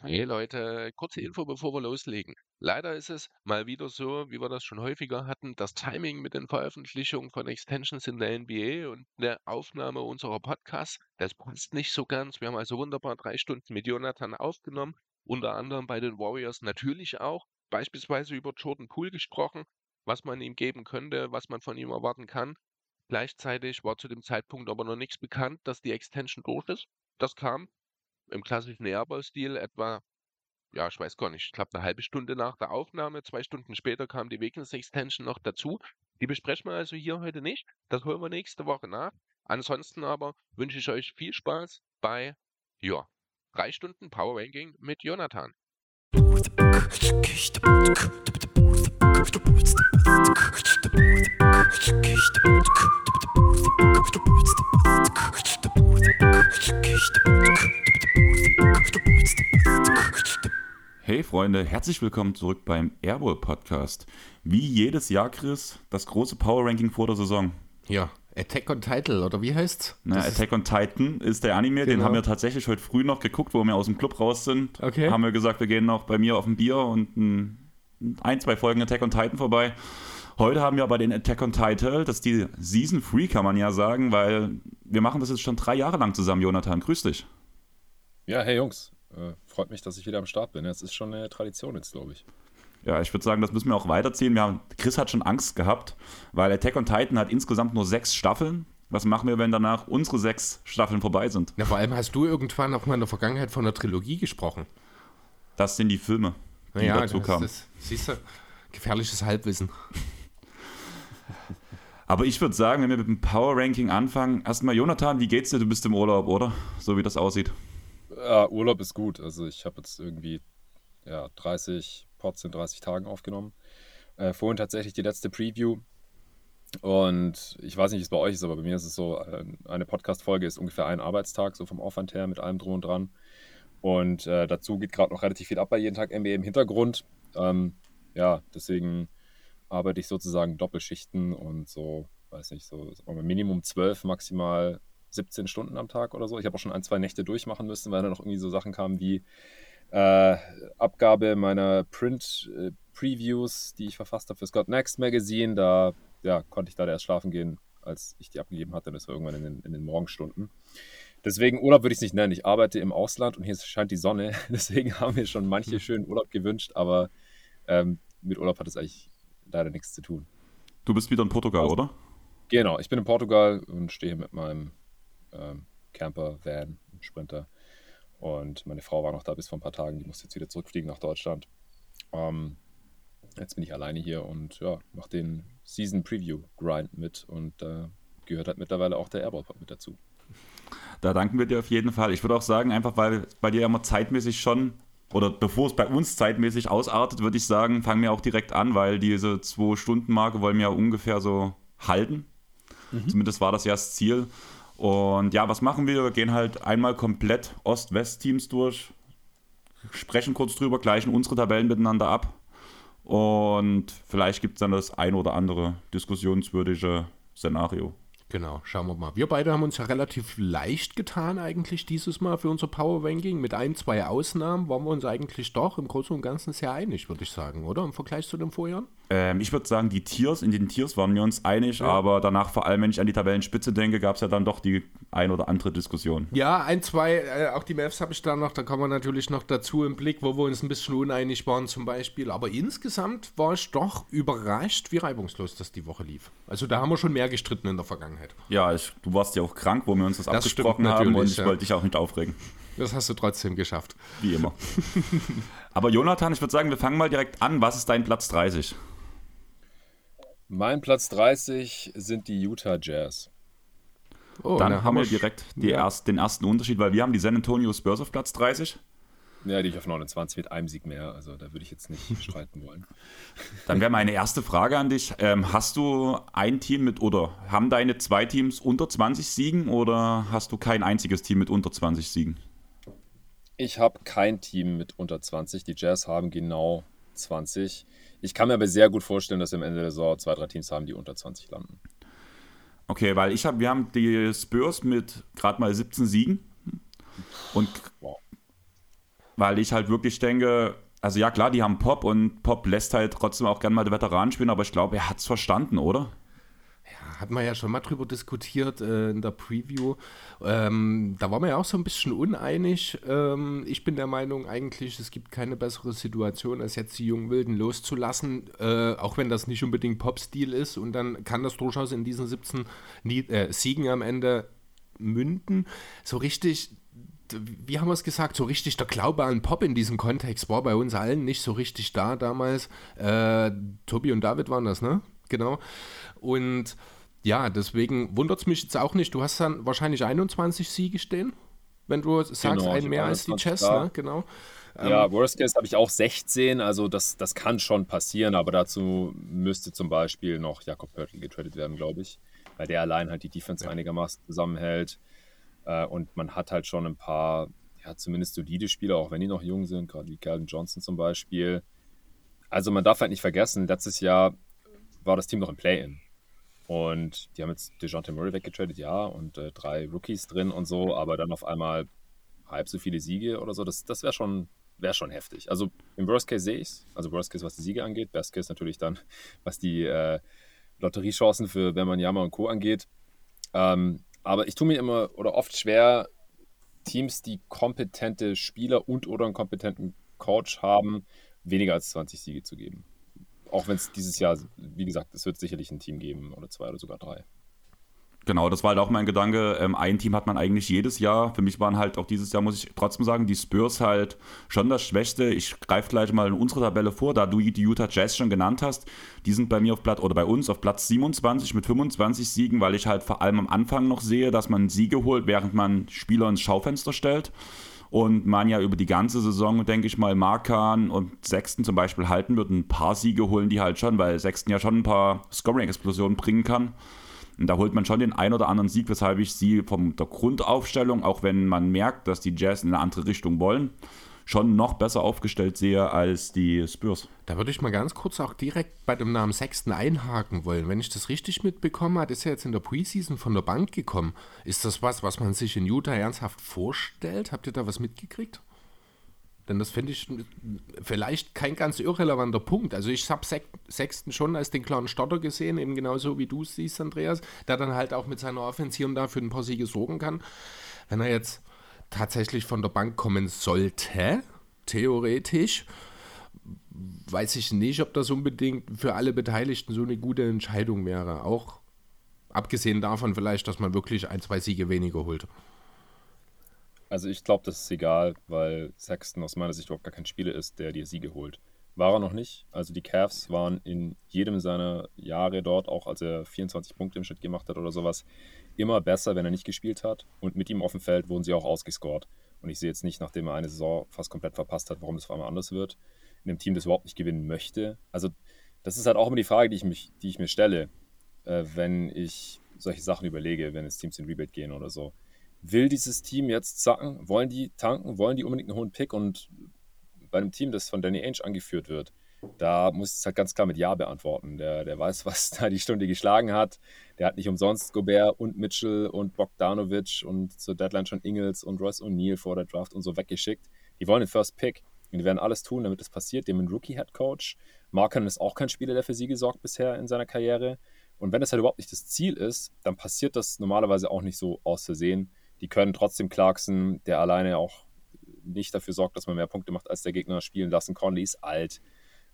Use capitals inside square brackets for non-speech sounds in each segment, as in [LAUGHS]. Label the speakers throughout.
Speaker 1: Hey Leute, kurze Info, bevor wir loslegen. Leider ist es mal wieder so, wie wir das schon häufiger hatten, das Timing mit den Veröffentlichungen von Extensions in der NBA und der Aufnahme unserer Podcasts, das passt nicht so ganz. Wir haben also wunderbar drei Stunden mit Jonathan aufgenommen, unter anderem bei den Warriors natürlich auch, beispielsweise über Jordan Poole gesprochen, was man ihm geben könnte, was man von ihm erwarten kann. Gleichzeitig war zu dem Zeitpunkt aber noch nichts bekannt, dass die Extension durch ist. Das kam im klassischen Airball-Stil etwa, ja, ich weiß gar nicht, ich glaube eine halbe Stunde nach der Aufnahme, zwei Stunden später kam die Weakness Extension noch dazu. Die besprechen wir also hier heute nicht. Das holen wir nächste Woche nach. Ansonsten aber wünsche ich euch viel Spaß bei, ja, drei Stunden Power Ranking mit Jonathan.
Speaker 2: Hey Freunde, herzlich willkommen zurück beim Airball Podcast. Wie jedes Jahr, Chris, das große Power Ranking vor der Saison.
Speaker 3: Ja, Attack on Title, oder wie heißt's?
Speaker 2: Na, Attack on Titan ist der Anime, genau. den haben wir tatsächlich heute früh noch geguckt, wo wir aus dem Club raus sind. Okay. Haben wir gesagt, wir gehen noch bei mir auf ein Bier und ein, ein zwei Folgen Attack on Titan vorbei. Heute haben wir aber den Attack on Title, das ist die Season 3, kann man ja sagen, weil wir machen das jetzt schon drei Jahre lang zusammen, Jonathan. Grüß dich.
Speaker 4: Ja, hey Jungs, äh, freut mich, dass ich wieder am Start bin. Das ist schon eine Tradition jetzt, glaube ich.
Speaker 2: Ja, ich würde sagen, das müssen wir auch weiterziehen. Wir haben, Chris hat schon Angst gehabt, weil Attack on Titan hat insgesamt nur sechs Staffeln. Was machen wir, wenn danach unsere sechs Staffeln vorbei sind?
Speaker 3: Ja, vor allem hast du irgendwann auch mal in der Vergangenheit von einer Trilogie gesprochen.
Speaker 2: Das sind die Filme, die ja, dazu kamen.
Speaker 3: siehst du, gefährliches Halbwissen. [LAUGHS]
Speaker 2: Aber ich würde sagen, wenn wir mit dem Power Ranking anfangen, erstmal Jonathan, wie geht's dir? Du bist im Urlaub, oder? So wie das aussieht.
Speaker 4: Ja, Urlaub ist gut. Also ich habe jetzt irgendwie ja, 30 Pots in 30 Tagen aufgenommen. Äh, vorhin tatsächlich die letzte Preview. Und ich weiß nicht, wie es bei euch ist, aber bei mir ist es so, äh, eine Podcast-Folge ist ungefähr ein Arbeitstag, so vom Aufwand her, mit allem drum und dran. Und äh, dazu geht gerade noch relativ viel ab bei jeden Tag NBA im Hintergrund. Ähm, ja, deswegen arbeite ich sozusagen Doppelschichten und so, weiß nicht, so Minimum 12, maximal 17 Stunden am Tag oder so. Ich habe auch schon ein, zwei Nächte durchmachen müssen, weil da noch irgendwie so Sachen kamen wie äh, Abgabe meiner Print-Previews, äh, die ich verfasst habe für Scott Next Magazine. Da ja, konnte ich da erst schlafen gehen, als ich die abgegeben hatte. Das war irgendwann in den, in den Morgenstunden. Deswegen Urlaub würde ich es nicht nennen. Ich arbeite im Ausland und hier scheint die Sonne. [LAUGHS] Deswegen haben wir schon manche hm. schönen Urlaub gewünscht, aber ähm, mit Urlaub hat es eigentlich leider nichts zu tun.
Speaker 2: Du bist wieder in Portugal, also, oder?
Speaker 4: Genau, ich bin in Portugal und stehe mit meinem ähm, Camper, Van, Sprinter. Und meine Frau war noch da bis vor ein paar Tagen, die muss jetzt wieder zurückfliegen nach Deutschland. Ähm, jetzt bin ich alleine hier und ja, mache den Season Preview Grind mit und äh, gehört halt mittlerweile auch der Airball mit dazu.
Speaker 2: Da danken wir dir auf jeden Fall. Ich würde auch sagen, einfach weil bei dir immer zeitmäßig schon oder bevor es bei uns zeitmäßig ausartet, würde ich sagen, fangen wir auch direkt an, weil diese Zwei-Stunden-Marke wollen wir ja ungefähr so halten. Mhm. Zumindest war das ja das Ziel. Und ja, was machen wir? Wir gehen halt einmal komplett Ost-West-Teams durch, sprechen kurz drüber, gleichen unsere Tabellen miteinander ab. Und vielleicht gibt es dann das ein oder andere diskussionswürdige Szenario.
Speaker 3: Genau, schauen wir mal. Wir beide haben uns ja relativ leicht getan eigentlich dieses Mal für unser Power Ranking. Mit ein, zwei Ausnahmen waren wir uns eigentlich doch im Großen und Ganzen sehr einig, würde ich sagen, oder? Im Vergleich zu den Vorjahren?
Speaker 2: Ähm, ich würde sagen, die Tiers, in den Tiers waren wir uns einig, ja. aber danach, vor allem, wenn ich an die Tabellenspitze denke, gab es ja dann doch die ein oder andere Diskussion.
Speaker 3: Ja, ein, zwei, äh, auch die Mavs habe ich da noch, da kommen wir natürlich noch dazu im Blick, wo wir uns ein bisschen uneinig waren zum Beispiel. Aber insgesamt war ich doch überrascht, wie reibungslos das die Woche lief. Also da haben wir schon mehr gestritten in der Vergangenheit.
Speaker 2: Ja, ich, du warst ja auch krank, wo wir uns das, das abgesprochen haben und ich ja. wollte dich auch nicht aufregen.
Speaker 3: Das hast du trotzdem geschafft.
Speaker 2: Wie immer. [LAUGHS] Aber Jonathan, ich würde sagen, wir fangen mal direkt an. Was ist dein Platz 30?
Speaker 4: Mein Platz 30 sind die Utah Jazz.
Speaker 2: Oh, dann haben wir direkt ja. erst, den ersten Unterschied, weil wir haben die San Antonio Spurs auf Platz 30.
Speaker 4: Ja, die ich auf 29 mit einem Sieg mehr. Also da würde ich jetzt nicht [LAUGHS] streiten wollen.
Speaker 2: Dann wäre meine erste Frage an dich. Ähm, hast du ein Team mit oder haben deine zwei Teams unter 20 Siegen oder hast du kein einziges Team mit unter 20 Siegen?
Speaker 4: Ich habe kein Team mit unter 20. Die Jazz haben genau 20. Ich kann mir aber sehr gut vorstellen, dass wir am Ende der Saison zwei, drei Teams haben, die unter 20 landen.
Speaker 2: Okay, weil ich habe, wir haben die Spurs mit gerade mal 17 Siegen und wow. weil ich halt wirklich denke, also ja klar, die haben Pop und Pop lässt halt trotzdem auch gerne mal die Veteranen spielen, aber ich glaube, er hat es verstanden, oder?
Speaker 3: Hatten wir ja schon mal drüber diskutiert äh, in der Preview. Ähm, da waren wir ja auch so ein bisschen uneinig. Ähm, ich bin der Meinung eigentlich, es gibt keine bessere Situation, als jetzt die jungen Wilden loszulassen, äh, auch wenn das nicht unbedingt Pop-Stil ist. Und dann kann das durchaus in diesen 17 äh, Siegen am Ende münden. So richtig wie haben wir es gesagt, so richtig der Glaube an Pop in diesem Kontext war bei uns allen nicht so richtig da damals. Äh, Tobi und David waren das, ne? Genau. Und ja, deswegen wundert es mich jetzt auch nicht. Du hast dann wahrscheinlich 21 Siege stehen, wenn du sagst, genau, ein mehr als die Chess, ne? Genau.
Speaker 4: Ja, ähm, Worst Case habe ich auch 16, also das, das kann schon passieren, aber dazu müsste zum Beispiel noch Jakob Pörtl getradet werden, glaube ich, weil der allein halt die Defense ja. einigermaßen zusammenhält. Äh, und man hat halt schon ein paar, ja, zumindest solide Spieler, auch wenn die noch jung sind, gerade wie Calvin Johnson zum Beispiel. Also man darf halt nicht vergessen, letztes Jahr war das Team noch im Play-In. Und die haben jetzt DeJounte Murray weggetradet, ja, und äh, drei Rookies drin und so, aber dann auf einmal halb so viele Siege oder so, das, das wäre schon, wär schon heftig. Also im Worst Case sehe ich es, also Worst Case, was die Siege angeht, Best Case natürlich dann, [LAUGHS] was die äh, Lotteriechancen für Yama und Co. angeht. Ähm, aber ich tue mir immer oder oft schwer, Teams, die kompetente Spieler und oder einen kompetenten Coach haben, weniger als 20 Siege zu geben. Auch wenn es dieses Jahr, wie gesagt, es wird sicherlich ein Team geben oder zwei oder sogar drei.
Speaker 2: Genau, das war halt auch mein Gedanke. Ähm, ein Team hat man eigentlich jedes Jahr. Für mich waren halt auch dieses Jahr, muss ich trotzdem sagen, die Spurs halt schon das Schwächste. Ich greife gleich mal in unsere Tabelle vor, da du die Utah Jazz schon genannt hast. Die sind bei mir auf Platz oder bei uns auf Platz 27 mit 25 Siegen, weil ich halt vor allem am Anfang noch sehe, dass man Siege holt, während man Spieler ins Schaufenster stellt und man ja über die ganze Saison, denke ich mal, Markan und Sechsten zum Beispiel halten wird. Ein paar Siege holen die halt schon, weil Sechsten ja schon ein paar Scoring-Explosionen bringen kann. Und da holt man schon den ein oder anderen Sieg, weshalb ich sie von der Grundaufstellung, auch wenn man merkt, dass die Jazz in eine andere Richtung wollen, schon noch besser aufgestellt sehe als die Spurs.
Speaker 3: Da würde ich mal ganz kurz auch direkt bei dem Namen Sexton einhaken wollen. Wenn ich das richtig mitbekommen habe, ist er jetzt in der Preseason von der Bank gekommen. Ist das was, was man sich in Utah ernsthaft vorstellt? Habt ihr da was mitgekriegt? Denn das finde ich vielleicht kein ganz irrelevanter Punkt. Also ich habe Sexton schon als den klaren Starter gesehen, eben genauso wie du es siehst, Andreas, der dann halt auch mit seiner Offensive da für ein paar Siege sorgen kann. Wenn er jetzt tatsächlich von der Bank kommen sollte, theoretisch, weiß ich nicht, ob das unbedingt für alle Beteiligten so eine gute Entscheidung wäre. Auch abgesehen davon vielleicht, dass man wirklich ein, zwei Siege weniger holt.
Speaker 4: Also ich glaube, das ist egal, weil Sexton aus meiner Sicht überhaupt gar kein Spieler ist, der dir Siege holt. War er noch nicht. Also die Cavs waren in jedem seiner Jahre dort, auch als er 24 Punkte im Schnitt gemacht hat oder sowas, immer besser, wenn er nicht gespielt hat. Und mit ihm auf dem Feld wurden sie auch ausgescored. Und ich sehe jetzt nicht, nachdem er eine Saison fast komplett verpasst hat, warum das auf einmal anders wird. In einem Team, das überhaupt nicht gewinnen möchte. Also, das ist halt auch immer die Frage, die ich, mich, die ich mir stelle, äh, wenn ich solche Sachen überlege, wenn es Teams in Rebate gehen oder so. Will dieses Team jetzt zacken? Wollen die tanken? Wollen die unbedingt einen hohen Pick? Und bei einem Team, das von Danny Ainge angeführt wird, da muss ich es halt ganz klar mit Ja beantworten. Der, der weiß, [LAUGHS] was da die Stunde geschlagen hat. Der hat nicht umsonst Gobert und Mitchell und Bogdanovic und zur Deadline schon Ingles und Royce O'Neill vor der Draft und so weggeschickt. Die wollen den First Pick. Und die werden alles tun, damit das passiert. Dem ein Rookie-Head-Coach. Marken ist auch kein Spieler, der für sie gesorgt bisher in seiner Karriere. Und wenn das halt überhaupt nicht das Ziel ist, dann passiert das normalerweise auch nicht so aus Versehen. Die können trotzdem Clarkson, der alleine auch nicht dafür sorgt, dass man mehr Punkte macht als der Gegner, spielen lassen. Conley ist alt.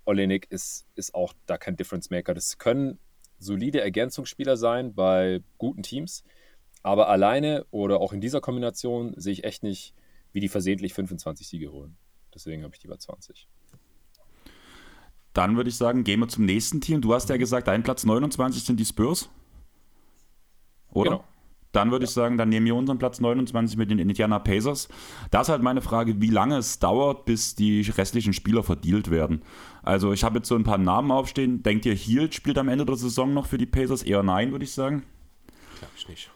Speaker 4: Olenek ist, ist auch da kein Difference Maker. Das können solide Ergänzungsspieler sein bei guten Teams, aber alleine oder auch in dieser Kombination sehe ich echt nicht, wie die versehentlich 25 Siege holen. Deswegen habe ich die bei 20.
Speaker 2: Dann würde ich sagen, gehen wir zum nächsten Team. Du hast ja gesagt, dein Platz 29 sind die Spurs. Oder? Genau. Dann würde ja. ich sagen, dann nehmen wir unseren Platz 29 mit den Indiana Pacers. Da ist halt meine Frage, wie lange es dauert, bis die restlichen Spieler verdealt werden. Also ich habe jetzt so ein paar Namen aufstehen. Denkt ihr, Hield spielt am Ende der Saison noch für die Pacers? Eher nein, würde ich sagen.
Speaker 3: Glaube ich nicht.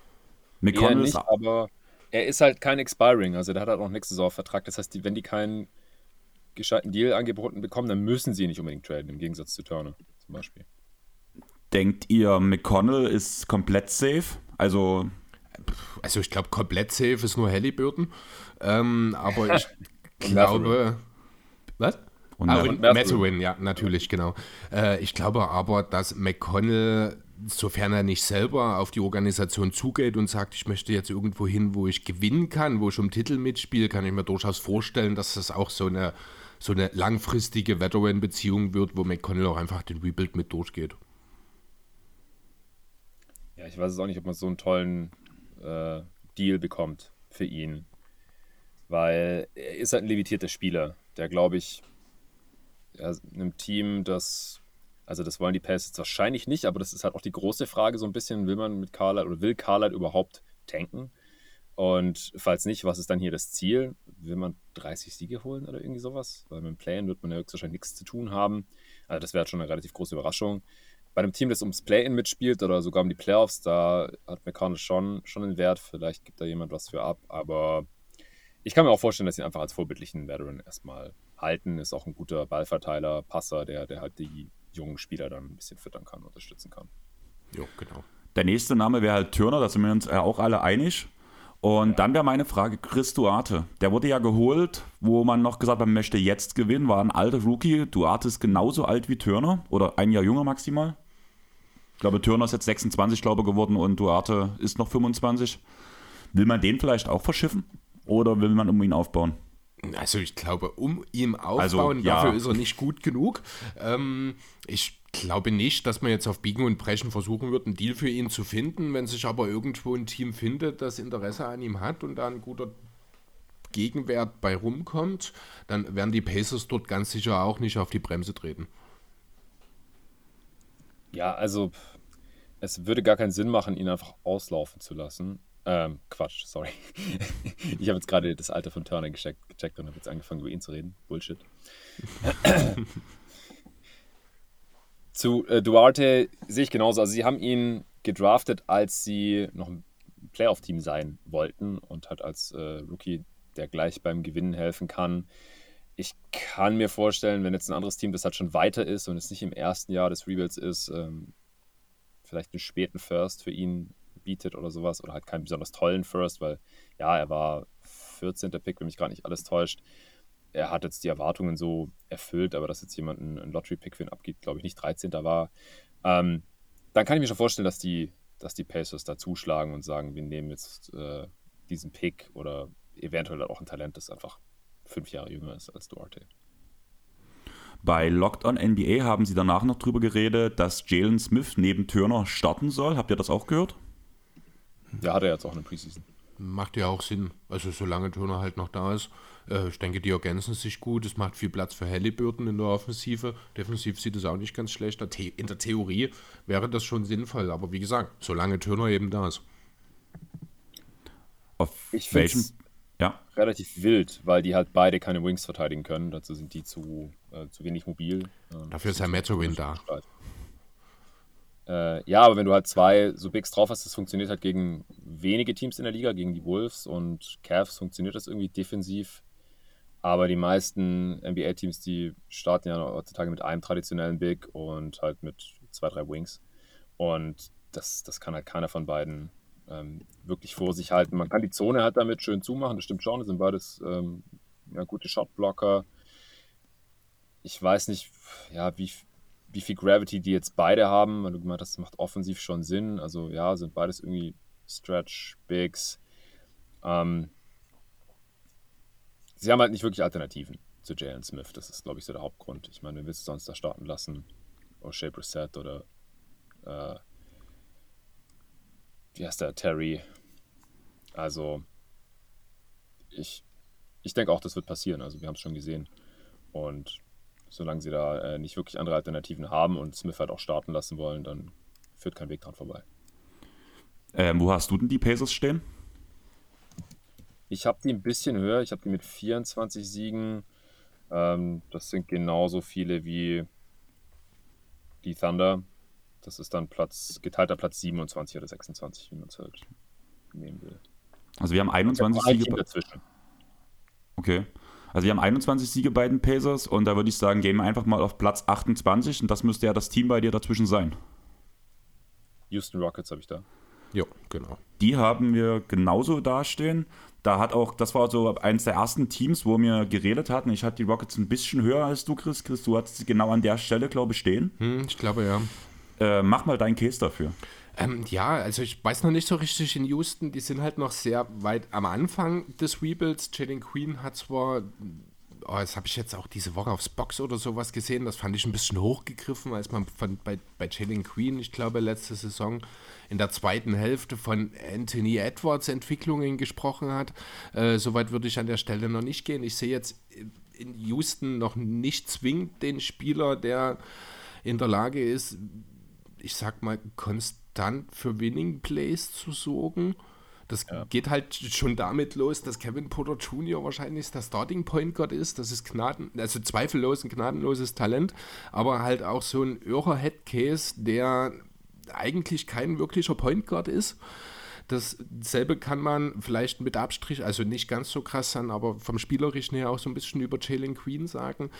Speaker 4: McConnell nicht, aber er ist halt kein Expiring. Also der hat halt auch nächste Saison Vertrag. Das heißt, wenn die keinen gescheiten Deal angeboten bekommen, dann müssen sie nicht unbedingt traden, im Gegensatz zu Turner zum Beispiel.
Speaker 2: Denkt ihr, McConnell ist komplett safe? Also
Speaker 3: also ich glaube, komplett safe ist nur Halliburton. Ähm, aber [LAUGHS] ich glaube. Was?
Speaker 2: Und,
Speaker 3: ah, und.
Speaker 4: Matherin,
Speaker 3: ja, natürlich, genau. Äh, ich glaube aber, dass McConnell, sofern er nicht selber auf die Organisation zugeht und sagt, ich möchte jetzt irgendwo hin, wo ich gewinnen kann, wo ich um Titel mitspiele, kann ich mir durchaus vorstellen, dass das auch so eine, so eine langfristige Veteran-Beziehung wird, wo McConnell auch einfach den Rebuild mit durchgeht.
Speaker 4: Ja, ich weiß es auch nicht, ob man so einen tollen äh, Deal bekommt für ihn. Weil er ist halt ein limitierter Spieler, der, glaube ich, einem Team, das, also das wollen die Pacers wahrscheinlich nicht, aber das ist halt auch die große Frage so ein bisschen, will man mit Carlisle oder will Carlisle überhaupt tanken? Und falls nicht, was ist dann hier das Ziel? Will man 30 Siege holen oder irgendwie sowas? Weil mit dem Play-In wird man ja höchstwahrscheinlich nichts zu tun haben. Also das wäre halt schon eine relativ große Überraschung. Bei einem Team, das ums Play-In mitspielt oder sogar um die Playoffs, da hat McConnell schon, schon einen Wert. Vielleicht gibt da jemand was für ab, aber ich kann mir auch vorstellen, dass sie ihn einfach als vorbildlichen Veteran erstmal halten. Ist auch ein guter Ballverteiler, Passer, der, der halt die jungen Spieler dann ein bisschen füttern kann, unterstützen kann.
Speaker 3: Jo, genau.
Speaker 2: Der nächste Name wäre halt Turner, da sind wir uns äh, auch alle einig. Und dann wäre meine Frage, Chris Duarte. Der wurde ja geholt, wo man noch gesagt hat, man möchte jetzt gewinnen, war ein alter Rookie. Duarte ist genauso alt wie Turner oder ein Jahr jünger maximal. Ich glaube, Turner ist jetzt 26, glaube ich, geworden und Duarte ist noch 25. Will man den vielleicht auch verschiffen oder will man um ihn aufbauen?
Speaker 3: Also ich glaube, um ihm aufbauen,
Speaker 2: Also, ja.
Speaker 3: dafür ist er nicht gut genug. Ähm, ich glaube nicht, dass man jetzt auf Biegen und Brechen versuchen wird, einen Deal für ihn zu finden. Wenn sich aber irgendwo ein Team findet, das Interesse an ihm hat und da ein guter Gegenwert bei rumkommt, dann werden die Pacers dort ganz sicher auch nicht auf die Bremse treten.
Speaker 4: Ja, also es würde gar keinen Sinn machen, ihn einfach auslaufen zu lassen. Ähm, Quatsch, sorry. [LAUGHS] ich habe jetzt gerade das Alter von Turner gecheckt, gecheckt und habe jetzt angefangen, über ihn zu reden. Bullshit. [LAUGHS] Zu äh, Duarte sehe ich genauso. Also sie haben ihn gedraftet, als sie noch ein Playoff-Team sein wollten und halt als äh, Rookie, der gleich beim Gewinnen helfen kann. Ich kann mir vorstellen, wenn jetzt ein anderes Team, das halt schon weiter ist und es nicht im ersten Jahr des Rebuilds ist, ähm, vielleicht einen späten First für ihn bietet oder sowas oder halt keinen besonders tollen First, weil ja, er war 14. Pick, wenn mich gerade nicht alles täuscht. Er hat jetzt die Erwartungen so erfüllt, aber dass jetzt jemand einen, Lottery-Pick für ihn abgibt, glaube ich nicht 13. war. Ähm, dann kann ich mir schon vorstellen, dass die, dass die Pacers da zuschlagen und sagen, wir nehmen jetzt äh, diesen Pick oder eventuell auch ein Talent, das einfach fünf Jahre jünger ist als Duarte.
Speaker 2: Bei Locked on NBA haben sie danach noch drüber geredet, dass Jalen Smith neben Turner starten soll. Habt ihr das auch gehört?
Speaker 4: Der hatte jetzt auch eine Preseason.
Speaker 3: Macht ja auch Sinn. Also solange Turner halt noch da ist. Äh, ich denke, die ergänzen sich gut. Es macht viel Platz für Halliburton in der Offensive. Defensiv sieht es auch nicht ganz schlecht. In der Theorie wäre das schon sinnvoll. Aber wie gesagt, solange Turner eben da ist.
Speaker 2: Auf
Speaker 4: Ich
Speaker 2: welchem? Ja,
Speaker 4: Relativ wild, weil die halt beide keine Wings verteidigen können. Dazu sind die zu, äh, zu wenig mobil. Ähm,
Speaker 3: Dafür ist Herr Maturin da.
Speaker 4: Äh, ja, aber wenn du halt zwei so Bigs drauf hast, das funktioniert halt gegen wenige Teams in der Liga, gegen die Wolves und Cavs funktioniert das irgendwie defensiv. Aber die meisten NBA-Teams, die starten ja heutzutage mit einem traditionellen Big und halt mit zwei, drei Wings. Und das, das kann halt keiner von beiden ähm, wirklich vor sich halten. Man kann die Zone halt damit schön zumachen, das stimmt schon. Das sind beides ähm, ja, gute Shotblocker. Ich weiß nicht, ja, wie, wie viel Gravity die jetzt beide haben, weil du gemeint das macht offensiv schon Sinn. Also ja, sind beides irgendwie Stretch, Bigs. Ähm, sie haben halt nicht wirklich Alternativen zu Jalen Smith. Das ist, glaube ich, so der Hauptgrund. Ich meine, wen willst du sonst da starten lassen? O'Shea Brissett oder äh, wie heißt der? Terry. Also ich, ich denke auch, das wird passieren. Also wir haben es schon gesehen. Und solange sie da äh, nicht wirklich andere Alternativen haben und Smith halt auch starten lassen wollen, dann führt kein Weg dran vorbei.
Speaker 2: ähm, wo hast du denn die Pacers stehen?
Speaker 4: Ich habe die ein bisschen höher. Ich habe die mit 24 Siegen. Ähm, das sind genauso viele wie die Thunder. Das ist dann Platz, geteilter Platz 27 oder 26, wie man es halt nehmen will.
Speaker 2: Also wir haben 21
Speaker 4: Ein
Speaker 2: Siege.
Speaker 4: Team
Speaker 2: bei-
Speaker 4: dazwischen.
Speaker 2: Okay. Also wir haben 21 Siege bei den Pacers und da würde ich sagen, gehen wir einfach mal auf Platz 28 und das müsste ja das Team bei dir dazwischen sein.
Speaker 4: Houston Rockets habe ich da.
Speaker 3: Ja, genau.
Speaker 2: Die haben wir genauso dastehen. da hat auch, das war so eines der ersten Teams, wo wir geredet hatten. Ich hatte die Rockets ein bisschen höher als du, Chris. Chris, du hattest sie genau an der Stelle, glaube ich, stehen.
Speaker 3: Hm, ich glaube, ja.
Speaker 2: Äh, mach mal deinen Case dafür.
Speaker 3: Ähm, ja, also ich weiß noch nicht so richtig in Houston. Die sind halt noch sehr weit am Anfang des Rebuilds. Jalen Queen hat zwar oh, das habe ich jetzt auch diese Woche aufs Box oder sowas gesehen. Das fand ich ein bisschen hochgegriffen, als man von, bei, bei Jalen Queen, ich glaube, letzte Saison in der zweiten Hälfte von Anthony Edwards Entwicklungen gesprochen hat. Äh, Soweit würde ich an der Stelle noch nicht gehen. Ich sehe jetzt in Houston noch nicht zwingend den Spieler, der in der Lage ist, ich sag mal, konstant für Winning Plays zu sorgen. Das ja. geht halt schon damit los, dass Kevin Porter Jr. wahrscheinlich der Starting Point Guard ist. Das ist Gnaden, also zweifellos ein gnadenloses Talent, aber halt auch so ein irrer Headcase, der eigentlich kein wirklicher Point Guard ist. Dasselbe kann man vielleicht mit Abstrich, also nicht ganz so krass sein, aber vom Spielerischen her auch so ein bisschen über Jalen Queen sagen.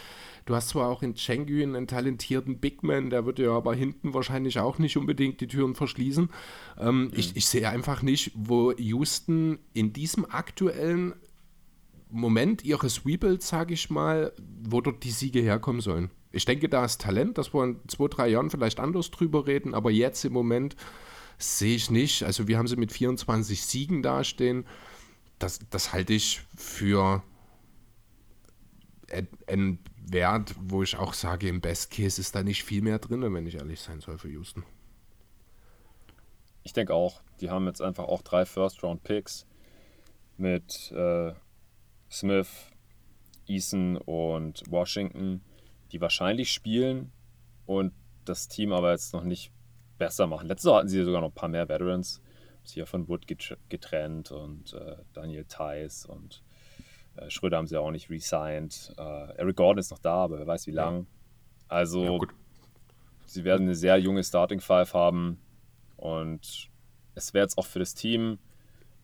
Speaker 3: Du hast zwar auch in Chengyu einen talentierten Bigman, der würde ja aber hinten wahrscheinlich auch nicht unbedingt die Türen verschließen. Ähm, mhm. ich, ich sehe einfach nicht, wo Houston in diesem aktuellen Moment ihres Rebuilds, sage ich mal, wo dort die Siege herkommen sollen. Ich denke, da ist Talent, dass wir in zwei, drei Jahren vielleicht anders drüber reden, aber jetzt im Moment sehe ich nicht. Also wir haben sie mit 24 Siegen dastehen. Das, das halte ich für einen Wert, wo ich auch sage, im Best Case ist da nicht viel mehr drin, wenn ich ehrlich sein soll für Houston.
Speaker 4: Ich denke auch, die haben jetzt einfach auch drei First-Round-Picks mit äh, Smith, Eason und Washington, die wahrscheinlich spielen und das Team aber jetzt noch nicht besser machen. Letztes Jahr hatten sie sogar noch ein paar mehr Veterans. Sie ja von Wood getrennt und äh, Daniel Theiss und äh, Schröder haben sie auch nicht resigned. Äh, Eric Gordon ist noch da, aber wer weiß wie lang. Also, ja, sie werden eine sehr junge Starting Five haben und es wäre jetzt auch für das Team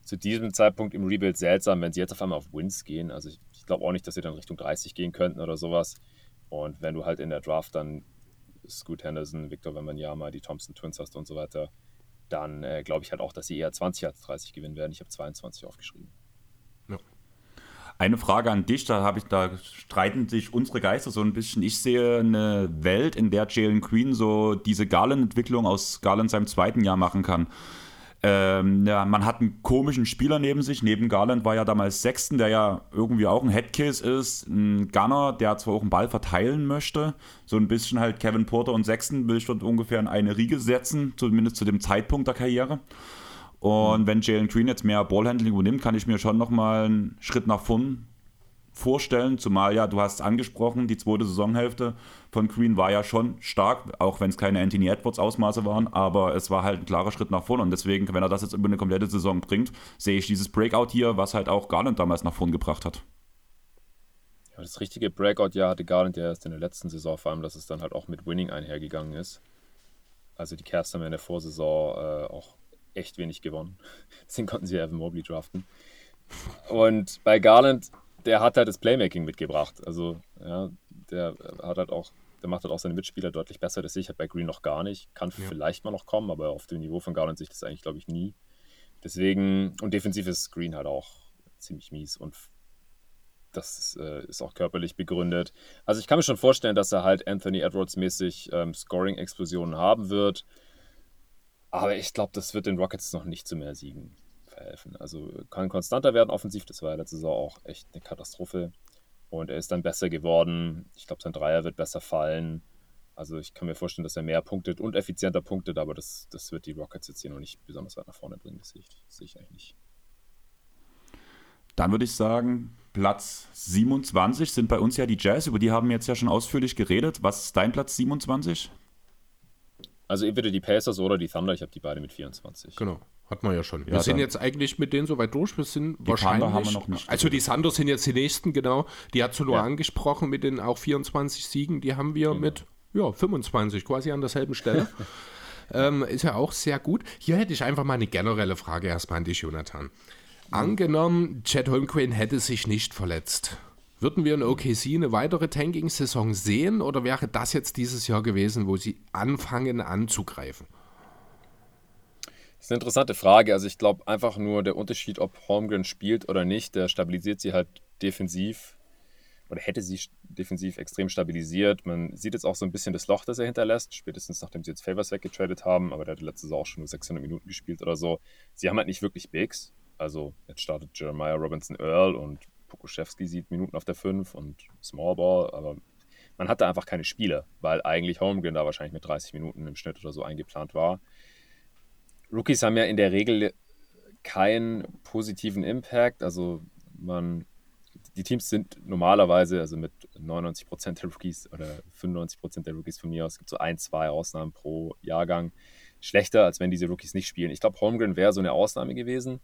Speaker 4: zu diesem Zeitpunkt im Rebuild seltsam, wenn sie jetzt auf einmal auf Wins gehen. Also, ich, ich glaube auch nicht, dass sie dann Richtung 30 gehen könnten oder sowas. Und wenn du halt in der Draft dann Scoot Henderson, Victor Wembanyama, die Thompson Twins hast und so weiter, dann äh, glaube ich halt auch, dass sie eher 20 als 30 gewinnen werden. Ich habe 22 aufgeschrieben.
Speaker 2: Ja. Eine Frage an dich, da ich, da streiten sich unsere Geister so ein bisschen. Ich sehe eine Welt, in der Jalen Green so diese Garland-Entwicklung aus Garland seinem zweiten Jahr machen kann. Ähm, ja, man hat einen komischen Spieler neben sich. Neben Garland war ja damals Sexton, der ja irgendwie auch ein Headcase ist. Ein Gunner, der zwar auch einen Ball verteilen möchte. So ein bisschen halt Kevin Porter und Sexton will ich dort ungefähr in eine Riege setzen, zumindest zu dem Zeitpunkt der Karriere. Und mhm. wenn Jalen Green jetzt mehr Ballhandling übernimmt, kann ich mir schon nochmal einen Schritt nach vorn vorstellen, zumal ja, du hast angesprochen, die zweite Saisonhälfte von Green war ja schon stark, auch wenn es keine Anthony Edwards Ausmaße waren, aber es war halt ein klarer Schritt nach vorne und deswegen, wenn er das jetzt über eine komplette Saison bringt, sehe ich dieses Breakout hier, was halt auch Garland damals nach vorne gebracht hat.
Speaker 4: Ja, das richtige Breakout-Jahr hatte Garland ja erst in der letzten Saison, vor allem, dass es dann halt auch mit Winning einhergegangen ist. Also die Cavs haben ja in der Vorsaison äh, auch echt wenig gewonnen. [LAUGHS] Deswegen konnten sie Evan Mobley draften. Und bei Garland der hat halt das Playmaking mitgebracht. Also, ja, der hat halt auch, der macht halt auch seine Mitspieler deutlich besser. Das sehe ich halt bei Green noch gar nicht. Kann ja. vielleicht mal noch kommen, aber auf dem Niveau von Garland sehe ich das eigentlich, glaube ich, nie. Deswegen, und defensiv ist Green halt auch ziemlich mies und das äh, ist auch körperlich begründet. Also ich kann mir schon vorstellen, dass er halt Anthony Edwards-mäßig ähm, Scoring-Explosionen haben wird. Aber ich glaube, das wird den Rockets noch nicht zu mehr Siegen verhelfen. Also kann konstanter werden offensiv. Das war ja letzte Saison auch echt eine Katastrophe. Und er ist dann besser geworden. Ich glaube, sein Dreier wird besser fallen. Also ich kann mir vorstellen, dass er mehr punktet und effizienter punktet, aber das, das wird die Rockets jetzt hier noch nicht besonders weit nach vorne bringen. Das sehe ich, das sehe ich eigentlich nicht.
Speaker 2: Dann würde ich sagen, Platz 27 sind bei uns ja die Jazz, über die haben wir jetzt ja schon ausführlich geredet. Was ist dein Platz 27?
Speaker 4: Also entweder die Pacers oder die Thunder, ich habe die beide mit 24.
Speaker 3: Genau. Hat man ja schon. Wir ja, sind jetzt eigentlich mit denen soweit durch. Wir sind die wahrscheinlich. Haben wir noch nicht also die Sanders sind jetzt die nächsten, genau. Die hat du nur ja. angesprochen mit den auch 24 Siegen. Die haben wir genau. mit ja, 25, quasi an derselben Stelle. [LAUGHS] ähm, ist ja auch sehr gut. Hier hätte ich einfach mal eine generelle Frage erstmal an dich, Jonathan. Angenommen, Chad Holmgren hätte sich nicht verletzt. Würden wir in OKC eine weitere Tanking-Saison sehen oder wäre das jetzt dieses Jahr gewesen, wo sie anfangen anzugreifen?
Speaker 4: Das ist eine interessante Frage. Also ich glaube einfach nur der Unterschied, ob Holmgren spielt oder nicht, der stabilisiert sie halt defensiv oder hätte sie defensiv extrem stabilisiert. Man sieht jetzt auch so ein bisschen das Loch, das er hinterlässt, spätestens nachdem sie jetzt Favors weggetradet haben, aber der hatte letztes Jahr auch schon nur 600 Minuten gespielt oder so. Sie haben halt nicht wirklich Bigs. Also jetzt startet Jeremiah Robinson Earl und Pokuschewski sieht Minuten auf der 5 und Smallball, aber man hatte einfach keine Spieler, weil eigentlich Holmgren da wahrscheinlich mit 30 Minuten im Schnitt oder so eingeplant war. Rookies haben ja in der Regel keinen positiven Impact, also man die Teams sind normalerweise, also mit 99% der Rookies oder 95% der Rookies von mir aus, es gibt so ein, zwei Ausnahmen pro Jahrgang, schlechter, als wenn diese Rookies nicht spielen. Ich glaube, Holmgren wäre so eine Ausnahme gewesen.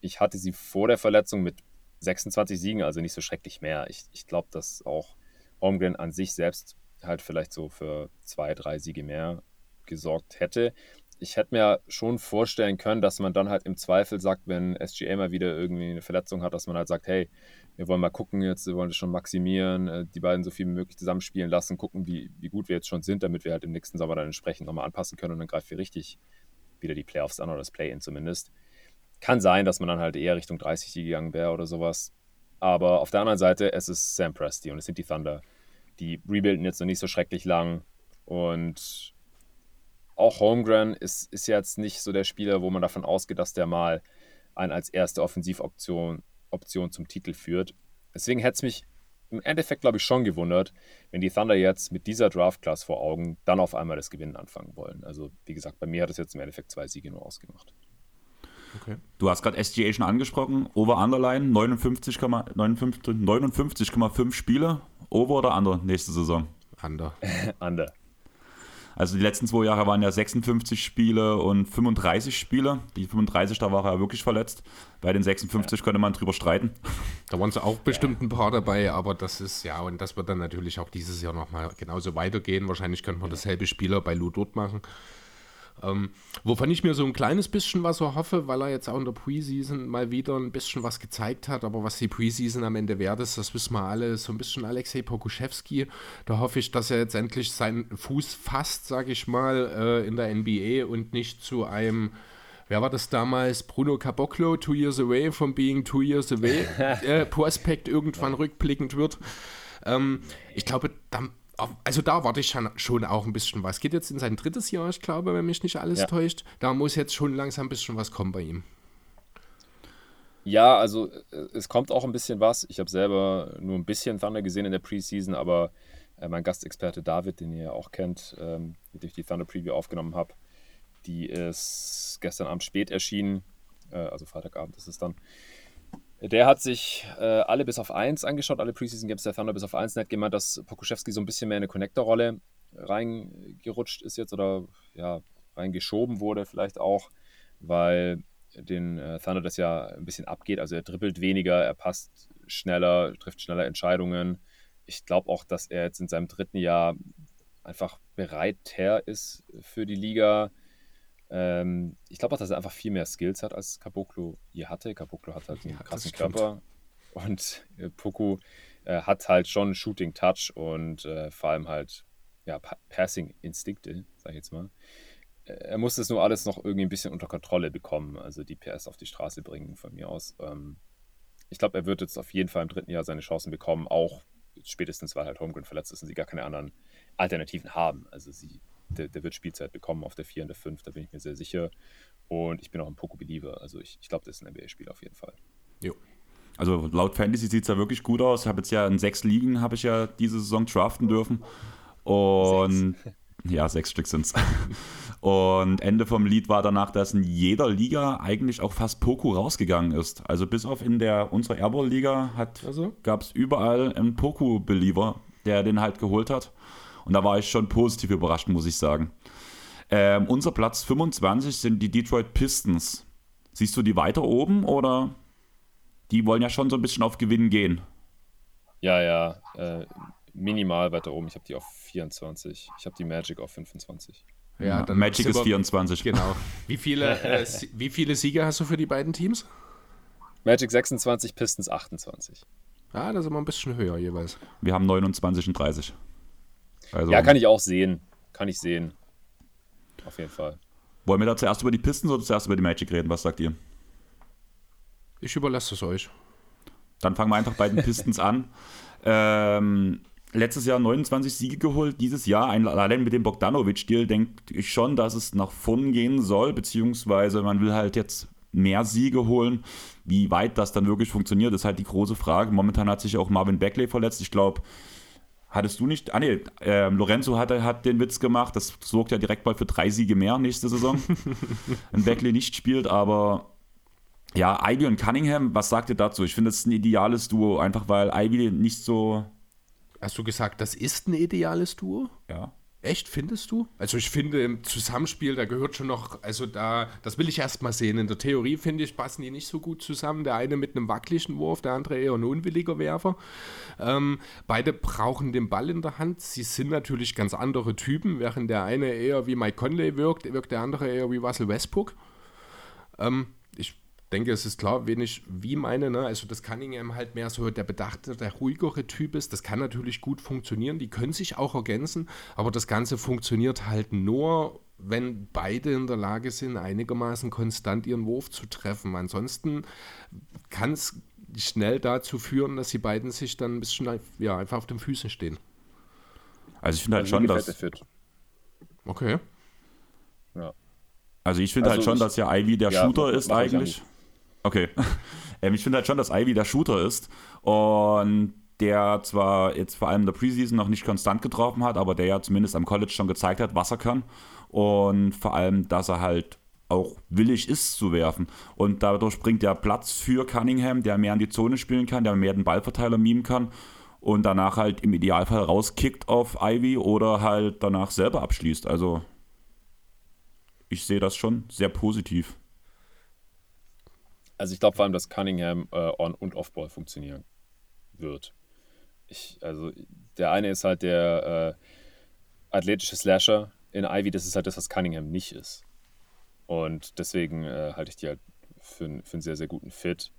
Speaker 4: Ich hatte sie vor der Verletzung mit 26 Siegen, also nicht so schrecklich mehr. Ich, ich glaube, dass auch Holmgren an sich selbst halt vielleicht so für zwei, drei Siege mehr gesorgt hätte. Ich hätte mir schon vorstellen können, dass man dann halt im Zweifel sagt, wenn SGA mal wieder irgendwie eine Verletzung hat, dass man halt sagt, hey, wir wollen mal gucken jetzt, wir wollen das schon maximieren, äh, die beiden so viel wie möglich zusammenspielen lassen, gucken, wie, wie gut wir jetzt schon sind, damit wir halt im nächsten Sommer dann entsprechend nochmal anpassen können und dann greifen wir richtig wieder die Playoffs an oder das Play-In zumindest. Kann sein, dass man dann halt eher Richtung 30 gegangen wäre oder sowas. Aber auf der anderen Seite, es ist Sam Presti und es sind die Thunder. Die rebuilden jetzt noch nicht so schrecklich lang und auch Holmgren ist, ist jetzt nicht so der Spieler, wo man davon ausgeht, dass der mal einen als erste Offensivoption Option zum Titel führt. Deswegen hätte es mich im Endeffekt, glaube ich, schon gewundert, wenn die Thunder jetzt mit dieser Draft-Class vor Augen dann auf einmal das Gewinnen anfangen wollen. Also, wie gesagt, bei mir hat es jetzt im Endeffekt zwei Siege nur ausgemacht.
Speaker 2: Okay. Du hast gerade SGA schon angesprochen. Over-Underline 59,5 59, 59, Spiele. Over oder Under nächste Saison?
Speaker 3: Under. [LAUGHS]
Speaker 4: Under.
Speaker 2: Also die letzten zwei Jahre waren ja 56 Spiele und 35 Spiele. Die 35, da war er wirklich verletzt. Bei den 56 ja. könnte man drüber streiten.
Speaker 3: Da waren es auch bestimmt ein paar dabei, aber das ist, ja, und das wird dann natürlich auch dieses Jahr nochmal genauso weitergehen. Wahrscheinlich könnte man dasselbe Spieler bei Lou dort machen. Ähm, wovon ich mir so ein kleines bisschen was hoffe, weil er jetzt auch in der Preseason mal wieder ein bisschen was gezeigt hat, aber was die Preseason am Ende wert ist, das wissen wir alle, so ein bisschen Alexei Pokuschewski. Da hoffe ich, dass er jetzt endlich seinen Fuß fasst, sage ich mal, äh, in der NBA und nicht zu einem wer war das damals? Bruno Caboclo, Two Years Away from Being Two Years Away, [LAUGHS] äh, Prospekt irgendwann rückblickend wird. Ähm, ich glaube, da also da warte ich schon auch ein bisschen was. Geht jetzt in sein drittes Jahr, ich glaube, wenn mich nicht alles ja. täuscht. Da muss jetzt schon langsam ein bisschen was kommen bei ihm.
Speaker 4: Ja, also äh, es kommt auch ein bisschen was. Ich habe selber nur ein bisschen Thunder gesehen in der Preseason, aber äh, mein Gastexperte David, den ihr ja auch kennt, ähm, mit dem ich die Thunder Preview aufgenommen habe, die ist gestern Abend spät erschienen, äh, also Freitagabend ist es dann. Der hat sich äh, alle bis auf eins angeschaut, alle Preseason Games der Thunder bis auf eins. Er hat gemeint, dass Pokuschewski so ein bisschen mehr in eine Connector-Rolle reingerutscht ist jetzt oder ja, reingeschoben wurde vielleicht auch, weil den äh, Thunder das ja ein bisschen abgeht. Also er dribbelt weniger, er passt schneller, trifft schneller Entscheidungen. Ich glaube auch, dass er jetzt in seinem dritten Jahr einfach bereiter ist für die Liga. Ähm, ich glaube auch, dass er einfach viel mehr Skills hat, als Caboclo je hatte. Caboclo hat halt einen ja, krassen Körper und äh, Poku äh, hat halt schon Shooting Touch und äh, vor allem halt ja, pa Passing Instinkte, sag ich jetzt mal. Äh, er muss das nur alles noch irgendwie ein bisschen unter Kontrolle bekommen, also die PS auf die Straße bringen von mir aus. Ähm, ich glaube, er wird jetzt auf jeden Fall im dritten Jahr seine Chancen bekommen, auch spätestens, weil halt Holmgren verletzt ist und sie gar keine anderen Alternativen haben. Also sie der, der, wird Spielzeit bekommen auf der 4 und der 5, da bin ich mir sehr sicher. Und ich bin auch ein Poco-Believer. Also ich, ich glaube, das ist ein NBA-Spiel auf jeden Fall.
Speaker 2: Jo. Also laut Fantasy sieht es ja wirklich gut aus. Ich habe jetzt ja in sechs Ligen habe ich ja diese Saison draften dürfen. Und sechs. [LAUGHS] ja, sechs Stück sind es. [LAUGHS] Und Ende vom Lied war danach, dass in jeder Liga eigentlich auch fast Poku rausgegangen ist. Also bis auf in der unserer Airball-Liga also? gab es überall einen Poku-Believer, der den halt geholt hat. Und da war ich schon positiv überrascht, muss ich sagen. Ähm, unser Platz 25 sind die Detroit Pistons. Siehst du die weiter oben oder die wollen ja schon so ein bisschen auf Gewinn gehen?
Speaker 4: Ja, ja, äh, minimal weiter oben. Ich habe die auf 24. Ich habe die Magic auf 25.
Speaker 2: Ja, dann Magic ist 24.
Speaker 3: Genau. Wie viele, [LAUGHS] äh, wie viele Siege hast du für die beiden Teams?
Speaker 4: Magic 26, Pistons 28.
Speaker 3: Ah, das ist immer ein bisschen höher jeweils.
Speaker 2: Wir haben 29 und 30.
Speaker 4: Also, ja, kann ich auch sehen. Kann ich sehen. Auf jeden Fall.
Speaker 2: Wollen wir da zuerst über die Pistons oder zuerst über die Magic reden? Was sagt ihr?
Speaker 3: Ich überlasse es euch.
Speaker 2: Dann fangen wir einfach bei den Pistons an. [LAUGHS] Ähm, letztes Jahr 29 Siege geholt, dieses Jahr ein, allein mit dem Bogdanovic-Deal denke ich schon, dass es nach vorn gehen soll, beziehungsweise man will halt jetzt mehr Siege holen. Wie weit das dann wirklich funktioniert, ist halt die große Frage. Momentan hat sich auch Marvin Beckley verletzt. Ich glaube, hattest du nicht. Ah, nee, äh, Lorenzo hat, hat den Witz gemacht. Das sorgt ja direkt mal für drei Siege mehr nächste Saison. [LAUGHS] Wenn Beckley nicht spielt, aber. Ja, Ivy und Cunningham, was sagt ihr dazu? Ich finde, das ist ein ideales Duo, einfach weil Ivy nicht so.
Speaker 3: Hast du gesagt, das ist ein ideales Duo?
Speaker 2: Ja.
Speaker 3: Echt, findest du? Also ich finde im Zusammenspiel, da gehört schon noch, also da, das will ich erst mal sehen. In der Theorie finde ich, passen die nicht so gut zusammen. Der eine mit einem wackeligen Wurf, der andere eher ein unwilliger Werfer. Ähm, beide brauchen den Ball in der Hand. Sie sind natürlich ganz andere Typen, während der eine eher wie Mike Conley wirkt, wirkt der andere eher wie Russell Westbrook. Ähm, denke, es ist klar, wen ich wie meine. Ne? Also, dass Cunningham halt mehr so der bedachte, der ruhigere Typ ist. Das kann natürlich gut funktionieren. Die können sich auch ergänzen, aber das Ganze funktioniert halt nur, wenn beide in der Lage sind, einigermaßen konstant ihren Wurf zu treffen. Ansonsten kann es schnell dazu führen, dass die beiden sich dann ein bisschen ja, einfach auf den Füßen stehen.
Speaker 2: Also ich finde halt schon, dass.
Speaker 3: Okay.
Speaker 2: Ja. Also ich finde halt also halt schon, ich, dass ja Ivy der ja, Shooter ist eigentlich. Okay. [LAUGHS] ähm, ich finde halt schon, dass Ivy der Shooter ist und der zwar jetzt vor allem in der Preseason noch nicht konstant getroffen hat, aber der ja zumindest am College schon gezeigt hat, was er kann. Und vor allem, dass er halt auch willig ist zu werfen. Und dadurch bringt er Platz für Cunningham, der mehr in die Zone spielen kann, der mehr den Ballverteiler mimen kann und danach halt im Idealfall rauskickt auf Ivy oder halt danach selber abschließt. Also ich sehe das schon sehr positiv.
Speaker 4: Also ich glaube vor allem, dass Cunningham äh, on- und off-ball funktionieren wird. Ich, also der eine ist halt der äh, athletische Slasher in Ivy, das ist halt das, was Cunningham nicht ist. Und deswegen äh, halte ich die halt für, für einen sehr, sehr guten Fit.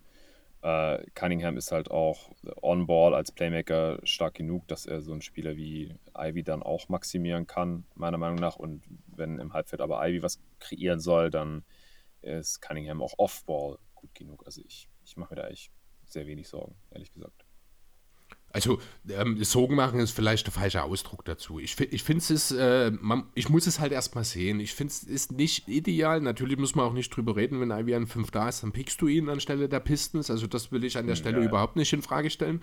Speaker 4: Äh, Cunningham ist halt auch on-ball als Playmaker stark genug, dass er so einen Spieler wie Ivy dann auch maximieren kann, meiner Meinung nach. Und wenn im Halbfeld aber Ivy was kreieren soll, dann ist Cunningham auch off-ball gut genug. Also ich, ich mache mir da eigentlich sehr wenig Sorgen, ehrlich gesagt.
Speaker 3: Also ähm, Sorgen machen ist vielleicht der falsche Ausdruck dazu. Ich, ich finde es, äh, ich muss es halt erstmal sehen. Ich finde es ist nicht ideal. Natürlich muss man auch nicht drüber reden, wenn Ivy an 5 da ist, dann pickst du ihn anstelle der Pistons. Also das will ich an der Stelle ja. überhaupt nicht in Frage stellen.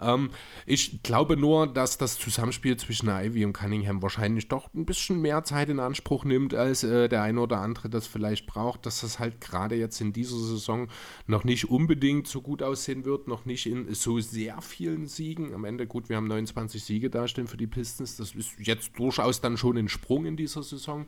Speaker 3: Ähm, ich glaube nur, dass das Zusammenspiel zwischen Ivy und Cunningham wahrscheinlich doch ein bisschen mehr Zeit in Anspruch nimmt, als äh, der eine oder andere das vielleicht braucht. Dass das halt gerade jetzt in dieser Saison noch nicht unbedingt so gut aussehen wird, noch nicht in so sehr vielen Siegen Siegen. Am Ende, gut, wir haben 29 Siege dastehen für die Pistons. Das ist jetzt durchaus dann schon ein Sprung in dieser Saison.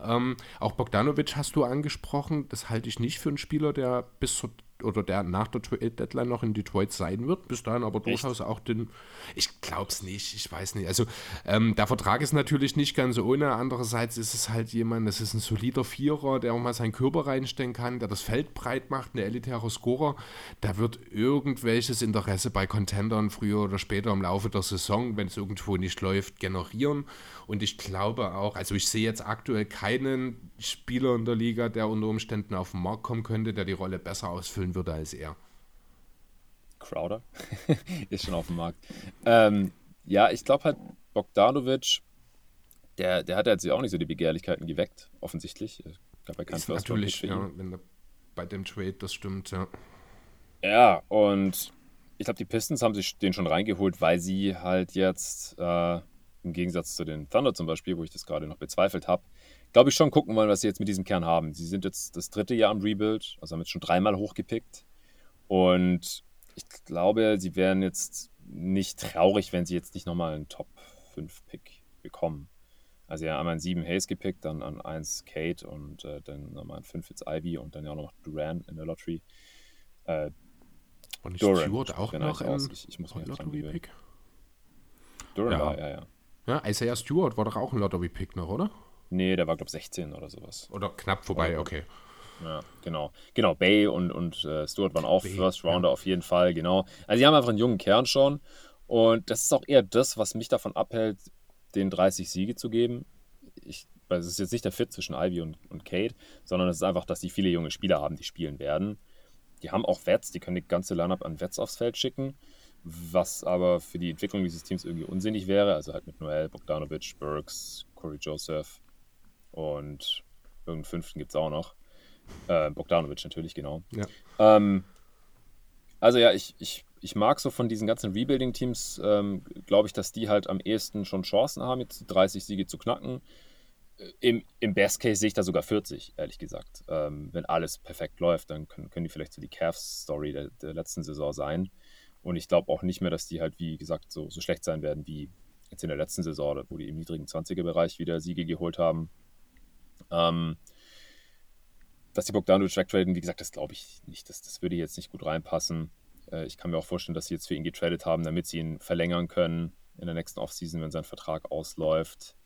Speaker 3: Ähm, auch Bogdanovic hast du angesprochen. Das halte ich nicht für einen Spieler, der bis zur oder der nach der Deadline noch in Detroit sein wird, bis dahin aber durchaus Echt? auch den. Ich glaube es nicht, ich weiß nicht. Also ähm, der Vertrag ist natürlich nicht ganz ohne. Andererseits ist es halt jemand, das ist ein solider Vierer, der auch mal seinen Körper reinstellen kann, der das Feld breit macht, ein elitärer Scorer. Da wird irgendwelches Interesse bei Contendern früher oder später im Laufe der Saison, wenn es irgendwo nicht läuft, generieren. Und ich glaube auch, also ich sehe jetzt aktuell keinen Spieler in der Liga, der unter Umständen auf den Markt kommen könnte, der die Rolle besser ausfüllen würde als er.
Speaker 4: Crowder [LAUGHS] ist schon auf dem Markt. Ähm, ja, ich glaube halt, Bogdanovic, der, der hat jetzt auch nicht so die Begehrlichkeiten geweckt, offensichtlich. Ich
Speaker 3: glaube, er kann natürlich, ja, wenn bei dem Trade, das stimmt, ja.
Speaker 4: Ja, und ich glaube, die Pistons haben sich den schon reingeholt, weil sie halt jetzt äh, im Gegensatz zu den Thunder zum Beispiel, wo ich das gerade noch bezweifelt habe, glaube ich schon gucken wollen, was sie jetzt mit diesem Kern haben. Sie sind jetzt das dritte Jahr im Rebuild, also haben jetzt schon dreimal hochgepickt. Und ich glaube, sie wären jetzt nicht traurig, wenn sie jetzt nicht nochmal einen Top-5-Pick bekommen. Also ja, einmal an 7 Hayes gepickt, dann an 1 Kate und äh, dann nochmal an 5 jetzt Ivy und dann ja auch noch Duran in der Lottery.
Speaker 3: Äh, und Duran, Stewart auch noch
Speaker 4: im ich, ich muss mir Lottery-Pick?
Speaker 3: Duran ja. war, ja, ja. Ja, Isaiah Stewart war doch auch ein Lottery-Pick noch, oder?
Speaker 4: Nee, der war, glaube ich, 16 oder sowas.
Speaker 3: Oder knapp vorbei, okay.
Speaker 4: Ja, genau. Genau, Bay und, und äh, Stewart waren auch Bay, First Rounder ja. auf jeden Fall, genau. Also die haben einfach einen jungen Kern schon. Und das ist auch eher das, was mich davon abhält, den 30 Siege zu geben. Ich, es ist jetzt nicht der Fit zwischen Ivy und, und Kate, sondern es ist einfach, dass die viele junge Spieler haben, die spielen werden. Die haben auch Wets, die können die ganze Lineup an Wets aufs Feld schicken, was aber für die Entwicklung dieses Teams irgendwie unsinnig wäre. Also halt mit Noel, Bogdanovic, Burks, Corey Joseph und irgendeinen fünften gibt es auch noch. Äh, Bogdanovic natürlich, genau.
Speaker 3: Ja.
Speaker 4: Ähm, also ja, ich, ich, ich mag so von diesen ganzen Rebuilding-Teams, ähm, glaube ich, dass die halt am ehesten schon Chancen haben, jetzt 30 Siege zu knacken. Äh, Im, Im Best Case sehe ich da sogar 40, ehrlich gesagt. Ähm, wenn alles perfekt läuft, dann können, können die vielleicht so die Cavs-Story der, der, letzten Saison sein. Und ich glaube auch nicht mehr, dass die halt, wie gesagt, so, so schlecht sein werden wie jetzt in der letzten Saison, wo die im niedrigen 20er-Bereich wieder Siege geholt haben. Ähm, dass die Bogdanovic wegtraden, wie gesagt, das glaube ich nicht. Das, das würde jetzt nicht gut reinpassen. Äh, ich kann mir auch vorstellen, dass sie jetzt für ihn getradet haben, damit sie ihn verlängern können in der nächsten Offseason, wenn sein Vertrag ausläuft.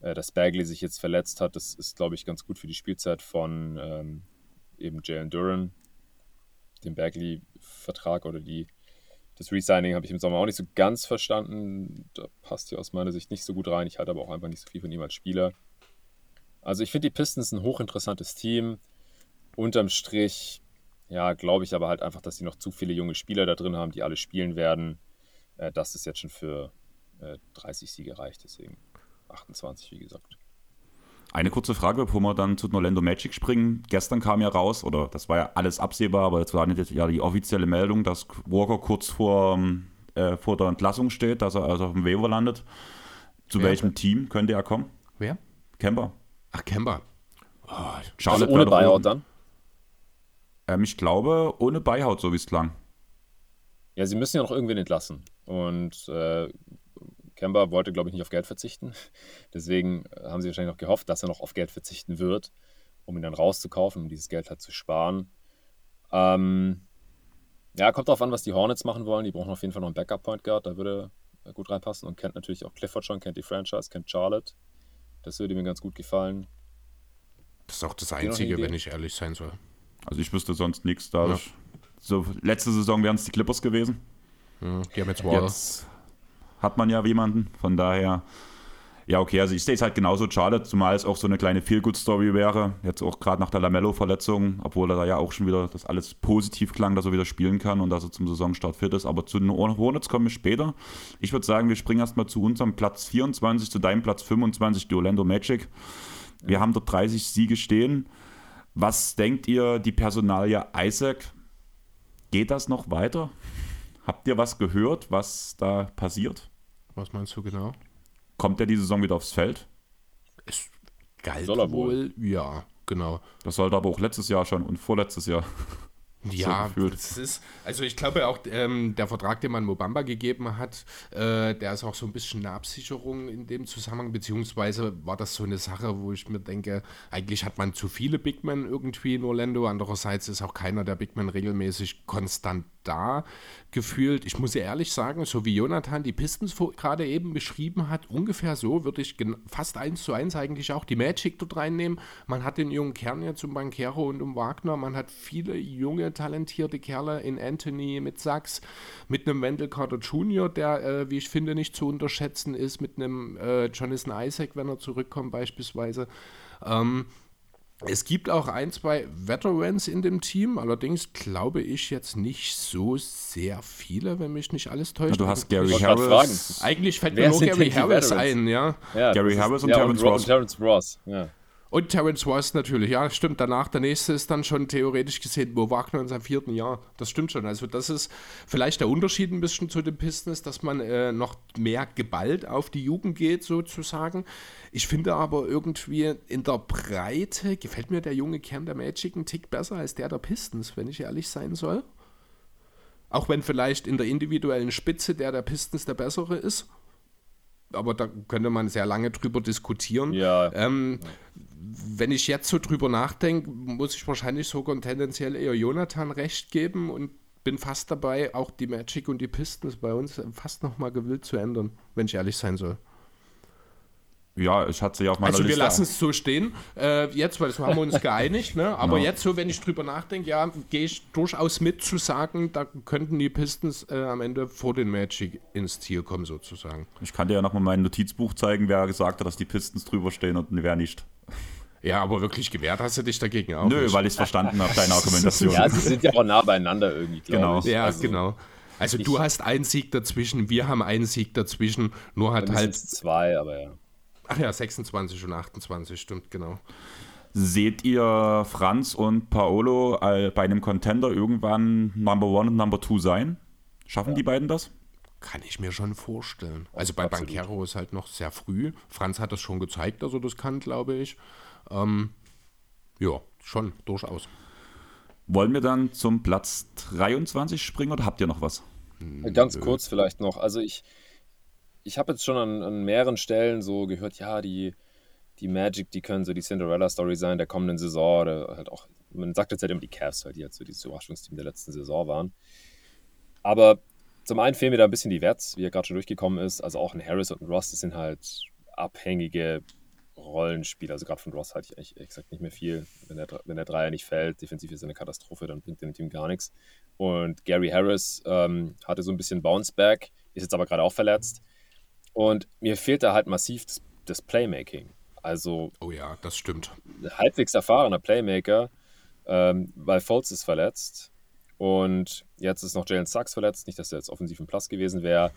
Speaker 4: Äh, dass Bagley sich jetzt verletzt hat, das ist, glaube ich, ganz gut für die Spielzeit von ähm, eben Jalen Duran. Den Bagley-Vertrag oder die, das Resigning habe ich im Sommer auch nicht so ganz verstanden. Da passt hier aus meiner Sicht nicht so gut rein. Ich halte aber auch einfach nicht so viel von ihm als Spieler. Also ich finde die Pistons ein hochinteressantes Team. Unterm Strich, ja, glaube ich aber halt einfach, dass sie noch zu viele junge Spieler da drin haben, die alle spielen werden. Äh, dass es jetzt schon für äh, 30 Siege reicht, deswegen 28, wie gesagt.
Speaker 2: Eine kurze Frage, bevor wir dann zu Orlando Magic springen. Gestern kam ja raus, oder das war ja alles absehbar, aber jetzt war jetzt ja die offizielle Meldung, dass Walker kurz vor, äh, vor der Entlassung steht, dass er also auf dem Waiver landet. Zu Wer? welchem Team könnte er kommen?
Speaker 3: Wer?
Speaker 2: Kemper.
Speaker 3: Ach, Kemba.
Speaker 4: Oh, also ohne Buyout dann?
Speaker 2: Ähm, ich glaube, ohne Buyout, so wie es klang.
Speaker 4: Ja, sie müssen ja noch irgendwen entlassen. Und äh, Kemba wollte, glaube ich, nicht auf Geld verzichten. [LAUGHS] Deswegen haben sie wahrscheinlich noch gehofft, dass er noch auf Geld verzichten wird, um ihn dann rauszukaufen, um dieses Geld halt zu sparen. Ähm, ja, kommt darauf an, was die Hornets machen wollen. Die brauchen auf jeden Fall noch einen Backup-Point Guard, da würde er gut reinpassen und kennt natürlich auch Clifford schon, kennt die Franchise, kennt Charlotte. Das würde mir ganz gut gefallen.
Speaker 3: Das ist auch das Einzige, wenn ich ehrlich sein soll.
Speaker 2: Also ich wüsste sonst nichts. Da ja. So, letzte Saison wären es die Clippers gewesen.
Speaker 3: Ja, die haben jetzt Waller.
Speaker 2: Jetzt hat man ja jemanden. Von daher, ja, okay, also ich sehe es halt genauso schade, zumal es auch so eine kleine Feel-Good-Story wäre. Jetzt auch gerade nach der Lamello-Verletzung, obwohl er da ja auch schon wieder das alles positiv klang, dass er wieder spielen kann und dass er zum Saisonstart fit ist. Aber zu den Hornets kommen wir später. Ich würde sagen, wir springen erstmal zu unserem Platz 24, zu deinem Platz 25, die Orlando Magic. Wir haben dort 30 Siege stehen. Was denkt ihr, die Personalie Isaac? Geht das noch weiter? Habt ihr was gehört, was da passiert?
Speaker 3: Was meinst du genau?
Speaker 2: Kommt er die Saison wieder aufs Feld?
Speaker 3: Es galt Soll er wohl, ja, genau.
Speaker 2: Das sollte aber auch letztes Jahr schon und vorletztes Jahr. [LAUGHS]
Speaker 3: Ja, so das ist, also ich glaube auch, ähm, der Vertrag, den man Mobamba gegeben hat, äh, der ist auch so ein bisschen eine Absicherung in dem Zusammenhang, beziehungsweise war das so eine Sache, wo ich mir denke, eigentlich hat man zu viele Big Men irgendwie in Orlando, andererseits ist auch keiner der Big Men regelmäßig konstant da gefühlt. Ich muss ja ehrlich sagen, so wie Jonathan die Pistons gerade eben beschrieben hat, ungefähr so würde ich fast eins zu eins eigentlich auch die Magic dort reinnehmen. Man hat den jungen Kern jetzt um Bankero und um Wagner, man hat viele junge, talentierte Kerle in Anthony mit Sachs, mit einem Wendell Carter Jr., der, äh, wie ich finde, nicht zu unterschätzen ist, mit einem äh, Jonathan Isaac, wenn er zurückkommt beispielsweise. Ähm, es gibt auch ein, zwei Veterans in dem Team, allerdings glaube ich jetzt nicht so sehr viele, wenn mich nicht alles täuscht.
Speaker 2: du hast Gary Harris.
Speaker 3: Eigentlich fällt Wer mir nur Gary Harris ein, ja.
Speaker 2: ja Gary Harris und ja, Terrence Ross.
Speaker 4: Terrence Ross, ja.
Speaker 3: Und Terence Ross natürlich, ja, stimmt. Danach der nächste ist dann schon theoretisch gesehen Mo Wagner in seinem vierten Jahr. Das stimmt schon. Also, das ist vielleicht der Unterschied ein bisschen zu den Pistons, dass man äh, noch mehr geballt auf die Jugend geht, sozusagen. Ich finde aber irgendwie in der Breite gefällt mir der junge Kern der Magic einen Tick besser als der der Pistons, wenn ich ehrlich sein soll. Auch wenn vielleicht in der individuellen Spitze der der Pistons der bessere ist aber da könnte man sehr lange drüber diskutieren.
Speaker 4: Ja.
Speaker 3: Ähm, wenn ich jetzt so drüber nachdenke, muss ich wahrscheinlich sogar tendenziell eher Jonathan recht geben und bin fast dabei, auch die Magic und die Pistons bei uns fast nochmal gewillt zu ändern, wenn ich ehrlich sein soll.
Speaker 2: Ja, ich hatte sie ja auf meiner
Speaker 3: Also wir
Speaker 2: Liste.
Speaker 3: lassen es so stehen, äh, jetzt, weil so haben wir uns geeinigt, ne? aber
Speaker 2: Ja.
Speaker 3: jetzt so, wenn ich drüber nachdenke, ja, gehe ich durchaus mit zu sagen, da könnten die Pistons äh, am Ende vor den Magic ins Ziel kommen sozusagen.
Speaker 2: Ich kann dir ja nochmal mein Notizbuch zeigen, wer gesagt hat, dass die Pistons drüber stehen und wer nicht.
Speaker 3: Ja, aber wirklich gewehrt hast du dich dagegen auch
Speaker 2: Nö,
Speaker 3: nicht.
Speaker 2: weil ich es verstanden habe, deine [LAUGHS] Argumentation.
Speaker 4: Ja, sie sind ja auch nah beieinander irgendwie,
Speaker 2: Genau.
Speaker 4: ich.
Speaker 3: Ja,
Speaker 4: Also,
Speaker 3: genau. Also du hast einen Sieg dazwischen, wir haben einen Sieg dazwischen, nur hat halt,
Speaker 4: zwei, aber ja.
Speaker 3: Ach ja, 26 und 28, stimmt, genau.
Speaker 2: Seht ihr Franz und Paolo äh, bei einem Contender irgendwann Number One und Number Two sein? Schaffen die beiden das?
Speaker 3: Kann ich mir schon vorstellen. Also bei
Speaker 4: Absolut.
Speaker 3: Bankero ist halt noch sehr früh. Franz hat das schon gezeigt, dass er das kann, glaube ich. Ähm, ja, schon, durchaus.
Speaker 2: Wollen wir dann zum Platz 23 springen oder habt ihr noch was?
Speaker 4: Ganz kurz vielleicht noch. Also ich, ich habe jetzt schon an, an mehreren Stellen so gehört, ja, die, die Magic, die können so die Cinderella-Story sein der kommenden Saison. Oder halt auch, man sagt jetzt halt immer die Cavs, weil die halt so dieses Überraschungsteam der letzten Saison waren. Aber zum einen fehlen mir da ein bisschen die Werts, wie er gerade schon durchgekommen ist. Also auch ein Harris und ein Ross, das sind halt abhängige Rollenspieler. Also gerade von Ross halte ich eigentlich gesagt nicht mehr viel. Wenn der, wenn der Dreier nicht fällt, defensiv ist er eine Katastrophe, dann bringt dem Team gar nichts. Und Gary Harris ähm, hatte so ein bisschen Bounce-Back, ist jetzt aber gerade auch verletzt. Und mir fehlt da halt massiv das, das Playmaking. Also
Speaker 3: Oh ja, das stimmt.
Speaker 4: halbwegs erfahrener Playmaker, ähm, weil Fultz ist verletzt und jetzt ist noch Jalen Sachs verletzt. Nicht, dass er jetzt offensiv im Plus gewesen wäre,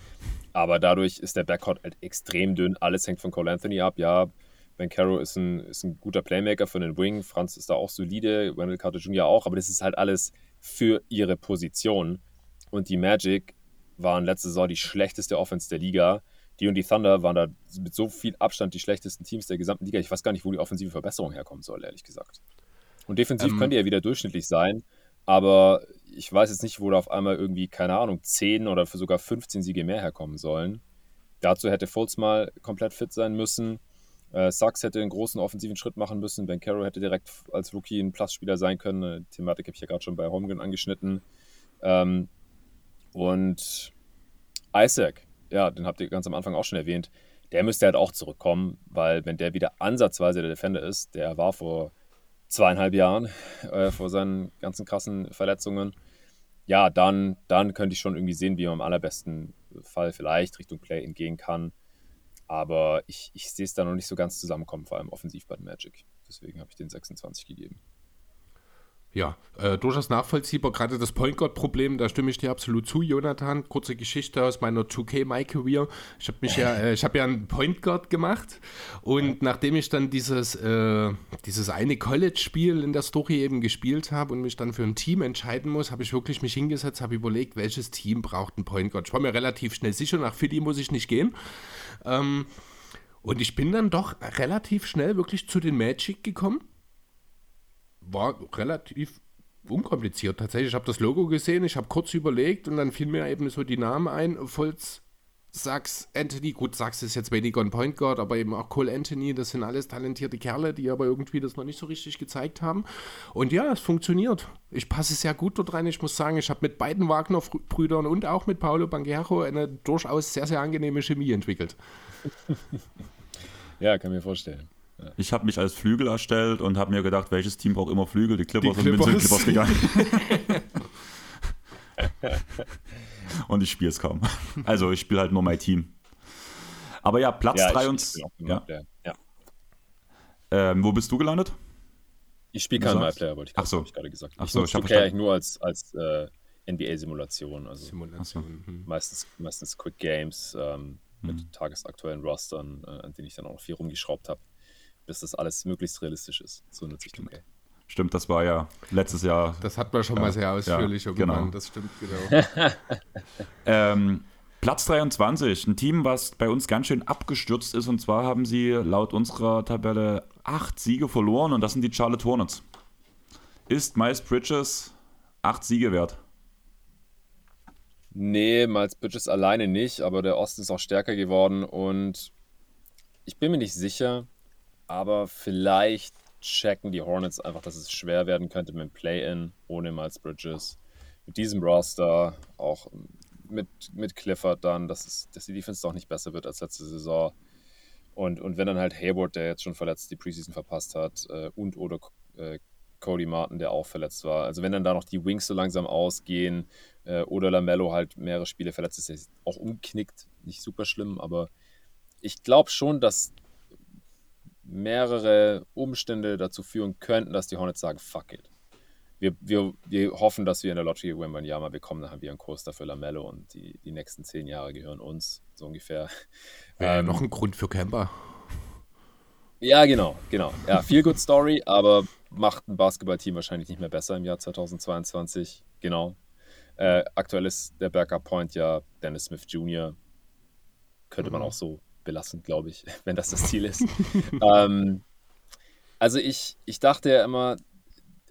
Speaker 4: aber dadurch ist der Backcourt halt extrem dünn. Alles hängt von Cole Anthony ab. Ja, Ben Caro ist ein, ist ein guter Playmaker für den Wing. Franz ist da auch solide, Wendell Carter Jr. auch, aber das ist halt alles für ihre Position. Und die Magic waren letzte Saison die schlechteste Offense der Liga. Die und die Thunder waren da mit so viel Abstand die schlechtesten Teams der gesamten Liga. Ich weiß gar nicht, wo die offensive Verbesserung herkommen soll, ehrlich gesagt. Und defensiv
Speaker 3: Ähm,
Speaker 4: können die ja wieder durchschnittlich sein, aber ich weiß jetzt nicht, wo da auf einmal irgendwie, keine Ahnung, 10 oder für sogar 15 Siege mehr herkommen sollen. Dazu hätte Fultz mal komplett fit sein müssen. Äh, Sachs hätte einen großen offensiven Schritt machen müssen. Ben Caro hätte direkt als Rookie ein Plus-Spieler sein können. Eine Thematik habe ich ja gerade schon bei Holmgren angeschnitten. Ähm, und Isaac, ja, den habt ihr ganz am Anfang auch schon erwähnt, der müsste halt auch zurückkommen, weil wenn der wieder ansatzweise der Defender ist, der war vor zweieinhalb Jahren, äh, vor seinen ganzen krassen Verletzungen, ja, dann, dann könnte ich schon irgendwie sehen, wie man im allerbesten Fall vielleicht Richtung Play gehen kann. Aber ich, ich sehe es da noch nicht so ganz zusammenkommen, vor allem offensiv bei Magic. Deswegen habe ich den 26 gegeben.
Speaker 3: Ja, äh, durchaus nachvollziehbar. Gerade das Point Guard-Problem, da stimme ich dir absolut zu, Jonathan. Kurze Geschichte aus meiner 2K My Career. Ich habe mich ja, [LAUGHS] äh, ich habe ja einen Point Guard gemacht und nachdem ich dann dieses, äh, dieses eine College-Spiel in der Story eben gespielt habe und mich dann für ein Team entscheiden muss, habe ich wirklich mich hingesetzt, habe überlegt, welches Team braucht einen Point Guard. Ich war mir relativ schnell sicher, nach Philly muss ich nicht gehen. Ähm, und ich bin dann doch relativ schnell wirklich zu den Magic gekommen war relativ unkompliziert. Tatsächlich, ich habe das Logo gesehen, ich habe kurz überlegt und dann fiel mir eben so die Namen ein. Volz, Sachs, Anthony. Gut, Sachs ist jetzt weniger ein Point Guard, aber eben auch Cole Anthony. Das sind alles talentierte Kerle, die aber irgendwie das noch nicht so richtig gezeigt haben. Und ja, es funktioniert. Ich passe sehr gut dort rein. Ich muss sagen, ich habe mit beiden Wagner-Brüdern und auch mit Paolo Banguero eine durchaus sehr, sehr angenehme Chemie entwickelt. [LAUGHS]
Speaker 4: Ja, kann mir vorstellen.
Speaker 2: Ich habe mich als Flügel erstellt und habe mir gedacht, welches Team braucht immer Flügel? Die Clippers,
Speaker 3: Die
Speaker 2: und bin zu den
Speaker 3: Clippers.
Speaker 2: Clippers gegangen. [LAUGHS] und ich spiele es kaum. Also ich spiele halt nur mein Team. Aber ja, Platz
Speaker 4: Ja,
Speaker 2: 3
Speaker 4: ich,
Speaker 2: und... ja.
Speaker 4: ja. Player. Ja.
Speaker 2: Ähm, wo bist du gelandet?
Speaker 4: Ich spiele keinen MyPlayer, wollte ich,
Speaker 2: Ach so.
Speaker 4: ich gerade gesagt.
Speaker 2: Ach
Speaker 4: ich
Speaker 2: so, ich hab
Speaker 4: 2K
Speaker 2: verstanden.
Speaker 4: eigentlich nur als, als äh, NBA-Simulation. Also
Speaker 3: Simulation. hm.
Speaker 4: meistens, meistens Quick Games ähm,
Speaker 2: Mhm.
Speaker 4: mit tagesaktuellen Rostern, äh, an denen ich dann auch noch viel rumgeschraubt habe, bis das alles möglichst realistisch ist. So nutze ich 2K.
Speaker 2: Stimmt, das war ja letztes Jahr.
Speaker 3: Das hat man schon mal sehr ausführlich
Speaker 2: ja, genau.
Speaker 3: Das stimmt, genau. [LAUGHS]
Speaker 2: Ähm, Platz 23, ein Team, was bei uns ganz schön abgestürzt ist. Und zwar haben sie laut unserer Tabelle acht Siege verloren und das sind die Charlotte Hornets. Ist Miles Bridges acht Siege wert?
Speaker 4: Nee, Miles Bridges alleine nicht, aber der Osten ist auch stärker geworden und ich bin mir nicht sicher, aber vielleicht checken die Hornets einfach, dass es schwer werden könnte mit dem Play-In ohne Miles Bridges. Mit diesem Roster, auch mit, mit Clifford dann, dass, es, dass die Defense doch nicht besser wird als letzte Saison. Und, und wenn dann halt Hayward, der jetzt schon verletzt die Preseason verpasst hat, äh, und oder äh, Cody Martin, der auch verletzt war. Also wenn dann da noch die Wings so langsam ausgehen äh, oder Lamello halt mehrere Spiele verletzt ist, ist auch umknickt, nicht super schlimm, aber ich glaube schon, dass mehrere Umstände dazu führen könnten, dass die Hornets sagen, fuck it. Wir, wir, wir hoffen, dass wir in der Lottery Wembanyama bekommen, dann haben wir einen Kurs dafür Lamello und die, die nächsten zehn Jahre gehören uns, so ungefähr. [LAUGHS]
Speaker 3: Wäre ähm, noch ein Grund für Camper.
Speaker 4: Ja, genau, genau. Ja, viel Good Story, aber macht ein Basketballteam wahrscheinlich nicht mehr besser im Jahr 2022. Genau. Äh, aktuell ist der Backup Point ja Dennis Smith Jr. Könnte man mhm. auch so belassen, glaube ich, [LAUGHS] wenn das das Ziel ist. ähm, also ich, ich dachte ja immer,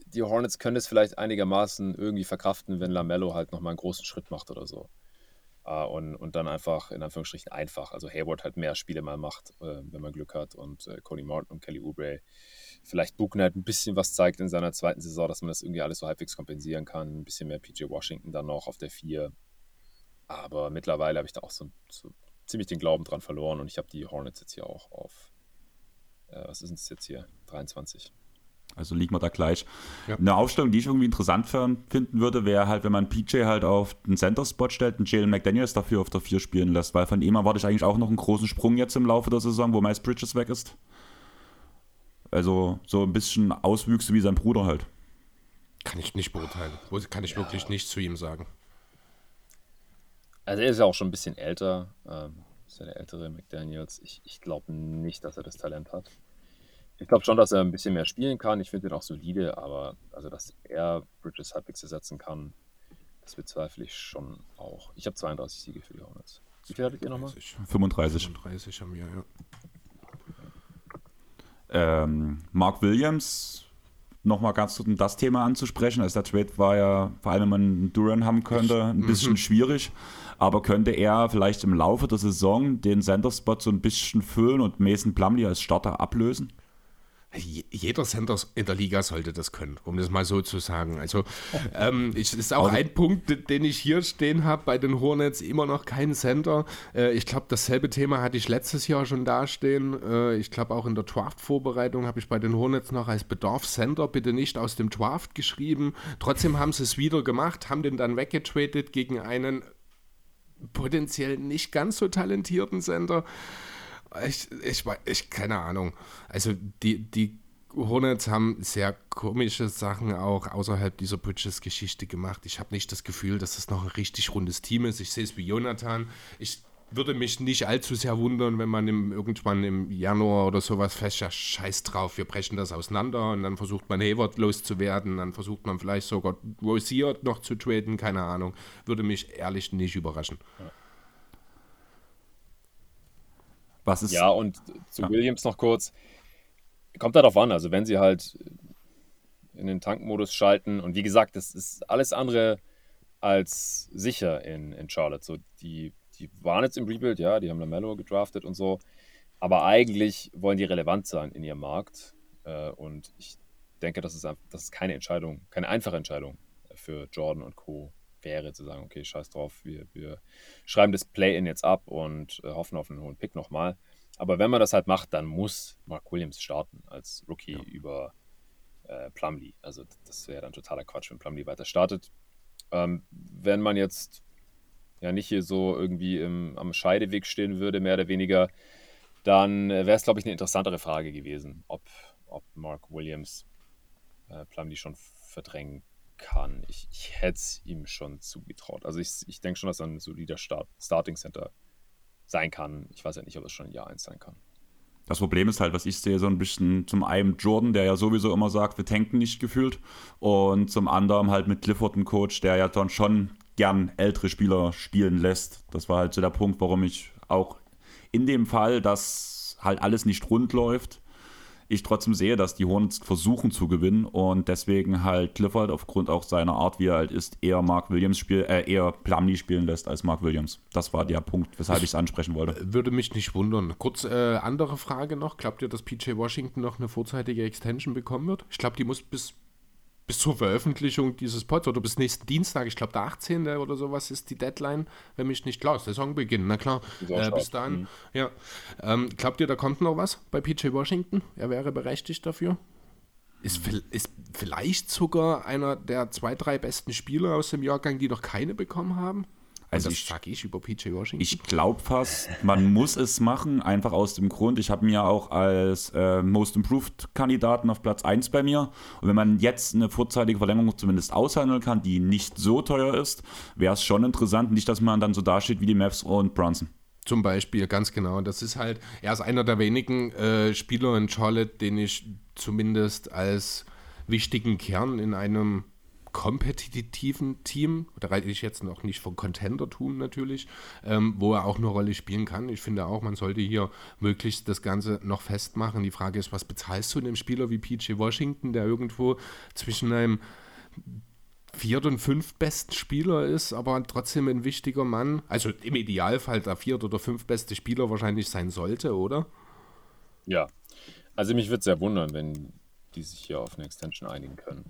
Speaker 4: die Hornets können es vielleicht einigermaßen irgendwie verkraften, wenn Lamello halt nochmal einen großen Schritt macht oder so. Uh, und, und dann einfach, in Anführungsstrichen, einfach. Also Hayward halt mehr Spiele mal macht, äh, wenn man Glück hat. Und äh, Cody Martin und Kelly Oubre vielleicht Buchner halt ein bisschen was zeigt in seiner zweiten Saison, dass man das irgendwie alles so halbwegs kompensieren kann. Ein bisschen mehr PJ Washington dann noch auf der 4. Aber mittlerweile habe ich da auch so, so, ziemlich den Glauben dran verloren und ich habe die Hornets jetzt hier auch auf, äh, was ist es jetzt hier? 23.
Speaker 2: Also liegen wir da gleich. Ja. Eine Aufstellung, die ich irgendwie interessant finden würde, wäre halt, wenn man PJ halt auf den Center-Spot stellt und Jalen McDaniels dafür auf der 4 spielen lässt, weil von ihm erwarte ich eigentlich auch noch einen großen Sprung jetzt im Laufe der Saison, wo Miles Bridges weg ist. Also so ein bisschen Auswüchse wie sein Bruder halt.
Speaker 3: Kann ich nicht beurteilen. Kann ich ja. wirklich nichts zu ihm sagen.
Speaker 4: Also er ist ja auch schon ein bisschen älter. Ähm, ist ja der ältere McDaniels. Ich, ich glaube nicht, dass er das Talent hat. Ich glaube schon, dass er ein bisschen mehr spielen kann. Ich finde ihn auch solide, aber also, dass er Bridges halbwegs ersetzen kann, das bezweifle ich schon auch. Ich habe 32 Siege für die Hornets.
Speaker 2: Wie viel hattet ihr nochmal? 35.
Speaker 3: 35 haben wir, ja.
Speaker 2: Ähm, Mark Williams, nochmal ganz kurz um das Thema anzusprechen. Also der Trade war ja, vor allem wenn man einen Duran haben könnte, ein bisschen mhm. schwierig. Aber könnte er vielleicht im Laufe der Saison den Center-Spot so ein bisschen füllen und Mason Plumlee als Starter ablösen?
Speaker 3: Jeder Center in der Liga sollte das können, um das mal so zu sagen. Also, ähm, ich, ist auch also, ein Punkt, den ich hier stehen habe bei den Hornets, immer noch kein Center. Äh, ich glaube, dasselbe Thema hatte ich letztes Jahr schon dastehen. Äh, ich glaube, auch in der Draft-Vorbereitung habe ich bei den Hornets noch als Bedarf-Center bitte nicht aus dem Draft geschrieben. Trotzdem haben sie es wieder gemacht, haben den dann weggetradet gegen einen potenziell nicht ganz so talentierten Center. Ich, ich, ich, keine Ahnung. Also die, die Hornets haben sehr komische Sachen auch außerhalb dieser Bridges-Geschichte gemacht. Ich habe nicht das Gefühl, dass das noch ein richtig rundes Team ist. Ich sehe es wie Jonathan. Ich würde mich nicht allzu sehr wundern, wenn man im, irgendwann im Januar oder sowas fest, ja, scheiß drauf, wir brechen das auseinander und dann versucht man Hayward loszuwerden, dann versucht man vielleicht sogar Rosier noch zu traden, keine Ahnung. Würde mich ehrlich nicht überraschen. Ja.
Speaker 4: Was ist. Ja, und zu ja. Williams noch kurz. Kommt darauf an, also wenn sie halt in den Tankmodus schalten und wie gesagt, das ist alles andere als sicher in, in Charlotte. So, die, die waren jetzt im Rebuild, ja, die haben Lamello gedraftet und so, aber eigentlich wollen die relevant sein in ihrem Markt äh, und ich denke, das ist, das ist keine Entscheidung, keine einfache Entscheidung für Jordan und Co wäre, zu sagen, okay, scheiß drauf, wir, wir schreiben das Play-In jetzt ab und äh, hoffen auf einen hohen Pick nochmal. Aber wenn man das halt macht, dann muss Mark Williams starten als Rookie ja. über äh, Plumlee. Also das wäre dann totaler Quatsch, wenn Plumlee weiter startet. Ähm, wenn man jetzt ja nicht hier so irgendwie im, am Scheideweg stehen würde, mehr oder weniger, dann äh, wäre es, glaube ich, eine interessantere Frage gewesen, ob, ob Mark Williams äh, Plumlee schon verdrängen kann. Ich, ich hätte es ihm schon zugetraut. Also ich, ich denke schon, dass er ein solider Start, Starting Center sein kann. Ich weiß ja nicht, ob es schon ein Jahr 1 sein kann.
Speaker 2: Das Problem ist halt, was ich sehe, so ein bisschen zum einen Jordan, der ja sowieso immer sagt, wir tanken nicht gefühlt. Und zum anderen halt mit Clifford ein Coach, der ja dann schon gern ältere Spieler spielen lässt. Das war halt so der Punkt, warum ich auch in dem Fall, dass halt alles nicht rund läuft, ich trotzdem sehe, dass die Hornets versuchen zu gewinnen und deswegen halt Clifford aufgrund auch seiner Art, wie er halt ist, eher Mark Williams spiel, äh, eher Plumlee spielen lässt als Mark Williams. Das war der Punkt, weshalb ich es ansprechen wollte.
Speaker 3: Würde mich nicht wundern. Kurz äh, andere Frage noch. Glaubt ihr, dass PJ Washington noch eine vorzeitige Extension bekommen wird? Ich glaube, die muss bis bis zur Veröffentlichung dieses Pods oder bis nächsten Dienstag, ich glaube der 18. oder sowas ist die Deadline, wenn mich nicht klar ist, Saisonbeginn, na klar, äh, bis dahin, mhm. ja. Ähm, glaubt ihr, da kommt noch was bei PJ Washington? Er wäre berechtigt dafür? Ist, ist vielleicht sogar einer der zwei, drei besten Spieler aus dem Jahrgang, die noch keine bekommen haben?
Speaker 2: Also das sage ich über PJ Washington. Ich glaube fast, man muss es machen, einfach aus dem Grund. Ich habe mir auch als äh, Most Improved Kandidaten auf Platz 1 bei mir. Und wenn man jetzt eine vorzeitige Verlängerung zumindest aushandeln kann, die nicht so teuer ist, wäre es schon interessant. Nicht, dass man dann so dasteht wie die Mavs und Brunson.
Speaker 3: Zum Beispiel, ganz genau. Das ist halt, er ist einer der wenigen äh, Spieler in Charlotte, den ich zumindest als wichtigen Kern in einem kompetitiven Team, da rede ich jetzt noch nicht von Contender-Tun natürlich, ähm, wo er auch eine Rolle spielen kann. Ich finde auch, man sollte hier möglichst das Ganze noch festmachen. Die Frage ist, was bezahlst du einem Spieler wie PJ Washington, der irgendwo zwischen einem viert- und fünftbesten Spieler ist, aber trotzdem ein wichtiger Mann. Also im Idealfall der viert- oder fünftbeste Spieler wahrscheinlich sein sollte, oder?
Speaker 4: Ja. Also mich würde es sehr wundern, wenn die sich hier auf eine Extension einigen können.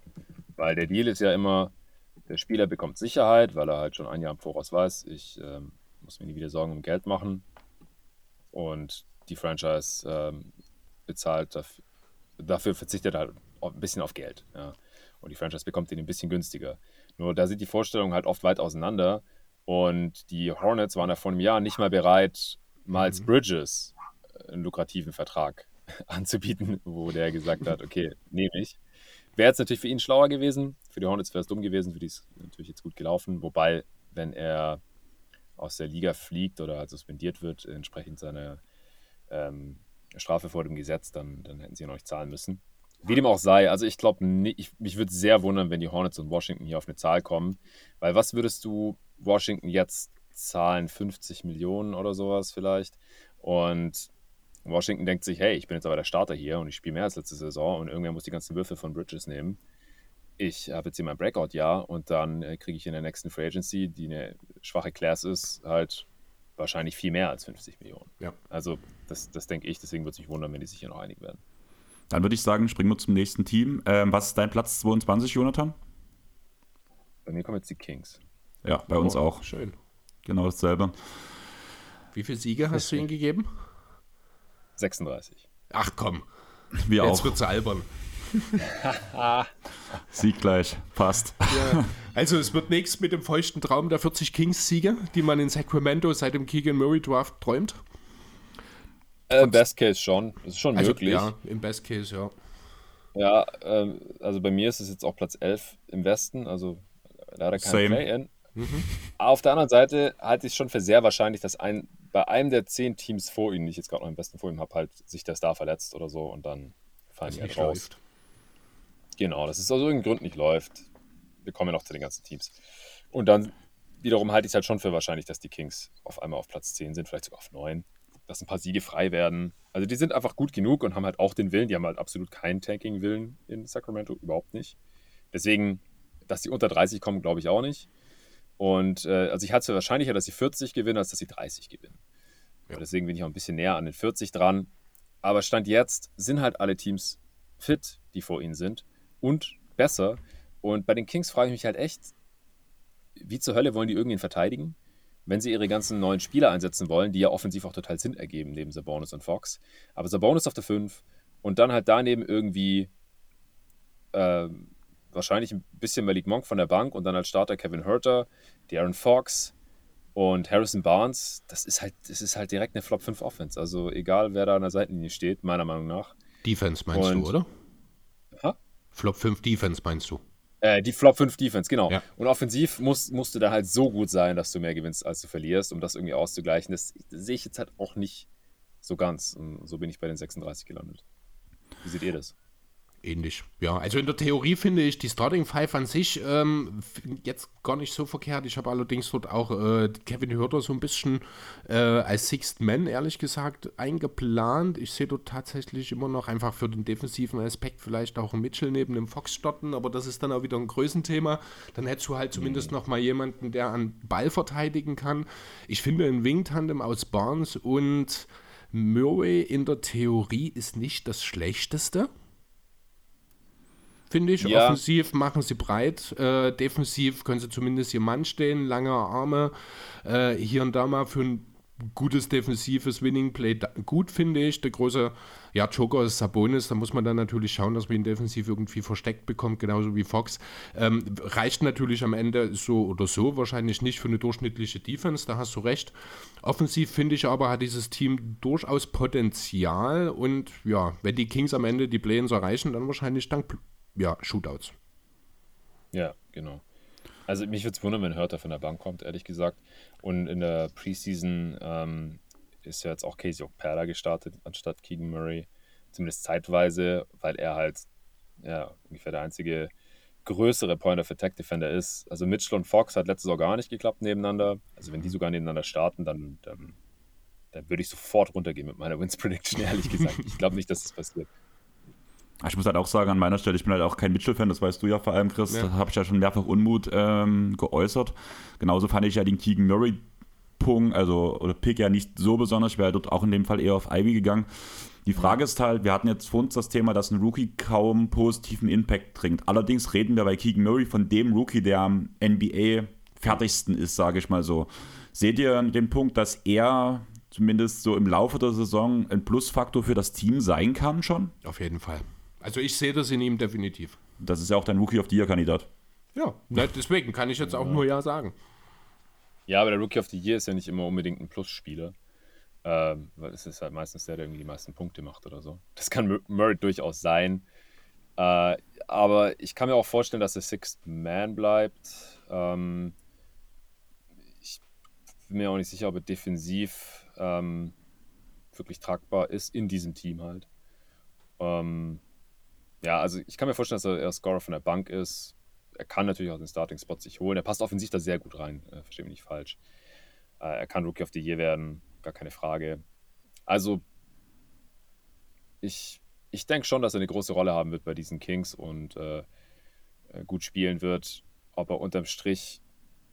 Speaker 4: Weil der Deal ist ja immer, der Spieler bekommt Sicherheit, weil er halt schon ein Jahr im Voraus weiß, ich ähm, muss mir nie wieder Sorgen um Geld machen. Und die Franchise ähm, bezahlt dafür, dafür verzichtet halt ein bisschen auf Geld. Ja. Und die Franchise bekommt den ein bisschen günstiger. Nur da sind die Vorstellungen halt oft weit auseinander. Und die Hornets waren ja vor einem Jahr nicht mal bereit, Miles mhm. Bridges einen lukrativen Vertrag [LAUGHS] anzubieten, wo der gesagt hat, okay, nehme ich. Wäre jetzt natürlich für ihn schlauer gewesen. Für die Hornets wäre es dumm gewesen. Für die ist natürlich jetzt gut gelaufen. Wobei, wenn er aus der Liga fliegt oder halt suspendiert wird, entsprechend seiner ähm, Strafe vor dem Gesetz, dann, dann hätten sie ihn nicht zahlen müssen. Wie dem auch sei, also ich glaube, ich, mich würde sehr wundern, wenn die Hornets und Washington hier auf eine Zahl kommen. Weil was würdest du Washington jetzt zahlen? 50 Millionen oder sowas vielleicht? Und Washington denkt sich, hey, ich bin jetzt aber der Starter hier und ich spiele mehr als letzte Saison und irgendwer muss die ganzen Würfel von Bridges nehmen. Ich habe jetzt hier mein Breakout-Jahr und dann äh, kriege ich in der nächsten Free Agency, die eine schwache Class ist, halt wahrscheinlich viel mehr als 50 Millionen. Ja. Also das, das denke ich, deswegen würde es mich wundern, wenn die sich hier noch einig werden.
Speaker 2: Dann würde ich sagen, springen wir zum nächsten Team. Ähm, was ist dein Platz 22, Jonathan?
Speaker 4: Bei mir kommen jetzt die Kings.
Speaker 2: Ja, bei oh, uns auch.
Speaker 3: Schön.
Speaker 2: Genau dasselbe.
Speaker 3: Wie viele Siege hast du ihnen gegeben?
Speaker 4: 36.
Speaker 3: Ach komm.
Speaker 2: Wir
Speaker 3: Jetzt wird es albern. [LAUGHS]
Speaker 2: Sieg gleich, passt. Ja.
Speaker 3: Also es wird nichts mit dem feuchten Traum der 40 Kings-Siege, die man in Sacramento seit dem Keegan Murray Draft träumt.
Speaker 4: Äh, Im Best Case schon. Das ist schon
Speaker 3: also,
Speaker 4: möglich.
Speaker 3: Ja, im Best Case, ja.
Speaker 4: Ja, ähm, also bei mir ist es jetzt auch Platz 11 im Westen, also leider kein Play-In. Mhm. Auf der anderen Seite halte ich es schon für sehr wahrscheinlich, dass ein bei einem der zehn Teams vor ihnen, die ich jetzt gerade noch am besten vor ihm habe, halt sich der Star verletzt oder so und dann fallen die halt raus. Läuft. Genau, dass es aus irgendeinem Grund nicht läuft. Wir kommen ja noch zu den ganzen Teams. Und dann wiederum halte ich es halt schon für wahrscheinlich, dass die Kings auf einmal auf Platz 10 sind, vielleicht sogar auf 9. Dass ein paar Siege frei werden. Also die sind einfach gut genug und haben halt auch den Willen. Die haben halt absolut keinen Tanking-Willen in Sacramento, überhaupt nicht. Deswegen, dass sie unter 30 kommen, glaube ich auch nicht. Und äh, also ich halte es für wahrscheinlicher, dass sie 40 gewinnen, als dass sie 30 gewinnen. Ja. Deswegen bin ich auch ein bisschen näher an den 40 dran. Aber Stand jetzt sind halt alle Teams fit, die vor ihnen sind und besser. Und bei den Kings frage ich mich halt echt, wie zur Hölle wollen die irgendwen verteidigen, wenn sie ihre ganzen neuen Spieler einsetzen wollen, die ja offensiv auch total Sinn ergeben, neben Sabonis und Fox. Aber Sabonis auf der 5 und dann halt daneben irgendwie ähm, wahrscheinlich ein bisschen Malik Monk von der Bank und dann als Starter Kevin Herter, Darren Fox und Harrison Barnes. Das ist halt, das ist halt direkt eine Flop 5 Offense. Also egal, wer da an der Seitenlinie steht, meiner Meinung nach.
Speaker 3: Defense meinst und, du, oder? Ha? Flop 5 Defense meinst du?
Speaker 4: Äh, die Flop 5 Defense, genau. Ja. Und offensiv muss, musst du da halt so gut sein, dass du mehr gewinnst, als du verlierst, um das irgendwie auszugleichen. Das, das sehe ich jetzt halt auch nicht so ganz. Und so bin ich bei den 36 gelandet. Wie seht ihr das?
Speaker 3: Ähnlich, ja. Also in der Theorie finde ich die Starting Five an sich ähm, jetzt gar nicht so verkehrt. Ich habe allerdings dort auch äh, Kevin Hörter so ein bisschen äh, als Sixth Man, ehrlich gesagt, eingeplant. Ich sehe dort tatsächlich immer noch einfach für den defensiven Aspekt vielleicht auch Mitchell neben dem Fox starten, aber das ist dann auch wieder ein Größenthema. Dann hättest du halt zumindest mhm. noch mal jemanden, der an Ball verteidigen kann. Ich finde ein Wing-Tandem aus Barnes und Murray in der Theorie ist nicht das Schlechteste finde ich.
Speaker 4: Ja.
Speaker 3: Offensiv machen sie breit, äh, defensiv können sie zumindest ihr Mann stehen, lange Arme, äh, hier und da mal für ein gutes defensives Winning Play gut, finde ich. Der große ja, Joker ist Sabonis, da muss man dann natürlich schauen, dass man ihn defensiv irgendwie versteckt bekommt, genauso wie Fox. Ähm, reicht natürlich am Ende so oder so, wahrscheinlich nicht für eine durchschnittliche Defense, da hast du recht. Offensiv finde ich aber, hat dieses Team durchaus Potenzial und ja, wenn die Kings am Ende die Play-ins erreichen, dann wahrscheinlich dank ja, Shootouts.
Speaker 4: Ja, genau. Also mich würde es wundern, wenn Hörter von der Bank kommt, ehrlich gesagt. Und in der Preseason ähm, ist ja jetzt auch Casey Okpera gestartet, anstatt Keegan Murray. Zumindest zeitweise, weil er halt ja, ungefähr der einzige größere Point of Attack Defender ist. Also Mitchell und Fox hat letztes Jahr gar nicht geklappt nebeneinander. Also wenn die sogar nebeneinander starten, dann, dann, dann würde ich sofort runtergehen mit meiner Wins Prediction, [LAUGHS] ehrlich gesagt. Ich glaube nicht, dass das passiert.
Speaker 2: Ich muss halt auch sagen, an meiner Stelle, ich bin halt auch kein Mitchell-Fan, das weißt du ja vor allem, Chris.
Speaker 3: Ja.
Speaker 2: Da habe ich ja schon mehrfach Unmut ähm, geäußert. Genauso fand ich ja den Keegan Murray Punkt, also oder Pick ja nicht so besonders. Ich wäre dort auch in dem Fall eher auf Ivy gegangen. Die Frage ist halt, wir hatten jetzt vor uns das Thema, dass ein Rookie kaum positiven Impact bringt. Allerdings reden wir bei Keegan Murray von dem Rookie, der am NBA fertigsten ist, sage ich mal so. Seht ihr den Punkt, dass er zumindest so im Laufe der Saison ein Plusfaktor für das Team sein kann schon?
Speaker 3: Auf jeden Fall. Also ich sehe das in ihm definitiv.
Speaker 2: Das ist ja auch dein Rookie of the Year-Kandidat.
Speaker 3: Ja, na, deswegen kann ich jetzt auch nur Ja sagen.
Speaker 4: Ja, aber der Rookie of the Year ist ja nicht immer unbedingt ein Plusspieler. Ähm, weil es ist halt meistens der, der irgendwie die meisten Punkte macht oder so. Das kann Mur- Murray durchaus sein. Äh, aber ich kann mir auch vorstellen, dass er Sixth Man bleibt. Ähm, ich bin mir auch nicht sicher, ob er defensiv ähm, wirklich tragbar ist in diesem Team halt. Ähm, ja, also ich kann mir vorstellen, dass er Scorer von der Bank ist. Er kann natürlich auch den Starting-Spot sich holen. Er passt offensiv da sehr gut rein, äh, verstehe mich nicht falsch. Äh, er kann Rookie of the Year werden, gar keine Frage. Also, ich, ich denke schon, dass er eine große Rolle haben wird bei diesen Kings und äh, äh, gut spielen wird. Ob er unterm Strich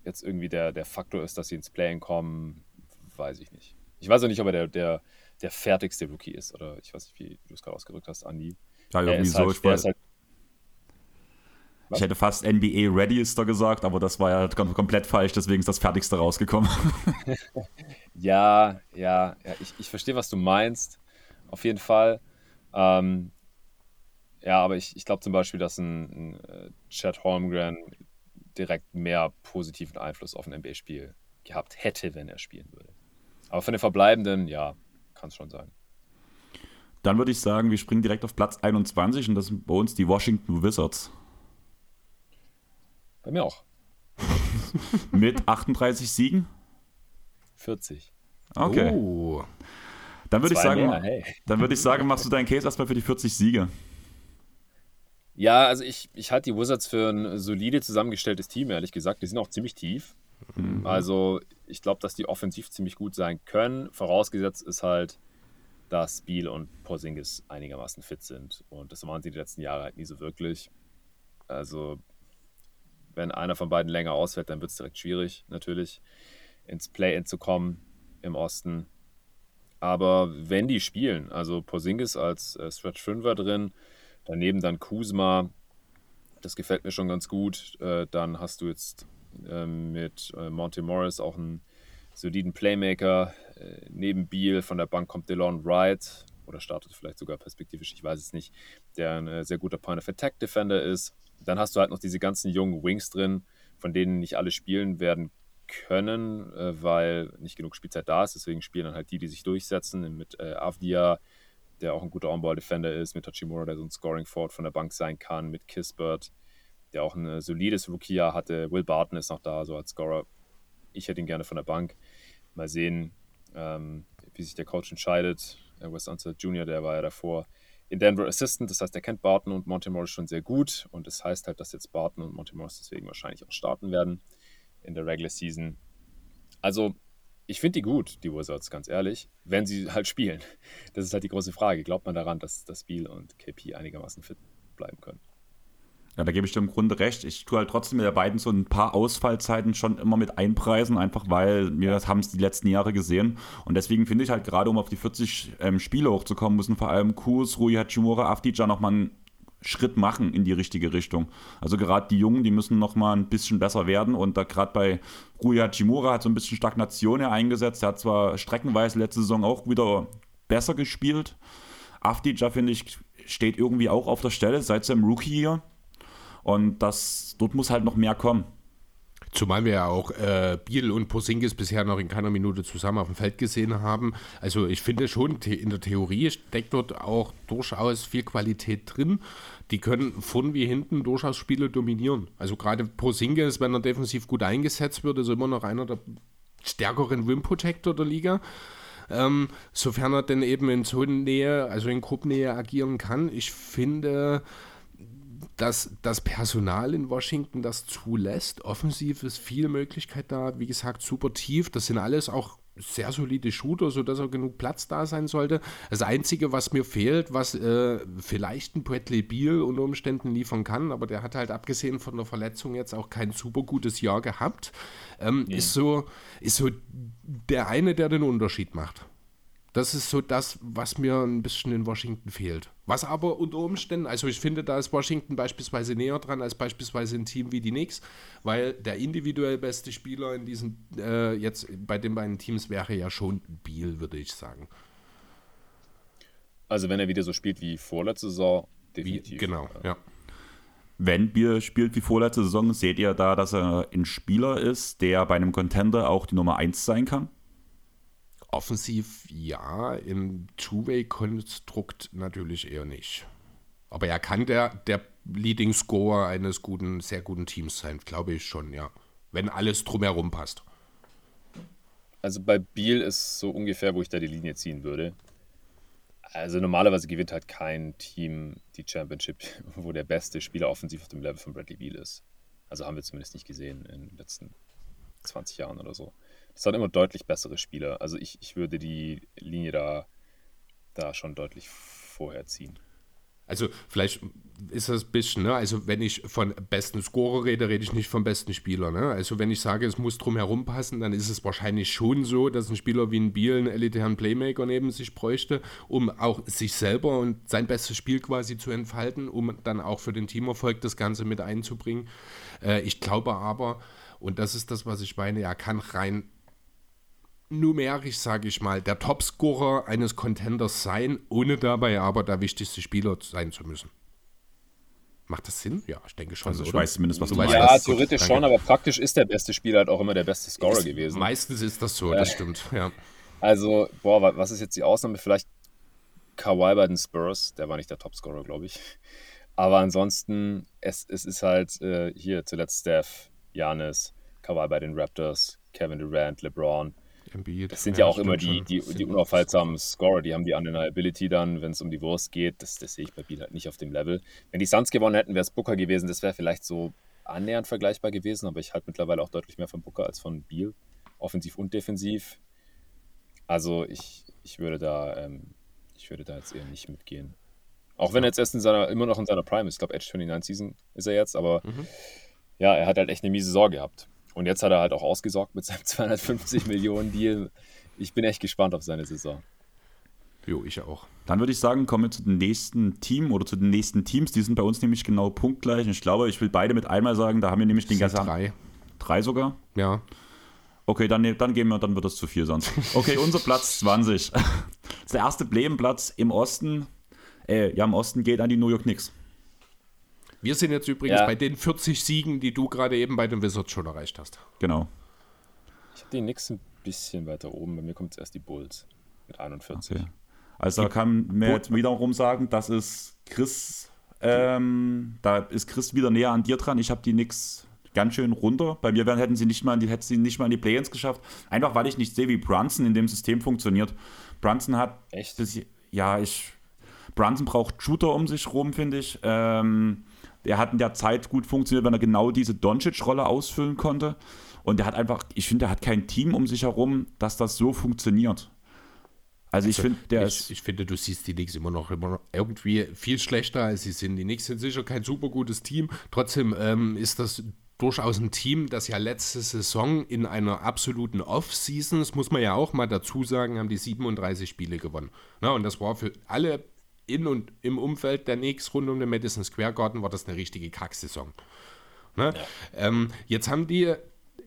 Speaker 4: jetzt irgendwie der, der Faktor ist, dass sie ins Playen kommen, weiß ich nicht. Ich weiß auch nicht, ob er der, der, der fertigste Rookie ist oder ich weiß nicht, wie du es gerade ausgedrückt hast, Andi.
Speaker 2: Ja, irgendwie
Speaker 4: ist
Speaker 2: so.
Speaker 4: halt,
Speaker 2: ich,
Speaker 4: ist halt
Speaker 2: ich hätte fast NBA Readyster gesagt, aber das war ja kom- komplett falsch, deswegen ist das Fertigste rausgekommen. [LAUGHS]
Speaker 4: Ja, ja, ja ich, ich verstehe, was du meinst. Auf jeden Fall. Ähm, ja, aber ich, ich glaube zum Beispiel, dass ein, ein äh, Chad Holmgren direkt mehr positiven Einfluss auf ein NBA-Spiel gehabt hätte, wenn er spielen würde. Aber von den Verbleibenden, ja, kann es schon sein.
Speaker 2: Dann würde ich sagen, wir springen direkt auf Platz 21 und das sind bei uns die Washington Wizards.
Speaker 4: Bei mir auch. [LAUGHS]
Speaker 2: Mit 38 Siegen.
Speaker 4: 40.
Speaker 2: Okay.
Speaker 3: Oh.
Speaker 2: Dann würde ich sagen,
Speaker 4: mehr, hey.
Speaker 2: dann würde ich sagen, machst du deinen Case erstmal für die 40 Siege.
Speaker 4: Ja, also ich, ich halte die Wizards für ein solide zusammengestelltes Team, ehrlich gesagt. Die sind auch ziemlich tief. Also ich glaube, dass die offensiv ziemlich gut sein können. Vorausgesetzt ist halt, dass Beal und Porzingis einigermaßen fit sind. Und das waren sie die letzten Jahre halt nie so wirklich. Also wenn einer von beiden länger ausfällt, dann wird es direkt schwierig, natürlich, ins Play-In zu kommen im Osten. Aber wenn die spielen, also Porzingis als äh, Stretch 5er drin, daneben dann Kuzma, das gefällt mir schon ganz gut. Äh, dann hast du jetzt äh, mit äh, Monty Morris auch einen soliden Playmaker. Äh, neben Beal von der Bank kommt DeLon Wright oder startet vielleicht sogar perspektivisch, ich weiß es nicht, der ein äh, sehr guter Point-of-Attack-Defender ist. Dann hast du halt noch diese ganzen jungen Wings drin, von denen nicht alle spielen werden können, äh, weil nicht genug Spielzeit da ist. Deswegen spielen dann halt die, die sich durchsetzen, mit Avdia, der auch ein guter On-Ball-Defender ist, mit Hachimura, der so ein Scoring-Forward von der Bank sein kann, mit Kispert, der auch ein solides Rookie-Jahr hatte. Will Barton ist noch da, so als Scorer. Ich hätte ihn gerne von der Bank. Mal sehen, ähm, wie sich der Coach entscheidet. Äh, Wes Unser Jr., der war ja davor in Denver Assistant, das heißt, er kennt Barton und Monty Morris schon sehr gut und das heißt halt, dass jetzt Barton und Monty Morris deswegen wahrscheinlich auch starten werden in der Regular Season. Also, ich finde die gut, die Wizards, ganz ehrlich, wenn sie halt spielen. Das ist halt die große Frage. Glaubt man daran, dass das Spiel und KP einigermaßen fit bleiben können?
Speaker 2: Ja, da gebe ich dir im Grunde recht. Ich tue halt trotzdem mit der beiden so ein paar Ausfallzeiten schon immer mit einpreisen, einfach weil wir das haben es die letzten Jahre gesehen. Und deswegen finde ich halt gerade, um auf die 40 ähm, Spiele hochzukommen, müssen vor allem Kus, Rui Hachimura, Avdija nochmal ein Schritt machen in die richtige Richtung. Also gerade die Jungen, die müssen noch mal ein bisschen besser werden und da gerade bei Rui Hachimura hat so ein bisschen Stagnation ja eingesetzt. Er hat zwar streckenweise letzte Saison auch wieder besser gespielt. Afdija, finde ich, steht irgendwie auch auf der Stelle seit seinem Rookie hier. Und das, dort muss halt noch mehr kommen.
Speaker 3: Zumal wir ja auch äh, Biel und Posingis bisher noch in keiner Minute zusammen auf dem Feld gesehen haben. Also ich finde schon, in der Theorie steckt dort auch durchaus viel Qualität drin. Die können von wie hinten durchaus Spiele dominieren. Also gerade Posingis, wenn er defensiv gut eingesetzt wird, ist immer noch einer der stärkeren Rim Protector der Liga. Ähm, sofern er denn eben in Zonennähe, also in Gruppennähe agieren kann. Ich finde, dass das Personal in Washington das zulässt. Offensiv ist viel Möglichkeit da. Wie gesagt, super tief. Das sind alles auch sehr solide Shooter, sodass auch genug Platz da sein sollte. Das Einzige, was mir fehlt, was äh, vielleicht ein Bradley Beal unter Umständen liefern kann, aber der hat halt abgesehen von der Verletzung jetzt auch kein super gutes Jahr gehabt, ähm, ja. ist, so, ist so der eine, der den Unterschied macht. Das ist so das, was mir ein bisschen in Washington fehlt. Was aber unter Umständen, also ich finde, da ist Washington beispielsweise näher dran als beispielsweise ein Team wie die Knicks, weil der individuell beste Spieler in diesen, äh, jetzt bei den beiden Teams wäre ja schon Beal, würde ich sagen.
Speaker 4: Also wenn er wieder so spielt wie vorletzte Saison,
Speaker 3: definitiv. Wie, genau, ja.
Speaker 2: Wenn Biel spielt wie vorletzte Saison, seht ihr da, dass er ein Spieler ist, der bei einem Contender auch die Nummer 1 sein kann?
Speaker 3: Offensiv ja, im Two-Way-Konstrukt natürlich eher nicht. Aber er kann der, der Leading Scorer eines guten, sehr guten Teams sein, glaube ich schon, ja. Wenn alles drumherum passt.
Speaker 4: Also bei Biel ist so ungefähr, wo ich da die Linie ziehen würde. Also normalerweise gewinnt halt kein Team die Championship, [LAUGHS] wo der beste Spieler offensiv auf dem Level von Bradley Beal ist. Also haben wir zumindest nicht gesehen in den letzten 20 Jahren oder so. Es waren immer deutlich bessere Spieler. Also ich, ich würde die Linie da, da schon deutlich vorher ziehen.
Speaker 3: Also vielleicht ist das ein bisschen, ne? also wenn ich von besten Scorer rede, rede ich nicht vom besten Spieler. Ne? Also wenn ich sage, es muss drum herum passen, dann ist es wahrscheinlich schon so, dass ein Spieler wie ein Biel einen elitären Playmaker neben sich bräuchte, um auch sich selber und sein bestes Spiel quasi zu entfalten, um dann auch für den Teamerfolg das Ganze mit einzubringen. Äh, ich glaube aber, und das ist das, was ich meine, er kann rein numerisch, sage ich mal, der Topscorer eines Contenders sein, ohne dabei aber der wichtigste Spieler sein zu müssen. Macht das Sinn? Ja, ich denke schon.
Speaker 2: Also ich oder? weiß zumindest, was du
Speaker 4: meinst. Ja, theoretisch schon, aber praktisch ist der beste Spieler halt auch immer der beste Scorer
Speaker 3: ist,
Speaker 4: gewesen.
Speaker 3: Meistens ist das so, das stimmt. Ja.
Speaker 4: Also, boah, was ist jetzt die Ausnahme? Vielleicht Kawhi bei den Spurs, der war nicht der Topscorer, glaube ich. Aber ansonsten, es, es ist halt äh, hier zuletzt Steph, Janis, Kawhi bei den Raptors, Kevin Durant, LeBron. Embiid. Das sind ja, ja auch immer die, die, die unaufhaltsamen Scorer, die haben die Undeniability dann, wenn es um die Wurst geht. Das, das sehe ich bei Biel halt nicht auf dem Level. Wenn die Suns gewonnen hätten, wäre es Booker gewesen. Das wäre vielleicht so annähernd vergleichbar gewesen, aber ich halte mittlerweile auch deutlich mehr von Booker als von Biel. Offensiv und defensiv. Also ich, ich würde da, ähm, ich würde da jetzt eher nicht mitgehen. Auch wenn er jetzt erst in seiner, immer noch in seiner Prime ist. Ich glaube, Edge 29 Season ist er jetzt, aber mhm. ja, er hat halt echt eine miese Sorge gehabt. Und jetzt hat er halt auch ausgesorgt mit seinem [LAUGHS] 250 Millionen Deal. Ich bin echt gespannt auf seine Saison.
Speaker 3: Jo, ich auch.
Speaker 2: Dann würde ich sagen, kommen wir zu dem nächsten Team oder zu den nächsten Teams. Die sind bei uns nämlich genau punktgleich. Ich glaube, ich will beide mit einmal sagen. Da haben wir nämlich den ganzen.
Speaker 3: Drei.
Speaker 2: Drei sogar?
Speaker 3: Ja.
Speaker 2: Okay, dann, ne, dann gehen wir, dann wird das zu viel sonst. Okay, [LAUGHS] unser Platz 20. Das ist der erste Plebenplatz im Osten. Äh, ja, im Osten geht an die New York Knicks.
Speaker 3: Wir sind jetzt übrigens ja. bei den 40 Siegen, die du gerade eben bei den Wizards schon erreicht hast.
Speaker 2: Genau.
Speaker 4: Ich habe die Knicks ein bisschen weiter oben. Bei mir kommt erst die Bulls mit 41. Okay.
Speaker 2: Also da kann man jetzt wiederum sagen, das ist Chris, ähm, da ist Chris wieder näher an dir dran. Ich habe die Knicks ganz schön runter. Bei mir hätten sie nicht mal, die, hätten sie nicht mal in die Play-ins geschafft. Einfach weil ich nicht sehe, wie Brunson in dem System funktioniert. Brunson hat.
Speaker 4: Echt?
Speaker 2: Das, ja, ich. Brunson braucht Shooter um sich rum, finde ich. Ähm, der hat in der Zeit gut funktioniert, wenn er genau diese Doncic-Rolle ausfüllen konnte. Und der hat einfach, ich finde, der hat kein Team um sich herum, dass das so funktioniert. Also, also ich finde, der
Speaker 3: ich,
Speaker 2: ist.
Speaker 3: Ich finde, du siehst die Knicks immer noch, immer noch irgendwie viel schlechter, als sie sind. Die Knicks sind sicher kein super gutes Team. Trotzdem ähm, ist das durchaus ein Team, das ja letzte Saison in einer absoluten Off-Season, das muss man ja auch mal dazu sagen, haben die 37 Spiele gewonnen. Na, und das war für alle in und im Umfeld der Knicks rund um den Madison Square Garden war das eine richtige Kacksaison. Ne? Ja. Ähm, jetzt haben die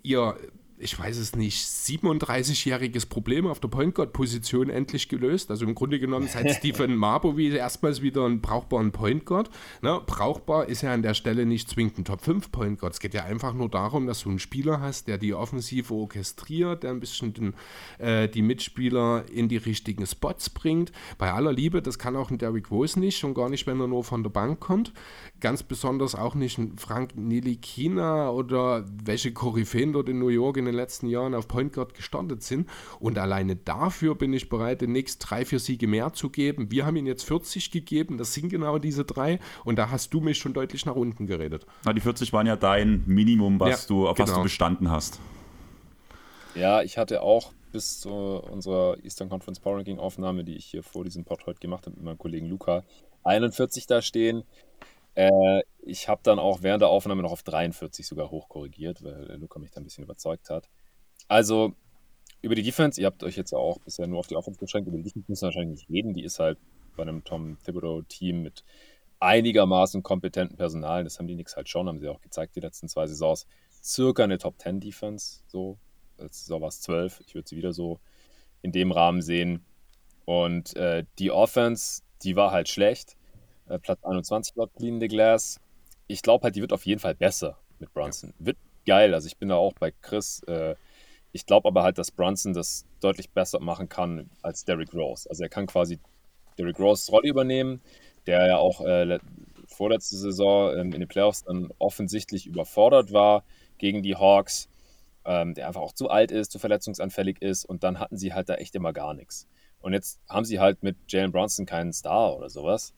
Speaker 3: ihr ich weiß es nicht, 37-jähriges Problem auf der Point Guard-Position endlich gelöst. Also im Grunde genommen seit [LAUGHS] Stephen Marbovi erstmals wieder einen brauchbaren Point Guard. Ne, brauchbar ist ja an der Stelle nicht zwingend ein Top 5 Point Guard. Es geht ja einfach nur darum, dass du einen Spieler hast, der die Offensive orchestriert, der ein bisschen den, äh, die Mitspieler in die richtigen Spots bringt. Bei aller Liebe, das kann auch ein Derrick Rose nicht, schon gar nicht, wenn er nur von der Bank kommt. Ganz besonders auch nicht ein Frank Nilikina oder welche Koryphäen dort in New York in den letzten Jahren auf Point Guard gestartet sind. Und alleine dafür bin ich bereit, den nächsten drei, vier Siege mehr zu geben. Wir haben ihn jetzt 40 gegeben, das sind genau diese drei. Und da hast du mich schon deutlich nach unten geredet.
Speaker 2: Na, die 40 waren ja dein Minimum, was ja, du, auf genau. was du bestanden hast.
Speaker 4: Ja, ich hatte auch bis zu unserer Eastern Conference Power Ranking Aufnahme, die ich hier vor diesem Pod heute gemacht habe mit meinem Kollegen Luca, 41 da stehen. Äh, ich habe dann auch während der Aufnahme noch auf 43 sogar hochkorrigiert, weil Luca mich da ein bisschen überzeugt hat. Also über die Defense, ihr habt euch jetzt auch bisher nur auf die Offense beschränkt, über die Defense müssen wir wahrscheinlich nicht reden. Die ist halt bei einem Tom Thibodeau-Team mit einigermaßen kompetenten Personal, das haben die Knicks halt schon, haben sie auch gezeigt, die letzten zwei Saisons, circa eine Top 10 Defense, so. Als Saison war es 12, ich würde sie wieder so in dem Rahmen sehen. Und äh, die Offense, die war halt schlecht. Äh, Platz 21 laut Clean the Glass. Ich glaube halt, die wird auf jeden Fall besser mit Brunson. Ja. Wird geil. Also ich bin da auch bei Chris. Äh, ich glaube aber halt, dass Brunson das deutlich besser machen kann als Derrick Rose. Also er kann quasi Derrick Roses Rolle übernehmen, der ja auch äh, vorletzte Saison ähm, in den Playoffs dann offensichtlich überfordert war gegen die Hawks, ähm, der einfach auch zu alt ist, zu verletzungsanfällig ist und dann hatten sie halt da echt immer gar nichts. Und jetzt haben sie halt mit Jalen Brunson keinen Star oder sowas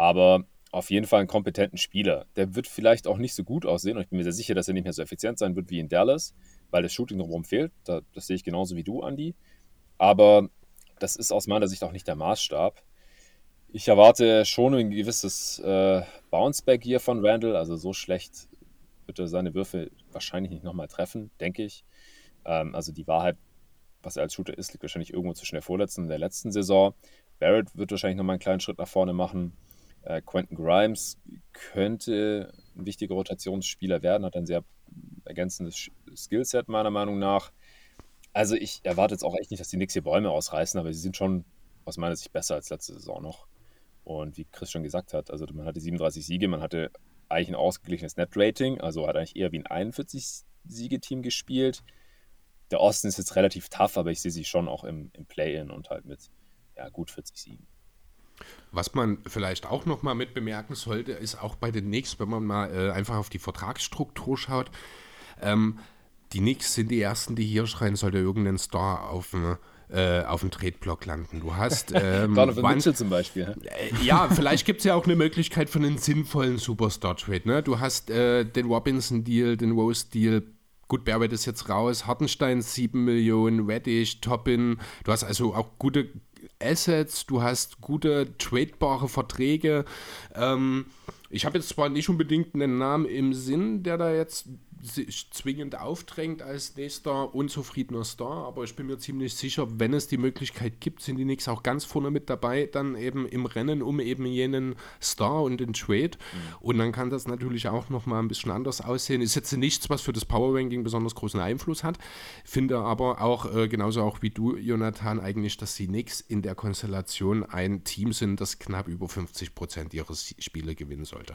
Speaker 4: aber auf jeden Fall einen kompetenten Spieler. Der wird vielleicht auch nicht so gut aussehen und ich bin mir sehr sicher, dass er nicht mehr so effizient sein wird wie in Dallas, weil das Shooting drumherum fehlt. das sehe ich genauso wie du, Andy. Aber das ist aus meiner Sicht auch nicht der Maßstab. Ich erwarte schon ein gewisses äh, Bounceback hier von Randall. Also so schlecht wird er seine Würfe wahrscheinlich nicht nochmal treffen, denke ich. Ähm, also die Wahrheit, was er als Shooter ist, liegt wahrscheinlich irgendwo zwischen der vorletzten und der letzten Saison. Barrett wird wahrscheinlich nochmal einen kleinen Schritt nach vorne machen. Äh, Quentin Grimes könnte ein wichtiger Rotationsspieler werden, hat ein sehr ergänzendes Skillset meiner Meinung nach. Also ich erwarte jetzt auch echt nicht, dass die Knicks hier Bäume ausreißen, aber sie sind schon aus meiner Sicht besser als letzte Saison noch. Und wie Chris schon gesagt hat, also man hatte 37 Siege, man hatte eigentlich ein ausgeglichenes Net-Rating, also hat eigentlich eher wie ein 41-Siege-Team gespielt. Der Osten ist jetzt relativ tough, aber ich sehe sie schon auch im, im Play-In und halt mit ja, gut 40 Siegen.
Speaker 3: Was man vielleicht auch noch mal mit bemerken sollte, ist auch bei den Knicks, wenn man mal äh, einfach auf die Vertragsstruktur schaut, ähm, die Knicks sind die ersten, die hier schreien, sollte irgendein Star auf dem äh, auf dem Tretblock landen. Du hast [LAUGHS]
Speaker 4: ähm, Donovan Mitchell zum Beispiel.
Speaker 3: Äh, ja, vielleicht gibt es ja auch eine Möglichkeit für einen sinnvollen Superstar-Trade. Ne? Du hast äh, den Robinson-Deal, den Rose-Deal, Gut, Barrett ist jetzt raus, Hartenstein 7 Millionen, Reddish, Toppin. Du hast also auch gute Assets, du hast gute tradebare Verträge. Ähm, ich habe jetzt zwar nicht unbedingt einen Namen im Sinn, der da jetzt zwingend aufdrängt als nächster unzufriedener Star, aber ich bin mir ziemlich sicher, wenn es die Möglichkeit gibt, sind die Knicks auch ganz vorne mit dabei, dann eben im Rennen um eben jenen Star und den Trade. Mhm. Und dann kann das natürlich auch nochmal ein bisschen anders aussehen. Ist jetzt nichts, was für das Power Ranking besonders großen Einfluss hat. Finde aber auch, äh, genauso auch wie du, Jonathan, eigentlich, dass die Knicks in der Konstellation ein Team sind, das knapp über 50 Prozent ihrer Spiele gewinnen sollte.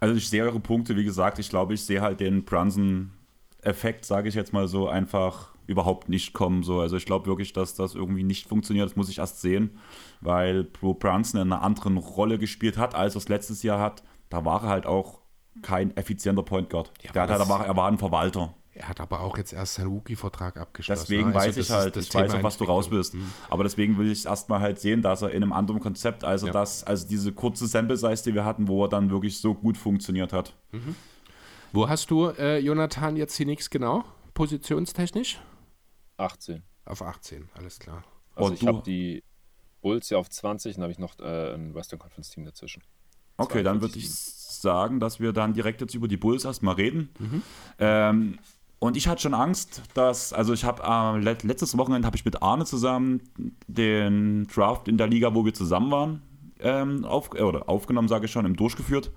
Speaker 2: Also ich sehe eure Punkte, wie gesagt, ich glaube, ich sehe halt den Brunson-Effekt, sage ich jetzt mal so, einfach überhaupt nicht kommen. So. Also ich glaube wirklich, dass das irgendwie nicht funktioniert. Das muss ich erst sehen, weil Pro Brunson in einer anderen Rolle gespielt hat, als er es letztes Jahr hat. Da war er halt auch kein effizienter Point Guard. Ja, Der hat halt, er war ein Verwalter.
Speaker 3: Er hat aber auch jetzt erst seinen Rookie-Vertrag abgeschlossen.
Speaker 2: Deswegen also weiß ich halt, ich weiß auch, was du raus bist. Mhm. Aber deswegen will ich erstmal halt sehen, dass er in einem anderen Konzept, also ja. das, also diese kurze Sample-Size, die wir hatten, wo er dann wirklich so gut funktioniert hat. Mhm.
Speaker 3: Wo hast du, äh, Jonathan, jetzt hier nichts genau, positionstechnisch?
Speaker 4: 18.
Speaker 3: Auf 18, alles klar.
Speaker 4: Also und ich habe die Bulls ja auf 20 und habe ich noch äh, ein Western Conference Team dazwischen.
Speaker 2: Okay, dann würde ich sagen, dass wir dann direkt jetzt über die Bulls erstmal reden. Mhm. Ähm, Und ich hatte schon Angst, dass, also ich habe äh, letztes Wochenende habe ich mit Arne zusammen den Draft in der Liga, wo wir zusammen waren, ähm, auf, oder aufgenommen, sage ich schon, im durchgeführt.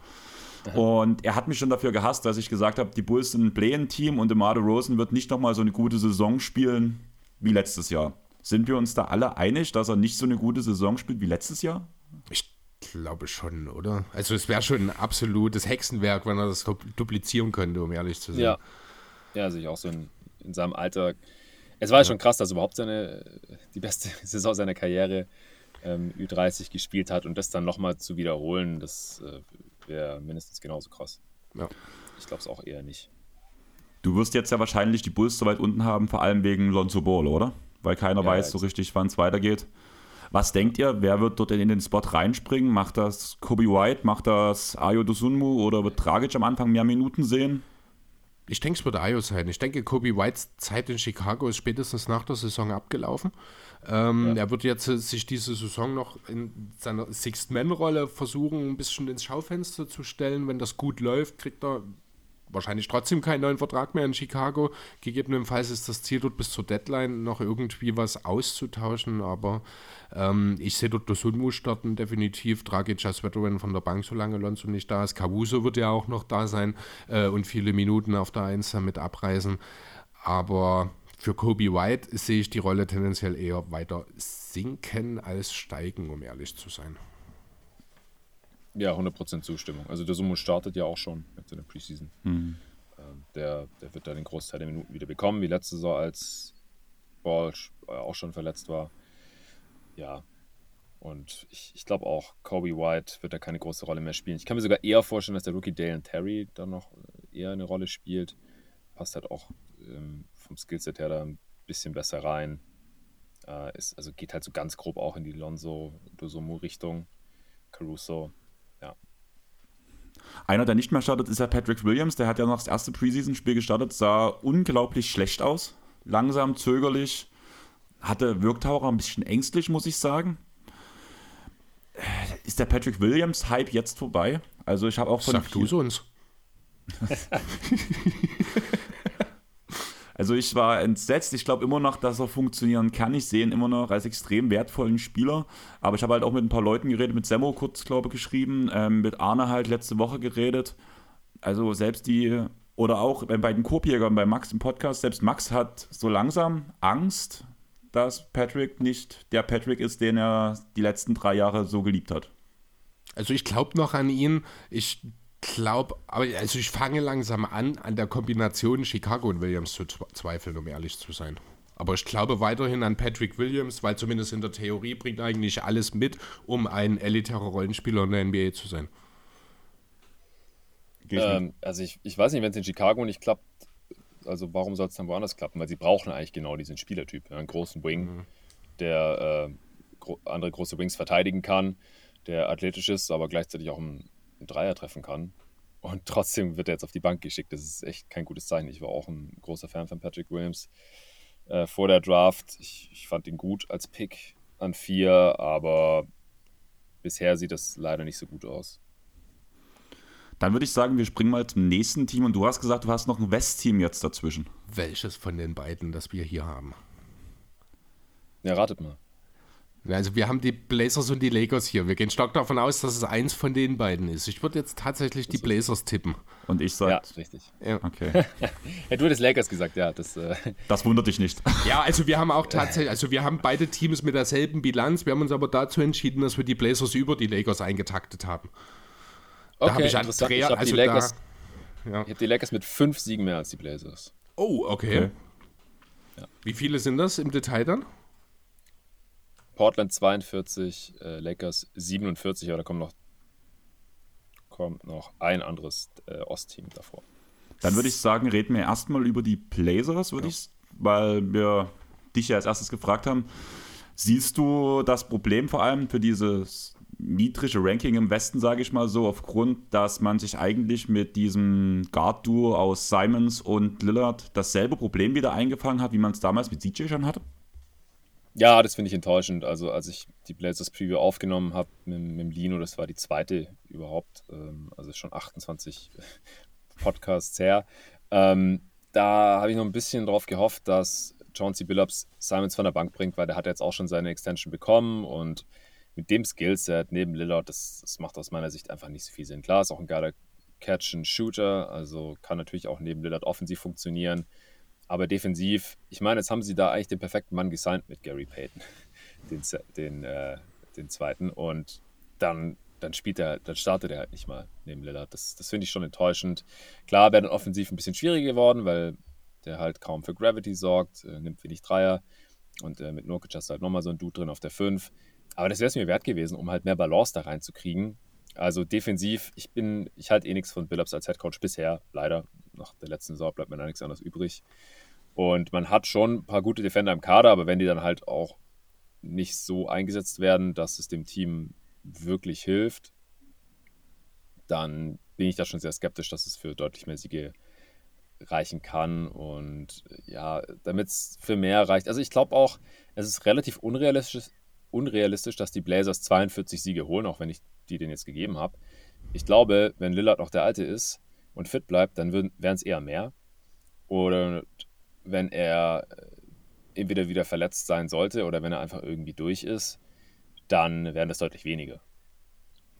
Speaker 2: Und er hat mich schon dafür gehasst, dass ich gesagt habe, die Bulls sind ein Play-in-Team und DeMar Rosen wird nicht nochmal so eine gute Saison spielen wie letztes Jahr. Sind wir uns da alle einig, dass er nicht so eine gute Saison spielt wie letztes Jahr?
Speaker 3: Ich glaube schon, oder? Also es wäre schon ein absolutes Hexenwerk, wenn er das duplizieren könnte, um ehrlich zu sein.
Speaker 4: Ja, ja also ich auch so in, in seinem Alter. Es war ja schon krass, dass er überhaupt seine, die beste [LAUGHS] Saison seiner Karriere ähm, Ü30 gespielt hat und das dann nochmal zu wiederholen, das äh, wäre mindestens genauso krass. Ja. Ich glaube es auch eher nicht.
Speaker 2: Du wirst jetzt ja wahrscheinlich die Bulls so weit unten haben, vor allem wegen Lonzo Ball, oder? Weil keiner ja, weiß so richtig, wann es weitergeht. Was denkt ihr, wer wird dort in den Spot reinspringen? Macht das Kobe White, macht das Ayo Dosunmu oder wird Dragic am Anfang mehr Minuten sehen?
Speaker 3: Ich denke, es wird Ayo sein. Ich denke, Kobe Whites Zeit in Chicago ist spätestens nach der Saison abgelaufen. Ähm, ja. Er wird jetzt äh, sich diese Saison noch in seiner Sixth-Man-Rolle versuchen, ein bisschen ins Schaufenster zu stellen. Wenn das gut läuft, kriegt er wahrscheinlich trotzdem keinen neuen Vertrag mehr in Chicago. Gegebenenfalls ist das Ziel dort bis zur Deadline noch irgendwie was auszutauschen, aber ähm, ich sehe dort Dosunmu starten definitiv. Dragic als Veteran von der Bank, solange Lonzo nicht da ist. Caruso wird ja auch noch da sein äh, und viele Minuten auf der Eins damit abreisen. Aber für Kobe White sehe ich die Rolle tendenziell eher weiter sinken als steigen, um ehrlich zu sein.
Speaker 4: Ja, 100% Zustimmung. Also der Sumo startet ja auch schon jetzt in der Preseason. Mhm. Der, der wird da den Großteil der Minuten wieder bekommen, wie letzte Saison, als Ball äh, auch schon verletzt war. Ja, und ich, ich glaube auch, Kobe White wird da keine große Rolle mehr spielen. Ich kann mir sogar eher vorstellen, dass der Rookie Dale Terry da noch äh, eher eine Rolle spielt. Passt halt auch ähm, vom Skillset her da ein bisschen besser rein. Äh, ist, also geht halt so ganz grob auch in die Lonzo Dosomu-Richtung. Caruso.
Speaker 2: Einer, der nicht mehr startet, ist ja Patrick Williams. Der hat ja noch das erste Preseason-Spiel gestartet, sah unglaublich schlecht aus. Langsam, zögerlich. Hatte, wirkte auch ein bisschen ängstlich, muss ich sagen. Ist der Patrick Williams-Hype jetzt vorbei? Also ich habe auch von.
Speaker 3: Sag du uns. [LAUGHS]
Speaker 2: Also ich war entsetzt. Ich glaube immer noch, dass er funktionieren kann. Ich sehe ihn immer noch als extrem wertvollen Spieler. Aber ich habe halt auch mit ein paar Leuten geredet, mit Semmo kurz, glaube ich, geschrieben, ähm, mit Arne halt letzte Woche geredet. Also selbst die, oder auch bei den Korbjägern, bei Max im Podcast, selbst Max hat so langsam Angst, dass Patrick nicht der Patrick ist, den er die letzten drei Jahre so geliebt hat.
Speaker 3: Also ich glaube noch an ihn. Ich glaube, aber also ich fange langsam an, an der Kombination Chicago und Williams zu zweifeln, um ehrlich zu sein. Aber ich glaube weiterhin an Patrick Williams, weil zumindest in der Theorie bringt er eigentlich alles mit, um ein elitärer Rollenspieler in der NBA zu sein.
Speaker 4: Ähm, also ich, ich weiß nicht, wenn es in Chicago nicht klappt, also warum soll es dann woanders klappen? Weil sie brauchen eigentlich genau diesen Spielertyp, einen großen Wing, mhm. der äh, gro andere große Wings verteidigen kann, der athletisch ist, aber gleichzeitig auch ein einen Dreier treffen kann. Und trotzdem wird er jetzt auf die Bank geschickt. Das ist echt kein gutes Zeichen. Ich war auch ein großer Fan von Patrick Williams äh, vor der Draft. Ich, ich, fand ihn gut als Pick an vier, aber bisher sieht das leider nicht so gut aus.
Speaker 2: Dann würde ich sagen, wir springen mal zum nächsten Team. Und du hast gesagt, du hast noch ein West-Team jetzt dazwischen.
Speaker 3: Welches von den beiden, das wir hier haben?
Speaker 4: Ja, ratet mal.
Speaker 3: Also wir haben die Blazers und die Lakers hier. Wir gehen stark davon aus, dass es eins von den beiden ist. Ich würde jetzt tatsächlich die Blazers tippen.
Speaker 2: Und ich sage... Ja,
Speaker 4: richtig.
Speaker 2: Ja. Okay. [LAUGHS]
Speaker 4: ja, du hättest Lakers gesagt, ja. Das, äh [LAUGHS]
Speaker 2: das wundert dich nicht. [LAUGHS]
Speaker 3: Ja, also wir haben auch tatsächlich, also wir haben beide Teams mit derselben Bilanz. Wir haben uns aber dazu entschieden, dass wir die Blazers über die Lakers eingetaktet haben.
Speaker 4: Da okay, habe ich Andrea, ich also Lakers, da, ja. Ich habe die Lakers mit fünf Siegen mehr als die Blazers.
Speaker 3: Oh, okay. okay. Ja. Wie viele sind das im Detail dann?
Speaker 4: Portland 42, äh, Lakers 47, aber da kommt noch, kommt noch ein anderes äh, Ostteam davor.
Speaker 2: Dann würde ich sagen, reden wir erstmal über die Blazers, würde ja. ich, weil wir dich ja als erstes gefragt haben. Siehst du das Problem vor allem für dieses niedrige Ranking im Westen, sage ich mal so, aufgrund, dass man sich eigentlich mit diesem Guard-Duo aus Simons und Lillard dasselbe Problem wieder eingefangen hat, wie man es damals mit CJ schon hatte?
Speaker 4: Ja, das finde ich enttäuschend. Also, als ich die Blazers Preview aufgenommen habe mit, mit Lino, das war die zweite überhaupt, ähm, also schon 28 [LAUGHS] Podcasts her, ähm, da habe ich noch ein bisschen drauf gehofft, dass Chauncey Billups Simons von der Bank bringt, weil der hat jetzt auch schon seine Extension bekommen und mit dem Skillset neben Lillard, das, das macht aus meiner Sicht einfach nicht so viel Sinn. Klar, ist auch ein geiler Catch-and-Shooter, also kann natürlich auch neben Lillard offensiv funktionieren. Aber defensiv, ich meine, jetzt haben sie da eigentlich den perfekten Mann gesigned mit Gary Payton, [LAUGHS] den, den, äh, den zweiten. Und dann, dann spielt er, dann startet er halt nicht mal neben Lillard. Das, das finde ich schon enttäuschend. Klar wäre dann offensiv ein bisschen schwieriger geworden, weil der halt kaum für Gravity sorgt, äh, nimmt wenig Dreier. Und äh, mit Nurkic hast du halt nochmal so ein Dude drin auf der 5. Aber das wäre es mir wert gewesen, um halt mehr Balance da reinzukriegen. Also defensiv, ich bin, ich halte eh nichts von Billups als Headcoach bisher, leider. Nach der letzten Saison bleibt mir da nichts anderes übrig. Und man hat schon ein paar gute Defender im Kader, aber wenn die dann halt auch nicht so eingesetzt werden, dass es dem Team wirklich hilft, dann bin ich da schon sehr skeptisch, dass es für deutlich mehr Siege reichen kann. Und ja, damit es für mehr reicht. Also ich glaube auch, es ist relativ unrealistisch, unrealistisch, dass die Blazers 42 Siege holen, auch wenn ich die denen jetzt gegeben habe. Ich glaube, wenn Lillard noch der Alte ist und fit bleibt, dann wären es eher mehr. Oder wenn er äh, entweder wieder verletzt sein sollte oder wenn er einfach irgendwie durch ist, dann wären das deutlich weniger.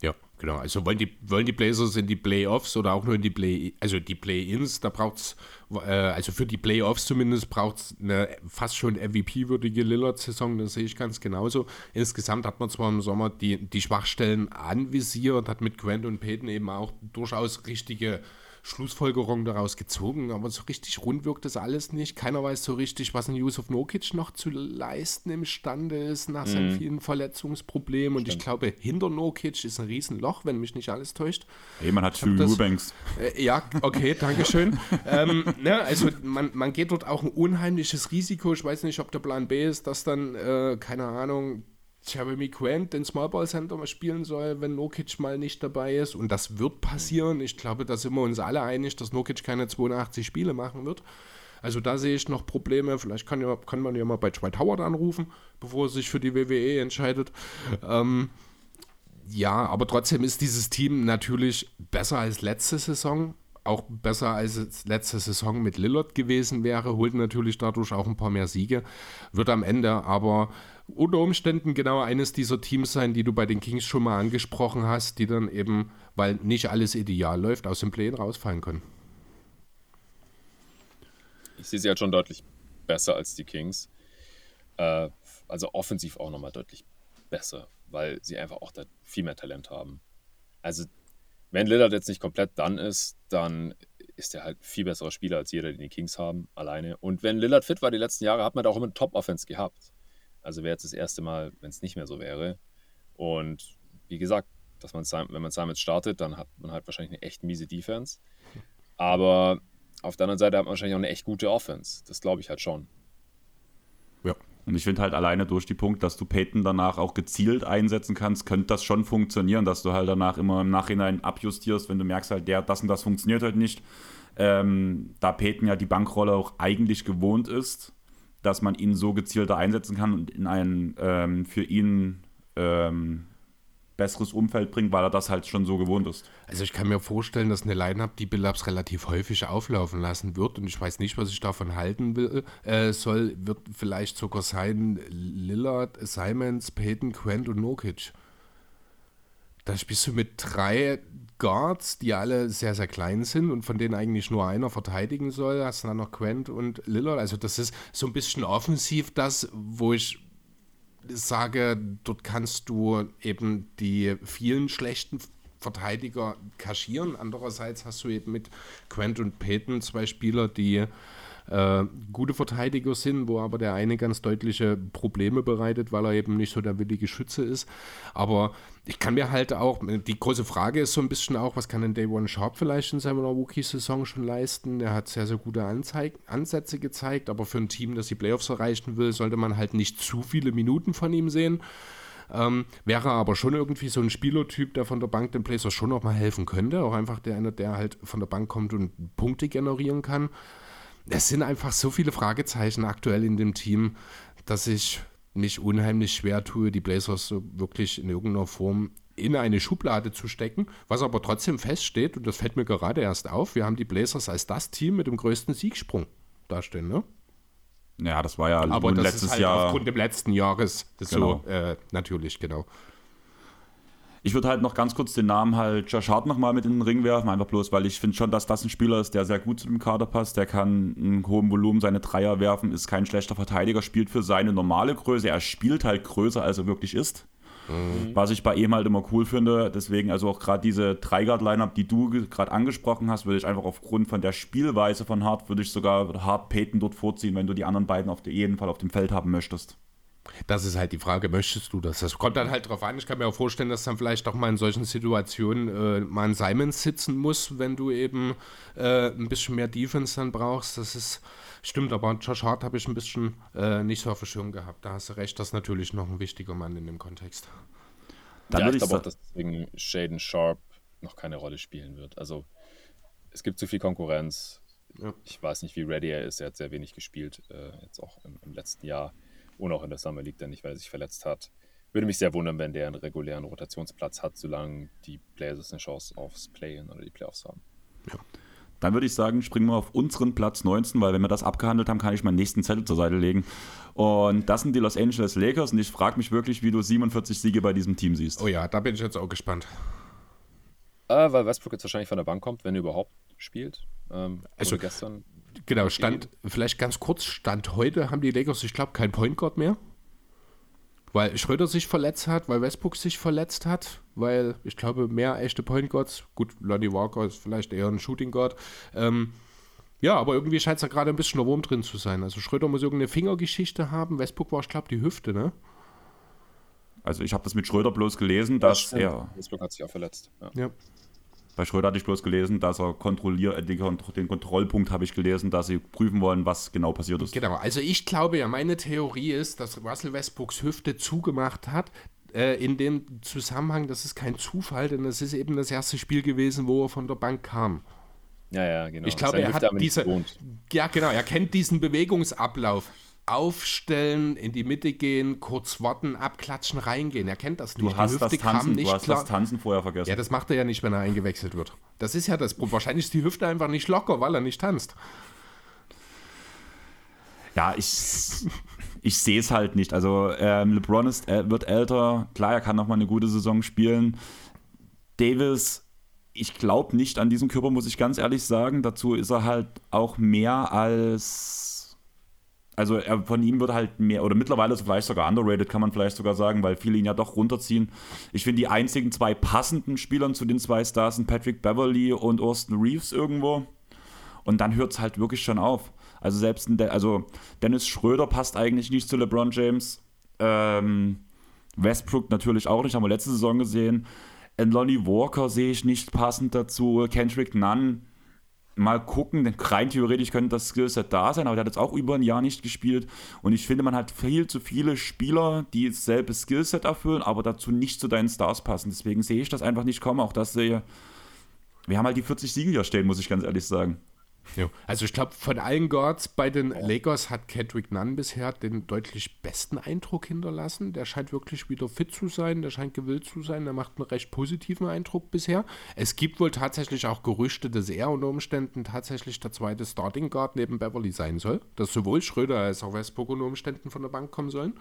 Speaker 3: Ja, genau. Also wollen die, wollen die Blazers in die Playoffs oder auch nur in die Play, also die Play-Ins, da braucht es, äh, also für die Playoffs zumindest braucht es eine fast schon MVP-würdige Lillard-Saison, das sehe ich ganz genauso. Insgesamt hat man zwar im Sommer die, die Schwachstellen anvisiert, hat mit Grant und Peyton eben auch durchaus richtige Schlussfolgerung daraus gezogen, aber so richtig rund wirkt das alles nicht. Keiner weiß so richtig, was ein Yusuf Nokic noch zu leisten imstande ist nach seinen mhm. vielen Verletzungsproblemen. Und ich glaube, hinter Nokic ist ein Riesenloch, wenn mich nicht alles täuscht.
Speaker 2: Hey, man hat Phil Eubanks.
Speaker 3: Äh, ja, okay, danke schön. ähm, ne, also man, man geht dort auch ein unheimliches Risiko. Ich weiß nicht, ob der Plan B ist, dass dann, äh, keine Ahnung, Jeremy Grant den Small Ball Center mal spielen soll, wenn Nokic mal nicht dabei ist. Und das wird passieren. Ich glaube, da sind wir uns alle einig, dass Nokic keine 82 Spiele machen wird. Also da sehe ich noch Probleme. Vielleicht kann, ja, kann man ja mal bei Dwight Howard anrufen, bevor er sich für die WWE entscheidet. Ähm, ja, aber trotzdem ist dieses Team natürlich besser als letzte Saison. Auch besser als letzte Saison mit Lillard gewesen wäre. Holt natürlich dadurch auch ein paar mehr Siege. Wird am Ende aber unter Umständen genau eines dieser Teams sein, die du bei den Kings schon mal angesprochen hast, die dann eben, weil nicht alles ideal läuft, aus dem Play rausfallen können.
Speaker 4: Ich sehe sie halt schon deutlich besser als die Kings. Äh, also offensiv auch nochmal deutlich besser, weil sie einfach auch da viel mehr Talent haben. Also, wenn Lillard jetzt nicht komplett dann ist, dann ist er halt viel besserer Spieler als jeder, den die Kings haben, alleine. Und wenn Lillard fit war die letzten Jahre, hat man da auch immer eine Top-Offense gehabt. Also wäre jetzt das erste Mal, wenn es nicht mehr so wäre. Und wie gesagt, dass man, wenn man Simons startet, dann hat man halt wahrscheinlich eine echt miese Defense. Aber auf der anderen Seite hat man wahrscheinlich auch eine echt gute Offense. Das glaube ich halt schon.
Speaker 2: Ja. Und ich finde halt alleine durch die Punkt, dass du Peyton danach auch gezielt einsetzen kannst, könnte das schon funktionieren, dass du halt danach immer im Nachhinein abjustierst, wenn du merkst halt, der, das und das funktioniert halt nicht. Ähm, da Peyton ja die Bankrolle auch eigentlich gewohnt ist, dass man ihn so gezielter einsetzen kann und in ein ähm, für ihn ähm, besseres Umfeld bringt, weil er das halt schon so gewohnt ist.
Speaker 3: Also ich kann mir vorstellen, dass eine Line-Up die Billups relativ häufig auflaufen lassen wird und ich weiß nicht, was ich davon halten will, äh, soll, wird vielleicht sogar sein Lillard, Simons, Peyton, Quent und Nokic. Da spielst du mit drei Guards, die alle sehr, sehr klein sind und von denen eigentlich nur einer verteidigen soll. Hast du dann noch Quent und Lillard. Also das ist so ein bisschen offensiv das, wo ich sage, dort kannst du eben die vielen schlechten Verteidiger kaschieren. Andererseits hast du eben mit Quent und Peyton zwei Spieler, die äh, gute Verteidiger sind, wo aber der eine ganz deutliche Probleme bereitet, weil er eben nicht so der willige Schütze ist. Aber ich kann mir halt auch, die große Frage ist so ein bisschen auch, was kann denn Day One Sharp vielleicht in seiner Rookie-Saison schon leisten? Er hat sehr, sehr gute Anzeig Ansätze gezeigt, aber für ein Team, das die Playoffs erreichen will, sollte man halt nicht zu viele Minuten von ihm sehen. Ähm, wäre aber schon irgendwie so ein Spielertyp, der von der Bank den Blazers schon noch mal helfen könnte. Auch einfach der einer, der halt von der Bank kommt und Punkte generieren kann es sind einfach so viele Fragezeichen aktuell in dem Team, dass ich mich unheimlich schwer tue, die Blazers so wirklich in irgendeiner Form in eine Schublade zu stecken, was aber trotzdem feststeht, und das fällt mir gerade erst auf, wir haben die Blazers als das Team mit dem größten Siegsprung dastehen, ne?
Speaker 2: Ja, das war ja
Speaker 3: aber das
Speaker 2: letztes
Speaker 3: ist halt
Speaker 2: Jahr.
Speaker 3: aufgrund des letzten Jahres
Speaker 2: Genau.
Speaker 3: so, äh, natürlich, genau.
Speaker 2: Ich würde halt noch ganz kurz den Namen halt Josh Hart nochmal mit in den Ring werfen, einfach bloß, weil ich finde schon, dass das ein Spieler ist, der sehr gut zu dem Kader passt. Der kann in hohem Volumen seine Dreier werfen, ist kein schlechter Verteidiger, spielt für seine normale Größe. Er spielt halt größer, als er wirklich ist. Was ich bei ihm halt immer cool finde. Deswegen, also auch gerade diese Dreigard-Lineup, die du gerade angesprochen hast, würde ich einfach aufgrund von der Spielweise von Hart, würde ich sogar Hart Peyton dort vorziehen, wenn du die anderen beiden auf jeden Fall auf dem Feld haben möchtest.
Speaker 3: Das ist halt die Frage, möchtest du das? Das kommt dann halt drauf an. Ich kann mir auch vorstellen, dass dann vielleicht auch mal in solchen Situationen äh, mal ein Simons sitzen muss, wenn du eben äh, ein bisschen mehr Defense dann brauchst. Das ist, stimmt, aber Josh Hart habe ich ein bisschen äh, nicht so auf dem Schirm gehabt. Da hast du recht, das ist natürlich noch ein wichtiger Mann in dem Kontext.
Speaker 2: Dann
Speaker 4: ja, ich glaube auch, dass deswegen Shaden Sharp noch keine Rolle spielen wird. Also es gibt zu viel Konkurrenz.
Speaker 3: Ja.
Speaker 4: Ich weiß nicht, wie ready er ist. Er hat sehr wenig gespielt, äh, jetzt auch im, im letzten Jahr. Und auch in der Summer League dann nicht, weil er sich verletzt hat. Würde mich sehr wundern, wenn der einen regulären Rotationsplatz hat, solange die Blazers eine Chance aufs Play-In oder die Playoffs haben.
Speaker 2: Dann würde ich sagen, springen wir auf unseren Platz 19, weil wenn wir das abgehandelt haben, kann ich meinen nächsten Zettel zur Seite legen. Und das sind die Los Angeles Lakers und ich frage mich wirklich, wie du 47 Siege bei diesem Team siehst.
Speaker 3: Oh ja, da bin ich jetzt auch gespannt.
Speaker 4: Äh, weil Westbrook jetzt wahrscheinlich von der Bank kommt, wenn er überhaupt spielt. Ähm,
Speaker 3: also
Speaker 4: gestern.
Speaker 3: Genau, Stand, vielleicht ganz kurz, Stand heute haben die Lakers, ich glaube, kein Point Guard mehr. Weil Schröder sich verletzt hat, weil Westbrook sich verletzt hat, weil ich glaube, mehr echte Point Guards, gut, Lonnie Walker ist vielleicht eher ein Shooting Guard. Ähm, ja, aber irgendwie scheint es da gerade ein bisschen der Wurm drin zu sein. Also Schröder muss irgendeine Fingergeschichte haben. Westbrook war, ich glaube, die Hüfte, ne?
Speaker 2: Also ich habe das mit Schröder bloß gelesen, dass
Speaker 4: stimmt.
Speaker 2: er,
Speaker 4: Westbrook hat sich auch verletzt. Ja.
Speaker 3: Ja.
Speaker 2: Bei Schröder hatte ich bloß gelesen, dass er kontrolliert, den, Kont- den Kontrollpunkt habe ich gelesen, dass sie prüfen wollen, was genau passiert ist.
Speaker 3: Genau, also ich glaube ja, meine Theorie ist, dass Russell Westbrooks Hüfte zugemacht hat. Äh, in dem Zusammenhang, das ist kein Zufall, denn es ist eben das erste Spiel gewesen, wo er von der Bank kam.
Speaker 4: ja, ja, genau.
Speaker 3: Ich glaube, er hat diese. Ja, genau, er kennt diesen Bewegungsablauf. Aufstellen, in die Mitte gehen, kurz warten, abklatschen, reingehen. Er kennt das nicht.
Speaker 2: Du hast, das Tanzen,
Speaker 3: nicht
Speaker 2: du hast
Speaker 3: klar.
Speaker 2: das Tanzen vorher vergessen.
Speaker 3: Ja, das macht er ja nicht, wenn er eingewechselt wird. Das ist ja das Problem. Wahrscheinlich ist die Hüfte einfach nicht locker, weil er nicht tanzt.
Speaker 2: Ja, ich, ich sehe es halt nicht. Also ähm, LeBron ist, äh, wird älter, klar, er kann noch mal eine gute Saison spielen. Davis, ich glaube nicht an diesen Körper, muss ich ganz ehrlich sagen. Dazu ist er halt auch mehr als. Also er, von ihm wird halt mehr, oder mittlerweile ist er vielleicht sogar underrated, kann man vielleicht sogar sagen, weil viele ihn ja doch runterziehen. Ich finde die einzigen zwei passenden Spielern zu den zwei Stars sind Patrick Beverly und Austin Reeves irgendwo. Und dann hört es halt wirklich schon auf. Also selbst De also Dennis Schröder passt eigentlich nicht zu LeBron James. Ähm, Westbrook natürlich auch nicht, haben wir letzte Saison gesehen. Und Lonnie Walker sehe ich nicht passend dazu. Kendrick Nunn, mal gucken, denn rein theoretisch könnte das Skillset da sein, aber der hat jetzt auch über ein Jahr nicht gespielt. Und ich finde, man hat viel zu viele Spieler, die dasselbe Skillset erfüllen, aber dazu nicht zu deinen Stars passen. Deswegen sehe ich das einfach nicht kommen. Auch das sehe. Wir haben halt die 40 Siege hier stehen, muss ich ganz ehrlich sagen.
Speaker 3: Ja. Also ich glaube, von allen Guards bei den Lakers hat Kendrick Nunn bisher den deutlich besten Eindruck hinterlassen. Der scheint wirklich wieder fit zu sein, der scheint gewillt zu sein, der macht einen recht positiven Eindruck bisher. Es gibt wohl tatsächlich auch Gerüchte, dass er unter Umständen tatsächlich der zweite Starting Guard neben Beverly sein soll. Dass sowohl Schröder als auch Westbrook unter Umständen von der Bank kommen sollen.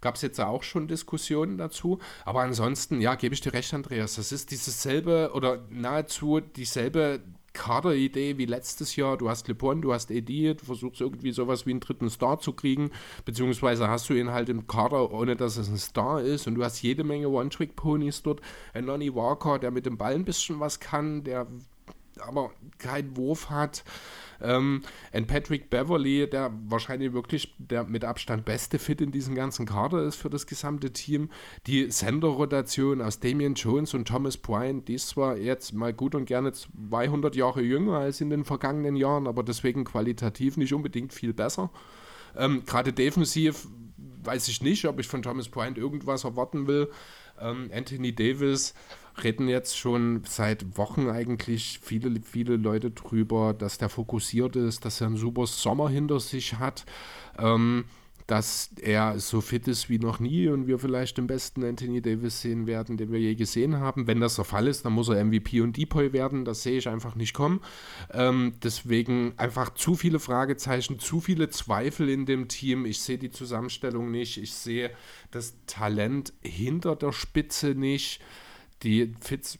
Speaker 3: Gab es jetzt auch schon Diskussionen dazu. Aber ansonsten, ja, gebe ich dir recht, Andreas. Das ist dieses selbe oder nahezu dieselbe Kaderidee wie letztes Jahr. Du hast LeBron, du hast AD, du versuchst irgendwie sowas wie einen dritten Star zu kriegen, beziehungsweise hast du ihn halt im Kader, ohne dass es ein Star ist. Und du hast jede Menge One-Trick-Ponys dort. Ein Lonnie Walker, der mit dem Ball ein bisschen was kann, der aber keinen Wurf hat. Ähm, ein Patrick Beverly, der wahrscheinlich wirklich der mit Abstand beste Fit in diesem ganzen Kader ist für das gesamte Team. Die Sender-Rotation aus Damian Jones und Thomas Bryant, die ist zwar jetzt mal gut und gerne 200 Jahre jünger als in den vergangenen Jahren, aber deswegen qualitativ nicht unbedingt viel besser. Ähm, Gerade defensiv weiß ich nicht, ob ich von Thomas Bryant irgendwas erwarten will. Ähm, Anthony Davis reden jetzt schon seit Wochen eigentlich viele, viele Leute drüber, dass der fokussiert ist, dass er einen super Sommer hinter sich hat. Ähm, dass er so fit ist wie noch nie und wir vielleicht den besten Anthony Davis sehen werden, den wir je gesehen haben. Wenn das der Fall ist, dann muss er MVP und Depoy werden. Das sehe ich einfach nicht kommen. Ähm, deswegen einfach zu viele Fragezeichen, zu viele Zweifel in dem Team. Ich sehe die Zusammenstellung nicht. Ich sehe das Talent hinter der Spitze nicht. Die Fitz,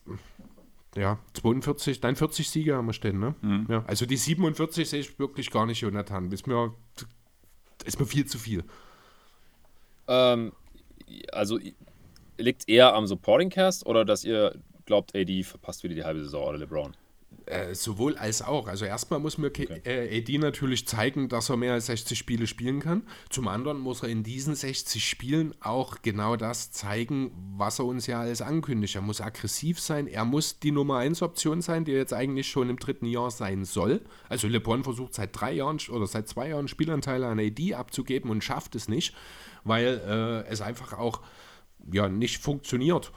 Speaker 3: ja, 42, nein, 40 Siege haben wir stehen, ne? Mhm. Ja, also die 47 sehe ich wirklich gar nicht, Jonathan. Ist mir ist mir viel zu viel.
Speaker 4: Ähm, also liegt eher am Supporting Cast oder dass ihr glaubt, AD verpasst wieder die halbe Saison oder LeBron?
Speaker 3: Äh, sowohl als auch. Also erstmal muss mir okay. äh, AD natürlich zeigen, dass er mehr als 60 Spiele spielen kann. Zum anderen muss er in diesen 60 Spielen auch genau das zeigen, was er uns ja alles ankündigt. Er muss aggressiv sein, er muss die Nummer 1 Option sein, die er jetzt eigentlich schon im dritten Jahr sein soll. Also LeBron versucht seit drei Jahren oder seit zwei Jahren Spielanteile an AD abzugeben und schafft es nicht, weil äh, es einfach auch ja, nicht funktioniert.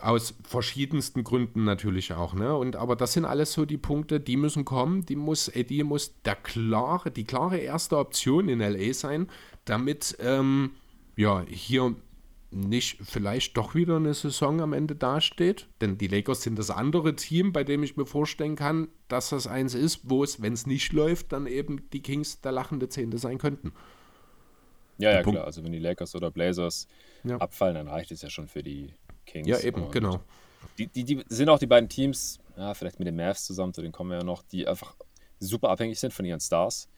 Speaker 3: Aus verschiedensten Gründen natürlich auch. Ne? Und, aber das sind alles so die Punkte, die müssen kommen. Die muss, die muss der klare, die klare erste Option in LA sein, damit ähm, ja, hier nicht vielleicht doch wieder eine Saison am Ende dasteht. Denn die Lakers sind das andere Team, bei dem ich mir vorstellen kann, dass das eins ist, wo es, wenn es nicht läuft, dann eben die Kings der lachende Zehnte sein könnten.
Speaker 4: Ja, ja, klar. Also wenn die Lakers oder Blazers ja. abfallen, dann reicht es ja schon für die
Speaker 3: Kings. Ja, eben, genau.
Speaker 4: Die, die, die sind auch die beiden Teams, ja, vielleicht mit den Mavs zusammen, zu denen kommen wir ja noch, die einfach super abhängig sind von ihren Stars.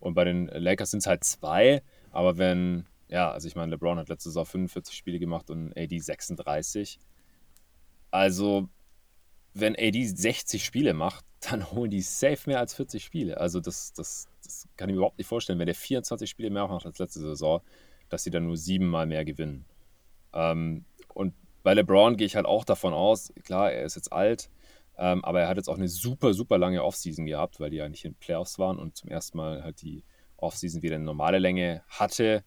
Speaker 4: Und bei den Lakers sind es halt zwei, aber wenn, ja, also ich meine, LeBron hat letzte Saison 45 Spiele gemacht und AD 36. Also, wenn AD 60 Spiele macht, dann holen die safe mehr als 40 Spiele. Also, das, das, das kann ich mir überhaupt nicht vorstellen, wenn der 24 Spiele mehr macht als letzte Saison, dass sie dann nur siebenmal mehr gewinnen. Ähm, und bei LeBron gehe ich halt auch davon aus, klar, er ist jetzt alt, ähm, aber er hat jetzt auch eine super, super lange Offseason gehabt, weil die ja nicht in Playoffs waren und zum ersten Mal halt die Offseason wieder eine normale Länge hatte,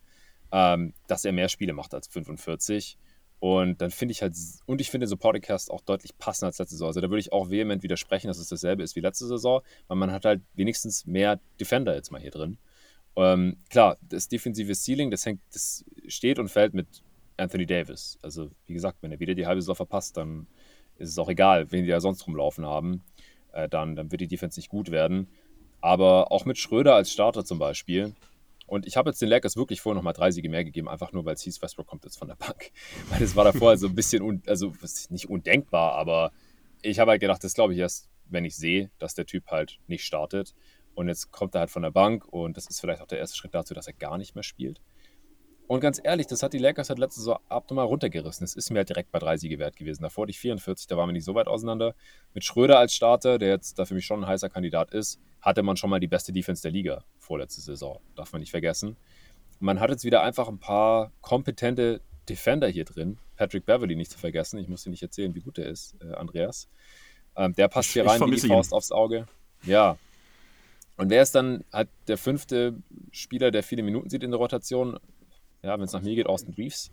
Speaker 4: ähm, dass er mehr Spiele macht als 45. Und dann finde ich halt, und ich finde so Podcast auch deutlich passender als letzte Saison. Also da würde ich auch vehement widersprechen, dass es dasselbe ist wie letzte Saison, weil man hat halt wenigstens mehr Defender jetzt mal hier drin. Ähm, klar, das defensive Ceiling, das hängt, das steht und fällt mit Anthony Davis. Also, wie gesagt, wenn er wieder die halbe Saison verpasst, dann ist es auch egal, wen die da sonst rumlaufen haben. Äh, dann, dann wird die Defense nicht gut werden. Aber auch mit Schröder als Starter zum Beispiel. Und ich habe jetzt den Lakers wirklich vorher nochmal drei Siege mehr gegeben, einfach nur, weil es hieß, Westbrook kommt jetzt von der Bank. [LAUGHS] Weil es war davor also ein bisschen, un, also nicht undenkbar, aber ich habe halt gedacht, das glaube ich erst, wenn ich sehe, dass der Typ halt nicht startet. Und jetzt kommt er halt von der Bank und das ist vielleicht auch der erste Schritt dazu, dass er gar nicht mehr spielt. Und ganz ehrlich, das hat die Lakers halt letzte Saison abnormal runtergerissen. Es ist mir halt direkt bei drei Siege wert gewesen. Davor die 44, da waren wir nicht so weit auseinander. Mit Schröder als Starter, der jetzt da für mich schon ein heißer Kandidat ist, hatte man schon mal die beste Defense der Liga vorletzte Saison. Darf man nicht vergessen. Man hat jetzt wieder einfach ein paar kompetente Defender hier drin. Patrick Beverly nicht zu vergessen. Ich muss dir nicht erzählen, wie gut er ist, äh, Andreas. Ähm, der passt hier rein wie die Faust ihn. aufs Auge. Ja. Und wer ist dann halt der fünfte Spieler, der viele Minuten sieht in der Rotation? Ja, wenn es nach mir geht, Austin Reeves,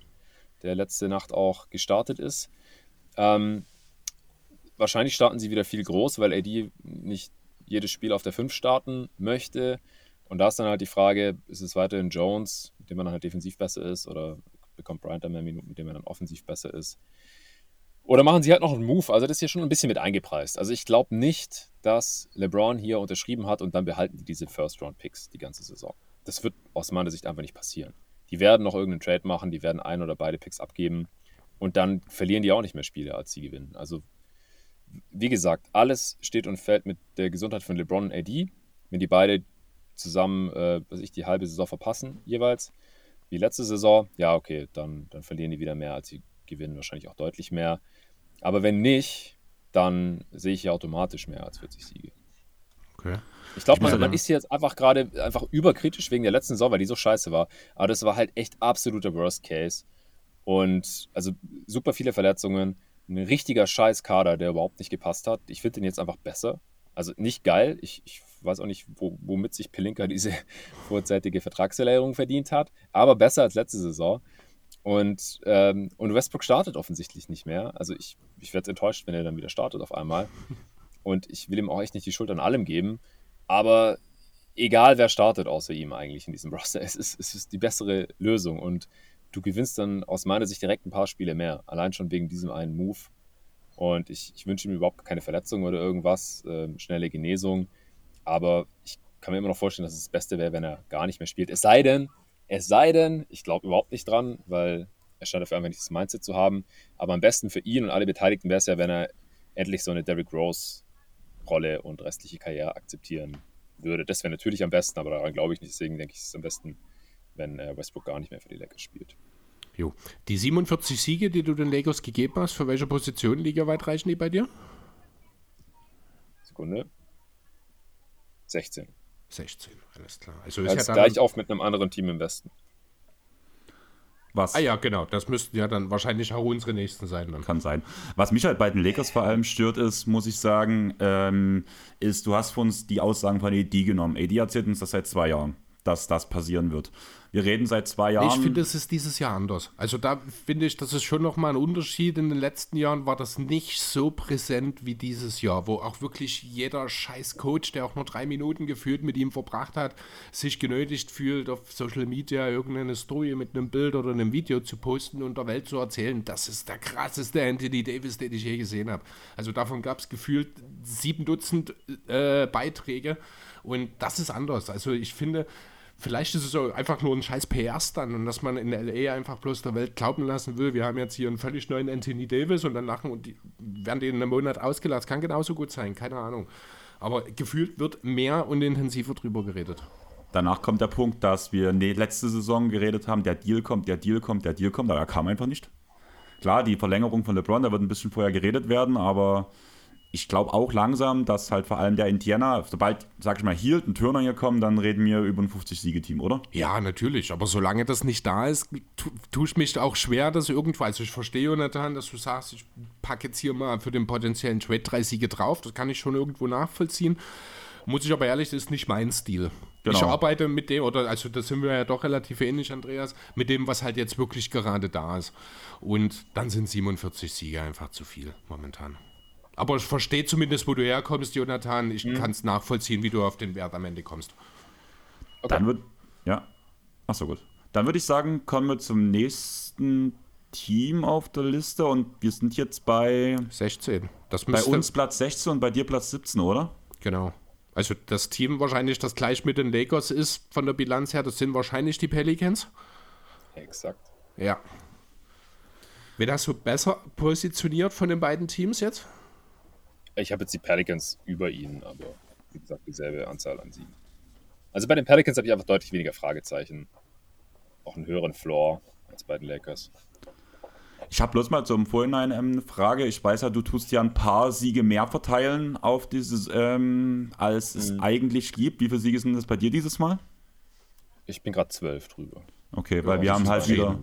Speaker 4: der letzte Nacht auch gestartet ist. Ähm, wahrscheinlich starten sie wieder viel groß, weil AD nicht jedes Spiel auf der 5 starten möchte. Und da ist dann halt die Frage, ist es weiterhin Jones, mit dem man dann halt defensiv besser ist, oder bekommt Bryant dann mehr Minuten, mit dem er dann offensiv besser ist? Oder machen sie halt noch einen Move? Also das ist hier schon ein bisschen mit eingepreist. Also ich glaube nicht, dass LeBron hier unterschrieben hat und dann behalten die diese First-Round-Picks die ganze Saison. Das wird aus meiner Sicht einfach nicht passieren. Die werden noch irgendeinen Trade machen, die werden ein oder beide Picks abgeben und dann verlieren die auch nicht mehr Spiele, als sie gewinnen. Also, wie gesagt, alles steht und fällt mit der Gesundheit von LeBron und AD. Wenn die beide zusammen, äh, was ich, die halbe Saison verpassen, jeweils, wie letzte Saison, ja, okay, dann, dann verlieren die wieder mehr, als sie gewinnen, wahrscheinlich auch deutlich mehr. Aber wenn nicht, dann sehe ich ja automatisch mehr als 40 Siege. Okay. Ich glaube, man, man, ist jetzt einfach gerade einfach überkritisch wegen der letzten Saison, weil die so scheiße war. Aber das war halt echt absoluter Worst Case. Und also super viele Verletzungen, ein richtiger Scheiß-Kader, der überhaupt nicht gepasst hat. Ich finde den jetzt einfach besser. Also nicht geil. Ich, ich weiß auch nicht, wo, womit sich Pelinka diese [LAUGHS] vorzeitige Vertragserklärung verdient hat, aber besser als letzte Saison. Und, ähm, und Westbrook startet offensichtlich nicht mehr. Also ich, ich werde enttäuscht, wenn er dann wieder startet auf einmal. Und ich will ihm auch echt nicht die Schuld an allem geben. Aber egal wer startet außer ihm eigentlich in diesem [LAUGHS] Roster, es ist, es ist die bessere Lösung und du gewinnst dann aus meiner Sicht direkt ein paar Spiele mehr, allein schon wegen diesem einen Move. Und ich, ich wünsche ihm überhaupt keine Verletzung oder irgendwas, äh, schnelle Genesung. Aber ich kann mir immer noch vorstellen, dass es das Beste wäre, wenn er gar nicht mehr spielt. Es sei denn, es sei denn, ich glaube überhaupt nicht dran, weil er scheint dafür einfach nicht das Mindset zu haben. Aber am besten für ihn und alle Beteiligten wäre es ja, wenn er endlich so eine Derrick Rose Rolle und restliche Karriere akzeptieren würde. Das wäre natürlich am besten, aber daran glaube ich nicht. Deswegen denke ich, es ist am besten, wenn äh, Westbrook gar nicht mehr für die Lakers spielt.
Speaker 3: Jo. Die 47 Siege, die du den Lakers gegeben hast, für welche Position weit reichen die bei dir?
Speaker 4: Sekunde. 16.
Speaker 3: 16, alles klar.
Speaker 4: Also ist ja gleich auf mit einem anderen Team im Westen.
Speaker 3: Was? Ah ja, genau. Das müssten ja dann wahrscheinlich auch unsere Nächsten sein. Dann.
Speaker 2: Kann sein. Was mich halt bei den Lakers vor allem stört, ist, muss ich sagen, ähm, ist, du hast von uns die Aussagen von AD genommen. AD erzählt uns das seit zwei Jahren, dass das passieren wird. Wir reden seit zwei Jahren.
Speaker 3: Ich finde, es ist dieses Jahr anders. Also da finde ich, das ist schon nochmal ein Unterschied. In den letzten Jahren war das nicht so präsent wie dieses Jahr, wo auch wirklich jeder scheiß Coach, der auch nur drei Minuten gefühlt mit ihm verbracht hat, sich genötigt fühlt, auf Social Media irgendeine Story mit einem Bild oder einem Video zu posten und der Welt zu erzählen, das ist der krasseste Anthony Davis, den ich je gesehen habe. Also davon gab es gefühlt sieben Dutzend äh, Beiträge und das ist anders. Also ich finde, Vielleicht ist es so einfach nur ein scheiß PR-Stand und dass man in LA einfach bloß der Welt glauben lassen will, wir haben jetzt hier einen völlig neuen Anthony Davis und dann lachen und die werden die in einem Monat ausgelassen. Kann genauso gut sein, keine Ahnung. Aber gefühlt wird mehr und intensiver drüber geredet.
Speaker 2: Danach kommt der Punkt, dass wir letzte Saison geredet haben, der Deal kommt, der Deal kommt, der Deal kommt, aber er kam einfach nicht. Klar, die Verlängerung von LeBron, da wird ein bisschen vorher geredet werden, aber ich glaube auch langsam, dass halt vor allem der Indiana, sobald, sag ich mal, Hield und Turner hier kommen, dann reden wir über ein 50-Siege-Team, oder?
Speaker 3: Ja, natürlich. Aber solange das nicht da ist, tue ich mich auch schwer, dass irgendwo. Also ich verstehe, Jonathan, dass du sagst, ich packe jetzt hier mal für den potenziellen Trade drei Siege drauf. Das kann ich schon irgendwo nachvollziehen. Muss ich aber ehrlich, das ist nicht mein Stil. Genau. Ich arbeite mit dem, oder also da sind wir ja doch relativ ähnlich, Andreas, mit dem, was halt jetzt wirklich gerade da ist. Und dann sind 47 Siege einfach zu viel momentan. Aber ich verstehe zumindest, wo du herkommst, Jonathan. Ich mhm. kann es nachvollziehen, wie du auf den Wert am Ende kommst.
Speaker 2: Okay. Dann wird. Ja. Achso, gut. Dann würde ich sagen, kommen wir zum nächsten Team auf der Liste und wir sind jetzt bei
Speaker 3: 16.
Speaker 2: Das bei uns Platz 16 und bei dir Platz 17, oder?
Speaker 3: Genau. Also das Team wahrscheinlich, das gleich mit den Lakers ist von der Bilanz her, das sind wahrscheinlich die Pelicans.
Speaker 4: Exakt.
Speaker 3: Ja. Wen hast du besser positioniert von den beiden Teams jetzt?
Speaker 4: Ich habe jetzt die Pelicans über ihnen, aber wie gesagt, dieselbe Anzahl an Siegen. Also bei den Pelicans habe ich einfach deutlich weniger Fragezeichen. Auch einen höheren Floor als bei den Lakers.
Speaker 2: Ich habe bloß mal zum Vorhinein ähm, eine Frage. Ich weiß ja, du tust ja ein paar Siege mehr verteilen auf dieses, ähm, als es mhm. eigentlich gibt. Wie viele Siege sind das bei dir dieses Mal?
Speaker 4: Ich bin gerade zwölf drüber.
Speaker 2: Okay, weil ja, wir haben halt wieder,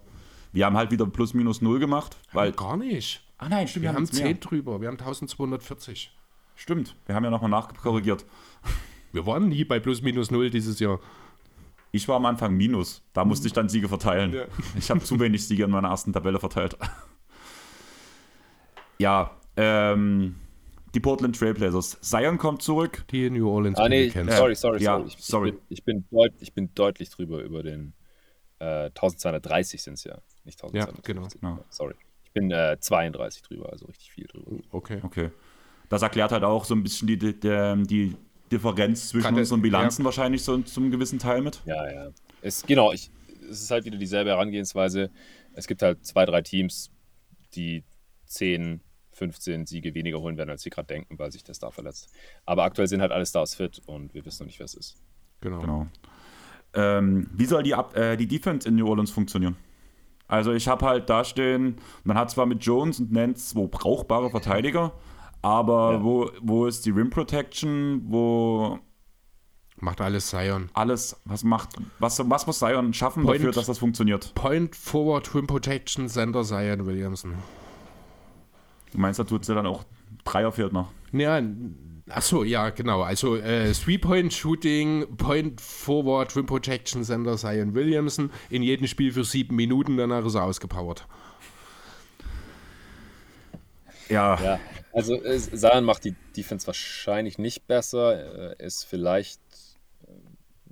Speaker 2: wir haben halt wieder plus minus null gemacht. Weil
Speaker 3: gar nicht.
Speaker 2: Ah nein, stimmt,
Speaker 3: wir, wir haben 10 drüber, wir haben 1240.
Speaker 2: Stimmt, wir haben ja nochmal nachkorrigiert. [LAUGHS]
Speaker 3: Wir waren nie bei plus minus null dieses Jahr.
Speaker 2: Ich war am Anfang minus. Da musste ich dann Siege verteilen. Ja. [LAUGHS] Ich habe zu wenig Siege in meiner ersten Tabelle verteilt. [LAUGHS] ja, ähm, die Portland Trailblazers. Zion kommt zurück.
Speaker 3: Die New Orleans
Speaker 4: ah, nee, sorry, sorry, ja, sorry. Ich, sorry. Ich, bin, ich, bin deut, ich bin deutlich drüber über den äh, 1230 sind es ja. Nicht 1230. Ja, genau. Sorry. Ich bin äh, 32 drüber, also richtig viel drüber.
Speaker 2: Okay. Okay. Das erklärt halt auch so ein bisschen die, die, die Differenz zwischen Kann unseren Bilanzen ja. wahrscheinlich so zum gewissen Teil mit.
Speaker 4: Ja, ja. Es, genau, ich, es ist halt wieder dieselbe Herangehensweise. Es gibt halt zwei, drei Teams, die 10, 15 Siege weniger holen werden, als wir gerade denken, weil sich der Star verletzt. Aber aktuell sind halt alle Stars fit und wir wissen noch nicht, wer es ist.
Speaker 2: Genau. genau. Ähm, wie soll die, äh, die Defense in New Orleans funktionieren? Also ich habe halt da stehen, man hat zwar mit Jones und Nance zwei brauchbare Verteidiger, aber ja. wo, wo ist die Rim Protection? Wo
Speaker 3: Macht alles Sion.
Speaker 2: Alles, was macht, was, was muss Sion schaffen Point, dafür, dass das funktioniert?
Speaker 3: Point Forward Rim Protection Center Sion Williamson.
Speaker 2: Du meinst, da tut sie dann auch Dreier fehlt noch?
Speaker 3: Ja, Achso, ja, genau. Also äh, Three-Point-Shooting, Point Forward, Rim Protection Center Zion Williamson. In jedem Spiel für sieben Minuten, danach ist er ausgepowert.
Speaker 4: Ja. ja. Also Zion macht die Defense wahrscheinlich nicht besser. Er ist vielleicht äh,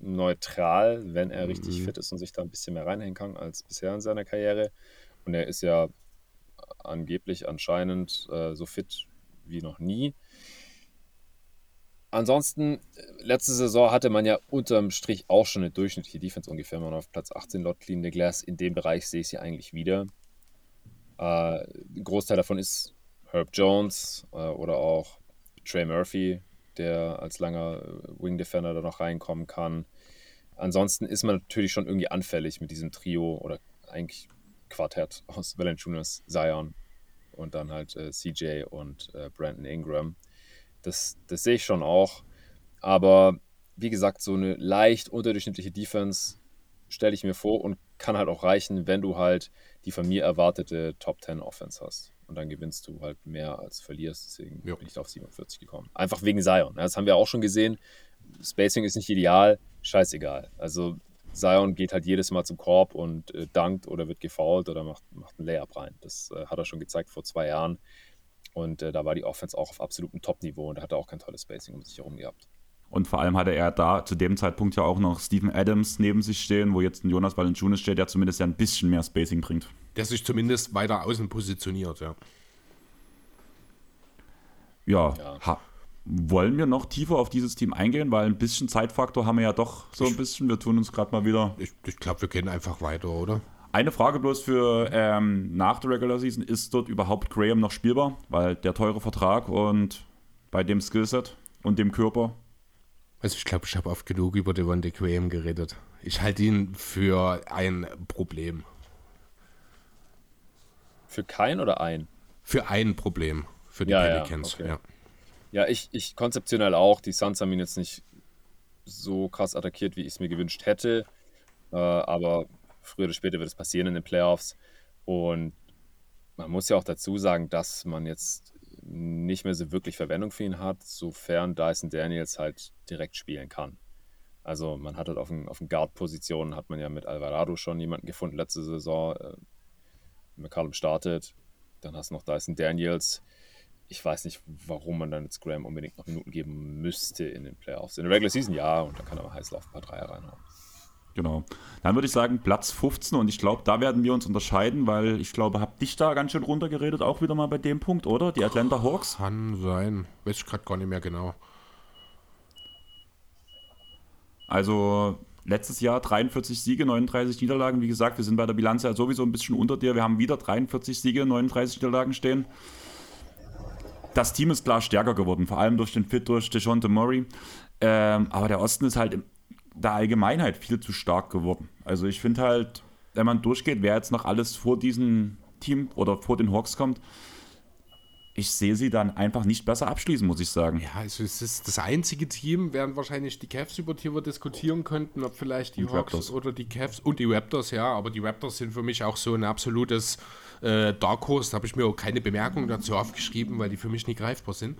Speaker 4: neutral, wenn er richtig
Speaker 3: Mhm.
Speaker 4: fit ist und sich da ein bisschen mehr reinhängen kann als bisher in seiner Karriere. Und er ist ja angeblich anscheinend äh, so fit wie noch nie. Ansonsten, äh, letzte Saison hatte man ja unterm Strich auch schon eine durchschnittliche Defense ungefähr. Man auf Platz 18 laut Clean the Glass. In dem Bereich sehe ich sie eigentlich wieder. Äh, ein Großteil davon ist Herb Jones äh, oder auch Trey Murphy, der als langer äh, Wing Defender da noch reinkommen kann. Ansonsten ist man natürlich schon irgendwie anfällig mit diesem Trio oder eigentlich Quartett aus Valanciunas, Zion und dann halt äh, CJ und äh, Brandon Ingram. Das, das sehe ich schon auch. Aber wie gesagt, so eine leicht unterdurchschnittliche Defense stelle ich mir vor und kann halt auch reichen, wenn du halt die von mir erwartete Top 10 Offense hast. Und dann gewinnst du halt mehr als verlierst. Deswegen
Speaker 3: Ja.
Speaker 4: bin ich da auf 47 gekommen. Einfach wegen Zion. Ja, Das haben wir auch schon gesehen. Spacing ist nicht ideal, scheißegal. Also Zion geht halt jedes Mal zum Korb und äh, dankt oder wird gefoult oder macht, macht einen Layup rein. Das äh, hat er schon gezeigt vor zwei Jahren. Und äh, da war die Offense auch auf absolutem Top-Niveau und er hatte auch kein tolles Spacing um sich herum gehabt.
Speaker 2: Und vor allem hatte er da zu dem Zeitpunkt ja auch noch Steven Adams neben sich stehen, wo jetzt ein Jonas Valanciunas steht, der zumindest ja ein bisschen mehr Spacing bringt.
Speaker 3: Der sich zumindest weiter außen positioniert, ja.
Speaker 2: Ja,
Speaker 4: Ja.
Speaker 2: Wollen wir noch tiefer auf dieses Team eingehen, weil ein bisschen Zeitfaktor haben wir ja doch so ein bisschen. Wir tun uns gerade mal wieder.
Speaker 3: Ich, ich glaube, wir gehen einfach weiter, oder?
Speaker 2: Eine Frage bloß für ähm, nach der Regular Season: Ist dort überhaupt Graham noch spielbar? Weil der teure Vertrag und bei dem Skillset und dem Körper.
Speaker 3: Also ich glaube, ich habe oft genug über Devontae Graham geredet. Ich halte ihn für ein Problem.
Speaker 4: Für kein oder ein?
Speaker 3: Für ein Problem. Für die
Speaker 4: Ja, ja,
Speaker 3: Pelicans,
Speaker 4: okay.
Speaker 3: ja.
Speaker 4: Ja, ich, ich konzeptionell auch. Die Suns haben ihn jetzt nicht so krass attackiert, wie ich es mir gewünscht hätte. Äh, aber früher oder später wird es passieren in den Playoffs. Und man muss ja auch dazu sagen, dass man jetzt nicht mehr so wirklich Verwendung für ihn hat, sofern Dyson Daniels halt direkt spielen kann. Also man hat halt auf den, auf den Guard-Positionen, hat man ja mit Alvarado schon jemanden gefunden letzte Saison. Äh, McCallum startet, dann hast du noch Dyson Daniels. Ich weiß nicht, warum man dann jetzt Graham unbedingt noch Minuten geben müsste in den Playoffs. In der Regular Season ja, und da kann er mal heiß laufen, ein paar Dreier reinhauen.
Speaker 2: Genau. Dann würde ich sagen, Platz 15 und ich glaube, da werden wir uns unterscheiden, weil ich glaube, hab dich da ganz schön runtergeredet, auch wieder mal bei dem Punkt, oder? Die Atlanta Hawks.
Speaker 3: Kann sein. Weiß ich gerade gar nicht mehr genau.
Speaker 2: Also letztes Jahr 43 Siege, 39 Niederlagen. Wie gesagt, wir sind bei der Bilanz ja sowieso ein bisschen unter dir. Wir haben wieder 43 Siege, 39 Niederlagen stehen. Das Team ist klar stärker geworden, vor allem durch den Fit durch DeJounte Murray. Ähm, aber der Osten ist halt der Allgemeinheit viel zu stark geworden. Also ich finde halt, wenn man durchgeht, wer jetzt noch alles vor diesem Team oder vor den Hawks kommt, ich sehe sie dann einfach nicht besser abschließen, muss ich sagen.
Speaker 3: Ja, also es ist das einzige Team, während wahrscheinlich die Cavs, über die wir diskutieren könnten, ob vielleicht die
Speaker 2: Und
Speaker 3: Hawks
Speaker 2: Raptors.
Speaker 3: oder die Cavs und die Raptors, ja, aber die Raptors sind für mich auch so ein absolutes äh, Dark Horse. Da habe ich mir auch keine Bemerkung dazu aufgeschrieben, weil die für mich nicht greifbar sind.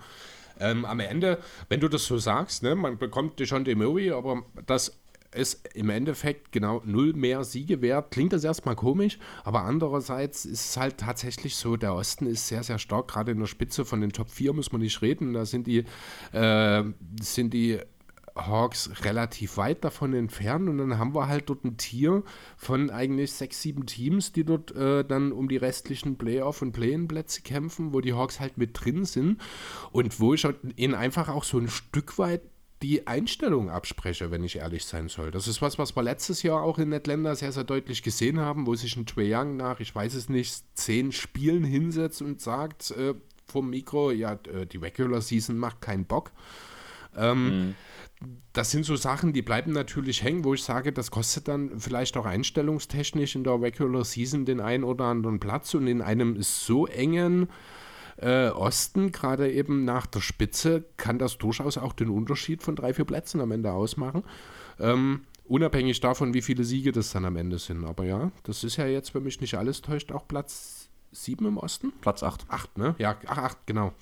Speaker 3: Ähm, am Ende, wenn du das so sagst, ne, man bekommt schon den Murray, aber das ist im Endeffekt genau null mehr Siege wert. Klingt das erstmal komisch, aber andererseits ist es halt tatsächlich so, der Osten ist sehr, sehr stark, gerade in der Spitze von den Top 4 muss man nicht reden. Da sind die, äh, sind die Hawks relativ weit davon entfernt und dann haben wir halt dort ein Tier von eigentlich sechs, sieben Teams, die dort äh, dann um die restlichen Playoff- und Play-In-Plätze kämpfen, wo die Hawks halt mit drin sind und wo ich ihnen einfach auch so ein Stück weit die Einstellung abspreche, wenn ich ehrlich sein soll. Das ist was, was wir letztes Jahr auch in Atlanta sehr, sehr deutlich gesehen haben, wo sich ein Trae Young nach, ich weiß es nicht, zehn Spielen hinsetzt und sagt äh, vom Mikro, ja, äh, die Regular Season macht keinen Bock. Ähm, Das sind so Sachen, die bleiben natürlich hängen, wo ich sage, das kostet dann vielleicht auch einstellungstechnisch in der Regular Season den einen oder anderen Platz und in einem so engen äh, Osten, gerade eben nach der Spitze, kann das durchaus auch den Unterschied von drei, vier Plätzen am Ende ausmachen. Ähm, unabhängig davon, wie viele Siege das dann am Ende sind. Aber ja, das ist ja jetzt, wenn mich nicht alles täuscht, auch Platz 7 im Osten?
Speaker 2: Platz 8.
Speaker 3: 8, ne? Ja, ach, 8, genau.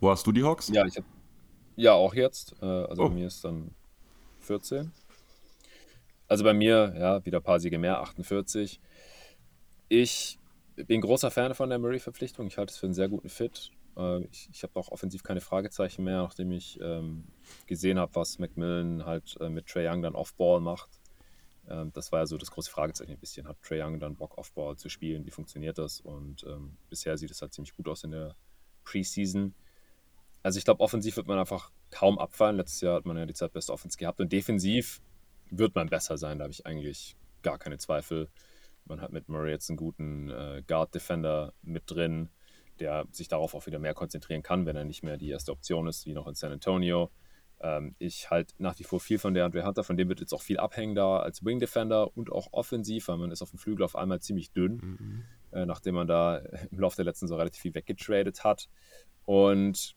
Speaker 2: Wo hast du die Hawks?
Speaker 4: Ja, ich hab, ja auch jetzt. Äh, also
Speaker 2: Oh.
Speaker 4: bei mir ist dann 14. Also bei mir, ja, wieder ein paar Siege mehr, 48. Ich bin großer Fan von der Murray-Verpflichtung. Ich halte es für einen sehr guten Fit. Äh, ich ich habe auch offensiv keine Fragezeichen mehr, nachdem ich ähm, gesehen habe, was Macmillan halt äh, mit Trey Young dann Off-Ball macht. Ähm, das war ja so das große Fragezeichen ein bisschen. Hat Trey Young dann Bock, Off-Ball zu spielen? Wie funktioniert das? Und ähm, bisher sieht es halt ziemlich gut aus in der Preseason. Also ich glaube, offensiv wird man einfach kaum abfallen. Letztes Jahr hat man ja die zweitbeste Offense gehabt und defensiv wird man besser sein. Da habe ich eigentlich gar keine Zweifel. Man hat mit Murray jetzt einen guten äh, Guard-Defender mit drin, der sich darauf auch wieder mehr konzentrieren kann, wenn er nicht mehr die erste Option ist, wie noch in San Antonio. Ähm, ich halte nach wie vor viel von der Andre Hunter, von dem wird jetzt auch viel abhängen da als Wing Defender und auch offensiv, weil man ist auf dem Flügel auf einmal ziemlich dünn, mhm. äh, nachdem man da im Laufe der letzten so relativ viel weggetradet hat. Und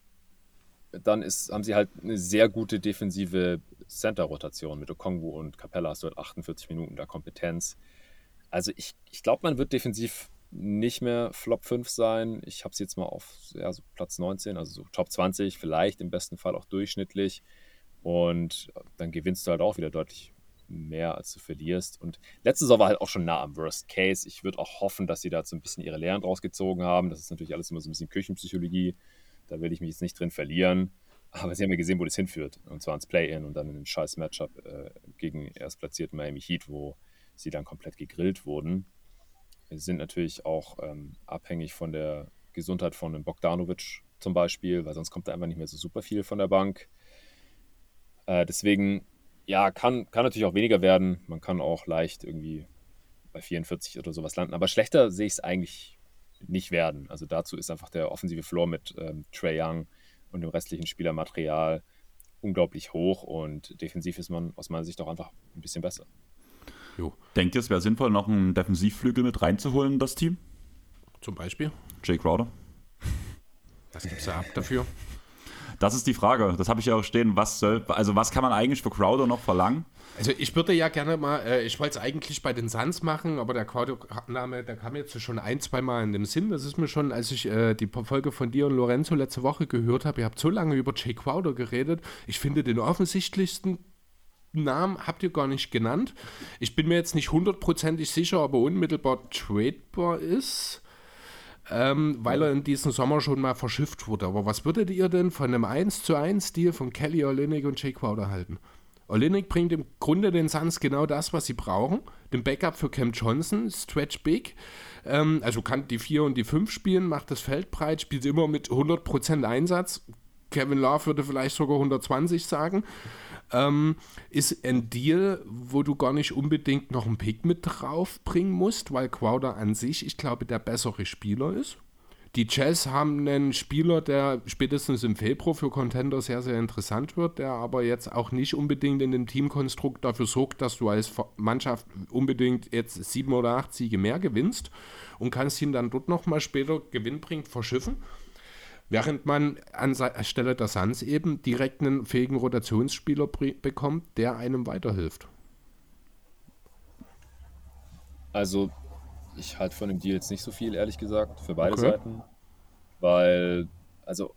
Speaker 4: dann ist, haben sie halt eine sehr gute defensive Center-Rotation mit Okongwu und Capella hast du halt 48 Minuten da Kompetenz. Also ich, ich glaube, man wird defensiv nicht mehr Flop 5 sein. Ich habe es jetzt mal auf ja, so Platz 19, also so Top 20, vielleicht im besten Fall auch durchschnittlich. Und dann gewinnst du halt auch wieder deutlich mehr, als du verlierst. Und letzte Saison war halt auch schon nah am Worst Case. Ich würde auch hoffen, dass sie da so ein bisschen ihre Lehren draus gezogen haben. Das ist natürlich alles immer so ein bisschen Küchenpsychologie. Da will ich mich jetzt nicht drin verlieren. Aber sie haben ja gesehen, wo das hinführt. Und zwar ins Play-In und dann in ein scheiß Matchup äh, gegen erstplatzierten Miami Heat, wo sie dann komplett gegrillt wurden. Sie sind natürlich auch ähm, abhängig von der Gesundheit von einem Bogdanovic zum Beispiel, weil sonst kommt da einfach nicht mehr so super viel von der Bank. Äh, deswegen, ja, kann, kann natürlich auch weniger werden. Man kann auch leicht irgendwie bei 44 oder sowas landen. Aber schlechter sehe ich es eigentlich nicht werden. Also dazu ist einfach der offensive Floor mit ähm, Trey Young und dem restlichen Spielermaterial unglaublich hoch und defensiv ist man aus meiner Sicht auch einfach ein bisschen besser.
Speaker 2: Jo. Denkt ihr, es wäre sinnvoll, noch einen Defensivflügel mit reinzuholen in das Team?
Speaker 3: Zum Beispiel?
Speaker 2: Jay Crowder.
Speaker 3: Was gibt es da ab dafür? [LAUGHS]
Speaker 2: Das ist die Frage. Das habe ich ja auch stehen. Was soll, also was kann man eigentlich für Crowder noch verlangen?
Speaker 3: Also ich würde ja gerne mal, äh, ich wollte es eigentlich bei den Suns machen, aber der Crowder-Name, der kam jetzt schon ein, zwei Mal in den Sinn. Das ist mir schon, als ich äh, die Folge von dir und Lorenzo letzte Woche gehört habe, ihr habt so lange über Jay Crowder geredet. Ich finde den offensichtlichsten Namen habt ihr gar nicht genannt. Ich bin mir jetzt nicht hundertprozentig sicher, ob er unmittelbar tradebar ist, ähm, weil er in diesem Sommer schon mal verschifft wurde. Aber was würdet ihr denn von einem 1 zu 1 Deal von Kelly Olynyk und Jake Crowder halten? Olynyk bringt im Grunde den Suns genau das, was sie brauchen. Den Backup für Cam Johnson, Stretch Big. Ähm, also kann die 4 und die 5 spielen, macht das Feld breit, spielt immer mit 100% Einsatz. Kevin Love würde vielleicht sogar 120 sagen ähm, ist ein Deal, wo du gar nicht unbedingt noch einen Pick mit draufbringen musst, weil Crowder an sich, ich glaube, der bessere Spieler ist. Die Jazz haben einen Spieler, der spätestens im Februar für Contender sehr, sehr interessant wird, der aber jetzt auch nicht unbedingt in dem Teamkonstrukt dafür sorgt, dass du als Mannschaft unbedingt jetzt sieben oder acht Siege mehr gewinnst und kannst ihn dann dort nochmal später gewinnbringend verschiffen. Während man an Stelle der Suns eben direkt einen fähigen Rotationsspieler bekommt, der einem weiterhilft.
Speaker 4: Also, ich halte von dem Deal jetzt nicht so viel, ehrlich gesagt, für beide okay. Seiten. Weil, also,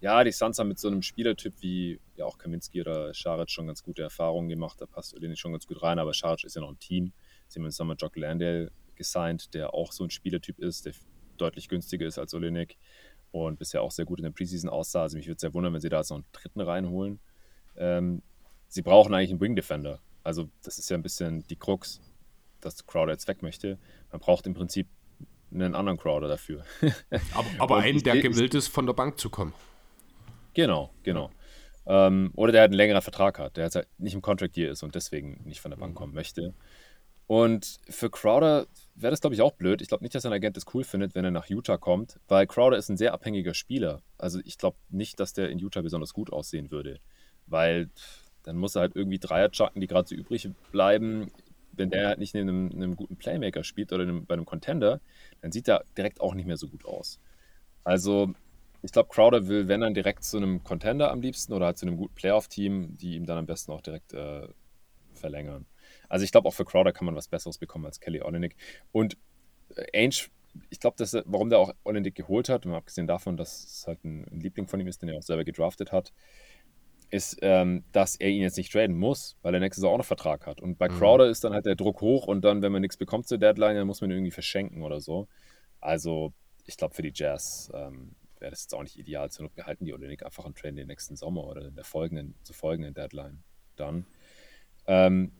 Speaker 4: ja, die Suns haben mit so einem Spielertyp wie ja auch Kaminski oder Scharic schon ganz gute Erfahrungen gemacht. Da passt Olenek schon ganz gut rein, aber Scharic ist ja noch ein Team. Sie haben im Sommer Jock Landale gesigned, der auch so ein Spielertyp ist, der deutlich günstiger ist als Olenek und bisher auch sehr gut in der Preseason aussah. Also mich würde sehr wundern, wenn sie da jetzt noch einen dritten reinholen. Ähm, sie brauchen eigentlich einen Wing Defender. Also das ist ja ein bisschen die Krux, dass Crowder jetzt weg möchte. Man braucht im Prinzip einen anderen Crowder dafür. [LAUGHS]
Speaker 3: aber, aber einen, der gewillt ist, von der Bank zu kommen.
Speaker 4: Genau, genau. Ähm, oder der halt einen längeren Vertrag hat, der jetzt halt nicht im Contract hier ist und deswegen nicht von der Bank mhm. kommen möchte. Und für Crowder wäre das, glaube ich, auch blöd. Ich glaube nicht, dass ein Agent das cool findet, wenn er nach Utah kommt, weil Crowder ist ein sehr abhängiger Spieler. Also ich glaube nicht, dass der in Utah besonders gut aussehen würde, weil dann muss er halt irgendwie Dreier chucken, die gerade so übrig bleiben. Wenn der halt nicht in einem, einem guten Playmaker spielt oder einem, bei einem Contender, dann sieht er direkt auch nicht mehr so gut aus. Also ich glaube, Crowder will, wenn dann direkt zu einem Contender am liebsten oder halt zu einem guten Playoff-Team, die ihm dann am besten auch direkt äh, verlängern. Also ich glaube, auch für Crowder kann man was Besseres bekommen als Kelly Olynyk. Und äh, Ainge, ich glaube, warum der auch Olynyk geholt hat, mal abgesehen davon, dass es halt ein, ein, Liebling von ihm ist, den er auch selber gedraftet hat, ist, ähm, dass er ihn jetzt nicht traden muss, weil er nächstes Jahr auch noch Vertrag hat. Und bei mhm. Crowder ist dann halt der Druck hoch und dann, wenn man nichts bekommt zur Deadline, dann muss man ihn irgendwie verschenken oder so. Also, ich glaube, für die Jazz ähm, wäre das jetzt auch nicht ideal. Zur Not behalten die Olynyk einfach und trainen den nächsten Sommer oder in der folgenden, zur folgenden Deadline dann. Ähm,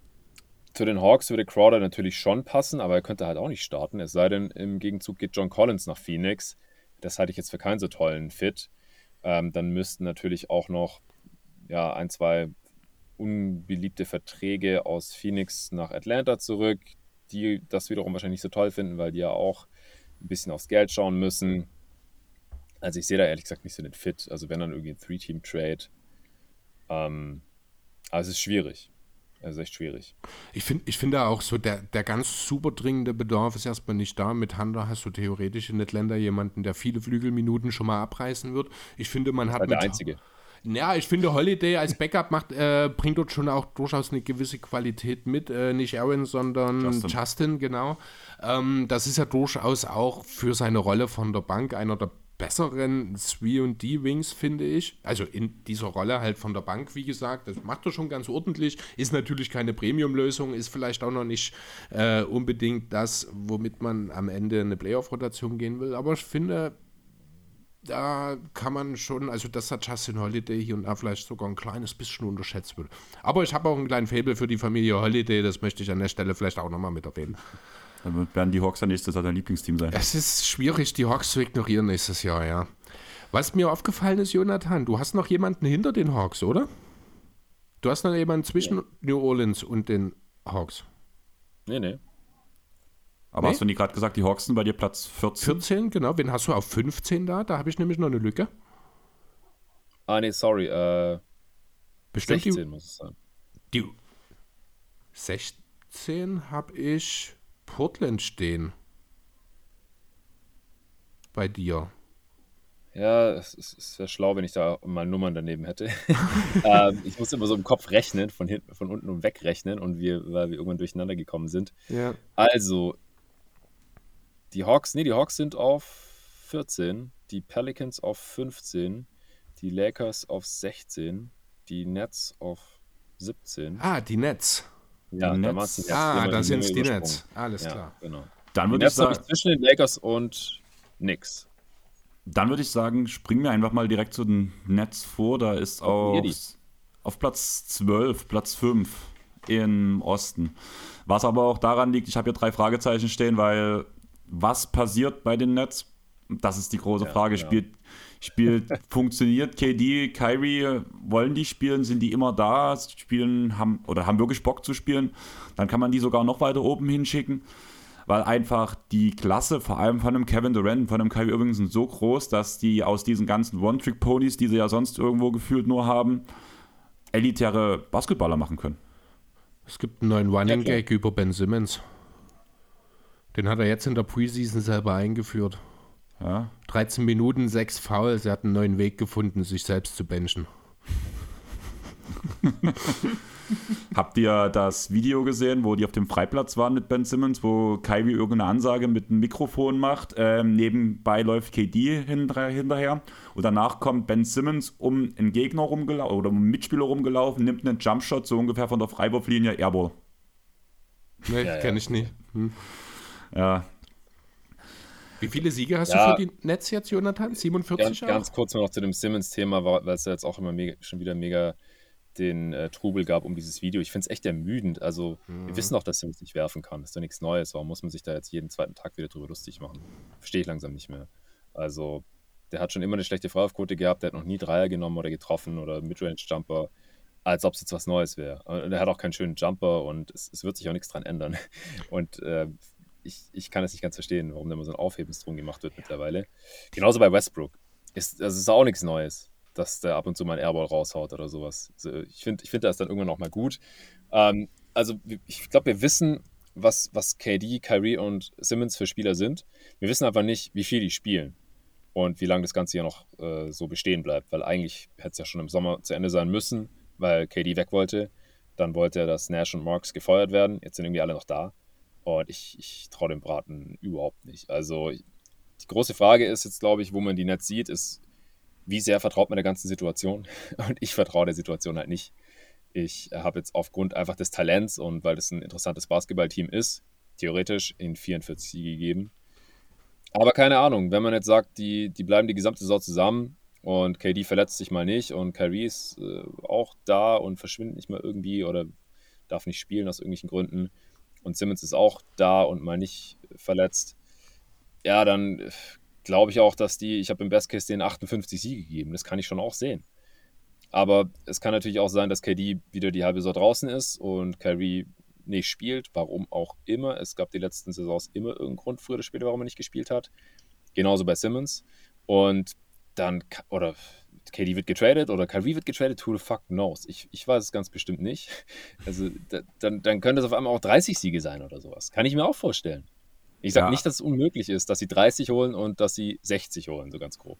Speaker 4: zu den Hawks würde Crowder natürlich schon passen, aber er könnte halt auch nicht starten. Es sei denn, im Gegenzug geht John Collins nach Phoenix. Das halte ich jetzt für keinen so tollen Fit. Ähm, dann müssten natürlich auch noch ja, ein, zwei unbeliebte Verträge aus Phoenix nach Atlanta zurück, die das wiederum wahrscheinlich nicht so toll finden, weil die ja auch ein bisschen aufs Geld schauen müssen. Also ich sehe da ehrlich gesagt nicht so den Fit. Also wenn dann irgendwie ein Three-Team-Trade. Ähm, aber es ist schwierig. Also echt schwierig.
Speaker 3: Ich finde ich find auch so, der, der ganz super dringende Bedarf ist erstmal nicht da. Mit Hunter hast du theoretisch in Atlanta jemanden, der viele Flügelminuten schon mal abreißen wird. Ich finde, man hat.
Speaker 4: Halt der Einzige.
Speaker 3: Ja, ich finde, Holiday als Backup macht, äh, bringt dort schon auch durchaus eine gewisse Qualität mit. Äh, nicht Aaron, sondern Justin, Justin genau. Ähm, das ist ja durchaus auch für seine Rolle von der Bank einer der besseren 3D-Wings, finde ich. Also in dieser Rolle halt von der Bank, wie gesagt. Das macht er schon ganz ordentlich. Ist natürlich keine Premium-Lösung, ist vielleicht auch noch nicht äh, unbedingt das, womit man am Ende eine Playoff-Rotation gehen will. Aber ich finde, da kann man schon, also das hat Justin Holiday hier und da vielleicht sogar ein kleines bisschen unterschätzt wird. Aber ich habe auch einen kleinen Fable für die Familie Holiday, das möchte ich an der Stelle vielleicht auch nochmal mit erwähnen.
Speaker 2: Dann werden die Hawks dann nächstes Jahr dein Lieblingsteam sein.
Speaker 3: Es ist schwierig, die Hawks zu ignorieren nächstes Jahr, ja. Was mir aufgefallen ist, Jonathan, du hast noch jemanden hinter den Hawks, oder? Du hast noch jemanden zwischen ja. New Orleans und den Hawks.
Speaker 4: Nee, nee.
Speaker 2: Aber nee? hast du nicht gerade gesagt, die Hawks sind bei dir Platz 14?
Speaker 3: 14, genau. Wen hast du auf 15 da? Da habe ich nämlich noch eine Lücke.
Speaker 4: Ah, nee, sorry. Äh,
Speaker 3: Bestimmt 16 die, muss es sein. Die 16 habe ich Portland stehen. Bei dir.
Speaker 4: Ja, es, es wäre schlau, wenn ich da mal Nummern daneben hätte. [LAUGHS] ähm, ich muss immer so im Kopf rechnen, von hinten, von unten und wegrechnen und wir, weil wir irgendwann durcheinander gekommen sind.
Speaker 3: Ja.
Speaker 4: Also, die Hawks, nee, die Hawks sind auf 14, die Pelicans auf 15, die Lakers auf 16, die Nets auf 17.
Speaker 3: Ah, die Nets.
Speaker 4: Ja,
Speaker 3: die Nets. Nets ah, da sind es die Nets. Alles ja, klar.
Speaker 4: Genau.
Speaker 2: Dann würde ich sagen, ich
Speaker 4: zwischen den Lakers und Knicks.
Speaker 2: Dann würde ich sagen, springen wir einfach mal direkt zu den Nets vor. Da ist auf, auf Platz 12, Platz 5 im Osten. Was aber auch daran liegt, ich habe hier drei Fragezeichen stehen, weil was passiert bei den Nets? Das ist die große ja, Frage. Genau. Spielt, spielt, funktioniert KD, Kyrie, wollen die spielen? Sind die immer da? Spielen, haben oder haben wirklich Bock zu spielen? Dann kann man die sogar noch weiter oben hinschicken, weil einfach die Klasse, vor allem von einem Kevin Durant, von einem Kyrie Irving, sind so groß, dass die aus diesen ganzen One-Trick-Ponys, die sie ja sonst irgendwo gefühlt nur haben, elitäre Basketballer machen können.
Speaker 3: Es gibt einen neuen Running Gag über Ben Simmons. Den hat er jetzt in der Preseason selber eingeführt. Ja. 13 Minuten, 6 Fouls. Er hat einen neuen Weg gefunden, sich selbst zu benchen. [LAUGHS]
Speaker 2: Habt ihr das Video gesehen, wo die auf dem Freiplatz waren mit Ben Simmons, wo Kyrie irgendeine Ansage mit einem Mikrofon macht? Ähm, nebenbei läuft KD hinterher und danach kommt Ben Simmons um einen Gegner rumgelaufen oder um einen Mitspieler rumgelaufen, nimmt einen Jumpshot so ungefähr von der Freiwurflinie Airball.
Speaker 3: Nee, ja, kenne ich nicht. Hm.
Speaker 2: Ja.
Speaker 3: Wie viele Siege hast ja, du für die Netz jetzt, Jonathan? 47
Speaker 4: ganz, ganz kurz noch zu dem Simmons-Thema, weil es ja jetzt auch immer mega, schon wieder mega den äh, Trubel gab um dieses Video. Ich finde es echt ermüdend. Also, mhm. wir wissen doch, dass Simmons nicht werfen kann. Das ist doch nichts Neues. Warum muss man sich da jetzt jeden zweiten Tag wieder drüber lustig machen? Verstehe ich langsam nicht mehr. Also, der hat schon immer eine schlechte Freiwurfquote gehabt. Der hat noch nie Dreier genommen oder getroffen oder Midrange-Jumper, als ob es jetzt was Neues wäre. Und er hat auch keinen schönen Jumper und es, es wird sich auch nichts dran ändern. [LAUGHS] Und äh, ich, ich kann es nicht ganz verstehen, warum da immer so ein Aufhebens drum gemacht wird ja. mittlerweile. Genauso bei Westbrook. Ist, das ist auch nichts Neues, dass der ab und zu mal einen Airball raushaut oder sowas. Also ich finde, ich find, das dann irgendwann auch mal gut. Ähm, also ich glaube, wir wissen, was, was KD, Kyrie und Simmons für Spieler sind. Wir wissen aber nicht, wie viel die spielen und wie lange das Ganze hier noch äh, so bestehen bleibt, weil eigentlich hätte es ja schon im Sommer zu Ende sein müssen, weil KD weg wollte. Dann wollte er, dass Nash und Marks gefeuert werden. Jetzt sind irgendwie alle noch da. Und ich, ich traue dem Braten überhaupt nicht. Also die große Frage ist jetzt, glaube ich, wo man die Netz sieht, ist, wie sehr vertraut man der ganzen Situation? [LAUGHS] Und ich vertraue der Situation halt nicht. Ich habe jetzt aufgrund einfach des Talents und weil das ein interessantes Basketballteam ist, theoretisch in 44 gegeben. Aber keine Ahnung, wenn man jetzt sagt, die, die bleiben die gesamte Saison zusammen und KD verletzt sich mal nicht und Kyrie ist äh, auch da und verschwindet nicht mal irgendwie oder darf nicht spielen aus irgendwelchen Gründen und Simmons ist auch da und mal nicht verletzt, ja, dann äh, glaube ich auch, dass die, ich habe im Best Case den 58 Siege gegeben, das kann ich schon auch sehen. Aber es kann natürlich auch sein, dass KD wieder die halbe Saison draußen ist und Kyrie nicht spielt, warum auch immer. Es gab die letzten Saisons immer irgendeinen Grund, früher oder später, warum er nicht gespielt hat. Genauso bei Simmons. Und dann, oder KD wird getradet oder Kyrie wird getradet, who the fuck knows? Ich, ich weiß es ganz bestimmt nicht. [LAUGHS] Also da, dann, dann könnte es auf einmal auch 30 Siege sein oder sowas. Kann ich mir auch vorstellen. Ich sage ja. nicht, dass es unmöglich ist, dass sie 30 holen und dass sie 60 holen, so ganz grob.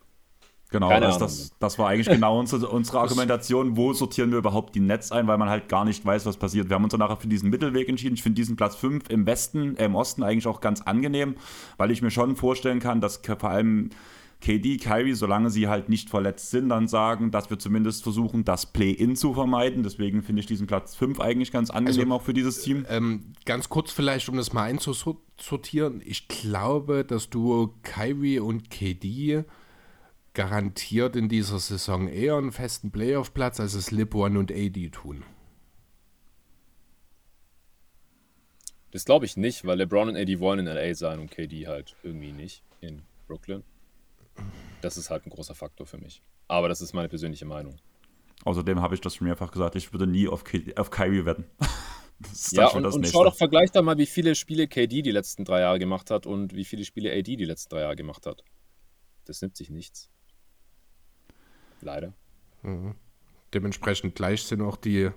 Speaker 2: Genau, das, das, das, war eigentlich genau [LAUGHS] unsere, unsere Argumentation, wo sortieren wir überhaupt die Netz ein, weil man halt gar nicht weiß, was passiert. Wir haben uns dann nachher für diesen Mittelweg entschieden. Ich finde diesen Platz 5 im Westen, äh, im Osten eigentlich auch ganz angenehm, weil ich mir schon vorstellen kann, dass vor allem KD, Kyrie, solange sie halt nicht verletzt sind, dann sagen, dass wir zumindest versuchen, das Play-In zu vermeiden. Deswegen finde ich diesen Platz 5 eigentlich ganz angenehm also, auch für dieses Team.
Speaker 3: Ähm, ganz kurz vielleicht, um das mal einzusortieren. Ich glaube, dass du Kyrie und KD garantiert in dieser Saison eher einen festen Playoff-Platz, als es Lip One und AD tun.
Speaker 4: Das glaube ich nicht, weil LeBron und AD wollen in LA sein und KD halt irgendwie nicht in Brooklyn. Das ist halt ein großer Faktor für mich. Aber das ist meine persönliche Meinung.
Speaker 2: Außerdem habe ich das schon mehrfach gesagt, ich würde nie auf, K auf Kyrie wetten. [LAUGHS]
Speaker 4: ja, und, und schau doch, vergleich doch mal, wie viele Spiele KD die letzten drei Jahre gemacht hat und wie viele Spiele AD die letzten drei Jahre gemacht hat. Das nimmt sich nichts. Leider.
Speaker 3: Mhm. Dementsprechend gleich sind auch die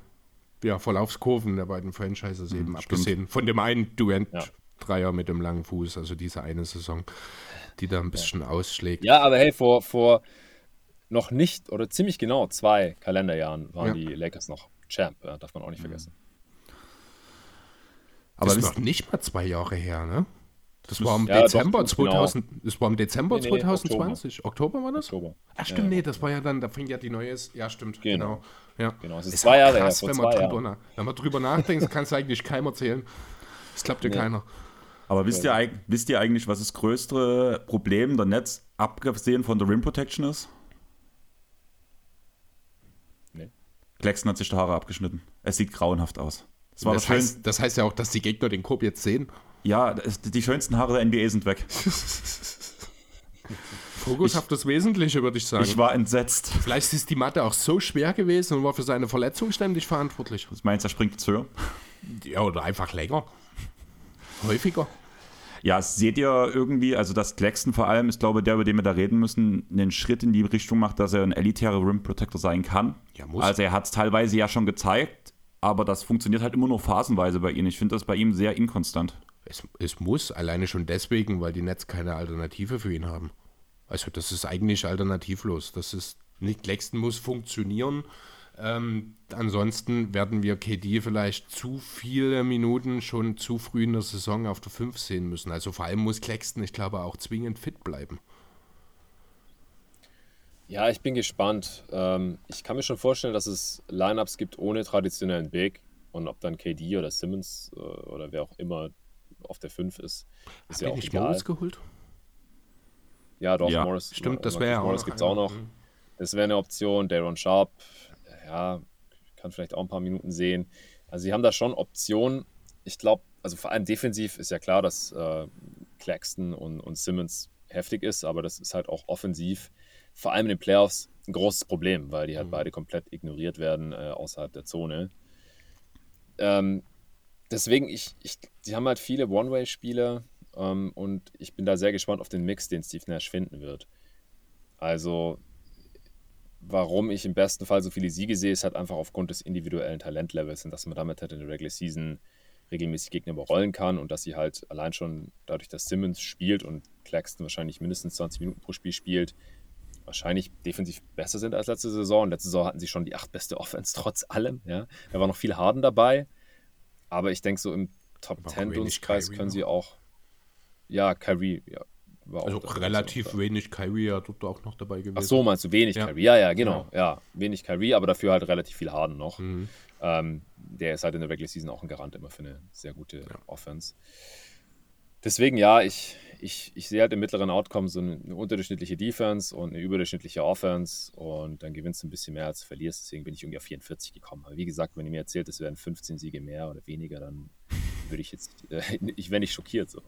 Speaker 3: ja, Verlaufskurven der beiden Franchises mhm, eben, stimmt. abgesehen von dem einen Duent-Dreier ja. mit dem langen Fuß, also diese eine Saison, die da ein bisschen ja. ausschlägt.
Speaker 4: Ja, aber hey, vor, vor noch nicht oder ziemlich genau zwei Kalenderjahren waren ja. die Lakers noch Champ, darf man auch nicht mhm. vergessen.
Speaker 3: Aber das ist noch nicht mal zwei Jahre her, ne? Das war im ja, Dezember doch, 2000, genau. das war im Dezember nee, nee, 2020. Oktober. Oktober. war das? Oktober. Ach stimmt, ja, nee, das war ja dann, da fing ja die neue, ja stimmt, genau. genau. Ja.
Speaker 4: Genau, es ist, ist zwei Jahre krass,
Speaker 3: her, wenn, man drüber, wenn man drüber nachdenkt, kannst du [LAUGHS] eigentlich keinem erzählen. Das klappt ja nee. keiner.
Speaker 2: Aber wisst ihr, wisst ihr eigentlich, was das größte Problem der Netz, abgesehen von der Rim Protection ist? Nee. Claxton hat sich die Haare abgeschnitten. Es sieht grauenhaft aus.
Speaker 3: Das, das, das heißt, das heißt ja auch, dass die Gegner den Korb jetzt sehen.
Speaker 2: Ja, die schönsten Haare der NBA sind weg. [LAUGHS]
Speaker 3: Fokus auf das Wesentliche, würde ich sagen.
Speaker 2: Ich war entsetzt.
Speaker 3: Vielleicht ist die Matte auch so schwer gewesen und war für seine Verletzung ständig verantwortlich.
Speaker 2: Was meinst du, er springt zu höher?
Speaker 3: Ja, oder einfach länger. Häufiger.
Speaker 2: Ja, seht ihr irgendwie, also dass Claxton vor allem ist, glaube ich, der, über den wir da reden müssen, einen Schritt in die Richtung macht, dass er ein elitärer Rim Protector sein kann. Ja, muss. Also er hat es teilweise ja schon gezeigt, aber das funktioniert halt immer nur phasenweise bei ihm. Ich finde das bei ihm sehr inkonstant.
Speaker 3: Es, es muss, alleine schon deswegen, weil die Nets keine Alternative für ihn haben. Also das ist eigentlich alternativlos. Das ist nicht Claxton muss funktionieren. Ähm, ansonsten werden wir KD vielleicht zu viele Minuten schon zu früh in der Saison auf der 5 sehen müssen. Also vor allem muss Claxton, ich glaube, auch zwingend fit bleiben.
Speaker 4: Ja, ich bin gespannt. Ähm, ich kann mir schon vorstellen, dass es Lineups gibt ohne traditionellen Big und ob dann KD oder Simmons äh, oder wer auch immer auf der 5 ist. Ist
Speaker 3: Hat ja auch nicht egal. Morris geholt?
Speaker 4: Ja, doch, ja. Morris.
Speaker 3: Stimmt, das wäre
Speaker 4: Morris gibt es auch noch. Das wäre eine Option. Daron Sharp, ja, kann vielleicht auch ein paar Minuten sehen. Also, sie haben da schon Optionen. Ich glaube, also vor allem defensiv ist ja klar, dass äh, Claxton und, und Simmons heftig ist, aber das ist halt auch offensiv, vor allem in den Playoffs, ein großes Problem, weil die halt mhm. beide komplett ignoriert werden äh, außerhalb der Zone. Ähm, deswegen, ich, ich, sie haben halt viele One-Way-Spieler ähm, und ich bin da sehr gespannt auf den Mix, den Steve Nash finden wird. Also, warum ich im besten Fall so viele Siege sehe, ist halt einfach aufgrund des individuellen Talentlevels und dass man damit halt in der Regular Season regelmäßig Gegner überrollen kann und dass sie halt allein schon dadurch, dass Simmons spielt und Claxton wahrscheinlich mindestens 20 Minuten pro Spiel spielt, wahrscheinlich defensiv besser sind als letzte Saison. Letzte Saison hatten sie schon die acht beste Offense [LAUGHS] trotz allem. Ja. Da war noch viel Harden dabei. Aber ich denke, so im Top 10 Dunstkreis können sie auch. Ja, Kyrie, ja.
Speaker 3: Also relativ wenig Kyrie ja dort auch noch dabei gewesen. Ach
Speaker 4: so, meinst du wenig ja. Kyrie? Ja, ja, genau. Ja. ja. wenig Kyrie, aber dafür halt relativ viel Harden noch. Mhm. Ähm, der ist halt in der Regular Season auch ein Garant immer für eine sehr gute ja. Offense. Deswegen, ja, ich, ich, ich sehe halt im mittleren Outcome so eine, eine, unterdurchschnittliche Defense und eine überdurchschnittliche Offense und dann gewinnst du ein bisschen mehr als du verlierst. Deswegen bin ich irgendwie auf 44 gekommen. Aber wie gesagt, wenn ihr mir erzählt, es wären 15 Siege mehr oder weniger, dann würde ich jetzt, äh, [LAUGHS] ich wäre nicht schockiert so.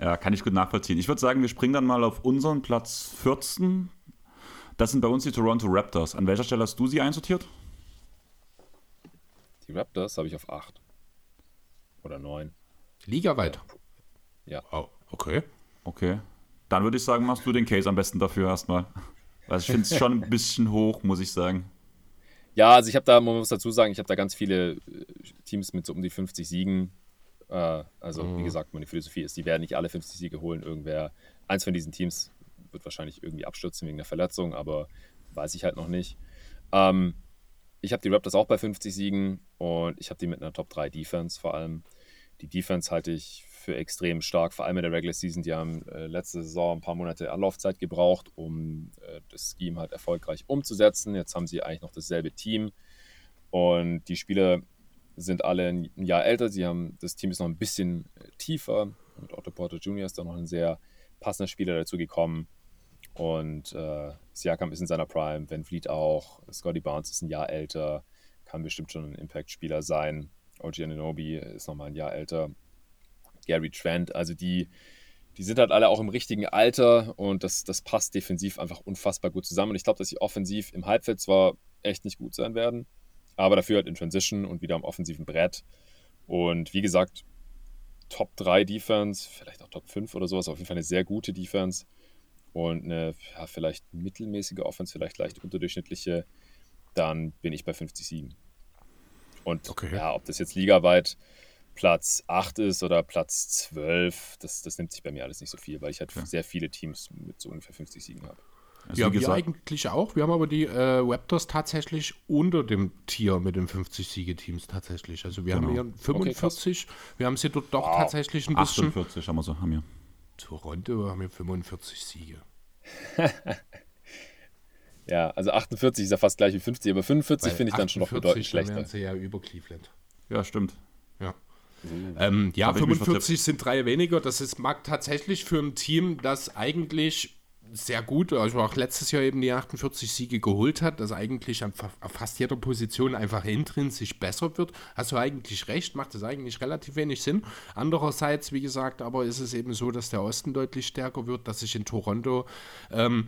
Speaker 2: Ja, kann ich gut nachvollziehen. Ich würde sagen, wir springen dann mal auf unseren Platz 14. Das sind bei uns die Toronto Raptors. An welcher Stelle hast du sie einsortiert?
Speaker 4: Die Raptors habe ich auf 8. Oder 9.
Speaker 3: Ligaweit.
Speaker 4: Ja.
Speaker 3: Oh, okay.
Speaker 2: Okay. Dann würde ich sagen, machst du den Case am besten dafür erstmal. Weil ich finde es schon ein bisschen hoch, muss ich sagen.
Speaker 4: Ja, also ich habe da, man muss dazu sagen, ich habe da ganz viele äh, Teams mit so um die 50 Siegen. Äh, also, mhm. wie gesagt, meine Philosophie ist, die werden nicht alle 50 Siege holen. Irgendwer, eins von diesen Teams wird wahrscheinlich irgendwie abstürzen wegen der Verletzung, aber weiß ich halt noch nicht. Ähm, ich habe die Raptors auch bei 50 Siegen und ich habe die mit einer Top 3 Defense vor allem. Die Defense halte ich für extrem stark, vor allem in der Regular Season. Die haben äh, letzte Saison ein paar Monate Anlaufzeit gebraucht, um äh, das Scheme halt erfolgreich umzusetzen. Jetzt haben sie eigentlich noch dasselbe Team und die Spieler sind alle ein Jahr älter. Sie haben, das Team ist noch ein bisschen äh, tiefer. Mit Otto Porter Jr. ist da noch ein sehr passender Spieler dazu gekommen. Und äh, Siakam ist in seiner Prime, Van Vliet auch. Scotty Barnes ist ein Jahr älter, kann bestimmt schon ein Impact-Spieler sein. OG Ananobi ist nochmal ein Jahr älter. Gary Trent, also die, die sind halt alle auch im richtigen Alter und das, das passt defensiv einfach unfassbar gut zusammen. Und ich glaube, dass sie offensiv im Halbfeld zwar echt nicht gut sein werden, aber dafür halt in Transition und wieder am offensiven Brett. Und wie gesagt, Top 3 Defense, vielleicht auch Top 5 oder sowas, auf jeden Fall eine sehr gute Defense und eine ja, vielleicht mittelmäßige Offense, vielleicht leicht unterdurchschnittliche, dann bin ich bei 50 Siegen. Und okay. ja, ob das jetzt ligaweit Platz 8 ist oder Platz 12, das, das nimmt sich bei mir alles nicht so viel, weil ich halt ja. sehr viele Teams mit so ungefähr 50 Siegen habe.
Speaker 3: Also ja, wir eigentlich auch. Wir haben aber die äh, Raptors tatsächlich unter dem Tier mit den 50-Siege-Teams tatsächlich. Also wir genau. haben hier 45. Okay, wir haben sie dort doch wow. tatsächlich ein bisschen.
Speaker 2: 48 haben wir so, haben wir.
Speaker 3: Toronto haben wir 45 Siege. [LAUGHS]
Speaker 4: ja, also 48 ist ja fast gleich wie 50, aber 45 finde ich dann schon noch bedeutend schlechter. Dann
Speaker 3: sie ja über Cleveland.
Speaker 2: Ja, stimmt.
Speaker 3: Ja. Ähm, ja, 45 sind drei weniger. Das ist, mag tatsächlich für ein Team, das eigentlich sehr gut, also auch letztes Jahr eben die 48 Siege geholt hat, dass eigentlich an fast jeder Position einfach intrinsisch besser wird. Hast du eigentlich recht, macht das eigentlich relativ wenig Sinn. Andererseits, wie gesagt, aber ist es eben so, dass der Osten deutlich stärker wird, dass ich in Toronto ähm,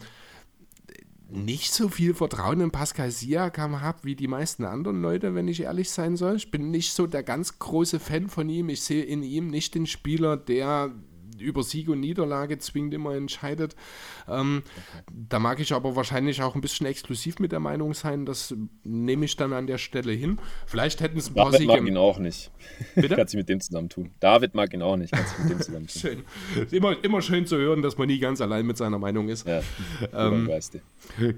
Speaker 3: nicht so viel Vertrauen in Pascal Siakam habe wie die meisten anderen Leute, wenn ich ehrlich sein soll. Ich bin nicht so der ganz große Fan von ihm. Ich sehe in ihm nicht den Spieler, der über Sieg und Niederlage zwingend immer entscheidet. Ähm, okay. Da mag ich aber wahrscheinlich auch ein bisschen exklusiv mit der Meinung sein. Das nehme ich dann an der Stelle hin. Vielleicht hätten es ein
Speaker 4: paar David Siege. mag ihn auch nicht. Bitte? [LAUGHS] Kannst du mit dem zusammentun. David mag ihn auch nicht. Kannst du mit dem zusammentun. [LAUGHS]
Speaker 3: schön. Immer, immer schön zu hören, dass man nie ganz allein mit seiner Meinung ist. Ja, ähm,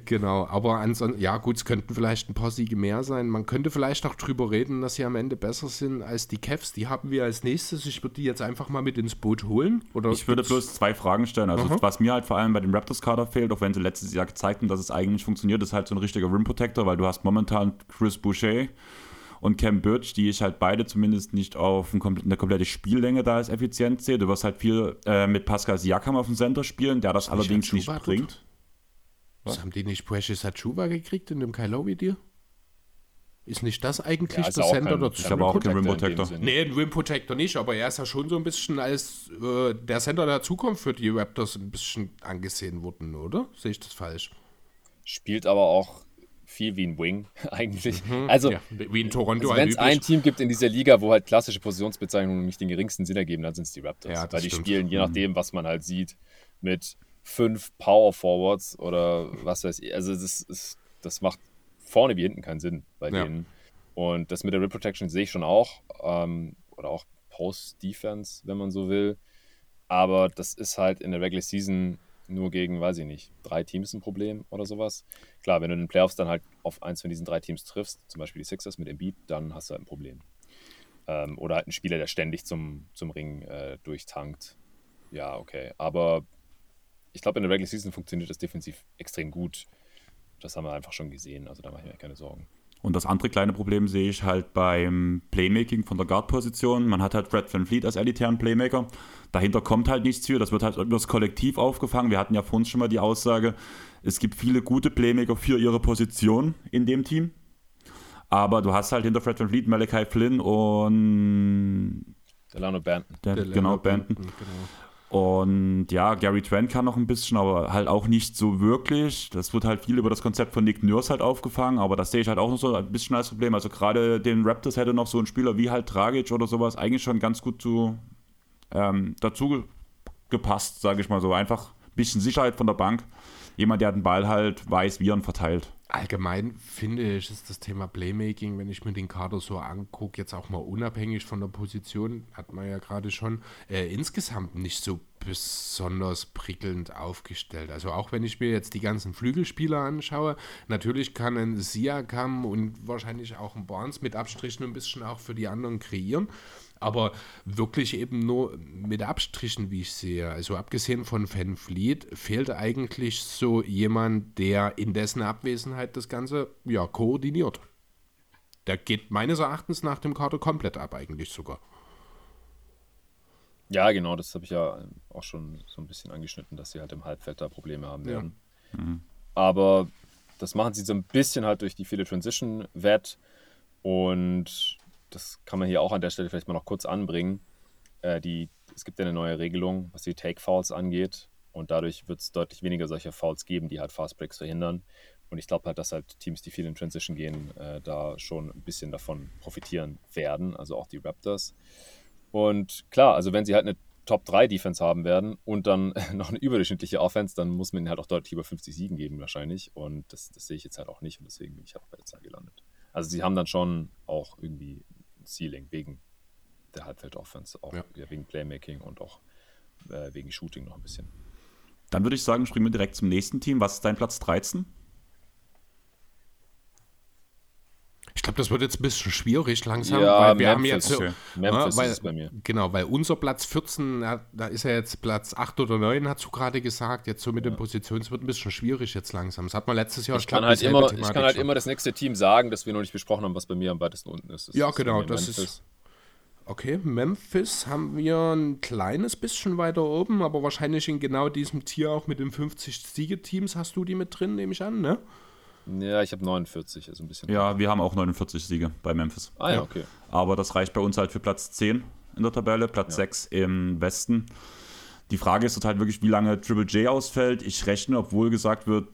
Speaker 3: genau. Aber ansonsten, ja gut, es könnten vielleicht ein paar Siege mehr sein. Man könnte vielleicht auch drüber reden, dass sie am Ende besser sind als die Cavs. Die haben wir als nächstes. Ich würde die jetzt einfach mal mit ins Boot holen.
Speaker 2: Oder ich würde bloß zwei Fragen stellen. Also, Aha. was mir halt vor allem bei dem Raptors-Kader fehlt, auch wenn sie letztes Jahr gezeigt haben, dass es eigentlich funktioniert, ist halt so ein richtiger Rim-Protector, weil du hast momentan Chris Boucher und Cam Birch, die ich halt beide zumindest nicht auf eine komplette Spiellänge da als effizient sehe. Du wirst halt viel äh, mit Pascal Siakam auf dem Center spielen, der das allerdings nicht bringt.
Speaker 3: Was? Haben die nicht Precious Achuba gekriegt in dem Kailobi-Deal? Ist nicht das eigentlich ja, der Sender dazu?
Speaker 2: Ich habe auch keinen Rim Protector.
Speaker 3: Nee, ein Rim Protector nicht, aber er ist ja schon so ein bisschen als äh, der Sender der Zukunft für die Raptors ein bisschen angesehen worden, oder? Sehe ich das falsch?
Speaker 4: Spielt aber auch viel wie ein Wing [LAUGHS] eigentlich. Mhm, also, ja,
Speaker 3: wie in Toronto.
Speaker 4: Also wenn es ein Team gibt in dieser Liga, wo halt klassische Positionsbezeichnungen nicht den geringsten Sinn ergeben, dann sind es die Raptors. Ja, weil die stimmt. spielen, je mhm. nachdem, was man halt sieht, mit fünf Power Forwards oder was weiß ich. Also das, ist, das macht vorne wie hinten keinen Sinn bei ja. denen. Und das mit der Rim Protection sehe ich schon auch. Ähm, oder auch Post-Defense, wenn man so will. Aber das ist halt in der Regular Season nur gegen, weiß ich nicht, drei Teams ein Problem oder sowas. Klar, wenn du in den Playoffs dann halt auf eins von diesen drei Teams triffst, zum Beispiel die Sixers mit Embiid, dann hast du halt ein Problem. Ähm, oder halt ein Spieler, der ständig zum, zum Ring äh, durchtankt. Ja, okay. Aber ich glaube, in der Regular Season funktioniert das defensiv extrem gut das haben wir einfach schon gesehen. Also da mache ich mir keine Sorgen.
Speaker 2: Und das andere kleine Problem sehe ich halt beim Playmaking von der Guard-Position. Man hat halt Fred Van Fleet als elitären Playmaker. Dahinter kommt halt nichts für. Das wird halt über das Kollektiv aufgefangen. Wir hatten ja vorhin schon mal die Aussage, es gibt viele gute Playmaker für ihre Position in dem Team. Aber du hast halt hinter Fred Van Fleet Malachi Flynn und
Speaker 4: Delano Banton.
Speaker 2: Der, genau, Banton. Genau. Und ja, Gary Trent kann noch ein bisschen, aber halt auch nicht so wirklich. Das wird halt viel über das Konzept von Nick Nurse halt aufgefangen, aber das sehe ich halt auch noch so ein bisschen als Problem. Also gerade den Raptors hätte noch so ein Spieler wie halt Dragic oder sowas eigentlich schon ganz gut zu, ähm, dazu gepasst, sage ich mal so. Einfach ein bisschen Sicherheit von der Bank. Jemand, der den Ball halt weiß, wie er ihn verteilt.
Speaker 3: Allgemein finde ich, ist das Thema Playmaking, wenn ich mir den Kader so angucke, jetzt auch mal unabhängig von der Position, hat man ja gerade schon, äh, insgesamt nicht so besonders prickelnd aufgestellt. Also auch wenn ich mir jetzt die ganzen Flügelspieler anschaue, natürlich kann ein Siakam und wahrscheinlich auch ein Barnes mit Abstrichen ein bisschen auch für die anderen kreieren aber wirklich eben nur mit Abstrichen, wie ich sehe. Also abgesehen von Van Fleet fehlt eigentlich so jemand, der in dessen Abwesenheit das Ganze ja, koordiniert. Der geht meines Erachtens nach dem Kader komplett ab, eigentlich sogar.
Speaker 4: Ja, genau, das habe ich ja auch schon so ein bisschen angeschnitten, dass sie halt im Halbfeld da Probleme haben werden. Ja. Mhm. Aber das machen sie so ein bisschen halt durch die viele Transition wett und das kann man hier auch an der Stelle vielleicht mal noch kurz anbringen. Äh, die, es gibt ja eine neue Regelung, was die Take-Fouls angeht. Und dadurch wird es deutlich weniger solcher Fouls geben, die halt Fast Breaks verhindern. Und ich glaube halt, dass halt Teams, die viel in Transition gehen, äh, da schon ein bisschen davon profitieren werden. Also auch die Raptors. Und klar, also wenn sie halt eine Top 3 Defense haben werden und dann [LAUGHS] noch eine überdurchschnittliche Offense, dann muss man ihnen halt auch deutlich über 50 Siegen geben wahrscheinlich. Und das, das sehe ich jetzt halt auch nicht und deswegen bin ich halt bei der Zahl gelandet. Also sie haben dann schon auch irgendwie Ceiling wegen der Halbfeld-Offense, auch ja. Ja, wegen Playmaking und auch äh, wegen Shooting noch ein bisschen.
Speaker 2: Dann würde ich sagen, springen wir direkt zum nächsten Team. Was ist dein Platz 13?
Speaker 3: Glaube, das wird jetzt ein bisschen schwierig langsam,
Speaker 4: ja,
Speaker 3: weil wir
Speaker 4: Memphis,
Speaker 3: haben jetzt
Speaker 4: okay. Memphis
Speaker 3: ja, weil,
Speaker 4: ist bei mir.
Speaker 3: Genau, weil unser Platz 14, da ist er jetzt Platz 8 oder 9, hast du gerade gesagt, jetzt so mit ja. den Positionen, es wird ein bisschen schwierig jetzt langsam. Das hat man letztes Jahr
Speaker 4: ich kann, halt immer, ich kann halt immer das nächste Team sagen, das wir noch nicht besprochen haben, was bei mir am weitesten unten ist.
Speaker 3: Das ja, ist genau, das Memphis. ist. Okay, Memphis haben wir ein kleines bisschen weiter oben, aber wahrscheinlich in genau diesem Tier auch mit den 50 Siegeteams hast du die mit drin, nehme ich an, ne?
Speaker 4: Ja, ich habe 49, also ein bisschen.
Speaker 2: Ja, wir haben auch 49 Siege bei Memphis.
Speaker 4: Ah ja, okay.
Speaker 2: Aber das reicht bei uns halt für Platz 10 in der Tabelle, Platz ja. 6 im Westen. Die Frage ist halt wirklich, wie lange Triple J ausfällt. Ich rechne, obwohl gesagt wird,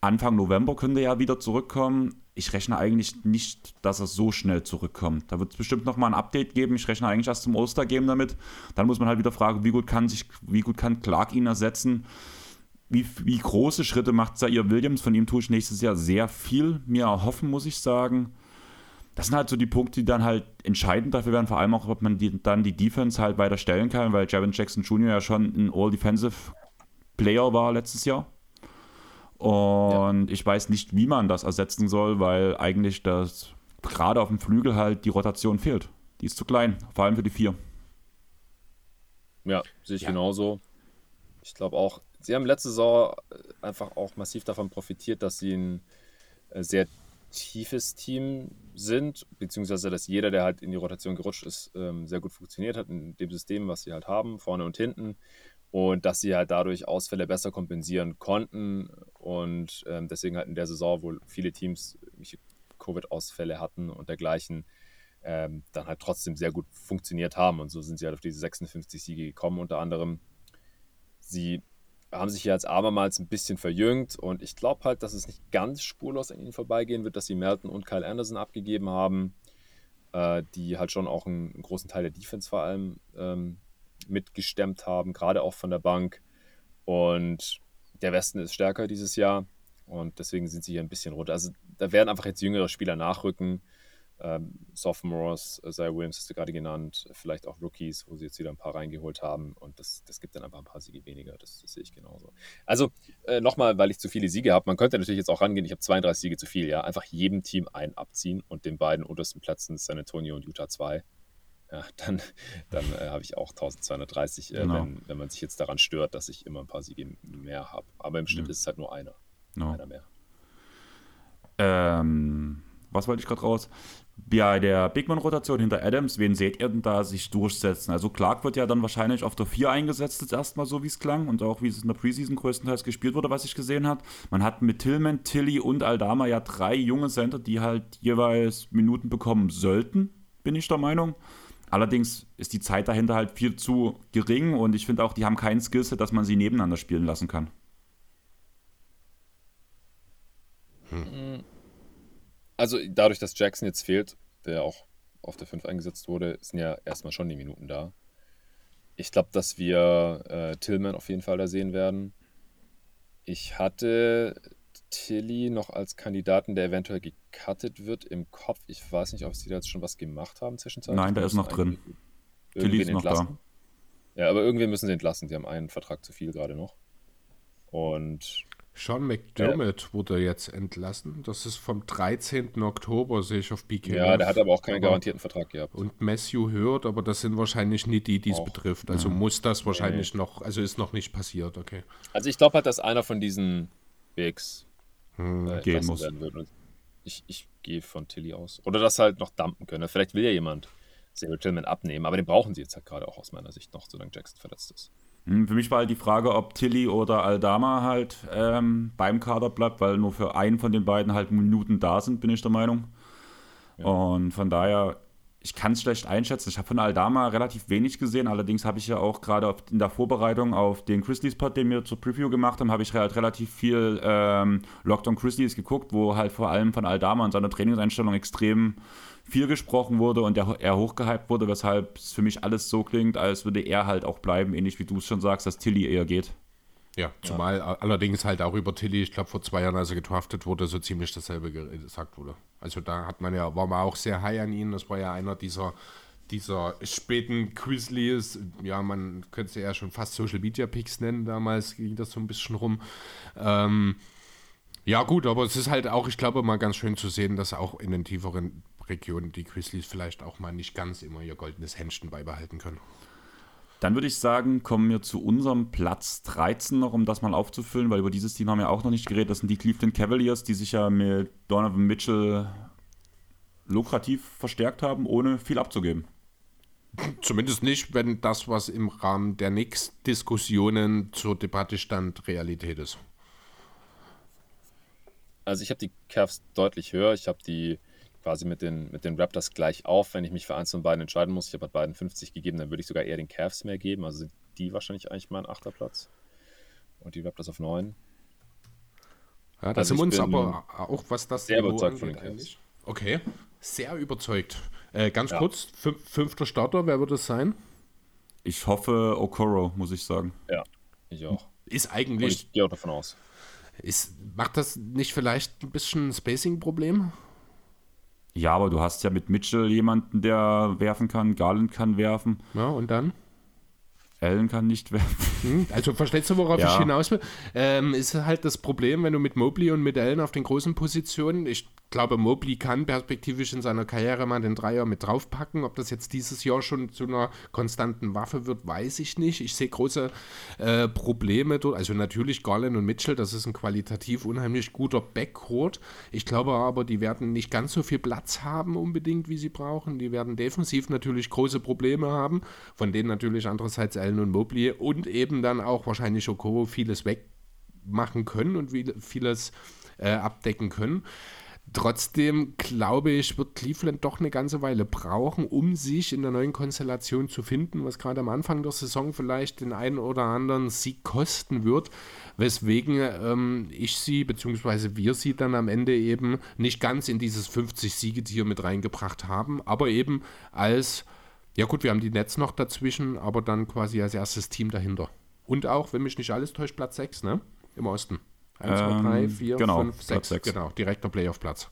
Speaker 2: Anfang November könnte er ja wieder zurückkommen. Ich rechne eigentlich nicht, dass er so schnell zurückkommt. Da wird es bestimmt nochmal ein Update geben. Ich rechne eigentlich erst zum Ostergame damit. Dann muss man halt wieder fragen, wie gut kann sich, wie gut kann Clark ihn ersetzen wie, wie große Schritte macht Zaire Williams? Von ihm tue ich nächstes Jahr sehr viel mir erhoffen, muss ich sagen. Das sind halt so die Punkte, die dann halt entscheidend dafür werden, vor allem auch, ob man die, dann die Defense halt weiter stellen kann, weil Javon Jackson Jr. ja schon ein All-Defensive Player war letztes Jahr. Und ja. ich weiß nicht, wie man das ersetzen soll, weil eigentlich das gerade auf dem Flügel halt die Rotation fehlt. Die ist zu klein, vor allem für die vier.
Speaker 4: Ja, sehe ich ja. genauso. Ich glaube auch, sie haben letzte Saison äh, einfach auch massiv davon profitiert, dass sie ein äh, sehr tiefes Team sind, beziehungsweise dass jeder, der halt in die Rotation gerutscht ist, ähm, sehr gut funktioniert hat in dem System, was sie halt haben, vorne und hinten. Und dass sie halt dadurch Ausfälle besser kompensieren konnten. Und ähm, deswegen halt in der Saison, wo viele Teams Covid-Ausfälle hatten und dergleichen, ähm, dann halt trotzdem sehr gut funktioniert haben. Und so sind sie halt auf diese 56 Siege gekommen, unter anderem. Sie haben sich jetzt abermals ein bisschen verjüngt und ich glaube halt, dass es nicht ganz spurlos an ihnen vorbeigehen wird, dass sie Melton und Kyle Anderson abgegeben haben, äh, die halt schon auch einen, einen, großen Teil der Defense vor allem ähm, mitgestemmt haben, gerade auch von der Bank. Und der Westen ist stärker dieses Jahr und deswegen sind sie hier ein bisschen runter. Also da werden einfach jetzt jüngere Spieler nachrücken ähm, Sophomores, äh, Zay Williams hast du gerade genannt, vielleicht auch Rookies, wo sie jetzt wieder ein paar reingeholt haben und das, das gibt dann einfach ein paar Siege weniger, das, das sehe ich genauso. Also äh, nochmal, weil ich zu viele Siege habe, man könnte natürlich jetzt auch rangehen, ich habe 32 Siege zu viel, ja, einfach jedem Team einen abziehen und den beiden untersten Plätzen San Antonio und Utah 2. Ja, [LAUGHS] dann, dann äh, habe ich auch 1230, äh, genau. wenn, wenn man sich jetzt daran stört, dass ich immer ein paar Siege mehr habe. Aber im Schnitt ja. ist es halt nur einer. No. Einer mehr.
Speaker 2: Ähm, was wollte ich gerade raus? Bei der Bigman-Rotation hinter Adams, wen seht ihr denn da sich durchsetzen? Also Clark wird ja dann wahrscheinlich auf der 4 eingesetzt, jetzt erstmal so wie es klang und auch wie es in der Preseason größtenteils gespielt wurde, was ich gesehen habe. Man hat mit Tillman, Tilly und Aldama ja drei junge Center, die halt jeweils Minuten bekommen sollten, bin ich der Meinung. Allerdings ist die Zeit dahinter halt viel zu gering und ich finde auch, die haben kein Skillset, dass man sie nebeneinander spielen lassen kann.
Speaker 4: Hm. Also dadurch, dass Jackson jetzt fehlt, der auch auf der 5 eingesetzt wurde, sind ja erstmal schon die Minuten da. Ich glaube, dass wir äh, Tillman auf jeden Fall da sehen werden. Ich hatte Tilly noch als Kandidaten, der eventuell gecuttet wird, im Kopf. Ich weiß nicht, ob sie da jetzt schon was gemacht haben zwischenzeitlich.
Speaker 2: Nein, der ist noch drin.
Speaker 4: Tilly ist noch entlassen. da. Ja, aber irgendwie müssen sie entlassen. Die haben einen Vertrag zu viel gerade noch. Und
Speaker 3: Sean McDermott äh, wurde jetzt entlassen. Das ist vom 13. Oktober, sehe ich auf BK.
Speaker 4: Ja, der hat aber auch keinen garantierten Vertrag gehabt.
Speaker 3: Und Matthew hört, aber das sind wahrscheinlich nicht die, die es betrifft. Also mhm. muss das wahrscheinlich nee. noch, also ist noch nicht passiert, okay.
Speaker 4: Also ich glaube halt, dass einer von diesen Bigs
Speaker 2: hm, äh, gehen muss.
Speaker 4: Ich, ich gehe von Tilly aus. Oder das halt noch dumpen können. Vielleicht will ja jemand Sarah Tillman abnehmen, aber den brauchen sie jetzt halt gerade auch aus meiner Sicht noch, solange Jackson verletzt ist.
Speaker 2: Hm, für mich war halt die Frage, ob Tilly oder Aldama halt ähm, beim Kader bleibt, weil nur für einen von den beiden halt Minuten da sind, bin ich der Meinung. Ja. Und von daher, ich kann es schlecht einschätzen. Ich habe von Aldama relativ wenig gesehen, allerdings habe ich ja auch gerade in der Vorbereitung auf den Grizzlies-Pod, den wir zur Preview gemacht haben, habe ich halt relativ viel ähm, Locked on Grizzlies geguckt, wo halt vor allem von Aldama und seiner Trainingseinstellung extrem viel gesprochen wurde und der, er hochgehypt wurde, weshalb es für mich alles so klingt, als würde er halt auch bleiben, ähnlich wie du es schon sagst, dass Tilly eher geht.
Speaker 3: Ja, zumal ja. allerdings halt auch über Tilly, ich glaube vor zwei Jahren, als er getraftet wurde, so ziemlich dasselbe gesagt wurde. Also da hat man ja, war man auch sehr high an ihn, das war ja einer dieser, dieser späten Grizzlies, ja, man könnte sie ja schon fast Social Media Picks nennen, damals ging das so ein bisschen rum. Ähm, ja, gut, aber es ist halt auch, ich glaube, mal ganz schön zu sehen, dass auch in den tieferen Region die Grizzlies vielleicht auch mal nicht ganz immer ihr goldenes Händchen beibehalten können.
Speaker 2: Dann würde ich sagen, kommen wir zu unserem Platz 13 noch, um das mal aufzufüllen, weil über dieses Team haben wir auch noch nicht geredet. Das sind die Cleveland Cavaliers, die sich ja mit Donovan Mitchell lukrativ verstärkt haben, ohne viel abzugeben.
Speaker 3: Zumindest nicht, wenn das, was im Rahmen der Nix-Diskussionen zur Debatte stand, Realität ist.
Speaker 4: Also ich habe die Cavs deutlich höher. Ich habe die quasi mit den, mit den Raptors gleich auf, wenn ich mich für eins von beiden entscheiden muss. Ich habe halt beiden 50 gegeben, dann würde ich sogar eher den Cavs mehr geben. Also sind die wahrscheinlich eigentlich mein achter Platz. Und die Raptors auf neun.
Speaker 3: Ja, da also sind uns aber auch, was das
Speaker 4: sehr überzeugt von den Cavs.
Speaker 3: Okay, sehr überzeugt. Äh, ganz ja. kurz, fünfter Starter, wer wird es sein?
Speaker 2: Ich hoffe Okoro, muss ich sagen.
Speaker 4: Ja, ich auch.
Speaker 3: Ist eigentlich. Und
Speaker 4: ich gehe auch davon aus.
Speaker 3: Ist, macht das nicht vielleicht ein bisschen ein Spacing-Problem?
Speaker 2: Ja, aber du hast ja mit Mitchell jemanden, der werfen kann, Garland kann werfen.
Speaker 3: Ja, und dann?
Speaker 2: Allen kann nicht werfen.
Speaker 3: Hm, also verstehst du, worauf ja. ich hinaus will? Ähm, ist halt das Problem, wenn du mit Mobley und mit Allen auf den großen Positionen, ich glaube, Mobley kann perspektivisch in seiner Karriere mal den Dreier mit draufpacken. Ob das jetzt dieses Jahr schon zu einer konstanten Waffe wird, weiß ich nicht. Ich sehe große äh, Probleme dort. Also natürlich Garland und Mitchell, das ist ein qualitativ unheimlich guter Backcourt. Ich glaube aber, die werden nicht ganz so viel Platz haben unbedingt, wie sie brauchen. Die werden defensiv natürlich große Probleme haben, von denen natürlich andererseits Allen und Mobley und eben dann auch wahrscheinlich Okoro vieles wegmachen können und vieles äh, abdecken können. Trotzdem glaube ich, wird Cleveland doch eine ganze Weile brauchen, um sich in der neuen Konstellation zu finden, was gerade am Anfang der Saison vielleicht den einen oder anderen Sieg kosten wird, weswegen ähm, ich sie bzw. wir sie dann am Ende eben nicht ganz in dieses 50-Siegetier mit reingebracht haben, aber eben als, ja gut, wir haben die Nets noch dazwischen, aber dann quasi als erstes Team dahinter. Und auch, wenn mich nicht alles täuscht, Platz 6, ne? Im Osten. 1, 2, 3, 4,
Speaker 2: genau,
Speaker 3: 5, 6. 6. Genau, direkter Playoff-Platz.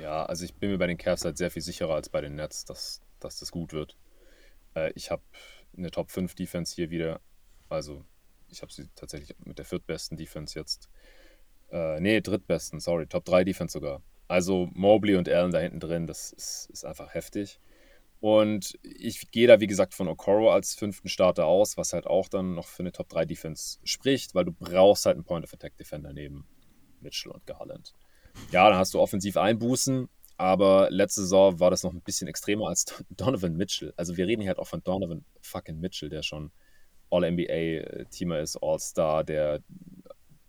Speaker 4: Ja, also ich bin mir bei den Cavs halt sehr viel sicherer als bei den Nets, dass, dass das gut wird. Äh, ich habe eine Top 5 Defense hier wieder. Also ich habe sie tatsächlich mit der viertbesten Defense jetzt. Äh, nee, drittbesten, sorry, Top 3 Defense sogar. Also Mobley und Allen da hinten drin, das ist, ist einfach heftig. Und ich gehe da, wie gesagt, von Okoro als fünften Starter aus, was halt auch dann noch für eine Top 3 Defense spricht, weil du brauchst halt einen Point of Attack Defender neben Mitchell und Garland. Ja, dann hast du offensiv Einbußen, Aber letzte Saison war das noch ein bisschen extremer als Donovan Mitchell. Also wir reden hier halt auch von Donovan fucking Mitchell, der schon All-NBA-Teamer ist, All-Star, der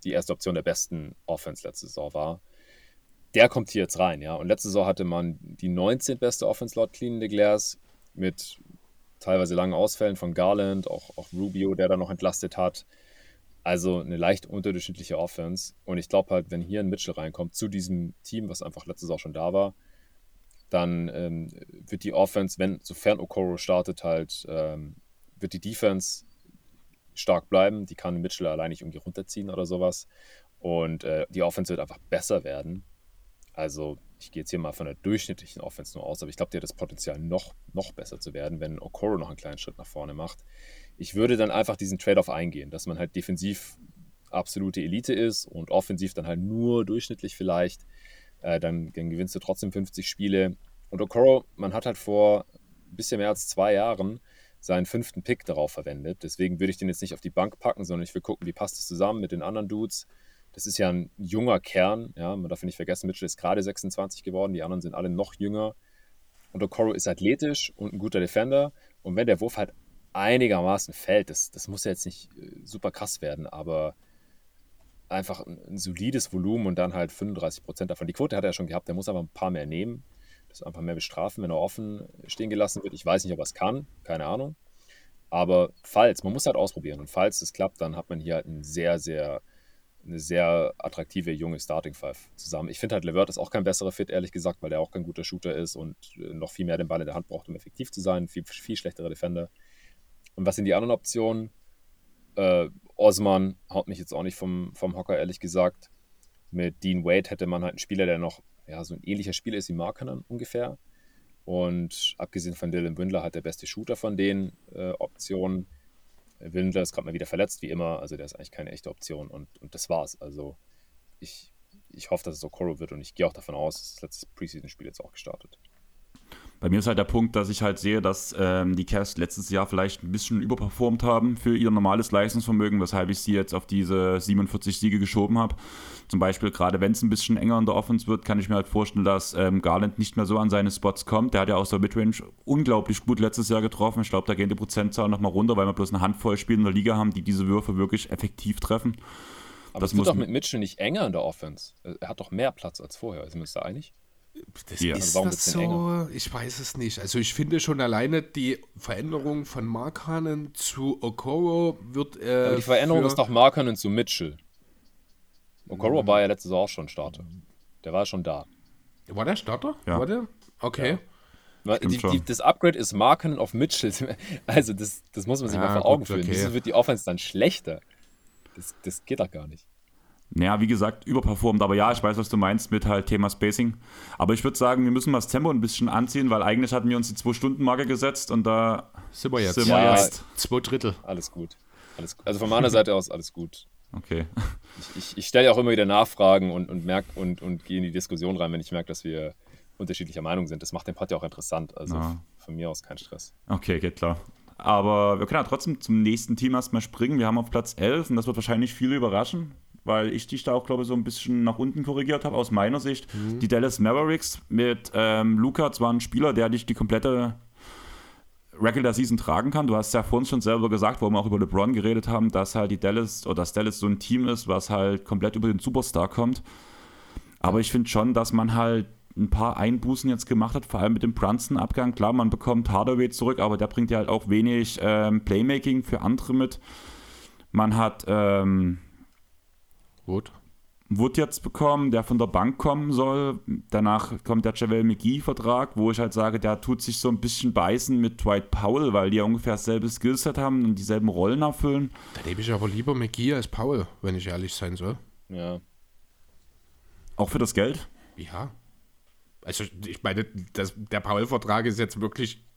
Speaker 4: die erste Option der besten Offense letzte Saison war. Der kommt hier jetzt rein, ja. Und letzte Saison hatte man die 19. beste Offense laut Clean the Glass mit teilweise langen Ausfällen von Garland, auch, auch Rubio, der da noch entlastet hat. Also eine leicht unterdurchschnittliche Offense. Und ich glaube halt, wenn hier ein Mitchell reinkommt zu diesem Team, was einfach letztes Jahr schon da war, dann ähm, wird die Offense, wenn, sofern Okoro startet, halt, ähm, wird die Defense stark bleiben. Die kann Mitchell allein nicht irgendwie runterziehen oder sowas. Und äh, die Offense wird einfach besser werden. Also ich gehe jetzt hier mal von der durchschnittlichen Offense nur aus, aber ich glaube, die hat das Potenzial, noch, noch besser zu werden, wenn Okoro noch einen kleinen Schritt nach vorne macht. Ich würde dann einfach diesen Trade-off eingehen, dass man halt defensiv absolute Elite ist und offensiv dann halt nur durchschnittlich vielleicht. Äh, dann, dann gewinnst du trotzdem 50 Spiele. Und Okoro, man hat halt vor ein bisschen mehr als zwei Jahren seinen fünften Pick darauf verwendet. Deswegen würde ich den jetzt nicht auf die Bank packen, sondern ich will gucken, wie passt es zusammen mit den anderen Dudes. Das ist ja ein junger Kern, ja, man darf nicht vergessen, Mitchell ist gerade 26 geworden, die anderen sind alle noch jünger. Und Okoro ist athletisch und ein guter Defender. Und wenn der Wurf halt einigermaßen fällt, das, das muss ja jetzt nicht äh, super krass werden, aber einfach ein, ein solides Volumen und dann halt 35 Prozent davon. Die Quote hat er schon gehabt, der muss aber ein paar mehr nehmen, das einfach mehr bestrafen, wenn er offen stehen gelassen wird. Ich weiß nicht, ob er es kann, keine Ahnung. Aber falls, man muss halt ausprobieren und falls es klappt, dann hat man hier halt einen sehr, sehr eine sehr attraktive junge Starting Five zusammen. Ich finde halt, Levert ist auch kein besserer Fit, ehrlich gesagt, weil der auch kein guter Shooter ist und äh, noch viel mehr den Ball in der Hand braucht, um effektiv zu sein. Viel, viel schlechtere Defender. Und was sind die anderen Optionen? Äh, Osman haut mich jetzt auch nicht vom, vom Hocker, ehrlich gesagt. Mit Dean Wade hätte man halt einen Spieler, der noch ja, so ein ähnlicher Spieler ist wie Markkanen ungefähr. Und abgesehen von Dylan Windler hat der beste Shooter von den äh, Optionen. Windler ist gerade mal wieder verletzt, wie immer. Also der ist eigentlich keine echte Option und, und das war's. Also ich, ich hoffe, dass es Okoro wird und ich gehe auch davon aus, dass das letzte Preseason-Spiel jetzt auch gestartet.
Speaker 2: Bei mir ist halt der Punkt, dass ich halt sehe, dass ähm, die Cavs letztes Jahr vielleicht ein bisschen überperformt haben für ihr normales Leistungsvermögen, weshalb ich sie jetzt auf diese 47 Siege geschoben habe. Zum Beispiel, gerade wenn es ein bisschen enger in der Offense wird, kann ich mir halt vorstellen, dass ähm, Garland nicht mehr so an seine Spots kommt. Der hat ja aus der Midrange unglaublich gut letztes Jahr getroffen. Ich glaube, da gehen die Prozentzahlen nochmal runter, weil wir bloß eine Handvoll Spieler in der Liga haben, die diese Würfe wirklich effektiv treffen.
Speaker 4: Aber das es wird doch mit Mitchell nicht enger in der Offense. Er hat doch mehr Platz als vorher. Sind wir uns da einig?
Speaker 3: Das ja. ist also das so, enger? ich weiß es nicht. Also ich finde schon alleine die Veränderung von Markanen zu Okoro wird. Äh,
Speaker 4: Aber die Veränderung ist doch Markanen zu Mitchell. Okoro mhm. war ja letztes Jahr auch schon Starter. Der war schon da.
Speaker 3: War der Starter?
Speaker 2: Ja.
Speaker 3: War der? Okay.
Speaker 4: Ja. Die, die, das Upgrade ist Markanen auf Mitchell. [LAUGHS] Also das, das muss man sich ja, mal vor Augen führen. Okay. Wieso wird die Offense dann schlechter? Das, das geht doch gar nicht.
Speaker 2: Naja, wie gesagt, überperformt. Aber ja, ich weiß, was du meinst mit halt Thema Spacing. Aber ich würde sagen, wir müssen mal das Tempo ein bisschen anziehen, weil eigentlich hatten wir uns die Zwei-Stunden-Marke gesetzt und da
Speaker 3: sind wir jetzt.
Speaker 2: Sind wir ja, jetzt.
Speaker 3: Zwei Drittel.
Speaker 4: Alles gut. alles gut. Also von meiner Seite aus alles gut.
Speaker 2: Okay.
Speaker 4: Ich, ich, ich stelle auch immer wieder Nachfragen und, und, merk, und, und gehe in die Diskussion rein, wenn ich merke, dass wir unterschiedlicher Meinung sind. Das macht den Pod ja auch interessant. Also ja. von mir aus kein Stress.
Speaker 2: Okay, geht klar. Aber wir können ja trotzdem zum nächsten Team erstmal springen. Wir haben auf Platz 11 und das wird wahrscheinlich viele überraschen weil ich dich da auch, glaube ich, so ein bisschen nach unten korrigiert habe, aus meiner Sicht. Mhm. Die Dallas Mavericks mit ähm, Luca, zwar ein Spieler, der dich die komplette Regular Season tragen kann. Du hast ja vorhin schon selber gesagt, wo wir auch über LeBron geredet haben, dass halt die Dallas oder dass Dallas so ein Team ist, was halt komplett über den Superstar kommt. Aber ich finde schon, dass man halt ein paar Einbußen jetzt gemacht hat, vor allem mit dem Brunson-Abgang. Klar, man bekommt Hardaway zurück, aber der bringt ja halt auch wenig ähm, Playmaking für andere mit. Man hat ähm,
Speaker 3: Wood.
Speaker 2: Wood jetzt bekommen, der von der Bank kommen soll. Danach kommt der Javel McGee-Vertrag, wo ich halt sage, der tut sich so ein bisschen beißen mit Dwight Powell, weil die ja ungefähr dasselbe Skillset haben und dieselben Rollen erfüllen.
Speaker 3: Da nehme ich aber lieber McGee als Powell, wenn ich ehrlich sein soll.
Speaker 4: Ja.
Speaker 2: Auch für das Geld?
Speaker 3: Ja. Also ich meine, das, der Powell-Vertrag ist jetzt wirklich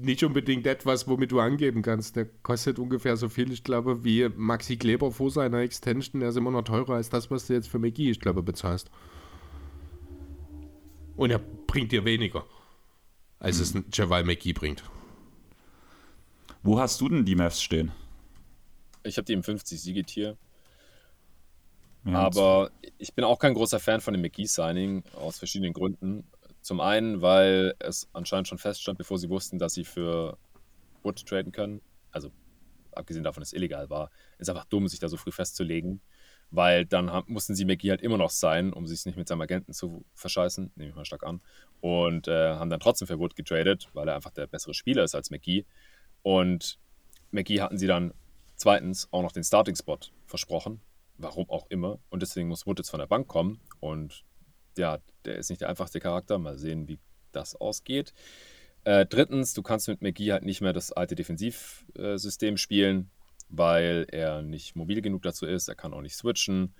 Speaker 3: nicht unbedingt etwas, womit du angeben kannst. Der kostet ungefähr so viel, ich glaube, wie Maxi Kleber vor seiner Extension. Der ist immer noch teurer als das, was du jetzt für McGee, ich glaube, bezahlst. Und er bringt dir weniger, als mhm. es ein Javal McGee bringt.
Speaker 2: Wo hast du denn die Mavs stehen?
Speaker 4: Ich habe die im 50-Siegetier. Ja, Aber ich bin auch kein großer Fan von dem McGee-Signing, aus verschiedenen Gründen. Zum einen, weil es anscheinend schon feststand, bevor sie wussten, dass sie für Wood traden können. Also abgesehen davon, dass es illegal war, ist einfach dumm, sich da so früh festzulegen, weil dann haben, mussten sie McGee halt immer noch sein, um sich nicht mit seinem Agenten zu verscheißen, nehme ich mal stark an, und äh, haben dann trotzdem für Wood getradet, weil er einfach der bessere Spieler ist als McGee. Und McGee hatten sie dann zweitens auch noch den Starting-Spot versprochen, warum auch immer, und deswegen muss Wood jetzt von der Bank kommen und ja, der ist nicht der einfachste Charakter, mal sehen, wie das ausgeht. Äh, drittens, du kannst mit McGee halt nicht mehr das alte Defensivsystem spielen, weil er nicht mobil genug dazu ist. Er kann auch nicht switchen.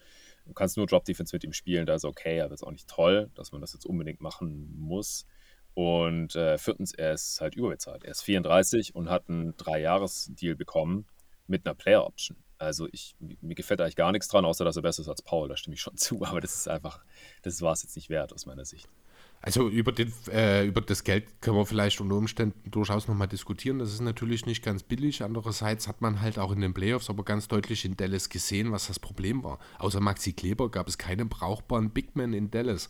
Speaker 4: Du kannst nur Drop Defense mit ihm spielen, da ist okay, aber ist auch nicht toll, dass man das jetzt unbedingt machen muss. Und äh, viertens, er ist halt überbezahlt. Er ist 34 und hat einen Drei-Jahres-Deal bekommen mit einer Player-Option. Also ich, mir gefällt eigentlich gar nichts dran, außer dass er besser ist als Paul, da stimme ich schon [LAUGHS] zu, aber das ist einfach, das war es jetzt nicht wert aus meiner Sicht.
Speaker 3: Also über, den, äh, über das Geld können wir vielleicht unter Umständen durchaus nochmal diskutieren. Das ist natürlich nicht ganz billig. Andererseits hat man halt auch in den Playoffs aber ganz deutlich in Dallas gesehen, was das Problem war. Außer Maxi Kleber gab es keinen brauchbaren Bigman in Dallas.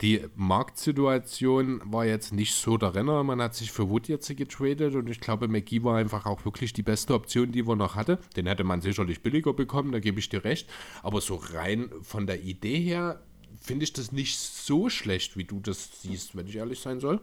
Speaker 3: Die Marktsituation war jetzt nicht so der Renner. Man hat sich für Wood jetzt getradet und ich glaube, McGee war einfach auch wirklich die beste Option, die wir noch hatte. Den hätte man sicherlich billiger bekommen, da gebe ich dir recht. Aber so rein von der Idee her finde ich das nicht so schlecht, wie du das siehst, wenn ich ehrlich sein soll.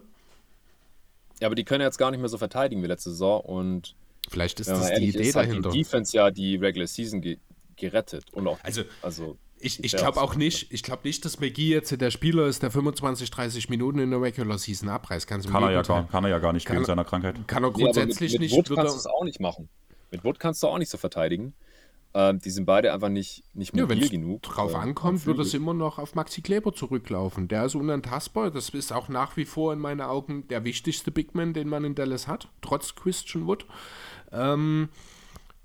Speaker 4: Ja, aber die können jetzt gar nicht mehr so verteidigen wie letzte Saison und
Speaker 3: vielleicht ist das die Idee ist halt dahinter.
Speaker 4: Die Defense ja die Regular Season ge gerettet und auch
Speaker 3: also, also ich, ich glaube auch nicht, ich glaube nicht, dass McGee jetzt der Spieler ist, der 25, 30 Minuten in der Regular Season abreißt.
Speaker 2: kann, er ja gar, kann er ja gar nicht
Speaker 3: kann,
Speaker 2: wegen seiner Krankheit.
Speaker 3: Kann er grundsätzlich
Speaker 4: nee, mit,
Speaker 3: mit
Speaker 4: nicht. Wood kannst du es auch nicht machen. Mit Wood kannst du auch nicht so verteidigen. Ähm, die sind beide einfach nicht, nicht mobil ja, genug.
Speaker 3: drauf äh, ankommt, wird es immer noch auf Maxi Kleber zurücklaufen. Der ist unantastbar. Das ist auch nach wie vor in meinen Augen der wichtigste Big Man, den man in Dallas hat, trotz Christian Wood. Ähm,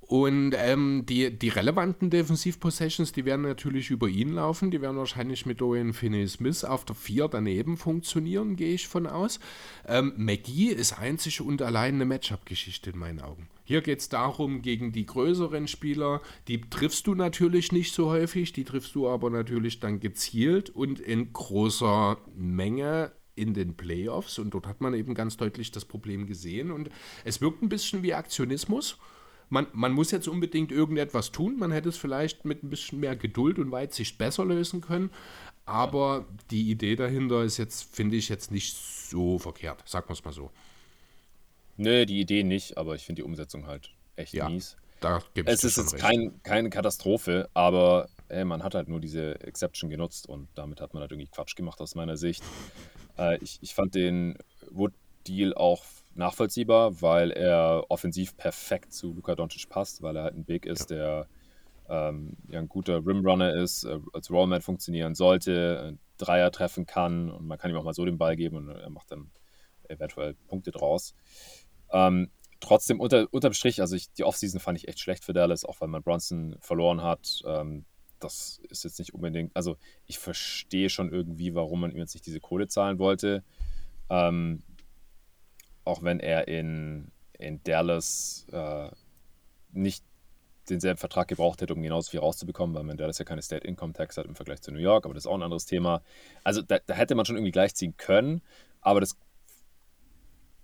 Speaker 3: und ähm, die, die relevanten Defensiv-Possessions, die werden natürlich über ihn laufen. Die werden wahrscheinlich mit Dorian Finney-Smith auf der 4 daneben funktionieren, gehe ich von aus. Ähm, McGee ist einzig und allein eine Matchup-Geschichte in meinen Augen. Hier geht es darum, gegen die größeren Spieler, die triffst du natürlich nicht so häufig, die triffst du aber natürlich dann gezielt und in großer Menge in den Playoffs. Und dort hat man eben ganz deutlich das Problem gesehen. Und es wirkt ein bisschen wie Aktionismus man, man muss jetzt unbedingt irgendetwas tun. Man hätte es vielleicht mit ein bisschen mehr Geduld und Weitsicht besser lösen können. Aber die Idee dahinter ist jetzt, finde ich, jetzt nicht so verkehrt. Sagen wir es mal so.
Speaker 4: Nö, die Idee nicht, aber ich finde die Umsetzung halt echt ja, mies.
Speaker 3: Da
Speaker 4: es ist jetzt kein, keine Katastrophe, aber ey, man hat halt nur diese Exception genutzt und damit hat man halt irgendwie Quatsch gemacht aus meiner Sicht. Äh, ich, ich fand den Wood-Deal auch nachvollziehbar, weil er offensiv perfekt zu Luka Doncic passt, weil er halt ein Big ist, der ähm, ja, ein guter Rimrunner ist, äh, als Rollman funktionieren sollte, Dreier treffen kann und man kann ihm auch mal so den Ball geben und er macht dann eventuell Punkte draus. Ähm, trotzdem unter, unterm Strich, also ich, die Offseason fand ich echt schlecht für Dallas, auch weil man Bronson verloren hat. Ähm, das ist jetzt nicht unbedingt, also ich verstehe schon irgendwie, warum man ihm jetzt nicht diese Kohle zahlen wollte. Ähm, auch wenn er in, in Dallas äh, nicht denselben Vertrag gebraucht hätte, um genauso viel rauszubekommen, weil man Dallas ja keine State Income Tax hat im Vergleich zu New York, aber das ist auch ein anderes Thema. Also da, da hätte man schon irgendwie gleichziehen können, aber das,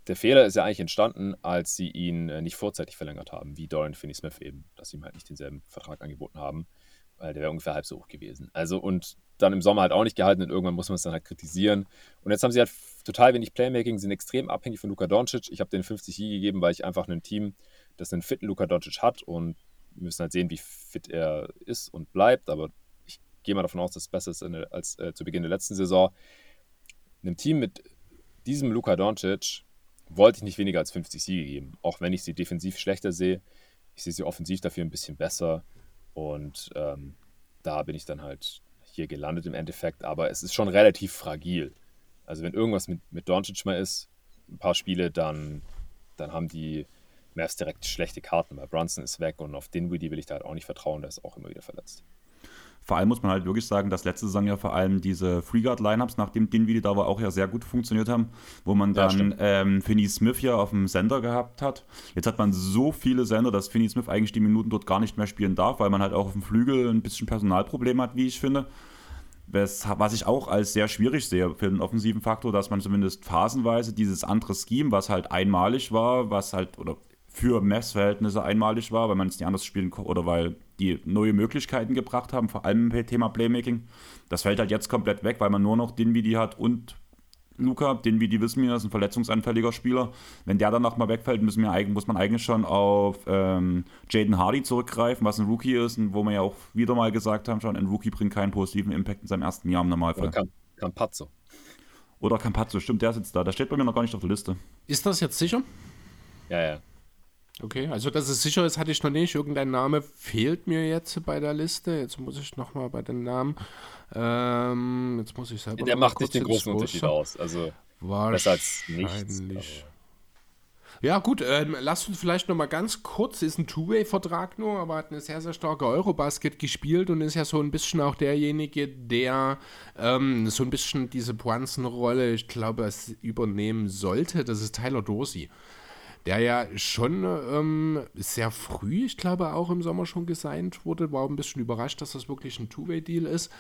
Speaker 4: der Fehler ist ja eigentlich entstanden, als sie ihn äh, nicht vorzeitig verlängert haben, wie Dorian Finney-Smith eben, dass sie ihm halt nicht denselben Vertrag angeboten haben, weil der wäre ungefähr halb so hoch gewesen. Also und dann im Sommer halt auch nicht gehalten und irgendwann muss man es dann halt kritisieren. Und jetzt haben sie halt total wenig Playmaking, sind extrem abhängig von Luka Doncic. Ich habe den 50 Siege gegeben, weil ich einfach ein Team, das einen fitten Luka Doncic hat und wir müssen halt sehen, wie fit er ist und bleibt. Aber ich gehe mal davon aus, dass es besser ist als äh, zu Beginn der letzten Saison. Einem Team mit diesem Luka Doncic wollte ich nicht weniger als 50 Siege geben, auch wenn ich sie defensiv schlechter sehe. Ich sehe sie offensiv dafür ein bisschen besser und ähm, da bin ich dann halt hier gelandet im Endeffekt, aber es ist schon relativ fragil. Also wenn irgendwas mit, mit Doncic mal ist, ein paar Spiele, dann, dann haben die Mavs direkt schlechte Karten, weil Brunson ist weg und auf Dinwiddie will ich da halt auch nicht vertrauen, der ist auch immer wieder verletzt.
Speaker 2: Vor allem muss man halt wirklich sagen, dass letzte Saison ja vor allem diese Freeguard-Lineups, nachdem Dinwiddie da war, auch ja sehr gut funktioniert haben, wo man dann ja, ähm, Finney Smith ja auf dem Sender gehabt hat. Jetzt hat man so viele Sender, dass Finney Smith eigentlich die Minuten dort gar nicht mehr spielen darf, weil man halt auch auf dem Flügel ein bisschen Personalproblem hat, wie ich finde. was ich auch als sehr schwierig sehe für den offensiven Faktor, dass man zumindest phasenweise dieses andere Scheme, was halt einmalig war, was halt, oder für Mavs-Verhältnisse einmalig war, weil man es nicht anders spielen konnte oder weil die neue Möglichkeiten gebracht haben, vor allem im Thema Playmaking. Das fällt halt jetzt komplett weg, weil man nur noch Dinwiddie hat und Luca. Dinwiddie wissen wir, ist ein verletzungsanfälliger Spieler. Wenn der dann nochmal wegfällt, müssen wir, muss man eigentlich schon auf ähm, Jaden Hardy zurückgreifen, was ein Rookie ist und wo wir ja auch wieder mal gesagt haben, schon ein Rookie bringt keinen positiven Impact in seinem ersten Jahr im Normalfall.
Speaker 4: Oder Campazzo.
Speaker 2: Oder Campazzo, stimmt, der sitzt da. Der steht bei mir noch gar nicht auf der Liste.
Speaker 3: Ist das jetzt sicher?
Speaker 4: Ja, ja.
Speaker 3: Okay, also dass es sicher ist, hatte ich noch nicht. Irgendein Name fehlt mir jetzt bei der Liste. Jetzt muss ich nochmal bei den Namen. Ähm, jetzt muss ich selber.
Speaker 4: Der macht nicht den großen Unterschied aus. Also besser als nichts.
Speaker 3: Ja, gut, ähm, lasst uns vielleicht nochmal ganz kurz, ist ein Two-Way-Vertrag nur, aber hat eine sehr, sehr starke Eurobasket gespielt und ist ja so ein bisschen auch derjenige, der ähm, so ein bisschen diese Poinsen-Rolle, ich glaube, übernehmen sollte. Das ist Tyler Dorsey der ja schon ähm, sehr früh, ich glaube auch im Sommer schon gesigned wurde, war ein bisschen überrascht, dass das wirklich ein Two-Way-Deal ist.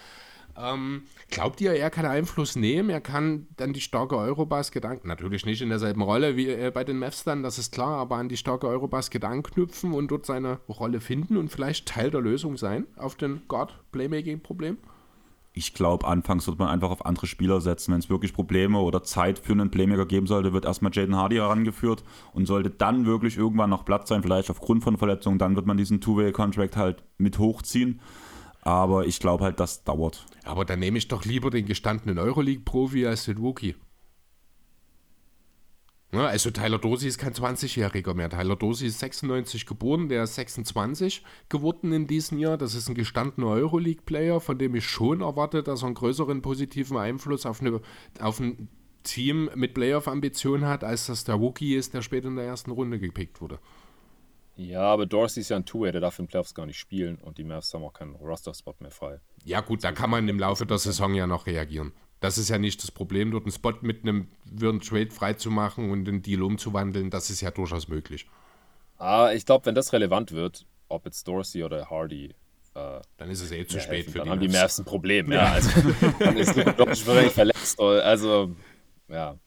Speaker 3: Ähm, glaubt ihr, er kann Einfluss nehmen? Er kann dann die starke Eurobasket, natürlich nicht in derselben Rolle wie äh, bei den Mavs dann, das ist klar, aber an die starke Eurobasket anknüpfen und dort seine Rolle finden und vielleicht Teil der Lösung sein auf den Guard-Playmaking-Problem?
Speaker 2: Ich glaube, anfangs wird man einfach auf andere Spieler setzen. Wenn es wirklich Probleme oder Zeit für einen Playmaker geben sollte, wird erstmal Jaden Hardy herangeführt und sollte dann wirklich irgendwann noch Platz sein, vielleicht aufgrund von Verletzungen, dann wird man diesen Two-Way-Contract halt mit hochziehen. Aber ich glaube halt, das dauert.
Speaker 3: Aber dann nehme ich doch lieber den gestandenen Euroleague-Profi als den Rookie. Ja, also Tyler Dorsey ist kein 20-Jähriger mehr. Tyler Dorsey ist 96 geboren, der ist 26 geworden in diesem Jahr. Das ist ein gestandener Euroleague-Player, von dem ich schon erwarte, dass er einen größeren positiven Einfluss auf, eine, auf ein Team mit Playoff-Ambitionen hat, als das der Rookie ist, der später in der ersten Runde gepickt wurde.
Speaker 4: Ja, aber Dorsey ist ja ein Two-Way, der darf in Playoffs gar nicht spielen und die Mavs haben auch keinen Roster-Spot mehr frei.
Speaker 3: Ja gut, da kann man im Laufe der Saison ja noch reagieren. Das ist ja nicht das Problem, dort einen Spot mit einem würden Trade freizumachen und den Deal umzuwandeln. Das ist ja durchaus möglich.
Speaker 4: Ah, ich glaube, wenn das relevant wird, ob jetzt Dorsey oder Hardy,
Speaker 3: äh, dann ist es eh zu spät
Speaker 4: helfen. für dann die. Dann haben die Mavs ein Problem. Ja, also dann ist Doncic verletzt. Also ja,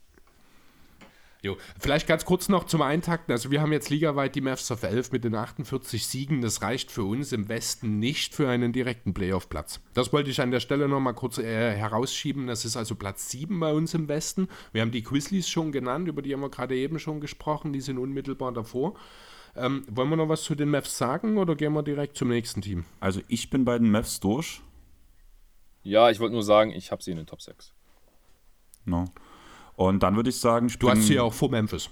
Speaker 3: Jo. Vielleicht ganz kurz noch zum Eintakten. Also wir haben jetzt ligaweit die Mavs auf 11 mit den 48 Siegen. Das reicht für uns im Westen nicht für einen direkten Playoff-Platz. Das wollte ich an der Stelle noch mal kurz äh, herausschieben. Das ist also Platz 7 bei uns im Westen. Wir haben die Grizzlies schon genannt, über die haben wir gerade eben schon gesprochen. Die sind unmittelbar davor. Ähm, wollen wir noch was zu den Mavs sagen oder gehen wir direkt zum nächsten Team?
Speaker 2: Also ich bin bei den Mavs durch.
Speaker 4: Ja, ich wollte nur sagen, ich habe sie in den Top 6.
Speaker 2: No. Und dann würde ich sagen,
Speaker 3: du hast sie ja auch vor Memphis.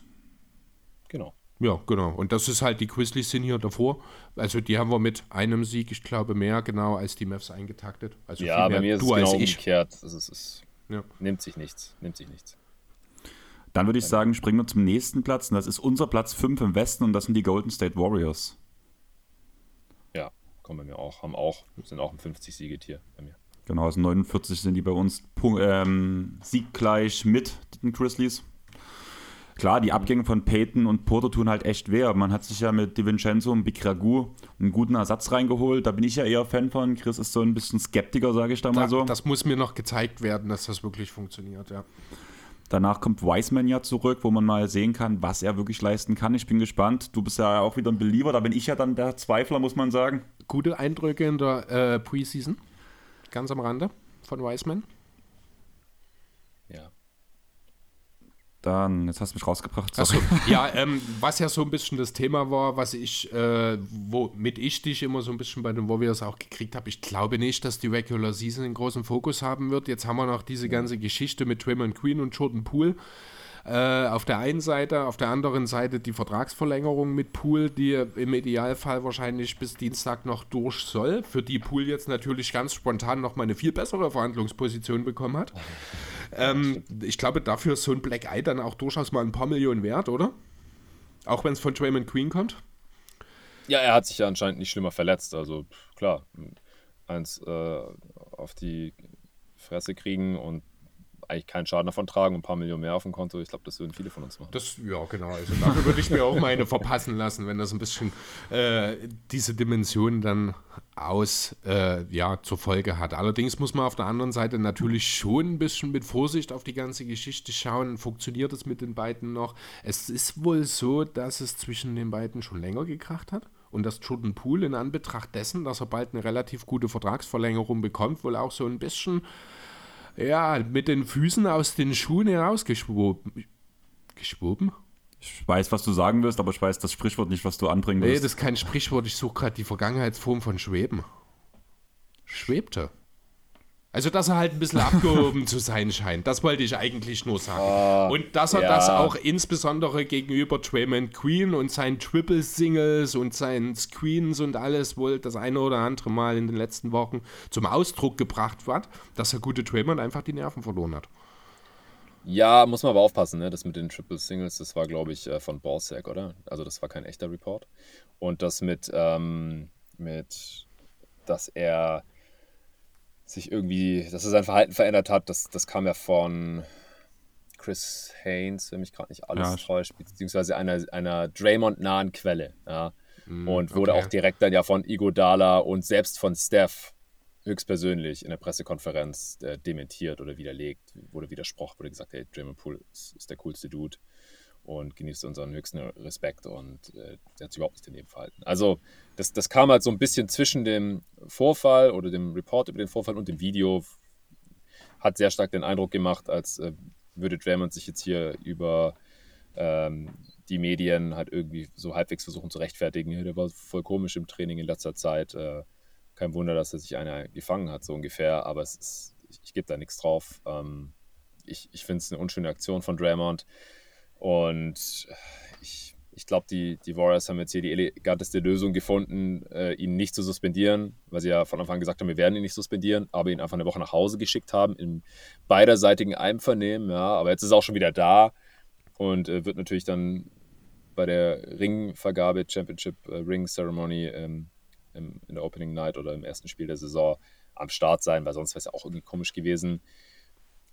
Speaker 4: Genau.
Speaker 3: Ja, genau. Und das ist halt, die Grizzlies sind hier davor. Also die haben wir mit einem Sieg, ich glaube, mehr genau als die Mavs eingetaktet. Also
Speaker 4: ja, bei mir ist du es genau umgekehrt. Also es ist, ja. nimmt sich nichts, nimmt sich nichts.
Speaker 2: Dann würde ich sagen, springen wir zum nächsten Platz. Und das ist unser Platz 5 im Westen und das sind die Golden State Warriors.
Speaker 4: Ja, kommen bei mir auch. Haben auch, sind auch ein 50-Siegetier bei mir.
Speaker 2: Genau, also 49 sind die bei uns ähm, sieggleich mit den Grizzlies. Klar, die Abgänge von Peyton und Porter tun halt echt weh. Man hat sich ja mit DiVincenzo und Big Ragu einen guten Ersatz reingeholt. Da bin ich ja eher Fan von. Chris ist so ein bisschen Skeptiker, sage ich da mal so.
Speaker 3: Das muss mir noch gezeigt werden, dass das wirklich funktioniert, ja.
Speaker 2: Danach kommt Wiseman ja zurück, wo man mal sehen kann, was er wirklich leisten kann. Ich bin gespannt. Du bist ja auch wieder ein Believer, da bin ich ja dann der Zweifler, muss man sagen.
Speaker 3: Gute Eindrücke in der äh, Preseason ganz am Rande von Wiseman.
Speaker 4: Ja.
Speaker 2: Dann, jetzt hast du mich rausgebracht.
Speaker 3: Also, ja, ähm, was ja so ein bisschen das Thema war, was ich, äh, womit ich dich immer so ein bisschen bei den Warriors auch gekriegt habe. Ich glaube nicht, dass die Regular Season einen großen Fokus haben wird. Jetzt haben wir noch diese ganze Geschichte mit Draymond Queen und Jordan Poole. Äh, auf der einen Seite, auf der anderen Seite die Vertragsverlängerung mit Pool, die im Idealfall wahrscheinlich bis Dienstag noch durch soll, für die Pool jetzt natürlich ganz spontan nochmal eine viel bessere Verhandlungsposition bekommen hat. Ähm, ich glaube, dafür ist so ein Black Eye dann auch durchaus mal ein paar Millionen wert, oder? Auch wenn es von Draymond Queen kommt?
Speaker 4: Ja, er hat sich ja anscheinend nicht schlimmer verletzt. Also klar, eins äh, auf die Fresse kriegen und eigentlich keinen Schaden davon tragen, ein paar Millionen mehr auf dem Konto. Ich glaube, das würden viele von uns machen.
Speaker 3: Das, ja, genau. Also dafür würde ich mir auch meine verpassen lassen, wenn das ein bisschen äh, diese Dimension dann aus, äh, ja, zur Folge hat. Allerdings muss man auf der anderen Seite natürlich schon ein bisschen mit Vorsicht auf die ganze Geschichte schauen. Funktioniert es mit den beiden noch? Es ist wohl so, dass es zwischen den beiden schon länger gekracht hat und dass Jordan Poole in Anbetracht dessen, dass er bald eine relativ gute Vertragsverlängerung bekommt, wohl auch so ein bisschen ja, mit den Füßen aus den Schuhen herausgeschwoben. Geschwoben?
Speaker 2: Ich weiß, was du sagen wirst, aber ich weiß das Sprichwort nicht, was du anbringen wirst.
Speaker 3: Nee, das ist kein Sprichwort. Ich suche gerade die Vergangenheitsform von Schweben. Schwebte. Also, dass er halt ein bisschen [LAUGHS] abgehoben zu sein scheint. Das wollte ich eigentlich nur sagen. Oh, und dass er ja. das auch insbesondere gegenüber Draymond Queen und seinen Triple Singles und seinen Screens und alles wohl das eine oder andere Mal in den letzten Wochen zum Ausdruck gebracht hat, dass der gute Draymond einfach die Nerven verloren hat.
Speaker 4: Ja, muss man aber aufpassen, ne? Das mit den Triple Singles, das war, glaube ich, äh, von Ballsack, oder? Also, das war kein echter Report. Und das mit, ähm, mit dass er sich irgendwie, dass er sein Verhalten verändert hat, das, das kam ja von Chris Haynes, wenn mich gerade nicht alles ja. täuscht, beziehungsweise einer, einer Draymond-nahen Quelle. Ja. Mm, und wurde okay. auch direkt dann ja von Igodala und selbst von Steph höchstpersönlich in der Pressekonferenz äh, dementiert oder widerlegt, wurde widersprochen, wurde gesagt, hey, Draymond Poole ist, ist der coolste Dude und genießt unseren höchsten Respekt und äh, der hat sich überhaupt nicht daneben verhalten. Also das, das kam halt so ein bisschen zwischen dem Vorfall oder dem Report über den Vorfall und dem Video. Hat sehr stark den Eindruck gemacht, als äh, würde Draymond sich jetzt hier über ähm, die Medien halt irgendwie so halbwegs versuchen zu rechtfertigen. Der war voll komisch im Training in letzter Zeit. Äh, kein Wunder, dass er sich einer gefangen hat, so ungefähr. Aber ist, ich, ich gebe da nichts drauf. Ähm, ich ich finde es eine unschöne Aktion von Draymond. Und ich, ich glaube, die, die Warriors haben jetzt hier die eleganteste Lösung gefunden, äh, ihn nicht zu suspendieren, weil sie ja von Anfang an gesagt haben, wir werden ihn nicht suspendieren, aber ihn einfach eine Woche nach Hause geschickt haben, im beiderseitigen Einvernehmen. Ja, aber jetzt ist er auch schon wieder da und äh, wird natürlich dann bei der Ringvergabe, Championship äh, Ring Ceremony ähm, im, in der Opening Night oder im ersten Spiel der Saison am Start sein, weil sonst wäre es ja auch irgendwie komisch gewesen.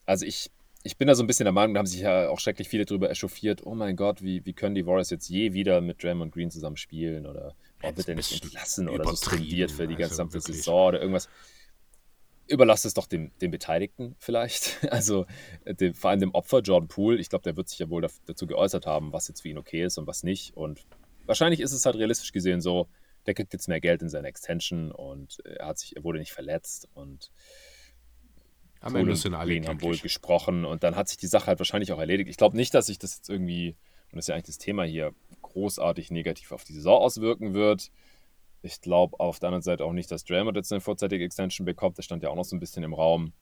Speaker 4: Also ich, ich bin da so ein bisschen der Meinung, da haben sich ja auch schrecklich viele darüber echauffiert, oh mein Gott, wie, wie können die Warriors jetzt je wieder mit Draymond Green zusammen spielen oder warum wird er nicht entlassen oder suspendiert für die also gesamte also Saison oder irgendwas. Überlasst es doch dem, dem Beteiligten vielleicht, [LAUGHS] also dem, vor allem dem Opfer Jordan Poole. Ich glaube, der wird sich ja wohl dazu geäußert haben, was jetzt für ihn okay ist und was nicht. Und wahrscheinlich ist es halt realistisch gesehen so, der kriegt jetzt mehr Geld in seine Extension und er hat sich, er wurde nicht verletzt und
Speaker 3: am Ende sind alle
Speaker 4: haben wohl gesprochen und dann hat sich die Sache halt wahrscheinlich auch erledigt. Ich glaube nicht, dass sich das jetzt irgendwie, und das ist ja eigentlich das Thema hier, großartig negativ auf die Saison auswirken wird. Ich glaube auf der anderen Seite auch nicht, dass Draymond jetzt eine vorzeitige Extension bekommt. Das stand ja auch noch so ein bisschen im Raum.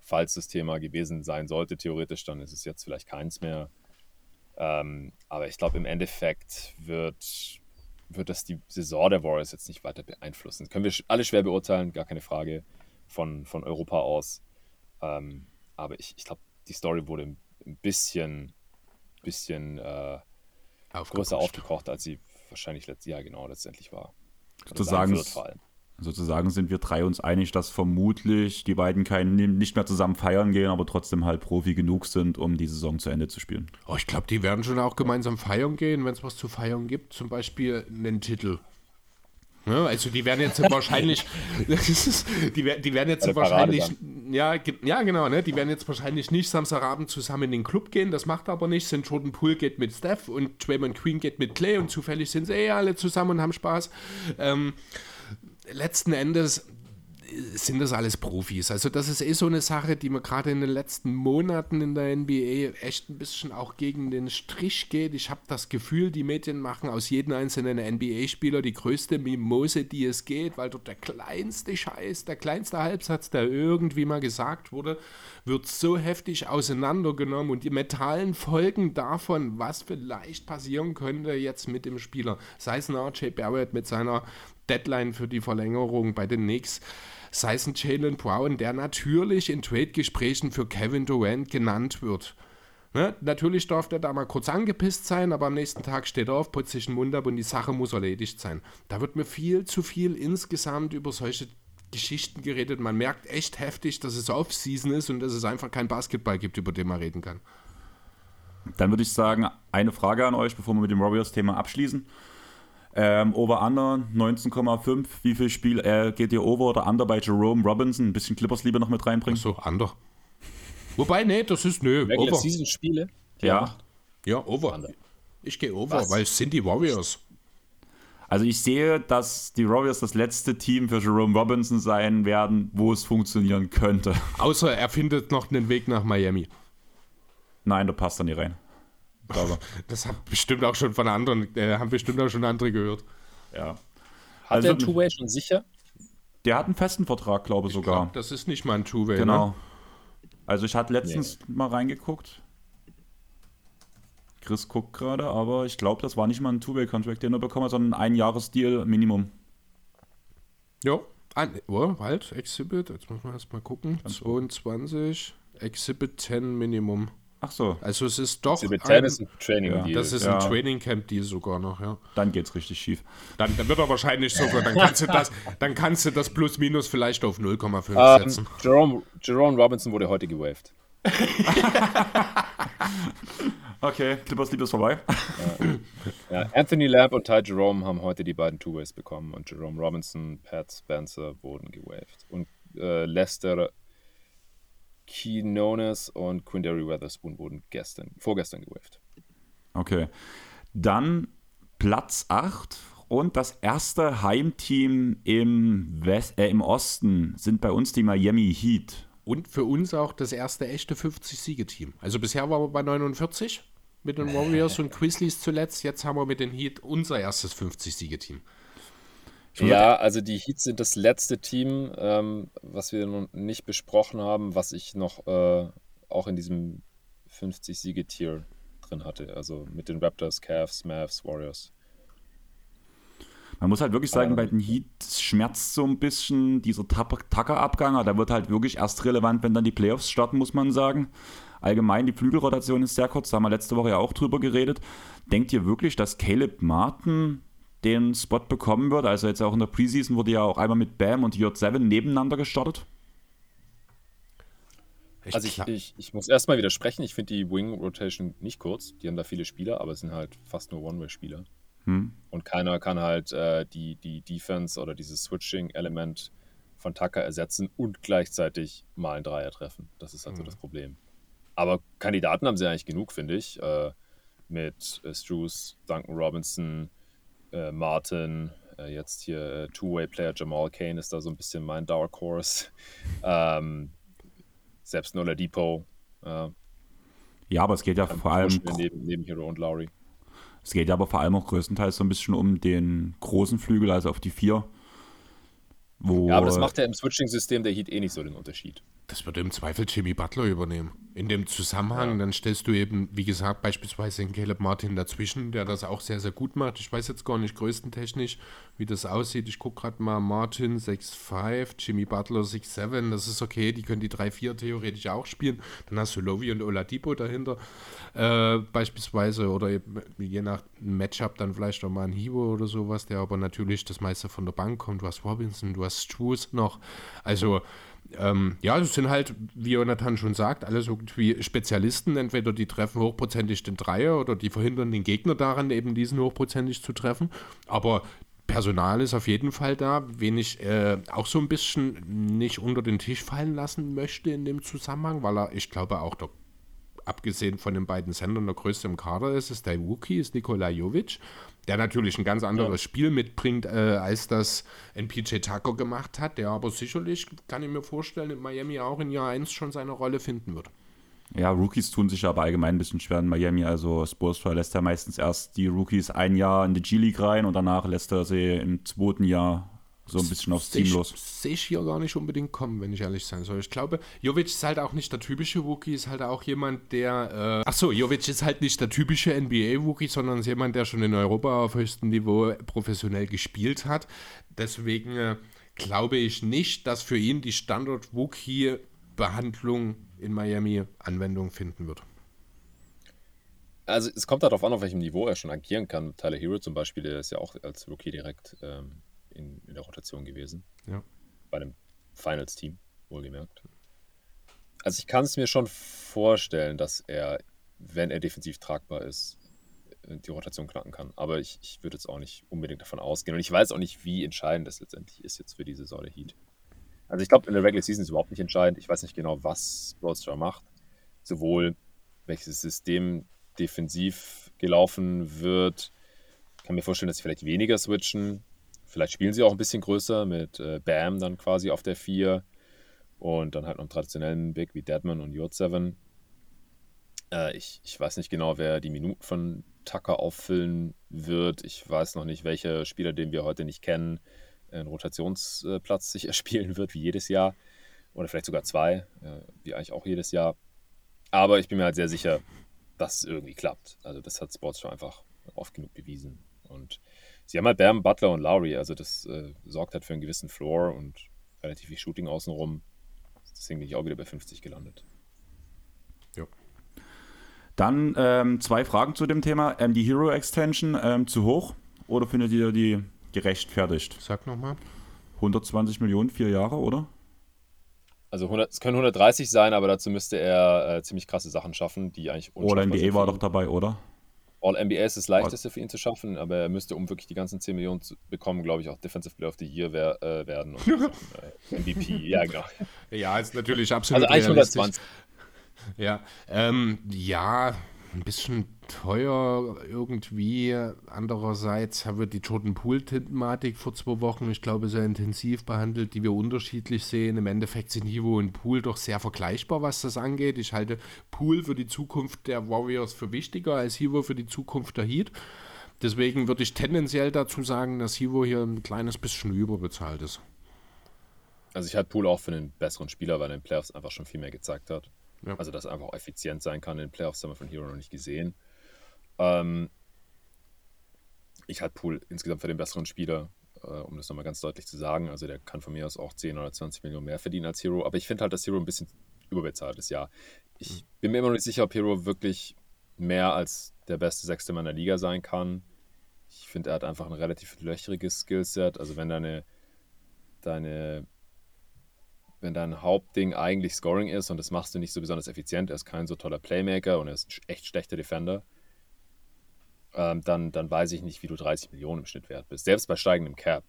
Speaker 4: Falls das Thema gewesen sein sollte, theoretisch, dann ist es jetzt vielleicht keins mehr. Ähm, aber ich glaube, im Endeffekt wird, wird das die Saison der Warriors jetzt nicht weiter beeinflussen. Das können wir alle schwer beurteilen, gar keine Frage von, von Europa aus. Ähm, aber ich, ich glaube, die Story wurde ein bisschen, bisschen äh, größer aufgekocht, als sie wahrscheinlich letztes Jahr genau letztendlich war.
Speaker 2: Sozusagen, sozusagen sind wir drei uns einig, dass vermutlich die beiden kein, nicht mehr zusammen feiern gehen, aber trotzdem halt Profi genug sind, um die Saison zu Ende zu spielen.
Speaker 3: Oh, ich glaube, die werden schon auch gemeinsam feiern gehen, wenn es was zu feiern gibt. Zum Beispiel einen Titel ja, also die werden jetzt [LAUGHS] wahrscheinlich, [LAUGHS] die, die werden jetzt wahrscheinlich, ja, ja genau, ne, die werden jetzt wahrscheinlich nicht Samstagabend zusammen in den Club gehen, das macht aber nichts, denn Jordan Poole geht mit Steph und Draymond Queen geht mit Clay und zufällig sind sie eh alle zusammen und haben Spaß. Ähm, letzten Endes, sind das alles Profis. Also das ist eh so eine Sache, die mir gerade in den letzten Monaten in der NBA echt ein bisschen auch gegen den Strich geht. Ich habe das Gefühl, die Medien machen aus jedem einzelnen NBA-Spieler die größte Mimose, die es geht, weil dort der kleinste Scheiß, der kleinste Halbsatz, der irgendwie mal gesagt wurde, wird so heftig auseinandergenommen und die metalen Folgen davon, was vielleicht passieren könnte jetzt mit dem Spieler, sei es ein RJ Barrett mit seiner Deadline für die Verlängerung bei den Knicks, sei es ein Jalen Brown, der natürlich in Trade-Gesprächen für Kevin Durant genannt wird. Ne? Natürlich darf der da mal kurz angepisst sein, aber am nächsten Tag steht er auf, putzt sich den Mund ab und die Sache muss erledigt sein. Da wird mir viel zu viel insgesamt über solche Geschichten geredet. Man merkt echt heftig, dass es Off-Season ist und dass es einfach kein Basketball gibt, über den man reden kann.
Speaker 2: Dann würde ich sagen, eine Frage an euch, bevor wir mit dem Warriors-Thema abschließen. Ähm, Over-Under 19,5. Wie viel Spiel äh, geht ihr Over oder Under bei Jerome Robinson? Ein bisschen Clippers-Liebe noch mit reinbringen?
Speaker 3: So, Under. Wobei, nee, das ist, nö,
Speaker 4: Regular
Speaker 3: Over.
Speaker 4: Season Spiele?
Speaker 2: Ja.
Speaker 3: Ja, Over.
Speaker 4: Under.
Speaker 3: Ich gehe Over,
Speaker 4: Was?
Speaker 3: weil es sind die Warriors.
Speaker 2: Also ich sehe, dass die Warriors das letzte Team für Jerome Robinson sein werden, wo es funktionieren könnte.
Speaker 3: Außer er findet noch einen Weg nach Miami.
Speaker 2: Nein, du passt da nie rein. Glaube.
Speaker 3: Das hat bestimmt auch schon von anderen, äh, haben bestimmt auch schon andere gehört.
Speaker 2: ja.
Speaker 4: Hat
Speaker 2: Also
Speaker 4: der Two-Way schon sicher?
Speaker 2: Der hat einen festen Vertrag, glaube ich sogar.
Speaker 3: Glaub, das ist nicht mal ein Two-Way.
Speaker 2: Genau.
Speaker 3: Ne?
Speaker 2: Also ich hatte letztens mal reingeguckt. Chris guckt gerade, aber ich glaube, das war nicht mal ein Two-Way-Contract, den er bekommen hat, sondern ein Jahresdeal Minimum.
Speaker 3: Ja. Ah, ne, oh, halt, Exhibit, jetzt muss man erst mal gucken. 22, Exhibit 10 Minimum.
Speaker 2: Ach so,
Speaker 3: Also es ist doch ein,
Speaker 4: 10 ist ein Training
Speaker 2: Ja.
Speaker 3: Das ist
Speaker 2: Ja.
Speaker 3: ein Training Camp Deal sogar noch, ja.
Speaker 2: dann geht's richtig schief.
Speaker 3: Dann, dann wird er wahrscheinlich sogar, dann kannst du das, dann kannst du das plus minus vielleicht auf 0,5
Speaker 4: ähm,
Speaker 3: setzen.
Speaker 4: Jerome, Jerome Robinson wurde heute gewaved. [LAUGHS]
Speaker 2: Okay, Clippers Liebe ist vorbei.
Speaker 4: Ja, Anthony Lamb und Ty Jerome haben heute die beiden Two-Ways bekommen und Jerome Robinson, Pat Spencer wurden gewaved. Und äh, Lester Quinones und Quindary Weatherspoon wurden gestern, vorgestern gewaved.
Speaker 2: Okay. Dann Platz 8 und das erste Heimteam im, West, äh, im Osten sind bei uns die Miami Heat.
Speaker 3: Und für uns auch das erste echte 50-Siege-Team. Also bisher waren wir bei 49 mit den [LAUGHS] Warriors und Grizzlies zuletzt. Jetzt haben wir mit den Heat unser erstes 50-Siege-Team.
Speaker 4: Ja, also die Heats sind das letzte Team, ähm, was wir noch nicht besprochen haben, was ich noch äh, auch in diesem 50-Siege-Tier drin hatte. Also mit den Raptors, Cavs, Mavs, Warriors.
Speaker 2: Man muss halt wirklich sagen,
Speaker 4: Ähm.
Speaker 2: bei den Heat schmerzt so ein bisschen dieser Tucker-Abgang. aber Der wird halt wirklich erst relevant, wenn dann die Playoffs starten, muss man sagen. Allgemein, die Flügelrotation ist sehr kurz, da haben wir letzte Woche ja auch drüber geredet. Denkt ihr wirklich, dass Caleb Martin den Spot bekommen wird? Also jetzt auch in der Preseason wurde ja auch einmal mit Bam und J7 nebeneinander gestartet.
Speaker 3: Ich
Speaker 4: Also ich, ich, ich muss erstmal widersprechen, ich finde die Wing Rotation nicht kurz. Die haben da viele Spieler, aber es sind halt fast nur One-Way-Spieler.
Speaker 2: Hm.
Speaker 4: Und keiner kann halt äh, die, die Defense oder dieses Switching-Element von Tucker ersetzen und gleichzeitig mal einen Dreier treffen. Das ist halt so das Problem. Aber Kandidaten haben sie eigentlich genug, finde ich. Äh, mit äh, Struce, Duncan Robinson, äh, Martin, äh, jetzt hier äh, Two-Way-Player Jamal Kane ist da so ein bisschen mein Dark Horse. [LAUGHS] Ähm, selbst Nola Depot.
Speaker 2: Ja, aber es geht ja vor allem,
Speaker 4: neben, neben Hero und Lowry.
Speaker 2: es geht ja aber vor allem auch größtenteils so ein bisschen um den großen Flügel, also auf die vier.
Speaker 4: Ja, aber das macht ja im Switching-System der Heat eh nicht so den Unterschied.
Speaker 3: Das würde im Zweifel Jimmy Butler übernehmen. In dem Zusammenhang, dann stellst du eben, wie gesagt, beispielsweise den Caleb Martin dazwischen, der das auch sehr, sehr gut macht. Ich weiß jetzt gar nicht größtentechnisch, wie das aussieht. Ich gucke gerade mal Martin 6'5, Jimmy Butler 6'7. Das ist okay, die können die 3-4 theoretisch auch spielen. Dann hast du Lovi und Oladipo dahinter äh, beispielsweise oder eben, je nach Matchup dann vielleicht auch mal ein Hibo oder sowas, der aber natürlich das meiste von der Bank kommt. Du hast Robinson, du hast Struce noch. Also ähm, ja, das sind halt, wie Jonathan schon sagt, alles irgendwie Spezialisten. Entweder die treffen hochprozentig den Dreier oder die verhindern den Gegner daran, eben diesen hochprozentig zu treffen. Aber Personal ist auf jeden Fall da, wen ich äh, auch so ein bisschen nicht unter den Tisch fallen lassen möchte in dem Zusammenhang, weil er, ich glaube, auch der, abgesehen von den beiden Sendern der größte im Kader ist, ist der Wookie, ist Nikola Jovic, der natürlich ein ganz anderes Spiel mitbringt, äh, als das ein PJ Tucker gemacht hat, der aber sicherlich, kann ich mir vorstellen, in Miami auch in Jahr 1 schon seine Rolle finden wird.
Speaker 2: Ja, Rookies tun sich aber allgemein ein bisschen schwer in Miami. Also Spoelstra lässt ja meistens erst die Rookies ein Jahr in die G-League rein und danach lässt er sie im zweiten Jahr so ein bisschen aufs Team los.
Speaker 3: Sehe ich hier gar nicht unbedingt kommen, wenn ich ehrlich sein soll. Ich glaube, Jovic ist halt auch nicht der typische Rookie, ist halt auch jemand, der. Äh, Achso, Jovic ist halt nicht der typische NBA-Rookie, sondern ist jemand, der schon in Europa auf höchstem Niveau professionell gespielt hat. Deswegen äh, glaube ich nicht, dass für ihn die Standard-Rookie-Behandlung in Miami Anwendung finden wird.
Speaker 4: Also es kommt darauf an, auf welchem Niveau er schon agieren kann. Tyler Hero zum Beispiel, der ist ja auch als Rookie direkt ähm, in, in der Rotation gewesen.
Speaker 3: Ja.
Speaker 4: bei einem Finals-Team, wohlgemerkt. Also ich kann es mir schon vorstellen, dass er, wenn er defensiv tragbar ist, die Rotation knacken kann. Aber ich, ich würde jetzt auch nicht unbedingt davon ausgehen. Und ich weiß auch nicht, wie entscheidend das letztendlich ist jetzt für diese Saison der Heat. Also ich glaube, in der Regular Season ist es überhaupt nicht entscheidend. Ich weiß nicht genau, was Roadster macht. Sowohl welches System defensiv gelaufen wird. Ich kann mir vorstellen, dass sie vielleicht weniger switchen. Vielleicht spielen sie auch ein bisschen größer mit äh, Bam dann quasi auf der 4 und dann halt noch einen traditionellen Big wie Deadman und J7. Äh, ich, ich weiß nicht genau, wer die Minuten von Tucker auffüllen wird. Ich weiß noch nicht, welcher Spieler, den wir heute nicht kennen, einen Rotationsplatz [LAUGHS] sich erspielen wird, wie jedes Jahr. Oder vielleicht sogar zwei, äh, wie eigentlich auch jedes Jahr. Aber ich bin mir halt sehr sicher, dass es irgendwie klappt. Also das hat Sports schon einfach oft genug bewiesen. Und sie haben halt Bam, Butler und Lowry. Also das äh, sorgt halt für einen gewissen Floor und relativ viel Shooting außenrum. Deswegen bin ich auch wieder bei 50 gelandet.
Speaker 2: Ja. Dann ähm, zwei Fragen zu dem Thema. Ähm, die Hero Extension ähm, zu hoch oder findet ihr die gerechtfertigt?
Speaker 3: Sag nochmal.
Speaker 2: 120 Millionen, vier Jahre, oder?
Speaker 4: Also 100, es können 130 sein, aber dazu müsste er äh, ziemlich krasse Sachen schaffen, die eigentlich
Speaker 2: Oder NBA war doch dabei, oder?
Speaker 4: All-NBA ist das leichteste für ihn zu schaffen, aber er müsste, um wirklich die ganzen 10 Millionen zu bekommen, glaube ich, auch Defensive Player of the Year wer, äh, werden. Und [LAUGHS] äh, MVP, ja, genau.
Speaker 3: Ja, ist natürlich absolut
Speaker 4: Also eigentlich 120.
Speaker 3: Ja, ähm, ja, ein bisschen teuer irgendwie. Andererseits haben wir die Jordan Poole-Thematik vor zwei Wochen, ich glaube, sehr intensiv behandelt, die wir unterschiedlich sehen. Im Endeffekt sind Hivo und Poole doch sehr vergleichbar, was das angeht. Ich halte Poole für die Zukunft der Warriors für wichtiger als Hivo für die Zukunft der Heat. Deswegen würde ich tendenziell dazu sagen, dass Hivo hier ein kleines bisschen überbezahlt ist.
Speaker 4: Also ich halte Poole auch für einen besseren Spieler, weil er in den Playoffs einfach schon viel mehr gezeigt hat. Ja. Also, dass er einfach auch effizient sein kann in den Playoffs, haben wir von Hero noch nicht gesehen. Ähm, ich halte Pool insgesamt für den besseren Spieler, äh, um das nochmal ganz deutlich zu sagen. Also, der kann von mir aus auch 10 oder 20 Millionen mehr verdienen als Hero. Aber ich finde halt, dass Hero ein bisschen überbezahlt ist, ja. Ich mhm. bin mir immer noch nicht sicher, ob Hero wirklich mehr als der beste Sechste Mann der Liga sein kann. Ich finde, er hat einfach ein relativ löchriges Skillset. Also, wenn deine, deine wenn dein Hauptding eigentlich Scoring ist und das machst du nicht so besonders effizient, er ist kein so toller Playmaker und er ist ein echt schlechter Defender, ähm, dann, dann weiß ich nicht, wie du 30 Millionen im Schnitt wert bist. Selbst bei steigendem Cap.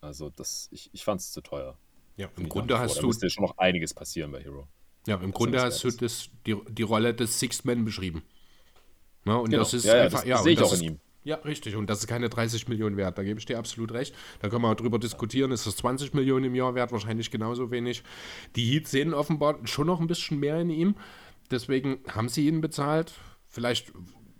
Speaker 4: Also das, ich, ich fand es zu teuer.
Speaker 3: Ja, im Grunde hast
Speaker 4: da
Speaker 3: du.
Speaker 4: Da müsste schon noch einiges passieren bei Hero.
Speaker 3: Ja, im Grunde hast du das, die, die Rolle des Sixth Man beschrieben. Ja, und
Speaker 4: genau.
Speaker 3: das ist
Speaker 4: ja, einfach, das, das sehe ich auch in ihm.
Speaker 3: Ja, richtig. Und das ist keine 30 Millionen wert. Da gebe ich dir absolut recht. Da können wir auch drüber diskutieren. Ist das 20 Millionen im Jahr wert? Wahrscheinlich genauso wenig. Die Heat sehen offenbar schon noch ein bisschen mehr in ihm. Deswegen haben sie ihn bezahlt. Vielleicht,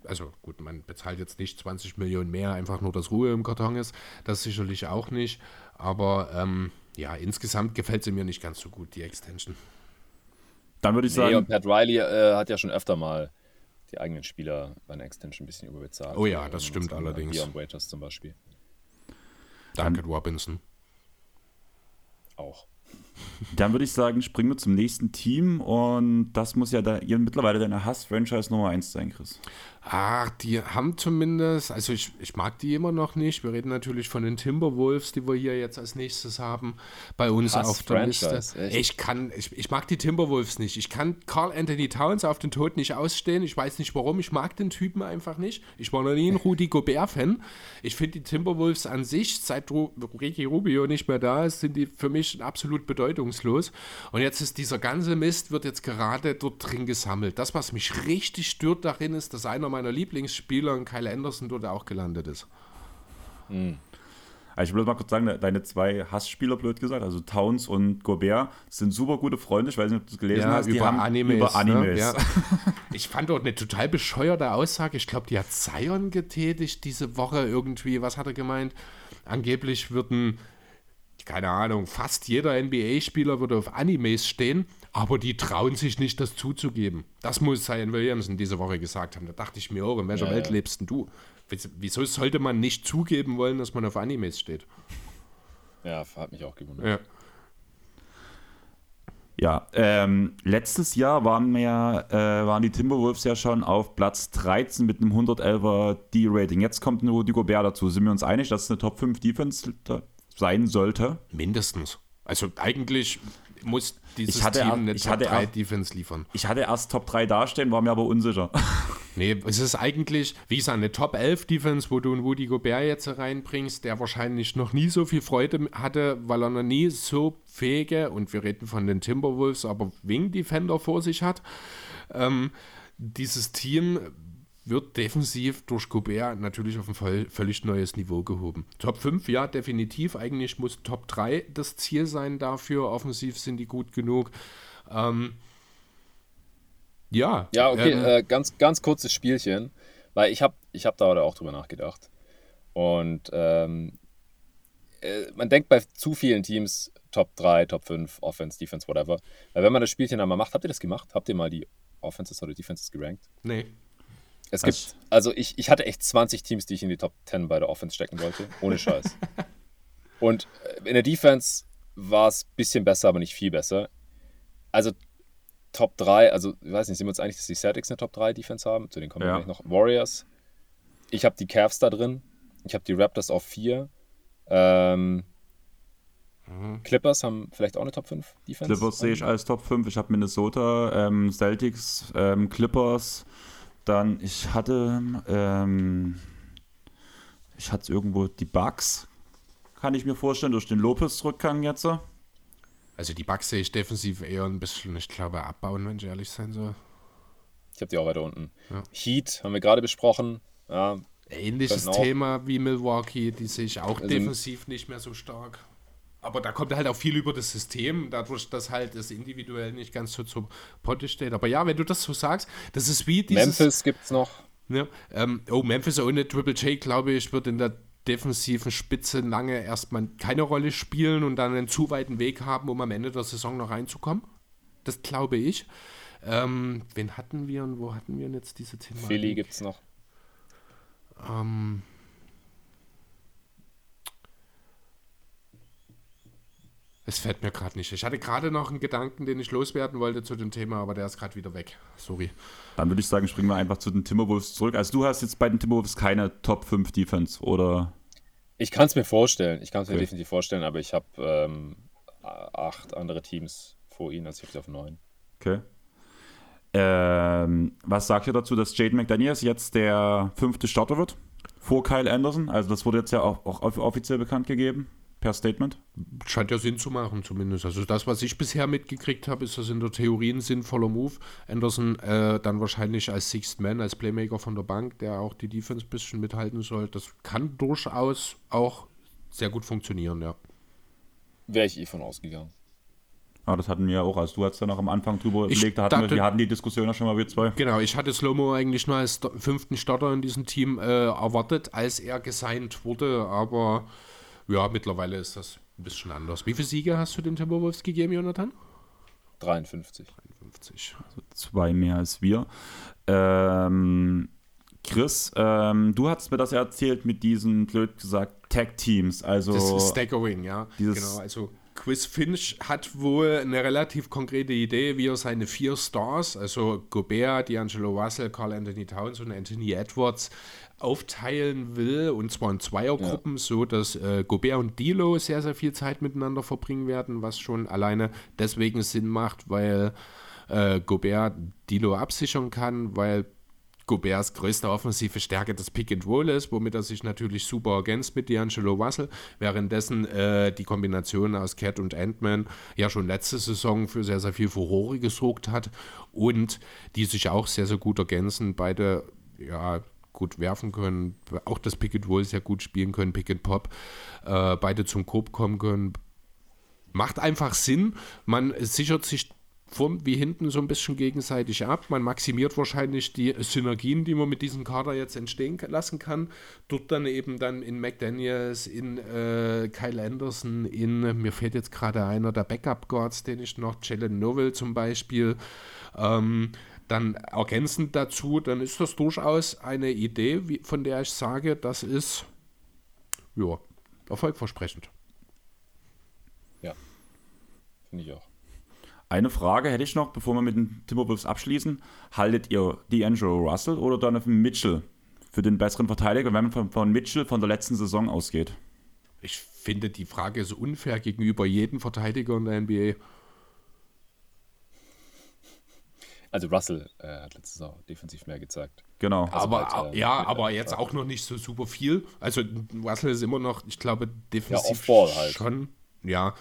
Speaker 3: also gut, man bezahlt jetzt nicht 20 Millionen mehr, einfach nur, dass Ruhe im Karton ist. Das sicherlich auch nicht. Aber ähm, ja, insgesamt gefällt sie mir nicht ganz so gut, die Extension.
Speaker 2: Dann würde ich sagen. Nee,
Speaker 4: und Pat Riley äh, hat ja schon öfter mal die eigenen Spieler bei einer Extension ein bisschen überbezahlt.
Speaker 3: Oh ja, das stimmt allerdings.
Speaker 4: Dion Waiters zum Beispiel.
Speaker 3: Danke, Robinson.
Speaker 4: Auch.
Speaker 2: Dann würde ich sagen, springen wir zum nächsten Team und das muss ja da, mittlerweile deine Hass-Franchise Nummer 1 sein, Chris.
Speaker 3: Ach, die haben zumindest, also ich, ich mag die immer noch nicht. Wir reden natürlich von den Timberwolves, die wir hier jetzt als nächstes haben, bei uns Hass auf der Liste. Echt? Ich kann, ich, ich mag die Timberwolves nicht. Ich kann Carl Anthony Towns auf den Tod nicht ausstehen. Ich weiß nicht warum. Ich mag den Typen einfach nicht. Ich war noch nie ein Rudy Gobert-Fan. Ich finde die Timberwolves an sich, seit Ricky Rubio nicht mehr da ist, sind die für mich absolut bedeutungslos. Und jetzt ist dieser ganze Mist, wird jetzt gerade dort drin gesammelt. Das, was mich richtig stört darin, ist, dass einer meiner Lieblingsspieler, Kyle Anderson, dort auch gelandet ist.
Speaker 2: Mhm. Also ich will mal kurz sagen, deine zwei Hassspieler, blöd gesagt, also Towns und Gobert, sind super gute Freunde. Ich weiß nicht, ob du es gelesen
Speaker 3: ja,
Speaker 2: hast.
Speaker 3: Die über haben Animes,
Speaker 2: über Animes. Ne? Ja. [LAUGHS]
Speaker 3: ich fand dort eine total bescheuerte Aussage. Ich glaube, die hat Zion getätigt diese Woche irgendwie. Was hat er gemeint? Angeblich würden, keine Ahnung, fast jeder NBA-Spieler würde auf Animes stehen aber die trauen sich nicht, das zuzugeben. Das muss Zion Williamson diese Woche gesagt haben. Da dachte ich mir, oh, in welcher ja, Welt ja. lebst denn du? Wieso sollte man nicht zugeben wollen, dass man auf Animes steht?
Speaker 4: Ja, hat mich auch gewundert.
Speaker 2: Ja. Ja, ähm, letztes Jahr waren, wir, äh, waren die Timberwolves ja schon auf Platz 13 mit einem 111er D-Rating. Jetzt kommt ein Rudy Gobert dazu. Sind wir uns einig, dass es eine Top 5 Defense sein sollte?
Speaker 3: Mindestens. Also eigentlich muss dieses
Speaker 2: Ich hatte
Speaker 3: Team eine
Speaker 2: ich
Speaker 3: Top
Speaker 2: hatte
Speaker 3: 3
Speaker 2: er-
Speaker 3: Defense liefern.
Speaker 2: Ich hatte erst Top 3 dastehen, war mir aber unsicher. [LAUGHS]
Speaker 3: Nee, es ist eigentlich, wie gesagt, eine Top 11 Defense, wo du einen Woody Gobert jetzt reinbringst, der wahrscheinlich noch nie so viel Freude hatte, weil er noch nie so fähige, und wir reden von den Timberwolves, aber Wing Defender vor sich hat. Ähm, dieses Team wird defensiv durch Gobert natürlich auf ein völlig neues Niveau gehoben. Top 5, ja, definitiv. Eigentlich muss Top 3 das Ziel sein dafür. Offensiv sind die gut genug. Ähm, ja.
Speaker 4: Ja, okay,
Speaker 3: ähm,
Speaker 4: äh, ganz, ganz kurzes Spielchen, weil ich habe ich hab da heute auch drüber nachgedacht. Und ähm, äh, man denkt bei zu vielen Teams Top 3, Top 5, Offense, Defense, whatever. Weil wenn man das Spielchen einmal macht, habt ihr das gemacht? Habt ihr mal die Offenses oder Defenses gerankt?
Speaker 3: nee.
Speaker 4: Es
Speaker 2: Was?
Speaker 4: gibt, also ich, ich hatte echt 20 Teams, die ich in die Top 10 bei der Offense stecken wollte. Ohne [LAUGHS] Scheiß. Und äh, in der Defense war es ein bisschen besser, aber nicht viel besser. Also Top 3, also ich weiß nicht, sind wir uns einig, dass die Celtics eine Top 3 Defense haben? Zu denen kommen wir
Speaker 2: Ja.
Speaker 4: gleich noch. Warriors. Ich habe die Cavs da drin. Ich habe die Raptors auf 4. Ähm, Clippers haben vielleicht auch eine Top 5 Defense.
Speaker 2: Clippers sehe ich als Top 5. Ich habe Minnesota, ähm, Celtics, ähm, Clippers. Dann, ich hatte, ähm, ich hatte irgendwo die Bugs. Kann ich mir vorstellen, durch den Lopez-Rückgang jetzt.
Speaker 3: Also die Bugs sehe ich defensiv eher ein bisschen, ich glaube, abbauen, wenn ich ehrlich sein soll.
Speaker 4: Ich habe die auch weiter unten.
Speaker 3: Ja.
Speaker 4: Heat haben wir gerade besprochen. Ja,
Speaker 3: Ähnliches Thema wie Milwaukee, die sehe ich auch
Speaker 4: Also-
Speaker 3: defensiv nicht mehr so stark. Aber da kommt halt auch viel über das System, dadurch, dass halt das individuell nicht ganz so zur Potte steht. Aber ja, wenn du das so sagst, das ist wie dieses...
Speaker 4: Memphis gibt es noch.
Speaker 3: Ja, ähm, oh, Memphis ohne Triple J, glaube ich, wird in der defensiven Spitze lange erstmal keine Rolle spielen und dann einen zu weiten Weg haben, um am Ende der Saison noch reinzukommen. Das glaube ich. Ähm, wen hatten wir und wo hatten wir denn jetzt diese Thematik?
Speaker 4: Philly gibt es noch.
Speaker 3: Ähm, es fällt mir gerade nicht. Ich hatte gerade noch einen Gedanken, den ich loswerden wollte zu dem Thema, aber der ist gerade wieder weg. Sorry.
Speaker 2: Dann würde ich sagen, springen wir einfach zu den Timberwolves zurück. Also du hast jetzt bei den Timberwolves keine Top 5 Defense, oder?
Speaker 4: Ich kann es mir vorstellen. Ich kann es mir
Speaker 2: Okay.
Speaker 4: definitiv vorstellen, aber ich habe ähm, acht andere Teams vor ihnen, also ich auf neun.
Speaker 2: Okay. Ähm, was sagt ihr dazu, dass Jaden McDaniels jetzt der fünfte Starter wird? Vor Kyle Anderson? Also das wurde jetzt ja auch, auch off- offiziell bekannt gegeben, per Statement.
Speaker 3: Scheint ja Sinn zu machen, zumindest. Also das, was ich bisher mitgekriegt habe, ist das in der Theorie ein sinnvoller Move. Anderson äh, dann wahrscheinlich als Sixth Man, als Playmaker von der Bank, der auch die Defense ein bisschen mithalten soll. Das kann durchaus auch sehr gut funktionieren, ja.
Speaker 4: Wäre ich eh von ausgegangen.
Speaker 2: Aber das hatten wir ja auch, als du hast ja noch am Anfang drüber
Speaker 3: Ich
Speaker 2: überlegt, da hatten wir,
Speaker 3: dachte-
Speaker 2: wir hatten die Diskussion ja schon mal wir zwei.
Speaker 3: Genau, ich hatte Slomo eigentlich nur als fünften Starter in diesem Team äh, erwartet, als er gesigned wurde, aber ja, mittlerweile ist das ein bisschen anders. Wie viele Siege hast du den Timberwolves gegeben, Jonathan?
Speaker 4: 53.
Speaker 3: 50.
Speaker 2: Zwei mehr als wir. Ähm, Chris, ähm, du hast mir das ja erzählt mit diesen, blöd gesagt, Tag-Teams. Also
Speaker 3: Das ist Staggering, ja.
Speaker 2: dieses-
Speaker 3: genau, also Chris Finch hat wohl eine relativ konkrete Idee, wie er seine vier Stars, also Gobert, D'Angelo Russell, Carl Anthony Towns und Anthony Edwards, aufteilen will, und zwar in Zweiergruppen, so dass äh, Gobert und Dilo sehr, sehr viel Zeit miteinander verbringen werden, was schon alleine deswegen Sinn macht, weil äh, Gobert Dilo absichern kann, weil Goberts größte offensive Stärke das Pick and Roll ist, womit er sich natürlich super ergänzt mit D'Angelo Russell, währenddessen äh, die Kombination aus Cat und Ant-Man ja schon letzte Saison für sehr, sehr viel Furore gesorgt hat und die sich auch sehr, sehr gut ergänzen, beide ja gut werfen können, auch das Pick and Roll sehr gut spielen können, Pick and Pop, äh, beide zum Korb kommen können, macht einfach Sinn. Man sichert sich vorn wie hinten so ein bisschen gegenseitig ab. Man maximiert wahrscheinlich die Synergien, die man mit diesem Kader jetzt entstehen lassen kann. Dort dann eben dann in McDaniels, in äh, Kyle Anderson, in, mir fällt jetzt gerade einer der Backup-Guards, den ich noch, Jalen Novel zum Beispiel, ähm, dann ergänzend dazu, dann ist das durchaus eine Idee, wie, von der ich sage, das ist ja, erfolgversprechend.
Speaker 4: Ja. Finde ich auch.
Speaker 2: Eine Frage hätte ich noch, bevor wir mit den Timberwolves abschließen. Haltet ihr D'Angelo Russell oder Donovan Mitchell für den besseren Verteidiger, wenn man von, von Mitchell von der letzten Saison ausgeht?
Speaker 3: ich finde, die Frage ist unfair gegenüber jedem Verteidiger in der NBA.
Speaker 4: Also Russell äh, hat letzte Saison defensiv mehr gezeigt.
Speaker 2: Genau.
Speaker 4: Also
Speaker 3: aber
Speaker 4: halt, äh,
Speaker 3: ja, aber jetzt auch noch nicht so super viel. Also Russell ist immer noch, ich glaube, defensiv
Speaker 4: Off-Ball halt.
Speaker 3: schon. Ja.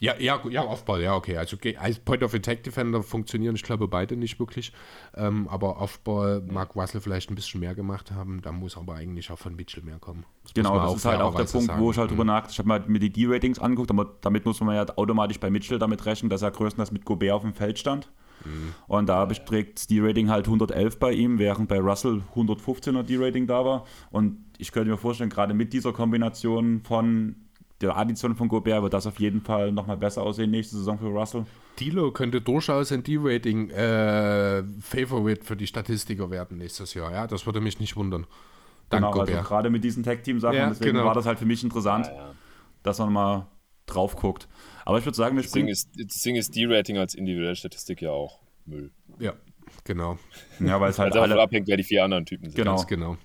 Speaker 3: Ja, ja, ja, Offball, ja, okay. Also als Point of Attack Defender funktionieren, ich glaube, beide nicht wirklich. Ähm, aber Offball mag Russell vielleicht ein bisschen mehr gemacht haben. Da muss aber eigentlich auch von Mitchell mehr kommen. Das
Speaker 2: Genau, das ist halt auch der Punkt,
Speaker 3: sagen.
Speaker 2: wo ich halt drüber
Speaker 3: Mhm.
Speaker 2: nach. Ich habe mir mir die D-Ratings angeguckt, aber damit muss man ja automatisch bei Mitchell damit rechnen, dass er größtenteils mit Gobert auf dem Feld stand.
Speaker 3: Mhm.
Speaker 2: Und da beträgt das D-Rating halt 111 bei ihm, während bei Russell 115er D-Rating da war. Und ich könnte mir vorstellen, gerade mit dieser Kombination von der Addition von Gobert wird das auf jeden Fall nochmal besser aussehen nächste Saison für Russell.
Speaker 3: Dilo könnte durchaus ein D-Rating äh, Favorite für die Statistiker werden nächstes Jahr. Ja, das würde mich nicht wundern. Dank
Speaker 2: Genau, also
Speaker 3: Gobert.
Speaker 2: gerade mit diesen Tag-Team-Sachen.
Speaker 3: Ja,
Speaker 2: deswegen
Speaker 3: genau.
Speaker 2: war das halt für mich interessant,
Speaker 4: Ja, ja.
Speaker 2: dass man mal drauf guckt. Aber ich würde sagen, wir springen.
Speaker 4: ist, deswegen ist D-Rating als individuelle Statistik ja auch Müll.
Speaker 3: ja, genau.
Speaker 2: Ja, weil es halt
Speaker 4: davon
Speaker 2: alle.
Speaker 4: abhängt, wer die vier anderen Typen sind.
Speaker 2: Genau.
Speaker 3: Ganz genau.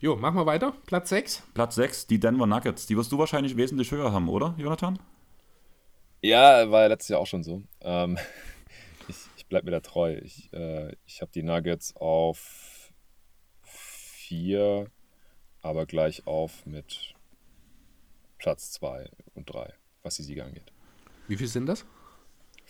Speaker 3: Jo, machen wir weiter. Platz 6.
Speaker 2: Platz 6, die Denver Nuggets. Die wirst du wahrscheinlich wesentlich höher haben, oder, Jonathan?
Speaker 4: Ja, war ja letztes Jahr auch schon so. Ähm, [LAUGHS] ich ich bleibe mir da treu. Ich, äh, ich habe die Nuggets auf vier, aber gleich auf mit Platz zwei und drei, was die Sieger angeht.
Speaker 3: Wie viel sind das?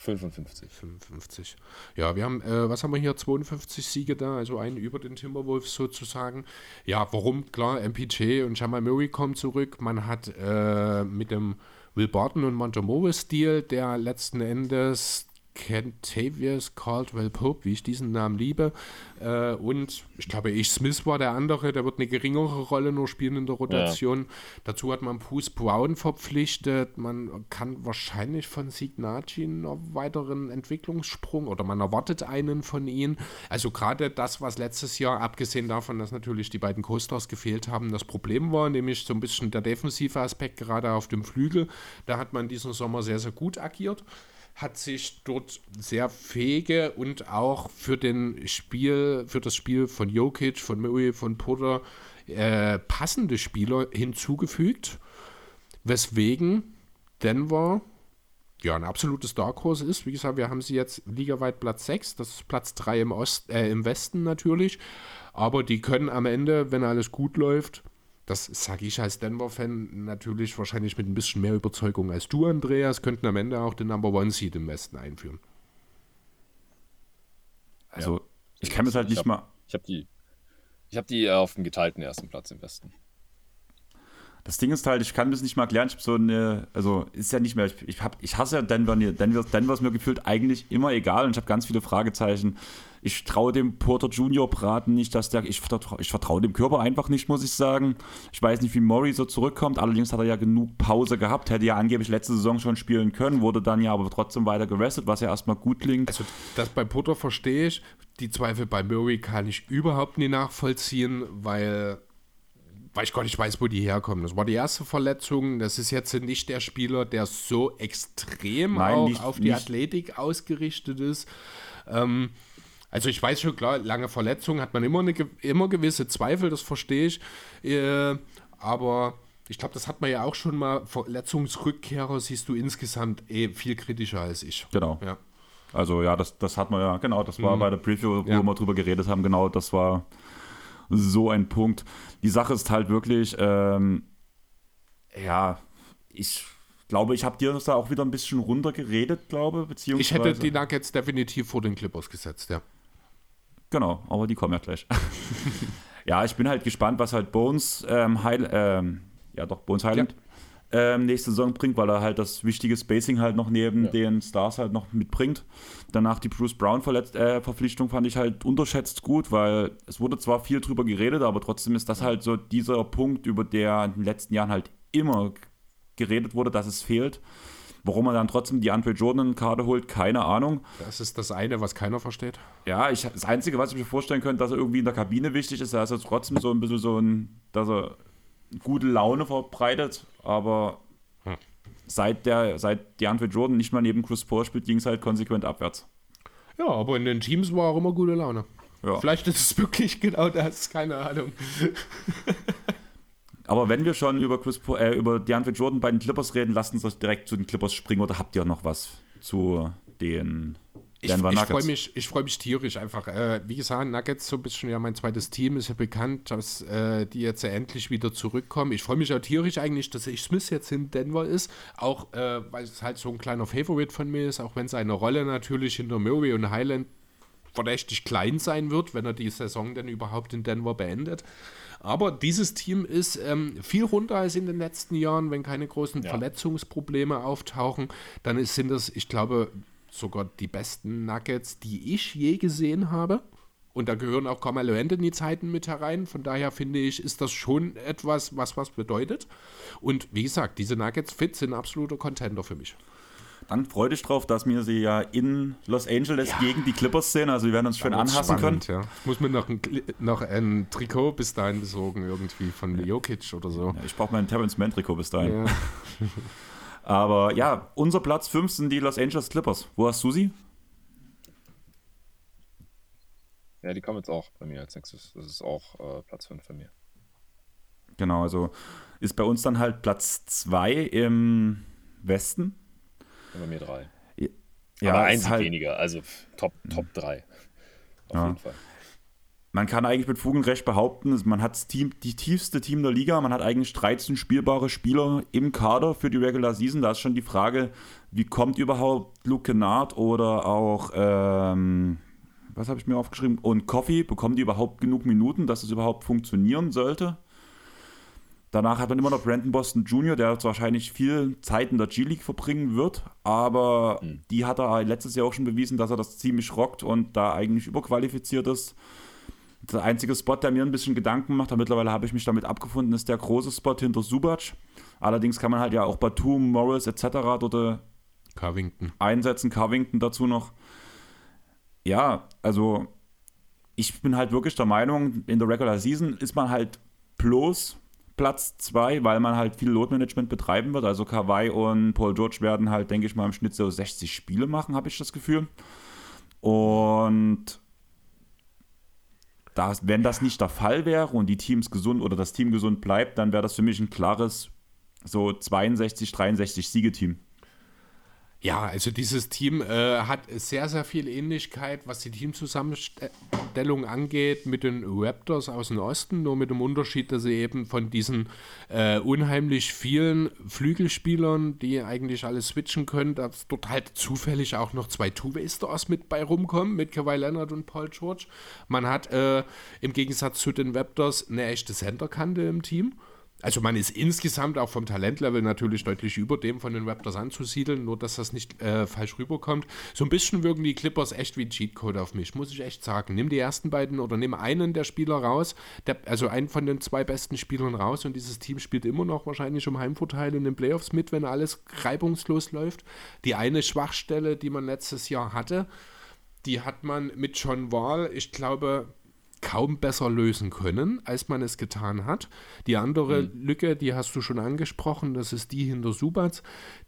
Speaker 4: 55.
Speaker 3: 55. Ja, wir haben, äh, was haben wir hier? 52 Siege da, also einen über den Timberwolves sozusagen. Ja, warum? Klar, MPJ und Jamal Murray kommen zurück. Man hat äh, mit dem Will Barton und Monte Morris-Deal, der letzten Endes Kentavious Caldwell Pope, wie ich diesen Namen liebe. Äh, und ich glaube, ich Smith war der andere, der wird eine geringere Rolle nur spielen in der Rotation. Dazu hat man Bruce Brown verpflichtet. Man kann wahrscheinlich von Signagi einen weiteren Entwicklungssprung oder man erwartet einen von ihnen. Also gerade das, was letztes Jahr, abgesehen davon, dass natürlich die beiden Co-Stars gefehlt haben, das Problem war, nämlich so ein bisschen der defensive Aspekt gerade auf dem Flügel. Da hat man diesen Sommer sehr, sehr gut agiert hat sich dort sehr fähige und auch für den Spiel, für das Spiel von Jokic, von Murray, von Porter äh, passende Spieler hinzugefügt, weswegen Denver ja ein absolutes Dark Horse ist. Wie gesagt, wir haben sie jetzt ligaweit Platz 6, das ist Platz 3 im, Ost, äh, im Westen natürlich, aber die können am Ende, wenn alles gut läuft, das sage ich als Denver-Fan natürlich wahrscheinlich mit ein bisschen mehr Überzeugung als du, Andreas, könnten am Ende auch den Number One Seed im Westen einführen.
Speaker 2: Also, ich kann mir das halt
Speaker 4: Ich
Speaker 2: nicht
Speaker 4: hab-
Speaker 2: mal.
Speaker 4: Ich habe die, ich hab die auf dem geteilten ersten Platz im Westen.
Speaker 2: Das Ding ist halt, ich kann das nicht mal erklären. Ich habe so eine, also ist ja nicht mehr, ich, ich, hab, ich hasse ja Denver, nie- Denver, Denver ist mir gefühlt eigentlich immer egal und ich habe ganz viele Fragezeichen. Ich traue dem Porter Junior Braten nicht, dass der, ich vertraue ich vertrau dem Körper einfach nicht, muss ich sagen. Ich weiß nicht, wie Murray so zurückkommt, allerdings hat er ja genug Pause gehabt, hätte ja angeblich letzte Saison schon spielen können, wurde dann ja aber trotzdem weiter gerestet, was ja erstmal gut klingt.
Speaker 3: Also das bei Potter verstehe ich, die Zweifel bei Murray kann ich überhaupt nie nachvollziehen, weil, weil ich gar nicht weiß, wo die herkommen. Das war die erste Verletzung, das ist jetzt nicht der Spieler, der so extrem
Speaker 2: Nein, nicht-
Speaker 3: auf die
Speaker 2: nicht-
Speaker 3: Athletik ausgerichtet ist. Ähm, also ich weiß schon, klar, lange Verletzungen hat man immer, eine, immer gewisse Zweifel, das verstehe ich. Äh, aber ich glaube, das hat man ja auch schon mal. Verletzungsrückkehrer siehst du insgesamt eh viel kritischer als ich.
Speaker 2: Genau.
Speaker 3: Ja.
Speaker 2: Also ja, das, das hat man ja, genau, das war bei der Preview, wo
Speaker 3: Ja.
Speaker 2: wir drüber geredet haben, genau, das war so ein Punkt. Die Sache ist halt wirklich, ähm, ja, ich glaube, ich habe dir das da auch wieder ein bisschen runtergeredet, glaube,
Speaker 3: Ich
Speaker 2: beziehungsweise...
Speaker 3: hätte die Nuggets definitiv vor den Clippers gesetzt, ja.
Speaker 2: Genau, aber die kommen ja gleich. [LAUGHS] ja, ich bin halt gespannt, was halt Bones ähm, Heil, ähm, ja doch, Bones Highland ähm, nächste Saison bringt, weil er halt das wichtige Spacing halt noch neben
Speaker 4: Ja.
Speaker 2: den Stars halt noch mitbringt. Danach die Bruce Brown Verletz äh, Verpflichtung fand ich halt unterschätzt gut, weil es wurde zwar viel drüber geredet, aber trotzdem ist das halt so dieser Punkt, über der in den letzten Jahren halt immer geredet wurde, dass es fehlt. Warum man dann trotzdem die Andre Jordan Karte holt, keine Ahnung.
Speaker 3: Das ist das eine, was keiner versteht.
Speaker 2: Ja, ich, das Einzige, was ich mir vorstellen könnte, dass er irgendwie in der Kabine wichtig ist, dass er trotzdem so ein bisschen so ein, dass er gute Laune verbreitet, aber
Speaker 3: Hm.
Speaker 2: seit der, seit DeAndre Jordan nicht mehr neben Chris Paul spielt, ging es halt konsequent abwärts.
Speaker 3: Ja, aber in den Teams war auch immer gute Laune.
Speaker 2: Ja.
Speaker 3: Vielleicht ist es wirklich genau das, keine Ahnung. [LAUGHS]
Speaker 2: Aber wenn wir schon über, Chris, äh, über DeAndre Jordan bei den Clippers reden, lasst uns doch direkt zu den Clippers springen oder habt ihr noch was zu den
Speaker 3: ich, ich freue mich, freu mich tierisch einfach. Äh, wie gesagt, Nuggets so ein bisschen ja mein zweites Team. Ist ja bekannt, dass äh, die jetzt ja endlich wieder zurückkommen. Ich freue mich auch tierisch eigentlich, dass ich Smith jetzt in Denver ist. Auch äh, weil es halt so ein kleiner Favorite von mir ist, auch wenn seine Rolle natürlich hinter Murray und Highland verdächtig klein sein wird, wenn er die Saison denn überhaupt in Denver beendet. Aber dieses Team ist ähm, viel runter als in den letzten Jahren, wenn keine großen ja. Verletzungsprobleme auftauchen. Dann ist, sind das, ich glaube, sogar die besten Nuggets, die ich je gesehen habe. Und da gehören auch Carmelo Anthony-Zeiten mit herein. Von daher finde ich, ist das schon etwas, was was bedeutet. Und wie gesagt, diese Nuggets fit sind absoluter Contender für mich.
Speaker 2: Dann freue dich drauf, dass wir sie ja in Los Angeles ja. gegen die Clippers sehen. Also wir werden uns schön anhassen spannend, können.
Speaker 3: Ja. Ich muss mir noch ein, noch ein Trikot bis dahin besorgen, irgendwie von ja. Jokic oder so.
Speaker 2: Ja, ich brauche mein Terrence Mann Trikot bis dahin. [LAUGHS] Aber ja, unser Platz 5 sind die Los Angeles Clippers. Wo hast du sie?
Speaker 4: Ja, die kommen jetzt auch bei mir als nächstes. Das ist auch äh, Platz 5 bei mir.
Speaker 2: Genau, also ist bei uns dann halt Platz 2 im Westen.
Speaker 4: Und bei mir 3. Ja, Aber eins halt, weniger, also Top, Top 3. Auf ja. jeden Fall
Speaker 2: man kann eigentlich mit Fug und Recht behaupten, man hat das Team, die tiefste Team der Liga, man hat eigentlich 13 spielbare Spieler im Kader für die Regular Season. Da ist schon die Frage, wie kommt überhaupt Luke Kennard oder auch, ähm, was habe ich mir aufgeschrieben, und Coffee, bekommen die überhaupt genug Minuten, dass es überhaupt funktionieren sollte? Danach hat man immer noch Brandon Boston Jr., der jetzt wahrscheinlich viel Zeit in der G-League verbringen wird, aber mhm. die hat er letztes Jahr auch schon bewiesen, dass er das ziemlich rockt und da eigentlich überqualifiziert ist. Der einzige Spot, der mir ein bisschen Gedanken macht, mittlerweile habe ich mich damit abgefunden, ist der große Spot hinter Subac. Allerdings kann man halt ja auch Batum, Morris etc. dort äh,
Speaker 3: Carvington.
Speaker 2: einsetzen, Carvington dazu noch. Ja, also ich bin halt wirklich der Meinung, in der Regular Season ist man halt bloß Platz 2, weil man halt viel Load Management betreiben wird. Also Kawhi und Paul George werden halt, denke ich mal, im Schnitt so 60 Spiele machen, habe ich das Gefühl. Und das, wenn das nicht der Fall wäre und die Teams gesund oder das Team gesund bleibt, dann wäre das für mich ein klares so 62, 63 Siegeteam.
Speaker 3: Ja, also dieses Team äh, hat sehr, sehr viel Ähnlichkeit, was die Teamzusammenstellung angeht, mit den Raptors aus dem Osten, nur mit dem Unterschied, dass sie eben von diesen äh, unheimlich vielen Flügelspielern, die eigentlich alles switchen können, dass dort halt zufällig auch noch zwei Two-Way-Stars mit bei rumkommen, mit Kawhi Leonard und Paul George. Man hat äh, im Gegensatz zu den Raptors eine echte Centerkante im Team. Also man ist insgesamt auch vom Talentlevel natürlich deutlich über dem von den Raptors anzusiedeln, nur dass das nicht äh, falsch rüberkommt. So ein bisschen wirken die Clippers echt wie ein Cheatcode auf mich, muss ich echt sagen. Nimm die ersten beiden oder nimm einen der Spieler raus, der, also einen von den zwei besten Spielern raus und dieses Team spielt immer noch wahrscheinlich um Heimvorteil in den Playoffs mit, wenn alles reibungslos läuft. Die eine Schwachstelle, die man letztes Jahr hatte, die hat man mit John Wall, ich glaube, kaum besser lösen können, als man es getan hat. Die andere mhm. Lücke, die hast du schon angesprochen, das ist die hinter Subatz,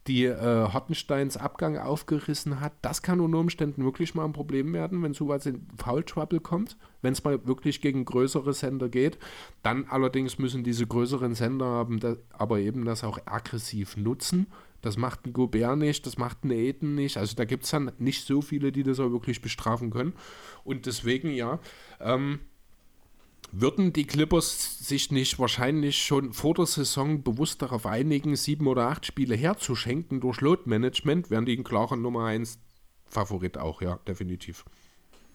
Speaker 3: die äh, Hottensteins Abgang aufgerissen hat. Das kann unter Umständen wirklich mal ein Problem werden, wenn Subatz in Foul Trouble kommt, wenn es mal wirklich gegen größere Sender geht. Dann allerdings müssen diese größeren Sender haben, das, aber eben das auch aggressiv nutzen. Das macht ein Gobert nicht, das macht ein Aiden nicht. Also da gibt es dann nicht so viele, die das auch wirklich bestrafen können. Und deswegen, ja, ähm, würden die Clippers sich nicht wahrscheinlich schon vor der Saison bewusst darauf einigen, sieben oder acht Spiele herzuschenken durch Load-Management, wären die ein klarer Nummer 1 Favorit auch, ja, definitiv.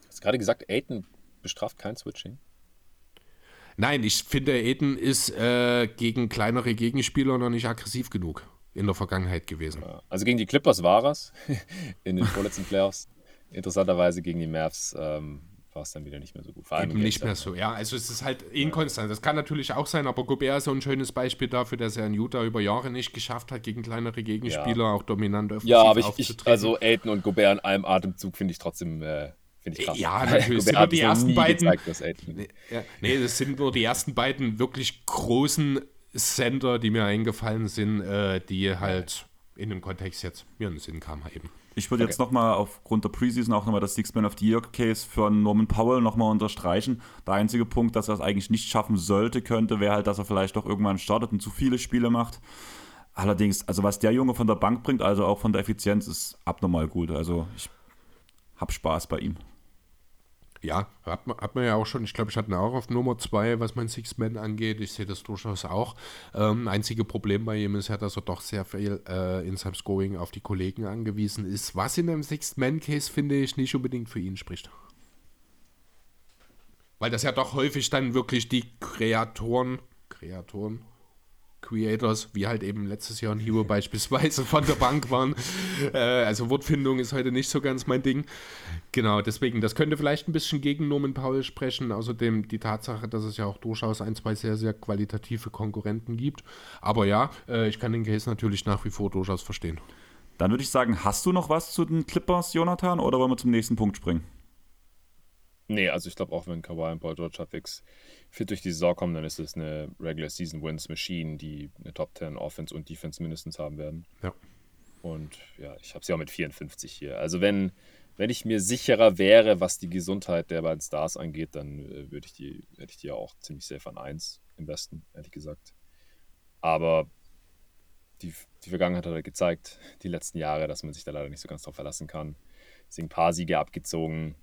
Speaker 4: Du hast gerade gesagt, Aiden bestraft kein Switching.
Speaker 3: Nein, ich finde, Aiden ist äh, gegen kleinere Gegenspieler noch nicht aggressiv genug in der Vergangenheit gewesen.
Speaker 4: Also gegen die Clippers war es [LAUGHS] in den vorletzten Playoffs. Interessanterweise gegen die Mavs ähm, war es dann wieder nicht mehr so gut.
Speaker 3: Vor allem Eben nicht mehr so, ja. Also es ist halt inkonstant. Das kann natürlich auch sein, aber Gobert ist so ein schönes Beispiel dafür, dass er in Utah über Jahre nicht geschafft hat, gegen kleinere Gegenspieler ja. auch dominant
Speaker 4: offensiv Ja, aber ich, ich also Aiden und Gobert in einem Atemzug finde ich trotzdem äh, Finde ich krass.
Speaker 3: Ja, [LAUGHS] natürlich. sind nur die ersten beiden. Gezeigt, nee, ja, nee, das sind nur die ersten beiden wirklich großen Sender, die mir eingefallen sind, äh, die halt in dem Kontext jetzt mir in den Sinn kamen eben.
Speaker 2: Ich würde okay. jetzt nochmal aufgrund der Preseason auch nochmal das Six Man of the Year Case für Norman Powell nochmal unterstreichen. Der einzige Punkt, dass er es eigentlich nicht schaffen sollte, könnte, wäre halt, dass er vielleicht doch irgendwann startet und zu viele Spiele macht. Allerdings, also was der Junge von der Bank bringt, also auch von der Effizienz, ist abnormal gut. Also ich habe Spaß bei ihm.
Speaker 3: Ja, hat man, hat man ja auch schon. Ich glaube, ich hatte auch auf Nummer zwei, was mein Six-Man angeht. Ich sehe das durchaus auch. Ähm, einzige Problem bei ihm ist ja, dass er doch sehr viel äh, in seinem Scoring auf die Kollegen angewiesen ist, was in einem Six-Man-Case, finde ich, nicht unbedingt für ihn spricht. Weil das ja doch häufig dann wirklich die Kreatoren, Kreatoren, Creators, wie halt eben letztes Jahr in Hero [LAUGHS] beispielsweise von der Bank waren. [LAUGHS] Äh, also Wortfindung ist heute nicht so ganz mein Ding. Genau, deswegen, das könnte vielleicht ein bisschen gegen Norman Paul sprechen. Außerdem die Tatsache, dass es ja auch durchaus ein, zwei sehr, sehr qualitative Konkurrenten gibt. Aber ja, äh, ich kann den Case natürlich nach wie vor durchaus verstehen.
Speaker 2: Dann würde ich sagen, hast du noch was zu den Clippers, Jonathan, oder wollen wir zum nächsten Punkt springen?
Speaker 4: Nee, also ich glaube auch, wenn Kawhi und Paul George halbwegs fit durch die Saison kommen, dann ist es eine Regular Season Wins Machine, die eine Top 10 Offense und Defense mindestens haben werden.
Speaker 3: Ja.
Speaker 4: Und ja, ich habe sie auch mit 54 hier. Also wenn, wenn ich mir sicherer wäre, was die Gesundheit der beiden Stars angeht, dann äh, würde ich die, hätte ich die ja auch ziemlich safe an 1 im Westen, ehrlich gesagt. Aber die, die Vergangenheit hat halt gezeigt, die letzten Jahre, dass man sich da leider nicht so ganz drauf verlassen kann. Deswegen ein paar Siege abgezogen,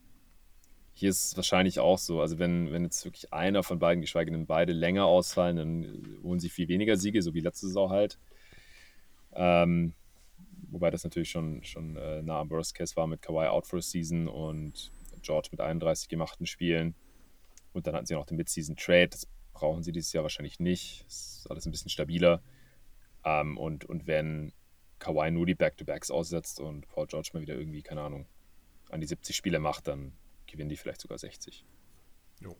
Speaker 4: hier ist es wahrscheinlich auch so. Also wenn, wenn jetzt wirklich einer von beiden, geschweige denn beide, länger ausfallen, dann holen sie viel weniger Siege, so wie letzte Saison halt. Ähm, wobei das natürlich schon, schon äh, nah am Worst Case war mit Kawhi out for a season und George mit 31 gemachten Spielen. Und dann hatten sie noch den Mid-Season Trade. Das brauchen sie dieses Jahr wahrscheinlich nicht. Ist alles ein bisschen stabiler. Ähm, und, und wenn Kawhi nur die Back-to-Backs aussetzt und Paul George mal wieder irgendwie, keine Ahnung, an die 70 Spiele macht, dann gewinnen die vielleicht sogar 60. Jo.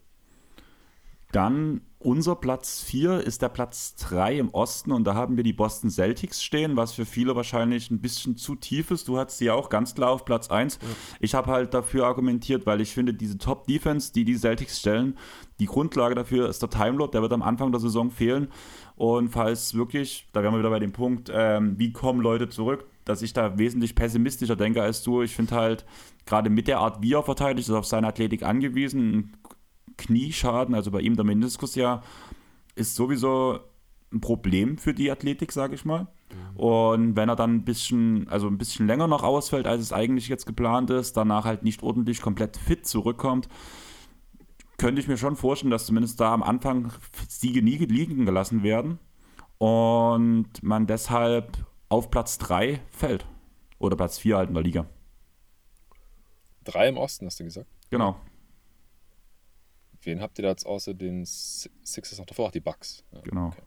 Speaker 2: Dann unser Platz 4 ist der Platz 3 im Osten und da haben wir die Boston Celtics stehen, was für viele wahrscheinlich ein bisschen zu tief ist. Du hattest sie auch ganz klar auf Platz 1. Ja. Ich habe halt dafür argumentiert, weil ich finde, diese Top-Defense, die die Celtics stellen, die Grundlage dafür ist der Timelot, der wird am Anfang der Saison fehlen. Und falls wirklich, da wären wir wieder bei dem Punkt, ähm, wie kommen Leute zurück, dass ich da wesentlich pessimistischer denke als du. Ich finde halt, gerade mit der Art, wie er verteidigt, ist auf seine Athletik angewiesen. Knieschaden, also bei ihm der Meniskus ja, ist sowieso ein Problem für die Athletik, sage ich mal. Mhm. Und wenn er dann ein bisschen, also ein bisschen länger noch ausfällt, als es eigentlich jetzt geplant ist, danach halt nicht ordentlich komplett fit zurückkommt, könnte ich mir schon vorstellen, dass zumindest da am Anfang Siege nie liegen gelassen werden und man deshalb auf Platz 3 fällt. Oder Platz 4 halt in der Liga.
Speaker 4: Drei im Osten, hast du gesagt?
Speaker 2: Genau.
Speaker 4: Wen habt ihr da jetzt außer den Sixers noch davor? Auch die Bucks.
Speaker 2: Ja, genau. Okay.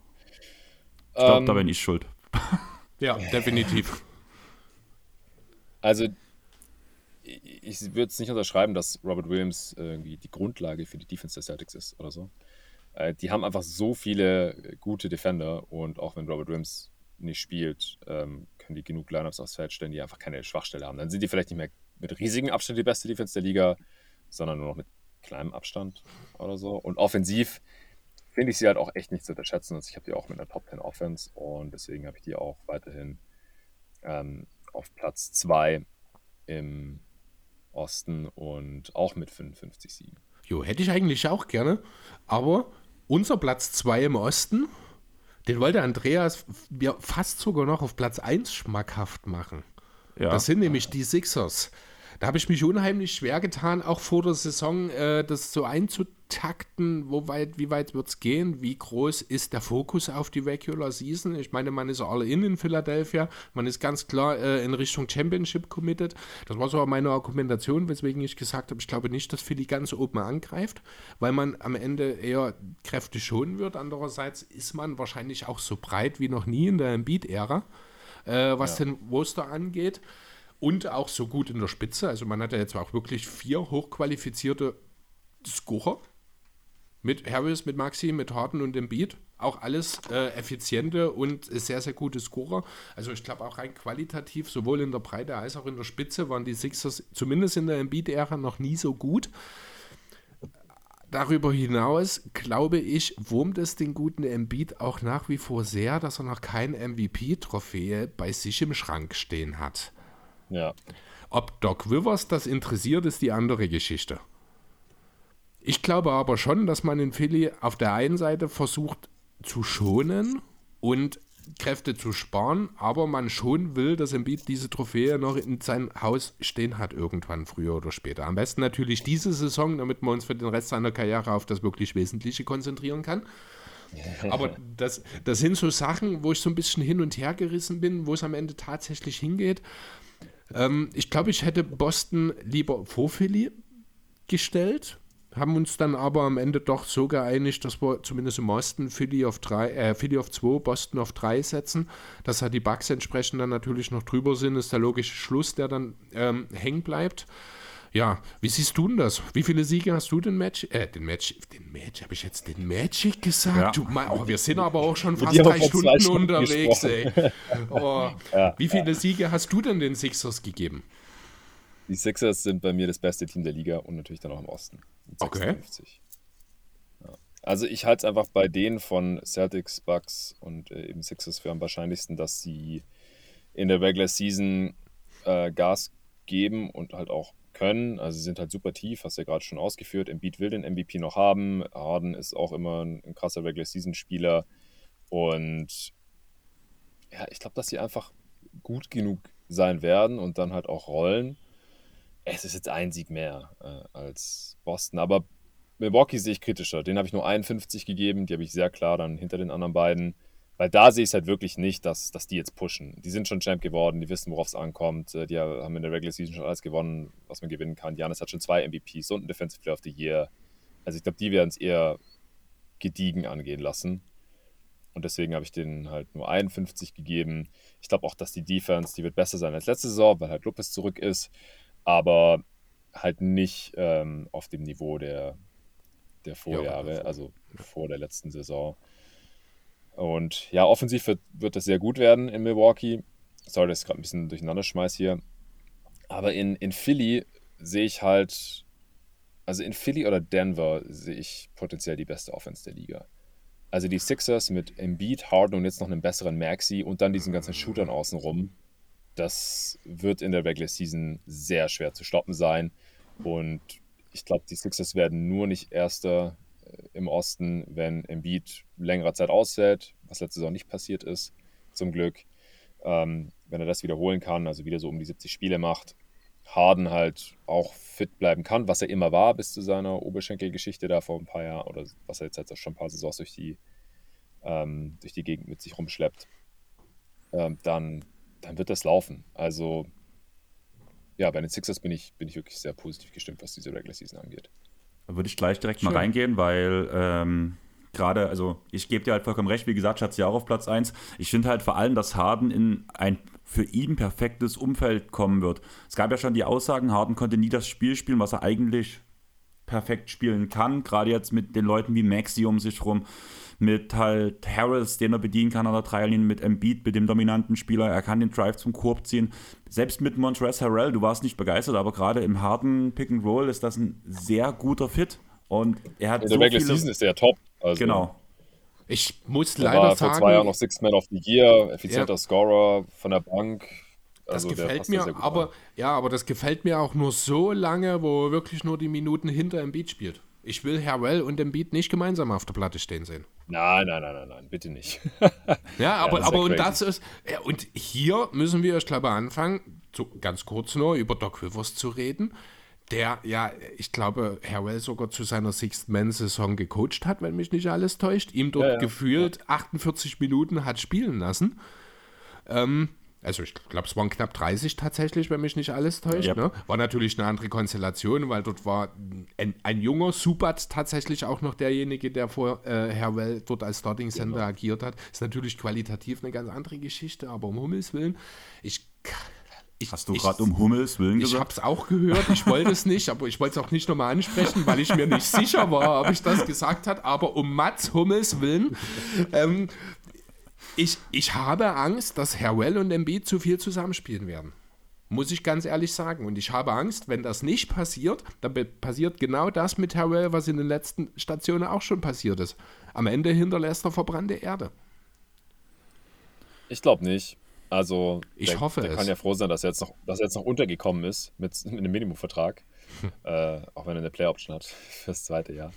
Speaker 2: Ich glaube, ähm, da bin ich schuld. [LAUGHS]
Speaker 3: ja, definitiv.
Speaker 4: Also, ich würde es nicht unterschreiben, dass Robert Williams irgendwie die Grundlage für die Defense der Celtics ist oder so. Äh, die haben einfach so viele gute Defender und auch wenn Robert Williams nicht spielt, ähm, können die genug Lineups aufs Feld stellen, die einfach keine Schwachstelle haben. Dann sind die vielleicht nicht mehr mit riesigem Abstand die beste Defense der Liga, sondern nur noch mit kleinem Abstand oder so. Und offensiv finde ich sie halt auch echt nicht zu unterschätzen. Also ich habe die auch mit einer Top 10 Offense und deswegen habe ich die auch weiterhin ähm, auf Platz 2 im Osten und auch mit 55 Siegen.
Speaker 3: Jo, hätte ich eigentlich auch gerne, aber unser Platz 2 im Osten den wollte Andreas ja, fast sogar noch auf Platz 1 schmackhaft machen. Ja. Das sind nämlich die Sixers. Da habe ich mich unheimlich schwer getan, auch vor der Saison äh, das so einzutakten. Wo weit, wie weit wird es gehen? Wie groß ist der Fokus auf die Regular Season? Ich meine, man ist alle in in Philadelphia. Man ist ganz klar äh, in Richtung Championship committed. Das war so meine Argumentation, weswegen ich gesagt habe, ich glaube nicht, dass Philly ganz oben angreift, weil man am Ende eher Kräfte schonen wird. Andererseits ist man wahrscheinlich auch so breit wie noch nie in der Embiid-Ära, äh, was ja. den Roster angeht und auch so gut in der Spitze. Also man hat ja jetzt auch wirklich vier hochqualifizierte Scorer mit Harris, mit Maxi, mit Harden und dem Beat. Auch alles äh, effiziente und sehr, sehr gute Scorer. Also ich glaube auch rein qualitativ, sowohl in der Breite als auch in der Spitze, waren die Sixers zumindest in der Embiid-Ära noch nie so gut. Darüber hinaus glaube ich, wurmt es den guten Embiid auch nach wie vor sehr, dass er noch kein MVP-Trophäe bei sich im Schrank stehen hat.
Speaker 4: Ja.
Speaker 3: Ob Doc Rivers das interessiert, ist die andere Geschichte. Ich glaube aber schon, dass man in Philly auf der einen Seite versucht zu schonen und Kräfte zu sparen, aber man schon will, dass Embiid diese Trophäe noch in seinem Haus stehen hat, irgendwann früher oder später. Am besten natürlich diese Saison, damit man uns für den Rest seiner Karriere auf das wirklich Wesentliche konzentrieren kann. Aber das, das sind so Sachen, wo ich so ein bisschen hin und her gerissen bin, wo es am Ende tatsächlich hingeht. Ähm, ich glaube, ich hätte Boston lieber vor Philly gestellt, haben uns dann aber am Ende doch so geeinigt, dass wir zumindest im Osten Philly auf 3, äh, Philly auf 2, Boston auf 3 setzen. Dass halt die Bugs entsprechend dann natürlich noch drüber sind, ist der logische Schluss, der dann ähm, hängen bleibt. Ja, wie siehst du denn das? Wie viele Siege hast du den Match? Äh, den Match, den Match, habe ich jetzt den Magic gesagt?
Speaker 2: Ja.
Speaker 3: Du, mein, oh, wir sind aber auch schon fast drei Stunden,
Speaker 4: Stunden
Speaker 3: unterwegs, ey. Oh,
Speaker 4: Ja,
Speaker 3: wie viele Siege hast du denn den Sixers gegeben?
Speaker 4: Die Sixers sind bei mir das beste Team der Liga und natürlich dann auch im Osten.
Speaker 3: Okay.
Speaker 4: 56. Ja. Also ich halte es einfach bei denen von Celtics, Bucks und äh, eben Sixers für am wahrscheinlichsten, dass sie in der Regular Season äh, Gas geben und halt auch können. Also sie sind halt super tief, hast du ja gerade schon ausgeführt. Embiid will den MVP noch haben. Harden ist auch immer ein, ein krasser Regular Season Spieler und ja, ich glaube, dass sie einfach gut genug sein werden und dann halt auch rollen. Es ist jetzt ein Sieg mehr äh, als Boston, aber Milwaukee sehe ich kritischer. Den habe ich nur 51 gegeben, die habe ich sehr klar dann hinter den anderen beiden, weil da sehe ich es halt wirklich nicht, dass, dass die jetzt pushen. Die sind schon Champ geworden, die wissen, worauf es ankommt. Äh, Die haben in der Regular Season schon alles gewonnen, was man gewinnen kann. Janis hat schon zwei MVPs und einen Defensive Player of the Year. Also ich glaube, die werden es eher gediegen angehen lassen. Und deswegen habe ich denen halt nur 51 gegeben. Ich glaube auch, dass die Defense, die wird besser sein als letzte Saison, weil halt Lopez zurück ist. Aber halt nicht ähm, auf dem Niveau der, der Vorjahre, also vor der letzten Saison. Und ja, offensiv wird, wird das sehr gut werden in Milwaukee. Sorry, dass ich gerade ein bisschen durcheinander schmeiß hier. Aber in, in Philly sehe ich halt, also in Philly oder Denver sehe ich potenziell die beste Offense der Liga. Also die Sixers mit Embiid, Harden und jetzt noch einem besseren Maxi und dann diesen ganzen Shootern außenrum. Das wird in der Regular Season sehr schwer zu stoppen sein. Und ich glaube, die Sixers werden nur nicht Erster äh, im Osten, wenn Embiid längere Zeit ausfällt, was letzte Saison nicht passiert ist, zum Glück. Ähm, wenn er das wiederholen kann, also wieder so um die 70 Spiele macht, Harden halt auch fit bleiben kann, was er immer war bis zu seiner Oberschenkelgeschichte da vor ein paar Jahren oder was er jetzt halt auch schon ein paar Saisons durch die, ähm, durch die Gegend mit sich rumschleppt, ähm, dann, dann wird das laufen. Also ja, bei den Sixers bin ich, bin ich wirklich sehr positiv gestimmt, was diese Regular Season angeht.
Speaker 2: Da würde ich gleich direkt
Speaker 3: Schön.
Speaker 2: mal reingehen, weil ähm, gerade, also ich gebe dir halt vollkommen recht, wie gesagt, Schatz ja auch auf Platz 1. Ich finde halt vor allem, dass Harden in ein für ihn perfektes Umfeld kommen wird. Es gab ja schon die Aussagen, Harden konnte nie das Spiel spielen, was er eigentlich perfekt spielen kann. Gerade jetzt mit den Leuten wie Maxi um sich rum, mit halt Harris, den er bedienen kann an der Dreierlinie, mit Embiid, mit dem dominanten Spieler. Er kann den Drive zum Korb ziehen. Selbst mit Montrezl Harrell, du warst nicht begeistert, aber gerade im harten Pick and Roll ist das ein sehr guter Fit. Und er hat
Speaker 4: In
Speaker 2: so
Speaker 4: der Regular Season ist der top. Also,
Speaker 2: Genau.
Speaker 3: Ich muss
Speaker 4: Der
Speaker 3: leider
Speaker 4: war vor zwei Jahren
Speaker 3: sagen,
Speaker 4: noch Six Man of the Year, effizienter
Speaker 3: Ja.
Speaker 4: Scorer von der Bank.
Speaker 3: das
Speaker 4: Also der
Speaker 3: gefällt mir, aber
Speaker 4: rein.
Speaker 3: ja, aber das gefällt mir auch nur so lange, wo er wirklich nur die Minuten hinter Embiid spielt. Ich will Harrell und Embiid nicht gemeinsam auf der Platte stehen sehen.
Speaker 4: Nein, nein, nein, nein, nein, bitte nicht. [LAUGHS]
Speaker 3: Ja, aber,
Speaker 4: das ist
Speaker 3: aber
Speaker 4: ja
Speaker 3: und das ist, ja, und hier müssen wir, ich glaube, anfangen, so ganz kurz nur über Doc Rivers zu reden, der ja, ich glaube, Harrell sogar zu seiner Sixth-Man-Saison gecoacht hat, wenn mich nicht alles täuscht, ihm dort
Speaker 4: Ja, ja,
Speaker 3: gefühlt 48 Minuten hat spielen lassen. Ähm, also ich glaube, es waren knapp 30 tatsächlich, wenn mich nicht alles täuscht.
Speaker 2: Ja.
Speaker 3: Ne? War natürlich eine andere Konstellation, weil dort war ein, ein junger Subat tatsächlich auch noch derjenige, der vor äh, Harrell dort als Starting Center agiert hat. Ist natürlich qualitativ eine ganz andere Geschichte, aber um Himmels Willen, ich ich,
Speaker 2: Hast du gerade um Hummels Willen
Speaker 3: ich habe
Speaker 2: gesagt?
Speaker 3: es auch gehört, ich wollte es nicht, aber ich wollte es auch nicht nochmal ansprechen, weil ich mir nicht sicher war, ob ich das gesagt habe. Aber um Mats Hummels willen, ähm, ich, ich habe Angst, dass Harrell und Embiid zu viel zusammenspielen werden. Muss ich ganz ehrlich sagen. Und ich habe Angst, wenn das nicht passiert, dann passiert genau das mit Harrell, was in den letzten Stationen auch schon passiert ist. Am Ende hinterlässt er verbrannte Erde.
Speaker 4: Ich glaube nicht. Also,
Speaker 3: Ich
Speaker 4: der,
Speaker 3: hoffe
Speaker 4: der
Speaker 3: es.
Speaker 4: kann ja froh sein, dass er jetzt noch, dass er jetzt noch untergekommen ist mit, mit einem Minimumvertrag. [LAUGHS] äh, auch wenn er eine Play-Option hat [LAUGHS] fürs zweite Jahr.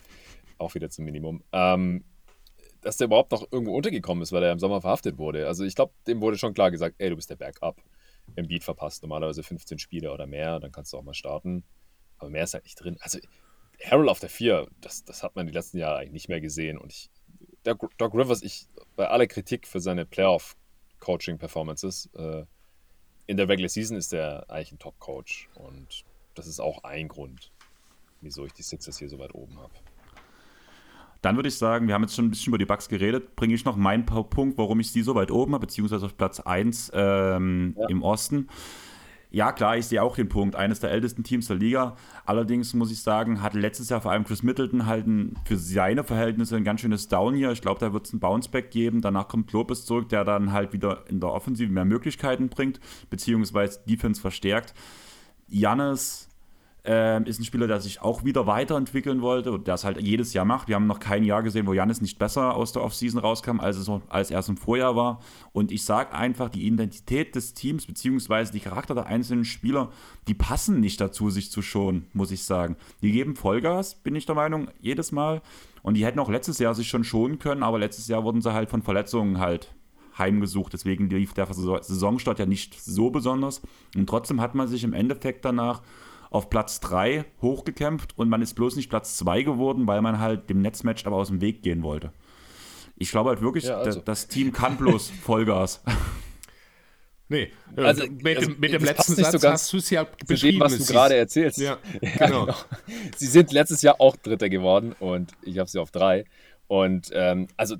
Speaker 4: Auch wieder zum Minimum. Ähm, dass der überhaupt noch irgendwo untergekommen ist, weil er im Sommer verhaftet wurde. Also ich glaube, dem wurde schon klar gesagt, ey, du bist der Backup. Im Beat verpasst normalerweise 15 Spiele oder mehr, dann kannst du auch mal starten. Aber mehr ist halt nicht drin. Also Harold auf der 4, das, das hat man die letzten Jahre eigentlich nicht mehr gesehen. Und ich, der Doc Rivers, ich, bei aller Kritik für seine Playoff-Coaching-Performances, äh, in der Regular Season ist er eigentlich ein Top-Coach. Und das ist auch ein Grund, wieso ich die Sixers hier so weit oben habe.
Speaker 2: Dann würde ich sagen, wir haben jetzt schon ein bisschen über die Bugs geredet, bringe ich noch meinen Punkt, warum ich sie so weit oben habe, beziehungsweise auf Platz 1 ähm,
Speaker 4: Ja.
Speaker 2: im Osten. Ja, klar, ich sehe auch den Punkt, eines der ältesten Teams der Liga. Allerdings muss ich sagen, hat letztes Jahr vor allem Chris Middleton halt ein, für seine Verhältnisse ein ganz schönes Down hier. Ich glaube, da wird es ein Bounceback geben. Danach kommt Lopez zurück, der dann halt wieder in der Offensive mehr Möglichkeiten bringt, beziehungsweise Defense verstärkt. Jannis ähm, ist ein Spieler, der sich auch wieder weiterentwickeln wollte und der es halt jedes Jahr macht. Wir haben noch kein Jahr gesehen, wo Janis nicht besser aus der Offseason rauskam, als, es, als er es im Vorjahr war. Und ich sage einfach, die Identität des Teams beziehungsweise die Charakter der einzelnen Spieler, die passen nicht dazu, sich zu schonen, muss ich sagen. Die geben Vollgas, bin ich der Meinung, jedes Mal. Und die hätten auch letztes Jahr sich schon schonen können, aber letztes Jahr wurden sie halt von Verletzungen halt heimgesucht. Deswegen lief der Saisonstart ja nicht so besonders. Und trotzdem hat man sich im Endeffekt danach auf Platz 3 hochgekämpft und man ist bloß nicht Platz 2 geworden, weil man halt dem Netzmatch aber aus dem Weg gehen wollte. Ich glaube halt wirklich,
Speaker 4: Ja, also.
Speaker 2: da- das Team kann bloß [LAUGHS] Vollgas.
Speaker 3: Nee,
Speaker 4: Also,
Speaker 3: also, mit,
Speaker 4: also,
Speaker 3: dem- mit dem
Speaker 4: das
Speaker 3: letzten
Speaker 4: so
Speaker 3: Satz
Speaker 4: ganz
Speaker 3: hast du es ja
Speaker 4: Zu dem,
Speaker 3: beschrieben.
Speaker 4: was du gerade erzählst.
Speaker 3: Ja, [LAUGHS]
Speaker 4: Ja,
Speaker 3: genau.
Speaker 4: genau. Sie sind letztes Jahr auch Dritter geworden und ich habe sie auf drei. Und ähm, also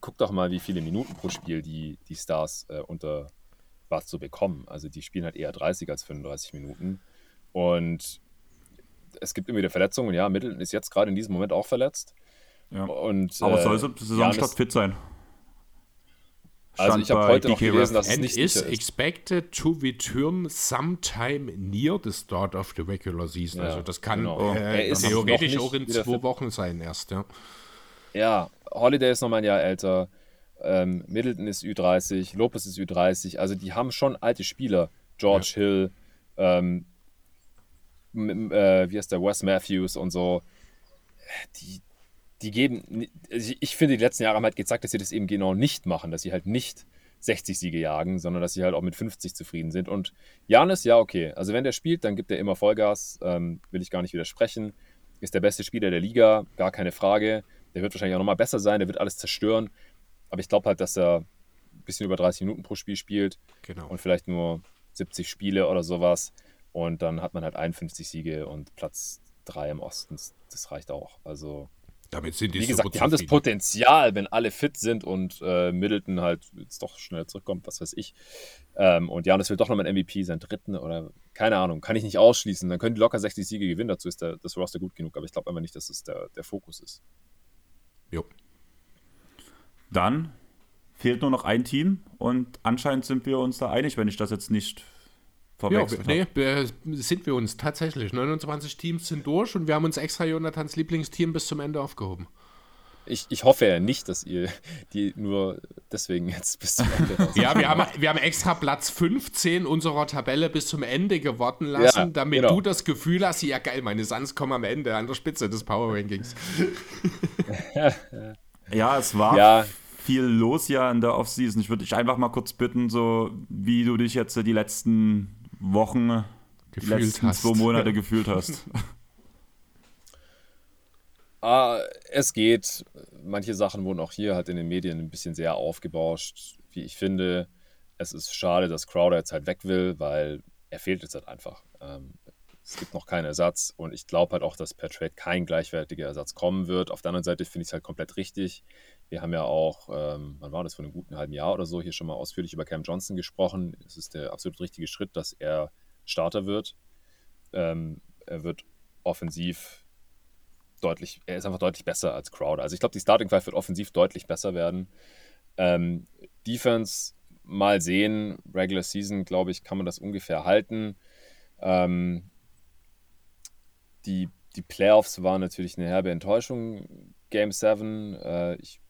Speaker 4: guck doch mal, wie viele Minuten pro Spiel die, die Stars äh, unter was so bekommen. Also die spielen halt eher 30 als 35 Minuten. Und es gibt immer wieder Verletzungen. Ja, Middleton ist jetzt gerade in diesem Moment auch verletzt.
Speaker 2: Ja.
Speaker 4: Und,
Speaker 2: Aber
Speaker 4: äh,
Speaker 2: soll Saisonstart
Speaker 4: Giannis-
Speaker 2: fit sein?
Speaker 4: Also
Speaker 2: Stand
Speaker 4: ich habe heute noch gelesen, dass es
Speaker 3: And
Speaker 4: nicht
Speaker 3: is expected to return sometime near the start of the regular season.
Speaker 4: Ja,
Speaker 3: also das kann
Speaker 4: genau.
Speaker 3: äh,
Speaker 4: Er ist
Speaker 3: theoretisch auch in zwei. Wochen sein erst. Ja.
Speaker 4: Ja, Holiday ist nochmal ein Jahr älter. Ähm, Middleton ist Ü30, Lopez ist Ü30. Also die haben schon alte Spieler. George Hill, ähm, äh, wie heißt der, Wes Matthews und so. Die, die geben, also ich- ich finde, die letzten Jahre haben halt gezeigt, dass sie das eben genau nicht machen, dass sie halt nicht 60 Siege jagen, sondern dass sie halt auch mit 50 zufrieden sind. Und Janis, ja, okay. Also wenn der spielt, dann gibt er immer Vollgas, ähm, will ich gar nicht widersprechen. Ist der beste Spieler der Liga, gar keine Frage. Der wird wahrscheinlich auch nochmal besser sein, der wird alles zerstören. Aber ich glaube halt, dass er ein bisschen über 30 Minuten pro Spiel spielt
Speaker 3: Genau.
Speaker 4: und vielleicht nur 70 Spiele oder sowas. Und dann hat man halt 51 Siege und Platz 3 im Osten. Das reicht auch. Also,
Speaker 3: Damit sind die
Speaker 4: wie gesagt, die haben das. Potenzial, wenn alle fit sind und äh, Middleton halt jetzt doch schnell zurückkommt, was weiß ich. Ähm, und Janis will doch nochmal ein MVP, sein dritten oder keine Ahnung, kann ich nicht ausschließen. Dann können die locker 60 Siege gewinnen, dazu ist der, das Roster gut genug. Aber ich glaube einfach nicht, dass es der, der Fokus ist.
Speaker 3: Jo.
Speaker 2: Dann fehlt nur noch ein Team und anscheinend sind wir uns da einig, wenn ich das jetzt nicht
Speaker 3: Ja,
Speaker 2: verwechselt
Speaker 3: nee,
Speaker 2: habe.
Speaker 3: wir- sind wir uns tatsächlich. 29 Teams sind durch und wir haben uns extra Jonathans Lieblingsteam bis zum Ende aufgehoben.
Speaker 4: Ich, ich hoffe ja nicht, dass ihr die nur deswegen jetzt bis zum Ende [LAUGHS]
Speaker 3: Ja, wir haben, wir haben extra Platz 15 unserer Tabelle bis zum Ende gewarten lassen,
Speaker 4: Ja,
Speaker 3: damit
Speaker 4: genau.
Speaker 3: du das Gefühl hast, ja geil, meine Suns kommen am Ende an der Spitze des Power Rankings. [LAUGHS]
Speaker 2: Ja, es war
Speaker 4: Ja.
Speaker 2: viel los ja in der Offseason. Ich würde dich einfach mal kurz bitten, so wie du dich jetzt die letzten Wochen, die
Speaker 3: Gefühlt
Speaker 2: letzten
Speaker 3: hast.
Speaker 2: zwei Monate gefühlt hast. [LAUGHS]
Speaker 4: Ah, es geht. Manche Sachen wurden auch hier halt in den Medien ein bisschen sehr aufgebauscht, wie ich finde. Es ist schade, dass Crowder jetzt halt weg will, weil er fehlt jetzt halt einfach. Ähm, es gibt noch keinen Ersatz und ich glaube halt auch, dass per Trade kein gleichwertiger Ersatz kommen wird. Auf der anderen Seite finde ich es halt komplett richtig. Wir haben ja auch, ähm, wann war das, vor einem guten halben Jahr oder so, hier schon mal ausführlich über Cam Johnson gesprochen. Es ist der absolut richtige Schritt, dass er Starter wird. Ähm, er wird offensiv deutlich, er ist einfach deutlich besser als Crowder. Also ich glaube, die Starting Five wird offensiv deutlich besser werden. Ähm, Defense mal sehen. Regular Season, glaube ich, kann man das ungefähr halten. Ähm, die, die Playoffs waren natürlich eine herbe Enttäuschung. Game 7. Äh, ich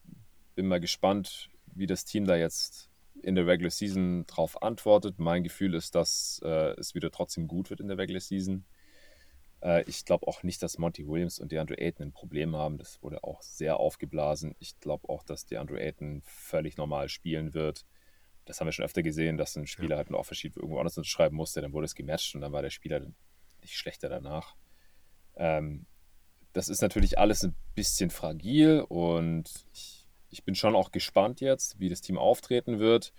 Speaker 4: bin mal gespannt, wie das Team da jetzt in der Regular Season darauf antwortet. Mein Gefühl ist, dass äh, es wieder trotzdem gut wird in der Regular Season. Äh, ich glaube auch nicht, dass Monty Williams und DeAndre Ayton ein Problem haben. Das wurde auch sehr aufgeblasen. Ich glaube auch, dass DeAndre Ayton völlig normal spielen wird. Das haben wir schon öfter gesehen, dass ein Spieler ja. halt ein Offersheet irgendwo anders unterschreiben musste, dann wurde es gematcht und dann war der Spieler nicht schlechter danach. Ähm, das ist natürlich alles ein bisschen fragil und ich, ich bin schon auch gespannt jetzt, wie das Team auftreten wird.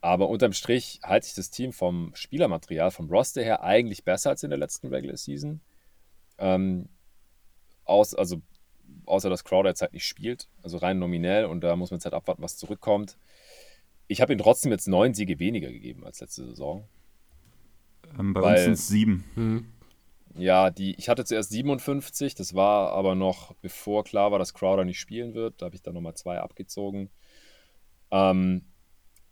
Speaker 4: Aber unterm Strich halte ich das Team vom Spielermaterial, vom Roster her eigentlich besser als in der letzten Regular Season. Ähm, aus, also, außer dass Crowder jetzt halt nicht spielt, also rein nominell und da muss man jetzt halt abwarten, was zurückkommt. Ich habe ihm trotzdem jetzt neun Siege weniger gegeben als letzte Saison.
Speaker 2: Ähm, bei weil, uns sind es sieben. Hm.
Speaker 4: Ja, die, ich hatte zuerst 57, das war aber noch bevor klar war, dass Crowder nicht spielen wird. Da habe ich dann nochmal zwei abgezogen. Ähm,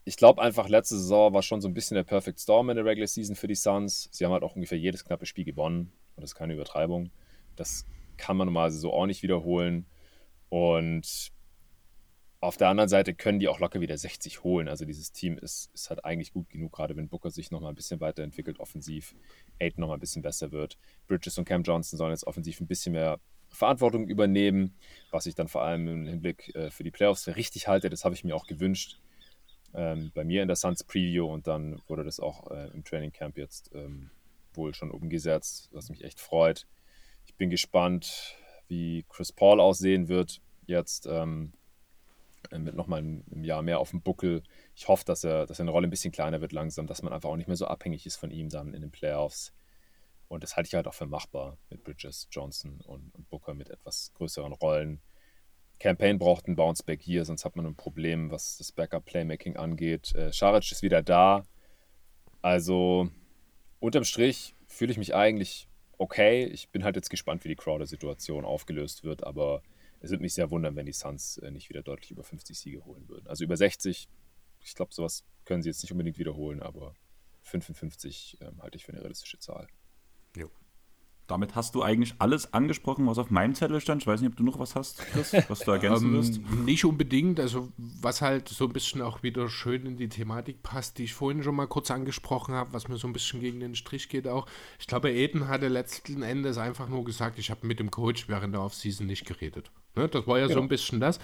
Speaker 4: ich glaube einfach, letzte Saison war schon so ein bisschen der Perfect Storm in der Regular Season für die Suns. Sie haben halt auch ungefähr jedes knappe Spiel gewonnen. Und das ist keine Übertreibung. Das kann man normalerweise so auch nicht wiederholen. Und auf der anderen Seite können die auch locker wieder 60 holen. Also dieses Team ist, ist halt eigentlich gut genug, gerade wenn Booker sich nochmal ein bisschen weiterentwickelt offensiv, Aiden nochmal ein bisschen besser wird. Bridges und Cam Johnson sollen jetzt offensiv ein bisschen mehr Verantwortung übernehmen, was ich dann vor allem im Hinblick äh, für die Playoffs für richtig halte. Das habe ich mir auch gewünscht ähm, bei mir in der Suns Preview und dann wurde das auch äh, im Training Camp jetzt ähm, wohl schon umgesetzt, was mich echt freut. Ich bin gespannt, wie Chris Paul aussehen wird jetzt. Ähm, äh, mit nochmal einem Jahr mehr auf dem Buckel. Ich hoffe, dass, er, dass seine Rolle ein bisschen kleiner wird langsam, dass man einfach auch nicht mehr so abhängig ist von ihm dann in den Playoffs. Und das halte ich halt auch für machbar mit Bridges, Johnson und, und Booker mit etwas größeren Rollen. Campaign braucht ein Bounceback hier, sonst hat man ein Problem, was das Backup-Playmaking angeht. Äh, Scharic ist wieder da. Also unterm Strich fühle ich mich eigentlich okay. Ich bin halt jetzt gespannt, wie die Crowder-Situation aufgelöst wird, aber es würde mich sehr wundern, wenn die Suns äh, nicht wieder deutlich über 50 Siege holen würden. Also über 60, ich glaube, sowas können sie jetzt nicht unbedingt wiederholen, aber 55 ähm, halte ich für eine realistische Zahl.
Speaker 2: Jo. Damit hast du eigentlich alles angesprochen, was auf meinem Zettel stand. Ich weiß nicht, ob du noch was hast, Chris, was du ergänzen ähm, wirst.
Speaker 3: Nicht unbedingt. Also, was halt so ein bisschen auch wieder schön in die Thematik passt, die ich vorhin schon mal kurz angesprochen habe, was mir so ein bisschen gegen den Strich geht auch. Ich glaube, Eden hatte letzten Endes einfach nur gesagt, ich habe mit dem Coach während der Offseason nicht geredet. Ne? Das war ja, ja so ein bisschen das.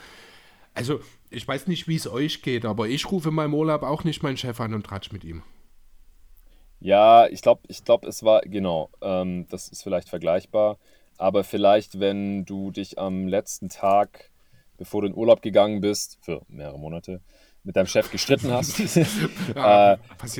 Speaker 3: Also, ich weiß nicht, wie es euch geht, aber ich rufe in meinem Urlaub auch nicht meinen Chef an und tratsch mit ihm.
Speaker 4: Ja, ich glaube, ich glaub, es war, genau, ähm, das ist vielleicht vergleichbar. Aber vielleicht, wenn du dich am letzten Tag, bevor du in Urlaub gegangen bist, für mehrere Monate, mit deinem Chef gestritten hast, [LAUGHS] [LAUGHS] ja, äh,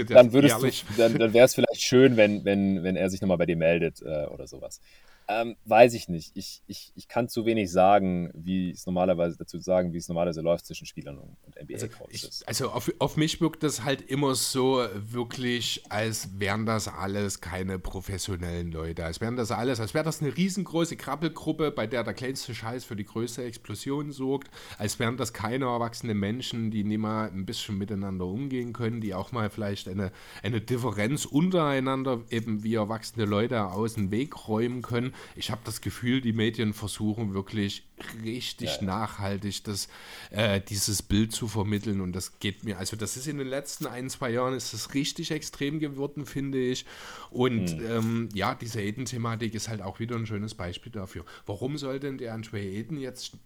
Speaker 4: dann würdest du, dann, dann wäre es vielleicht schön, wenn, wenn, wenn er sich nochmal bei dir meldet äh, oder sowas. Ähm, weiß ich nicht. Ich, ich, ich kann zu wenig sagen, wie es normalerweise dazu sagen, wie es normalerweise läuft zwischen Spielern und, NBA-Coaches.
Speaker 3: Also, also auf, auf mich wirkt das halt immer so wirklich, als wären das alles keine professionellen Leute. Als wären das alles, als wäre das eine riesengroße Krabbelgruppe, bei der der kleinste Scheiß für die größte Explosion sorgt. Als wären das keine erwachsenen Menschen, die nicht mal ein bisschen miteinander umgehen können, die auch mal vielleicht eine, eine Differenz untereinander eben wie erwachsene Leute aus dem Weg räumen können ich habe das Gefühl, die Medien versuchen wirklich richtig ja. nachhaltig das, äh, dieses Bild zu vermitteln und das geht mir, also das ist in den letzten ein, zwei Jahren ist das richtig extrem geworden, finde ich und mhm. ähm, ja, diese Eden-Thematik ist halt auch wieder ein schönes Beispiel dafür. Warum soll denn der Andre Eden jetzt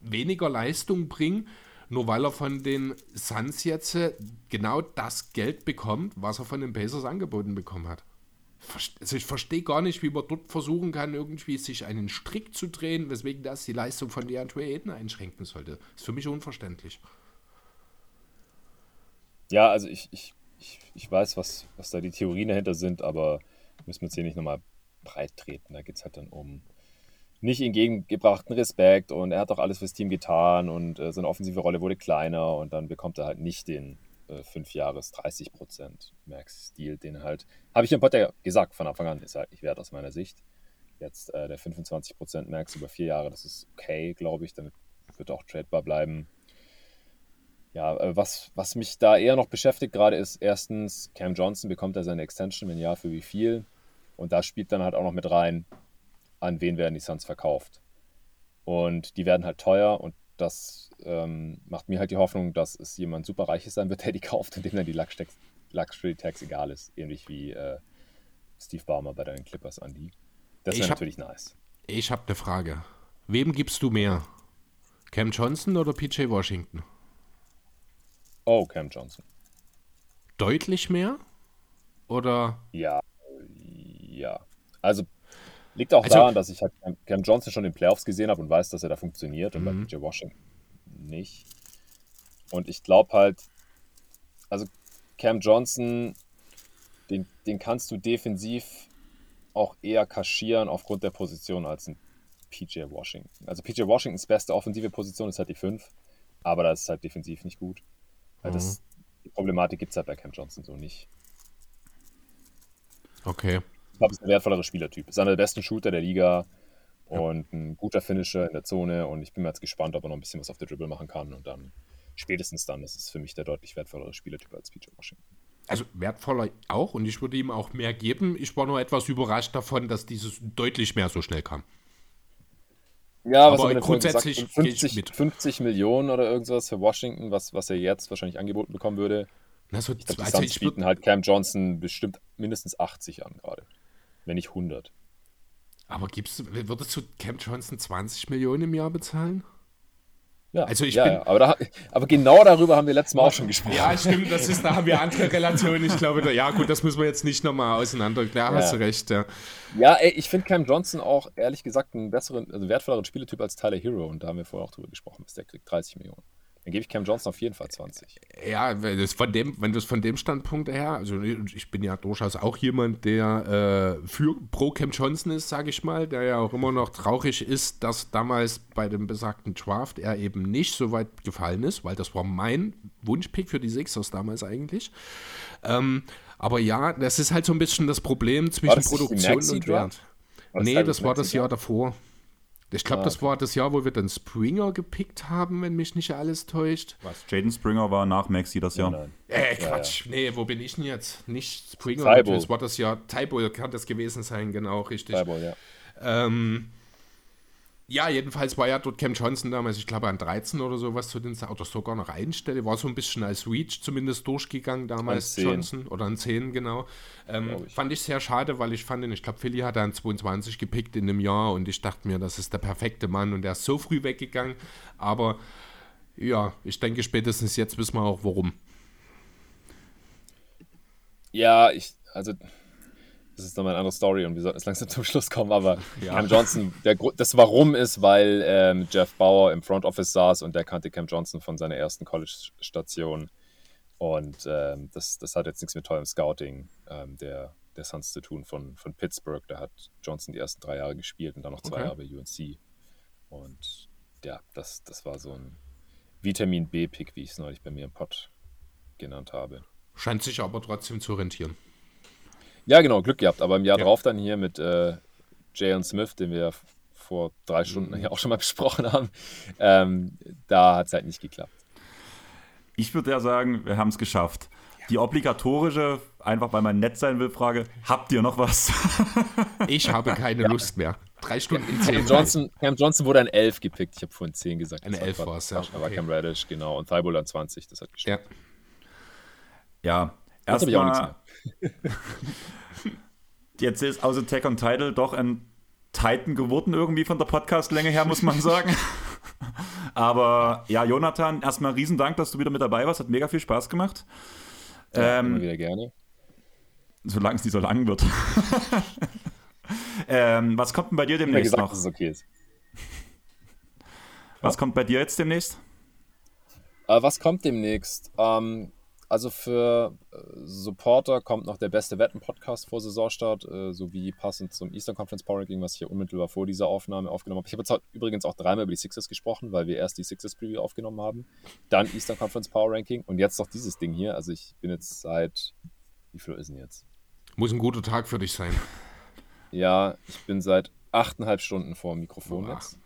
Speaker 3: weniger Leistung bringen, nur weil er von den Suns jetzt äh, genau das Geld bekommt, was er von den Pacers angeboten bekommen hat? Also ich verstehe gar nicht, wie man dort versuchen kann, irgendwie sich einen Strick zu drehen, weswegen das die Leistung von DeAndre Ayton einschränken sollte. Das ist für mich unverständlich.
Speaker 4: Ja, also ich, ich, ich, ich weiß, was, was da die Theorien dahinter sind, aber müssen wir jetzt hier nicht nochmal breit treten. Da geht es halt dann um nicht entgegengebrachten Respekt und er hat doch alles fürs Team getan und äh, seine offensive Rolle wurde kleiner und dann bekommt er halt nicht den, äh, fünf Jahres 30 Prozent Max-Stil, den halt, habe ich im Podcast gesagt von Anfang an, ist halt nicht wert aus meiner Sicht. Jetzt äh, der 25 Prozent Max über vier Jahre, das ist okay, glaube ich, damit wird auch tradebar bleiben. Ja, äh, was, was mich da eher noch beschäftigt gerade ist, erstens, Cam Johnson bekommt er seine Extension, wenn ja, für wie viel? Und da spielt dann halt auch noch mit rein, an wen werden die Suns verkauft. Und die werden halt teuer und das ähm, macht mir halt die Hoffnung, dass es jemand super Reiches sein wird, der die kauft und dem dann die Luxury Tax egal ist. Ähnlich wie äh, Steve Ballmer bei deinen Clippers, Andy. Das wäre natürlich nice.
Speaker 3: Ich habe eine Frage. Wem gibst du mehr? Cam Johnson oder PJ Washington?
Speaker 4: Oh, Cam Johnson.
Speaker 3: Deutlich mehr? Oder?
Speaker 4: Ja, ja. Also liegt auch also, daran, dass ich halt Cam Johnson schon in den Playoffs gesehen habe und weiß, dass er da funktioniert und bei PJ mhm. Washington nicht. Und ich glaube halt, also Cam Johnson, den, den kannst du defensiv auch eher kaschieren aufgrund der Position als ein PJ Washington. Also PJ Washingtons beste offensive Position ist halt die 5, aber das ist halt defensiv nicht gut. Mhm. Das, die Problematik gibt es halt bei Cam Johnson so nicht.
Speaker 3: Okay.
Speaker 4: Ich glaube, ist ein wertvollerer Spielertyp. Ist einer der besten Shooter der Liga und ein guter Finisher in der Zone und ich bin mir jetzt gespannt, ob er noch ein bisschen was auf der Dribble machen kann und dann spätestens dann ist es für mich der deutlich wertvollere Spielertyp als PJ Washington.
Speaker 3: Also wertvoller auch und ich würde ihm auch mehr geben. Ich war nur etwas überrascht davon, dass dieses deutlich mehr so schnell kam.
Speaker 4: Ja, was aber grundsätzlich gesagt, 50, 50 Millionen oder irgendwas für Washington, was, was er jetzt wahrscheinlich angeboten bekommen würde. Na, so ich glaub, die also Suns bieten halt Cam Johnson bestimmt mindestens 80 an gerade, wenn nicht 100.
Speaker 3: Aber gibst, würdest du Cam Johnson 20 Millionen im Jahr bezahlen?
Speaker 4: Ja, also ich ja, bin, ja. Aber, da, aber, genau darüber haben wir letztes Mal auch schon gesprochen.
Speaker 3: Ja, stimmt, das ist, da haben wir andere Relationen. Ich glaube, da, ja gut, das müssen wir jetzt nicht nochmal auseinander. Da ja. hast du recht, ja.
Speaker 4: Ja, ey, ich finde Cam Johnson auch ehrlich gesagt einen besseren, also wertvolleren Spieletyp als Tyler Hero und da haben wir vorher auch drüber gesprochen, dass der kriegt 30 Millionen. Dann gebe ich Cam Johnson auf jeden Fall 20.
Speaker 3: Ja, wenn du es von dem, wenn du es von dem Standpunkt her, also ich bin ja durchaus auch jemand, der äh, für pro Cam Johnson ist, sage ich mal, der ja auch immer noch traurig ist, dass damals bei dem besagten Draft er eben nicht so weit gefallen ist, weil das war mein Wunschpick für die Sixers damals eigentlich. Ähm, aber ja, das ist halt so ein bisschen das Problem zwischen Produktion und Wert. Nee, das war das Jahr davor. Ich glaube, das war das Jahr, wo wir dann Springer gepickt haben, wenn mich nicht alles täuscht.
Speaker 2: Was? Jaden Springer war nach Maxi das Jahr.
Speaker 3: Nein, Äh, Quatsch. Ja, ja. Nee, wo bin ich denn jetzt? Nicht Springer. Das war das Jahr. Tybull kann das gewesen sein, genau, richtig. Tybull, ja. Ähm, ja, jedenfalls war ja dort Cam Johnson damals, ich glaube, an 13 oder sowas zu den oder sogar noch Einstelle, war so ein bisschen als Reach zumindest durchgegangen damals, Johnson, oder an 10, genau. Ähm, ich. Fand ich sehr schade, weil ich fand ihn, ich glaube, Philly hat an 22 gepickt in dem Jahr und ich dachte mir, das ist der perfekte Mann und er ist so früh weggegangen, aber ja, ich denke, spätestens jetzt wissen wir auch, warum.
Speaker 4: Ja, ich, also das ist nochmal eine andere Story und wir sollten jetzt langsam [LAUGHS] zum Schluss kommen, aber ja. Cam Johnson, der, das Warum ist, weil ähm, Jeff Bauer im Front Office saß und der kannte Cam Johnson von seiner ersten College-Station und ähm, das, das hat jetzt nichts mit tollem Scouting ähm, der, der Suns zu tun von, von Pittsburgh. Da hat Johnson die ersten drei Jahre gespielt und dann noch zwei okay. Jahre bei UNC und ja, das, das war so ein Vitamin B-Pick, wie ich es neulich bei mir im Pod genannt habe.
Speaker 3: Scheint sich aber trotzdem zu rentieren.
Speaker 4: Ja, genau, Glück gehabt. Aber im Jahr ja. drauf dann hier mit äh, Jalen Smith, den wir vor drei Stunden hier auch schon mal [LAUGHS] besprochen haben, ähm, da hat es halt nicht geklappt.
Speaker 2: Ich würde ja sagen, wir haben es geschafft. Die obligatorische, einfach weil man nett sein will, Frage: Habt ihr noch was? [LAUGHS]
Speaker 3: ich habe keine ja. Lust mehr. Drei Stunden in
Speaker 4: zehn. Cam Johnson, Cam Johnson wurde ein 11 gepickt. Ich habe vorhin 10 gesagt.
Speaker 3: Eine 11 war es, ja.
Speaker 4: Aber okay. Cam Radish, genau. Und Thibault an 20, das hat
Speaker 2: gestimmt. Ja. Ja, erstmal. Jetzt ist aus Attack on Title doch ein Titan geworden, irgendwie von der Podcastlänge her, muss man sagen. Aber ja, Jonathan, erstmal riesen Dank, dass du wieder mit dabei warst. Hat mega viel Spaß gemacht.
Speaker 4: Ja, ähm, immer wieder gerne.
Speaker 2: Solange es nicht so lang wird. [LAUGHS] ähm, was kommt denn bei dir demnächst gesagt, noch? Dass es okay ist. Was kommt bei dir jetzt demnächst?
Speaker 4: Äh, was kommt demnächst? Ähm, also für äh, Supporter kommt noch der beste Wetten-Podcast vor Saisonstart, äh, sowie passend zum Eastern Conference Power Ranking, was ich hier unmittelbar vor dieser Aufnahme aufgenommen habe. Ich habe jetzt übrigens auch dreimal über die Sixers gesprochen, weil wir erst die Sixers Preview aufgenommen haben, dann Eastern Conference Power Ranking und jetzt noch dieses Ding hier. Also ich bin jetzt seit, wie viel ist denn jetzt?
Speaker 3: Muss ein guter Tag für dich sein.
Speaker 4: Ja, ich bin seit achteinhalb Stunden vor dem Mikrofon oh, jetzt.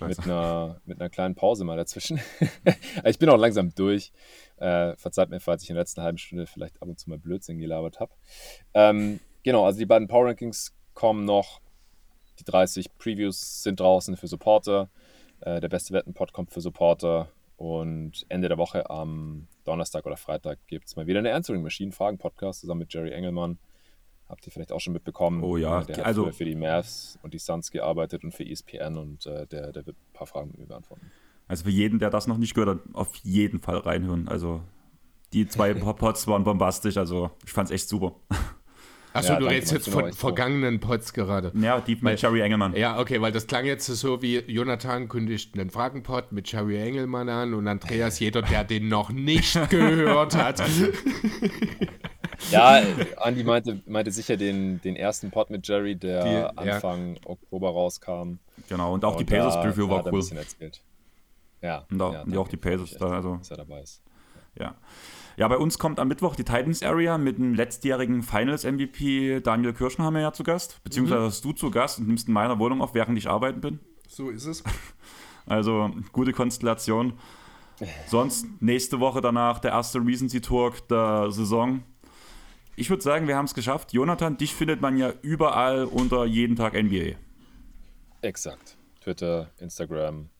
Speaker 4: mit, einer, mit einer kleinen Pause mal dazwischen. [LAUGHS] ich bin auch langsam durch. Äh, verzeiht mir, falls ich in der letzten halben Stunde vielleicht ab und zu mal Blödsinn gelabert habe. Ähm, genau, also die beiden Power Rankings kommen noch. Die 30 Previews sind draußen für Supporter. Äh, der beste Wetten-Pod kommt für Supporter. Und Ende der Woche am Donnerstag oder Freitag gibt es mal wieder eine Answering Machine Fragen-Podcast zusammen mit Jerry Engelmann. Habt ihr vielleicht auch schon mitbekommen.
Speaker 2: Oh ja,
Speaker 4: der hat
Speaker 2: also-
Speaker 4: für die Mavs und die Suns gearbeitet und für ESPN und äh, der, der wird ein paar Fragen mit mir beantworten.
Speaker 2: Also für jeden, der das noch nicht gehört hat, auf jeden Fall reinhören. Also die zwei [LAUGHS] Pods waren bombastisch, also ich fand's echt super.
Speaker 3: Achso,
Speaker 4: Ja,
Speaker 3: du redest jetzt von vergangenen Pods gerade.
Speaker 2: Ja, die mit Jerry Engelmann.
Speaker 3: Ja, okay, weil das klang jetzt so wie Jonathan kündigt einen Fragenpod mit Jerry Engelmann an und Andreas, jeder, der den noch nicht [LAUGHS] gehört hat. [LAUGHS]
Speaker 4: Ja, Andi meinte, meinte sicher den, den ersten Pod mit Jerry, der
Speaker 3: Die- ja.
Speaker 4: Anfang Oktober rauskam.
Speaker 2: Genau, und auch die
Speaker 4: Und da-
Speaker 2: Pacers Preview
Speaker 4: da
Speaker 2: war
Speaker 4: er ein
Speaker 2: cool.
Speaker 4: bisschen erzählt. Ja.
Speaker 2: Und auch-
Speaker 4: ja,
Speaker 2: und auch die Pacers da, also-
Speaker 4: Dass er dabei ist.
Speaker 2: Ja. Ja, bei uns kommt am Mittwoch die Titans Area mit dem letztjährigen Finals MVP Daniel Kirschenhammer ja zu Gast. Beziehungsweise
Speaker 3: Mhm.
Speaker 2: hast du zu Gast und nimmst in meiner Wohnung auf, während ich arbeiten bin.
Speaker 3: So ist es. [LAUGHS]
Speaker 2: Also gute Konstellation. Sonst nächste Woche danach der erste Recency Talk der Saison. Ich würde sagen, wir haben es geschafft. Jonathan, dich findet man ja überall unter jeden Tag NBA.
Speaker 4: Exakt. Twitter, Instagram,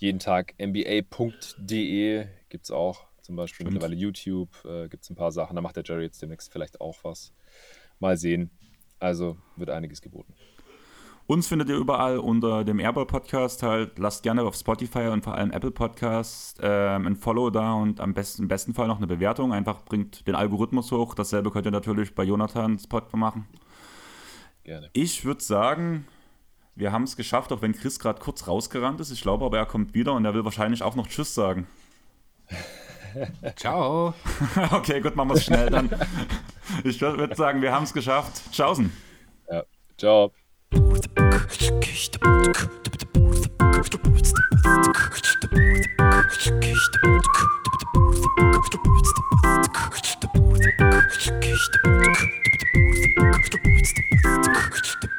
Speaker 4: jeden Tag nba.de gibt es auch. Zum Beispiel
Speaker 2: Stimmt.
Speaker 4: mittlerweile YouTube äh, gibt es ein paar Sachen. Da macht der Jerry jetzt demnächst vielleicht auch was. Mal sehen. Also wird einiges geboten.
Speaker 2: Uns findet ihr überall unter dem Airball Podcast halt. Lasst gerne auf Spotify und vor allem Apple Podcast ähm, ein Follow da und am besten, im besten Fall noch eine Bewertung. Einfach bringt den Algorithmus hoch. Dasselbe könnt ihr natürlich bei Jonathans Pod machen.
Speaker 4: Gerne.
Speaker 2: Ich würde sagen, wir haben es geschafft, auch wenn Chris gerade kurz rausgerannt ist. Ich glaube aber, er kommt wieder und er will wahrscheinlich auch noch Tschüss sagen.
Speaker 3: Ciao. [LAUGHS]
Speaker 2: okay, gut, machen wir es schnell dann. Ich würde sagen, wir haben es geschafft. Tschaußen.
Speaker 4: Ja, ciao. [LAUGHS]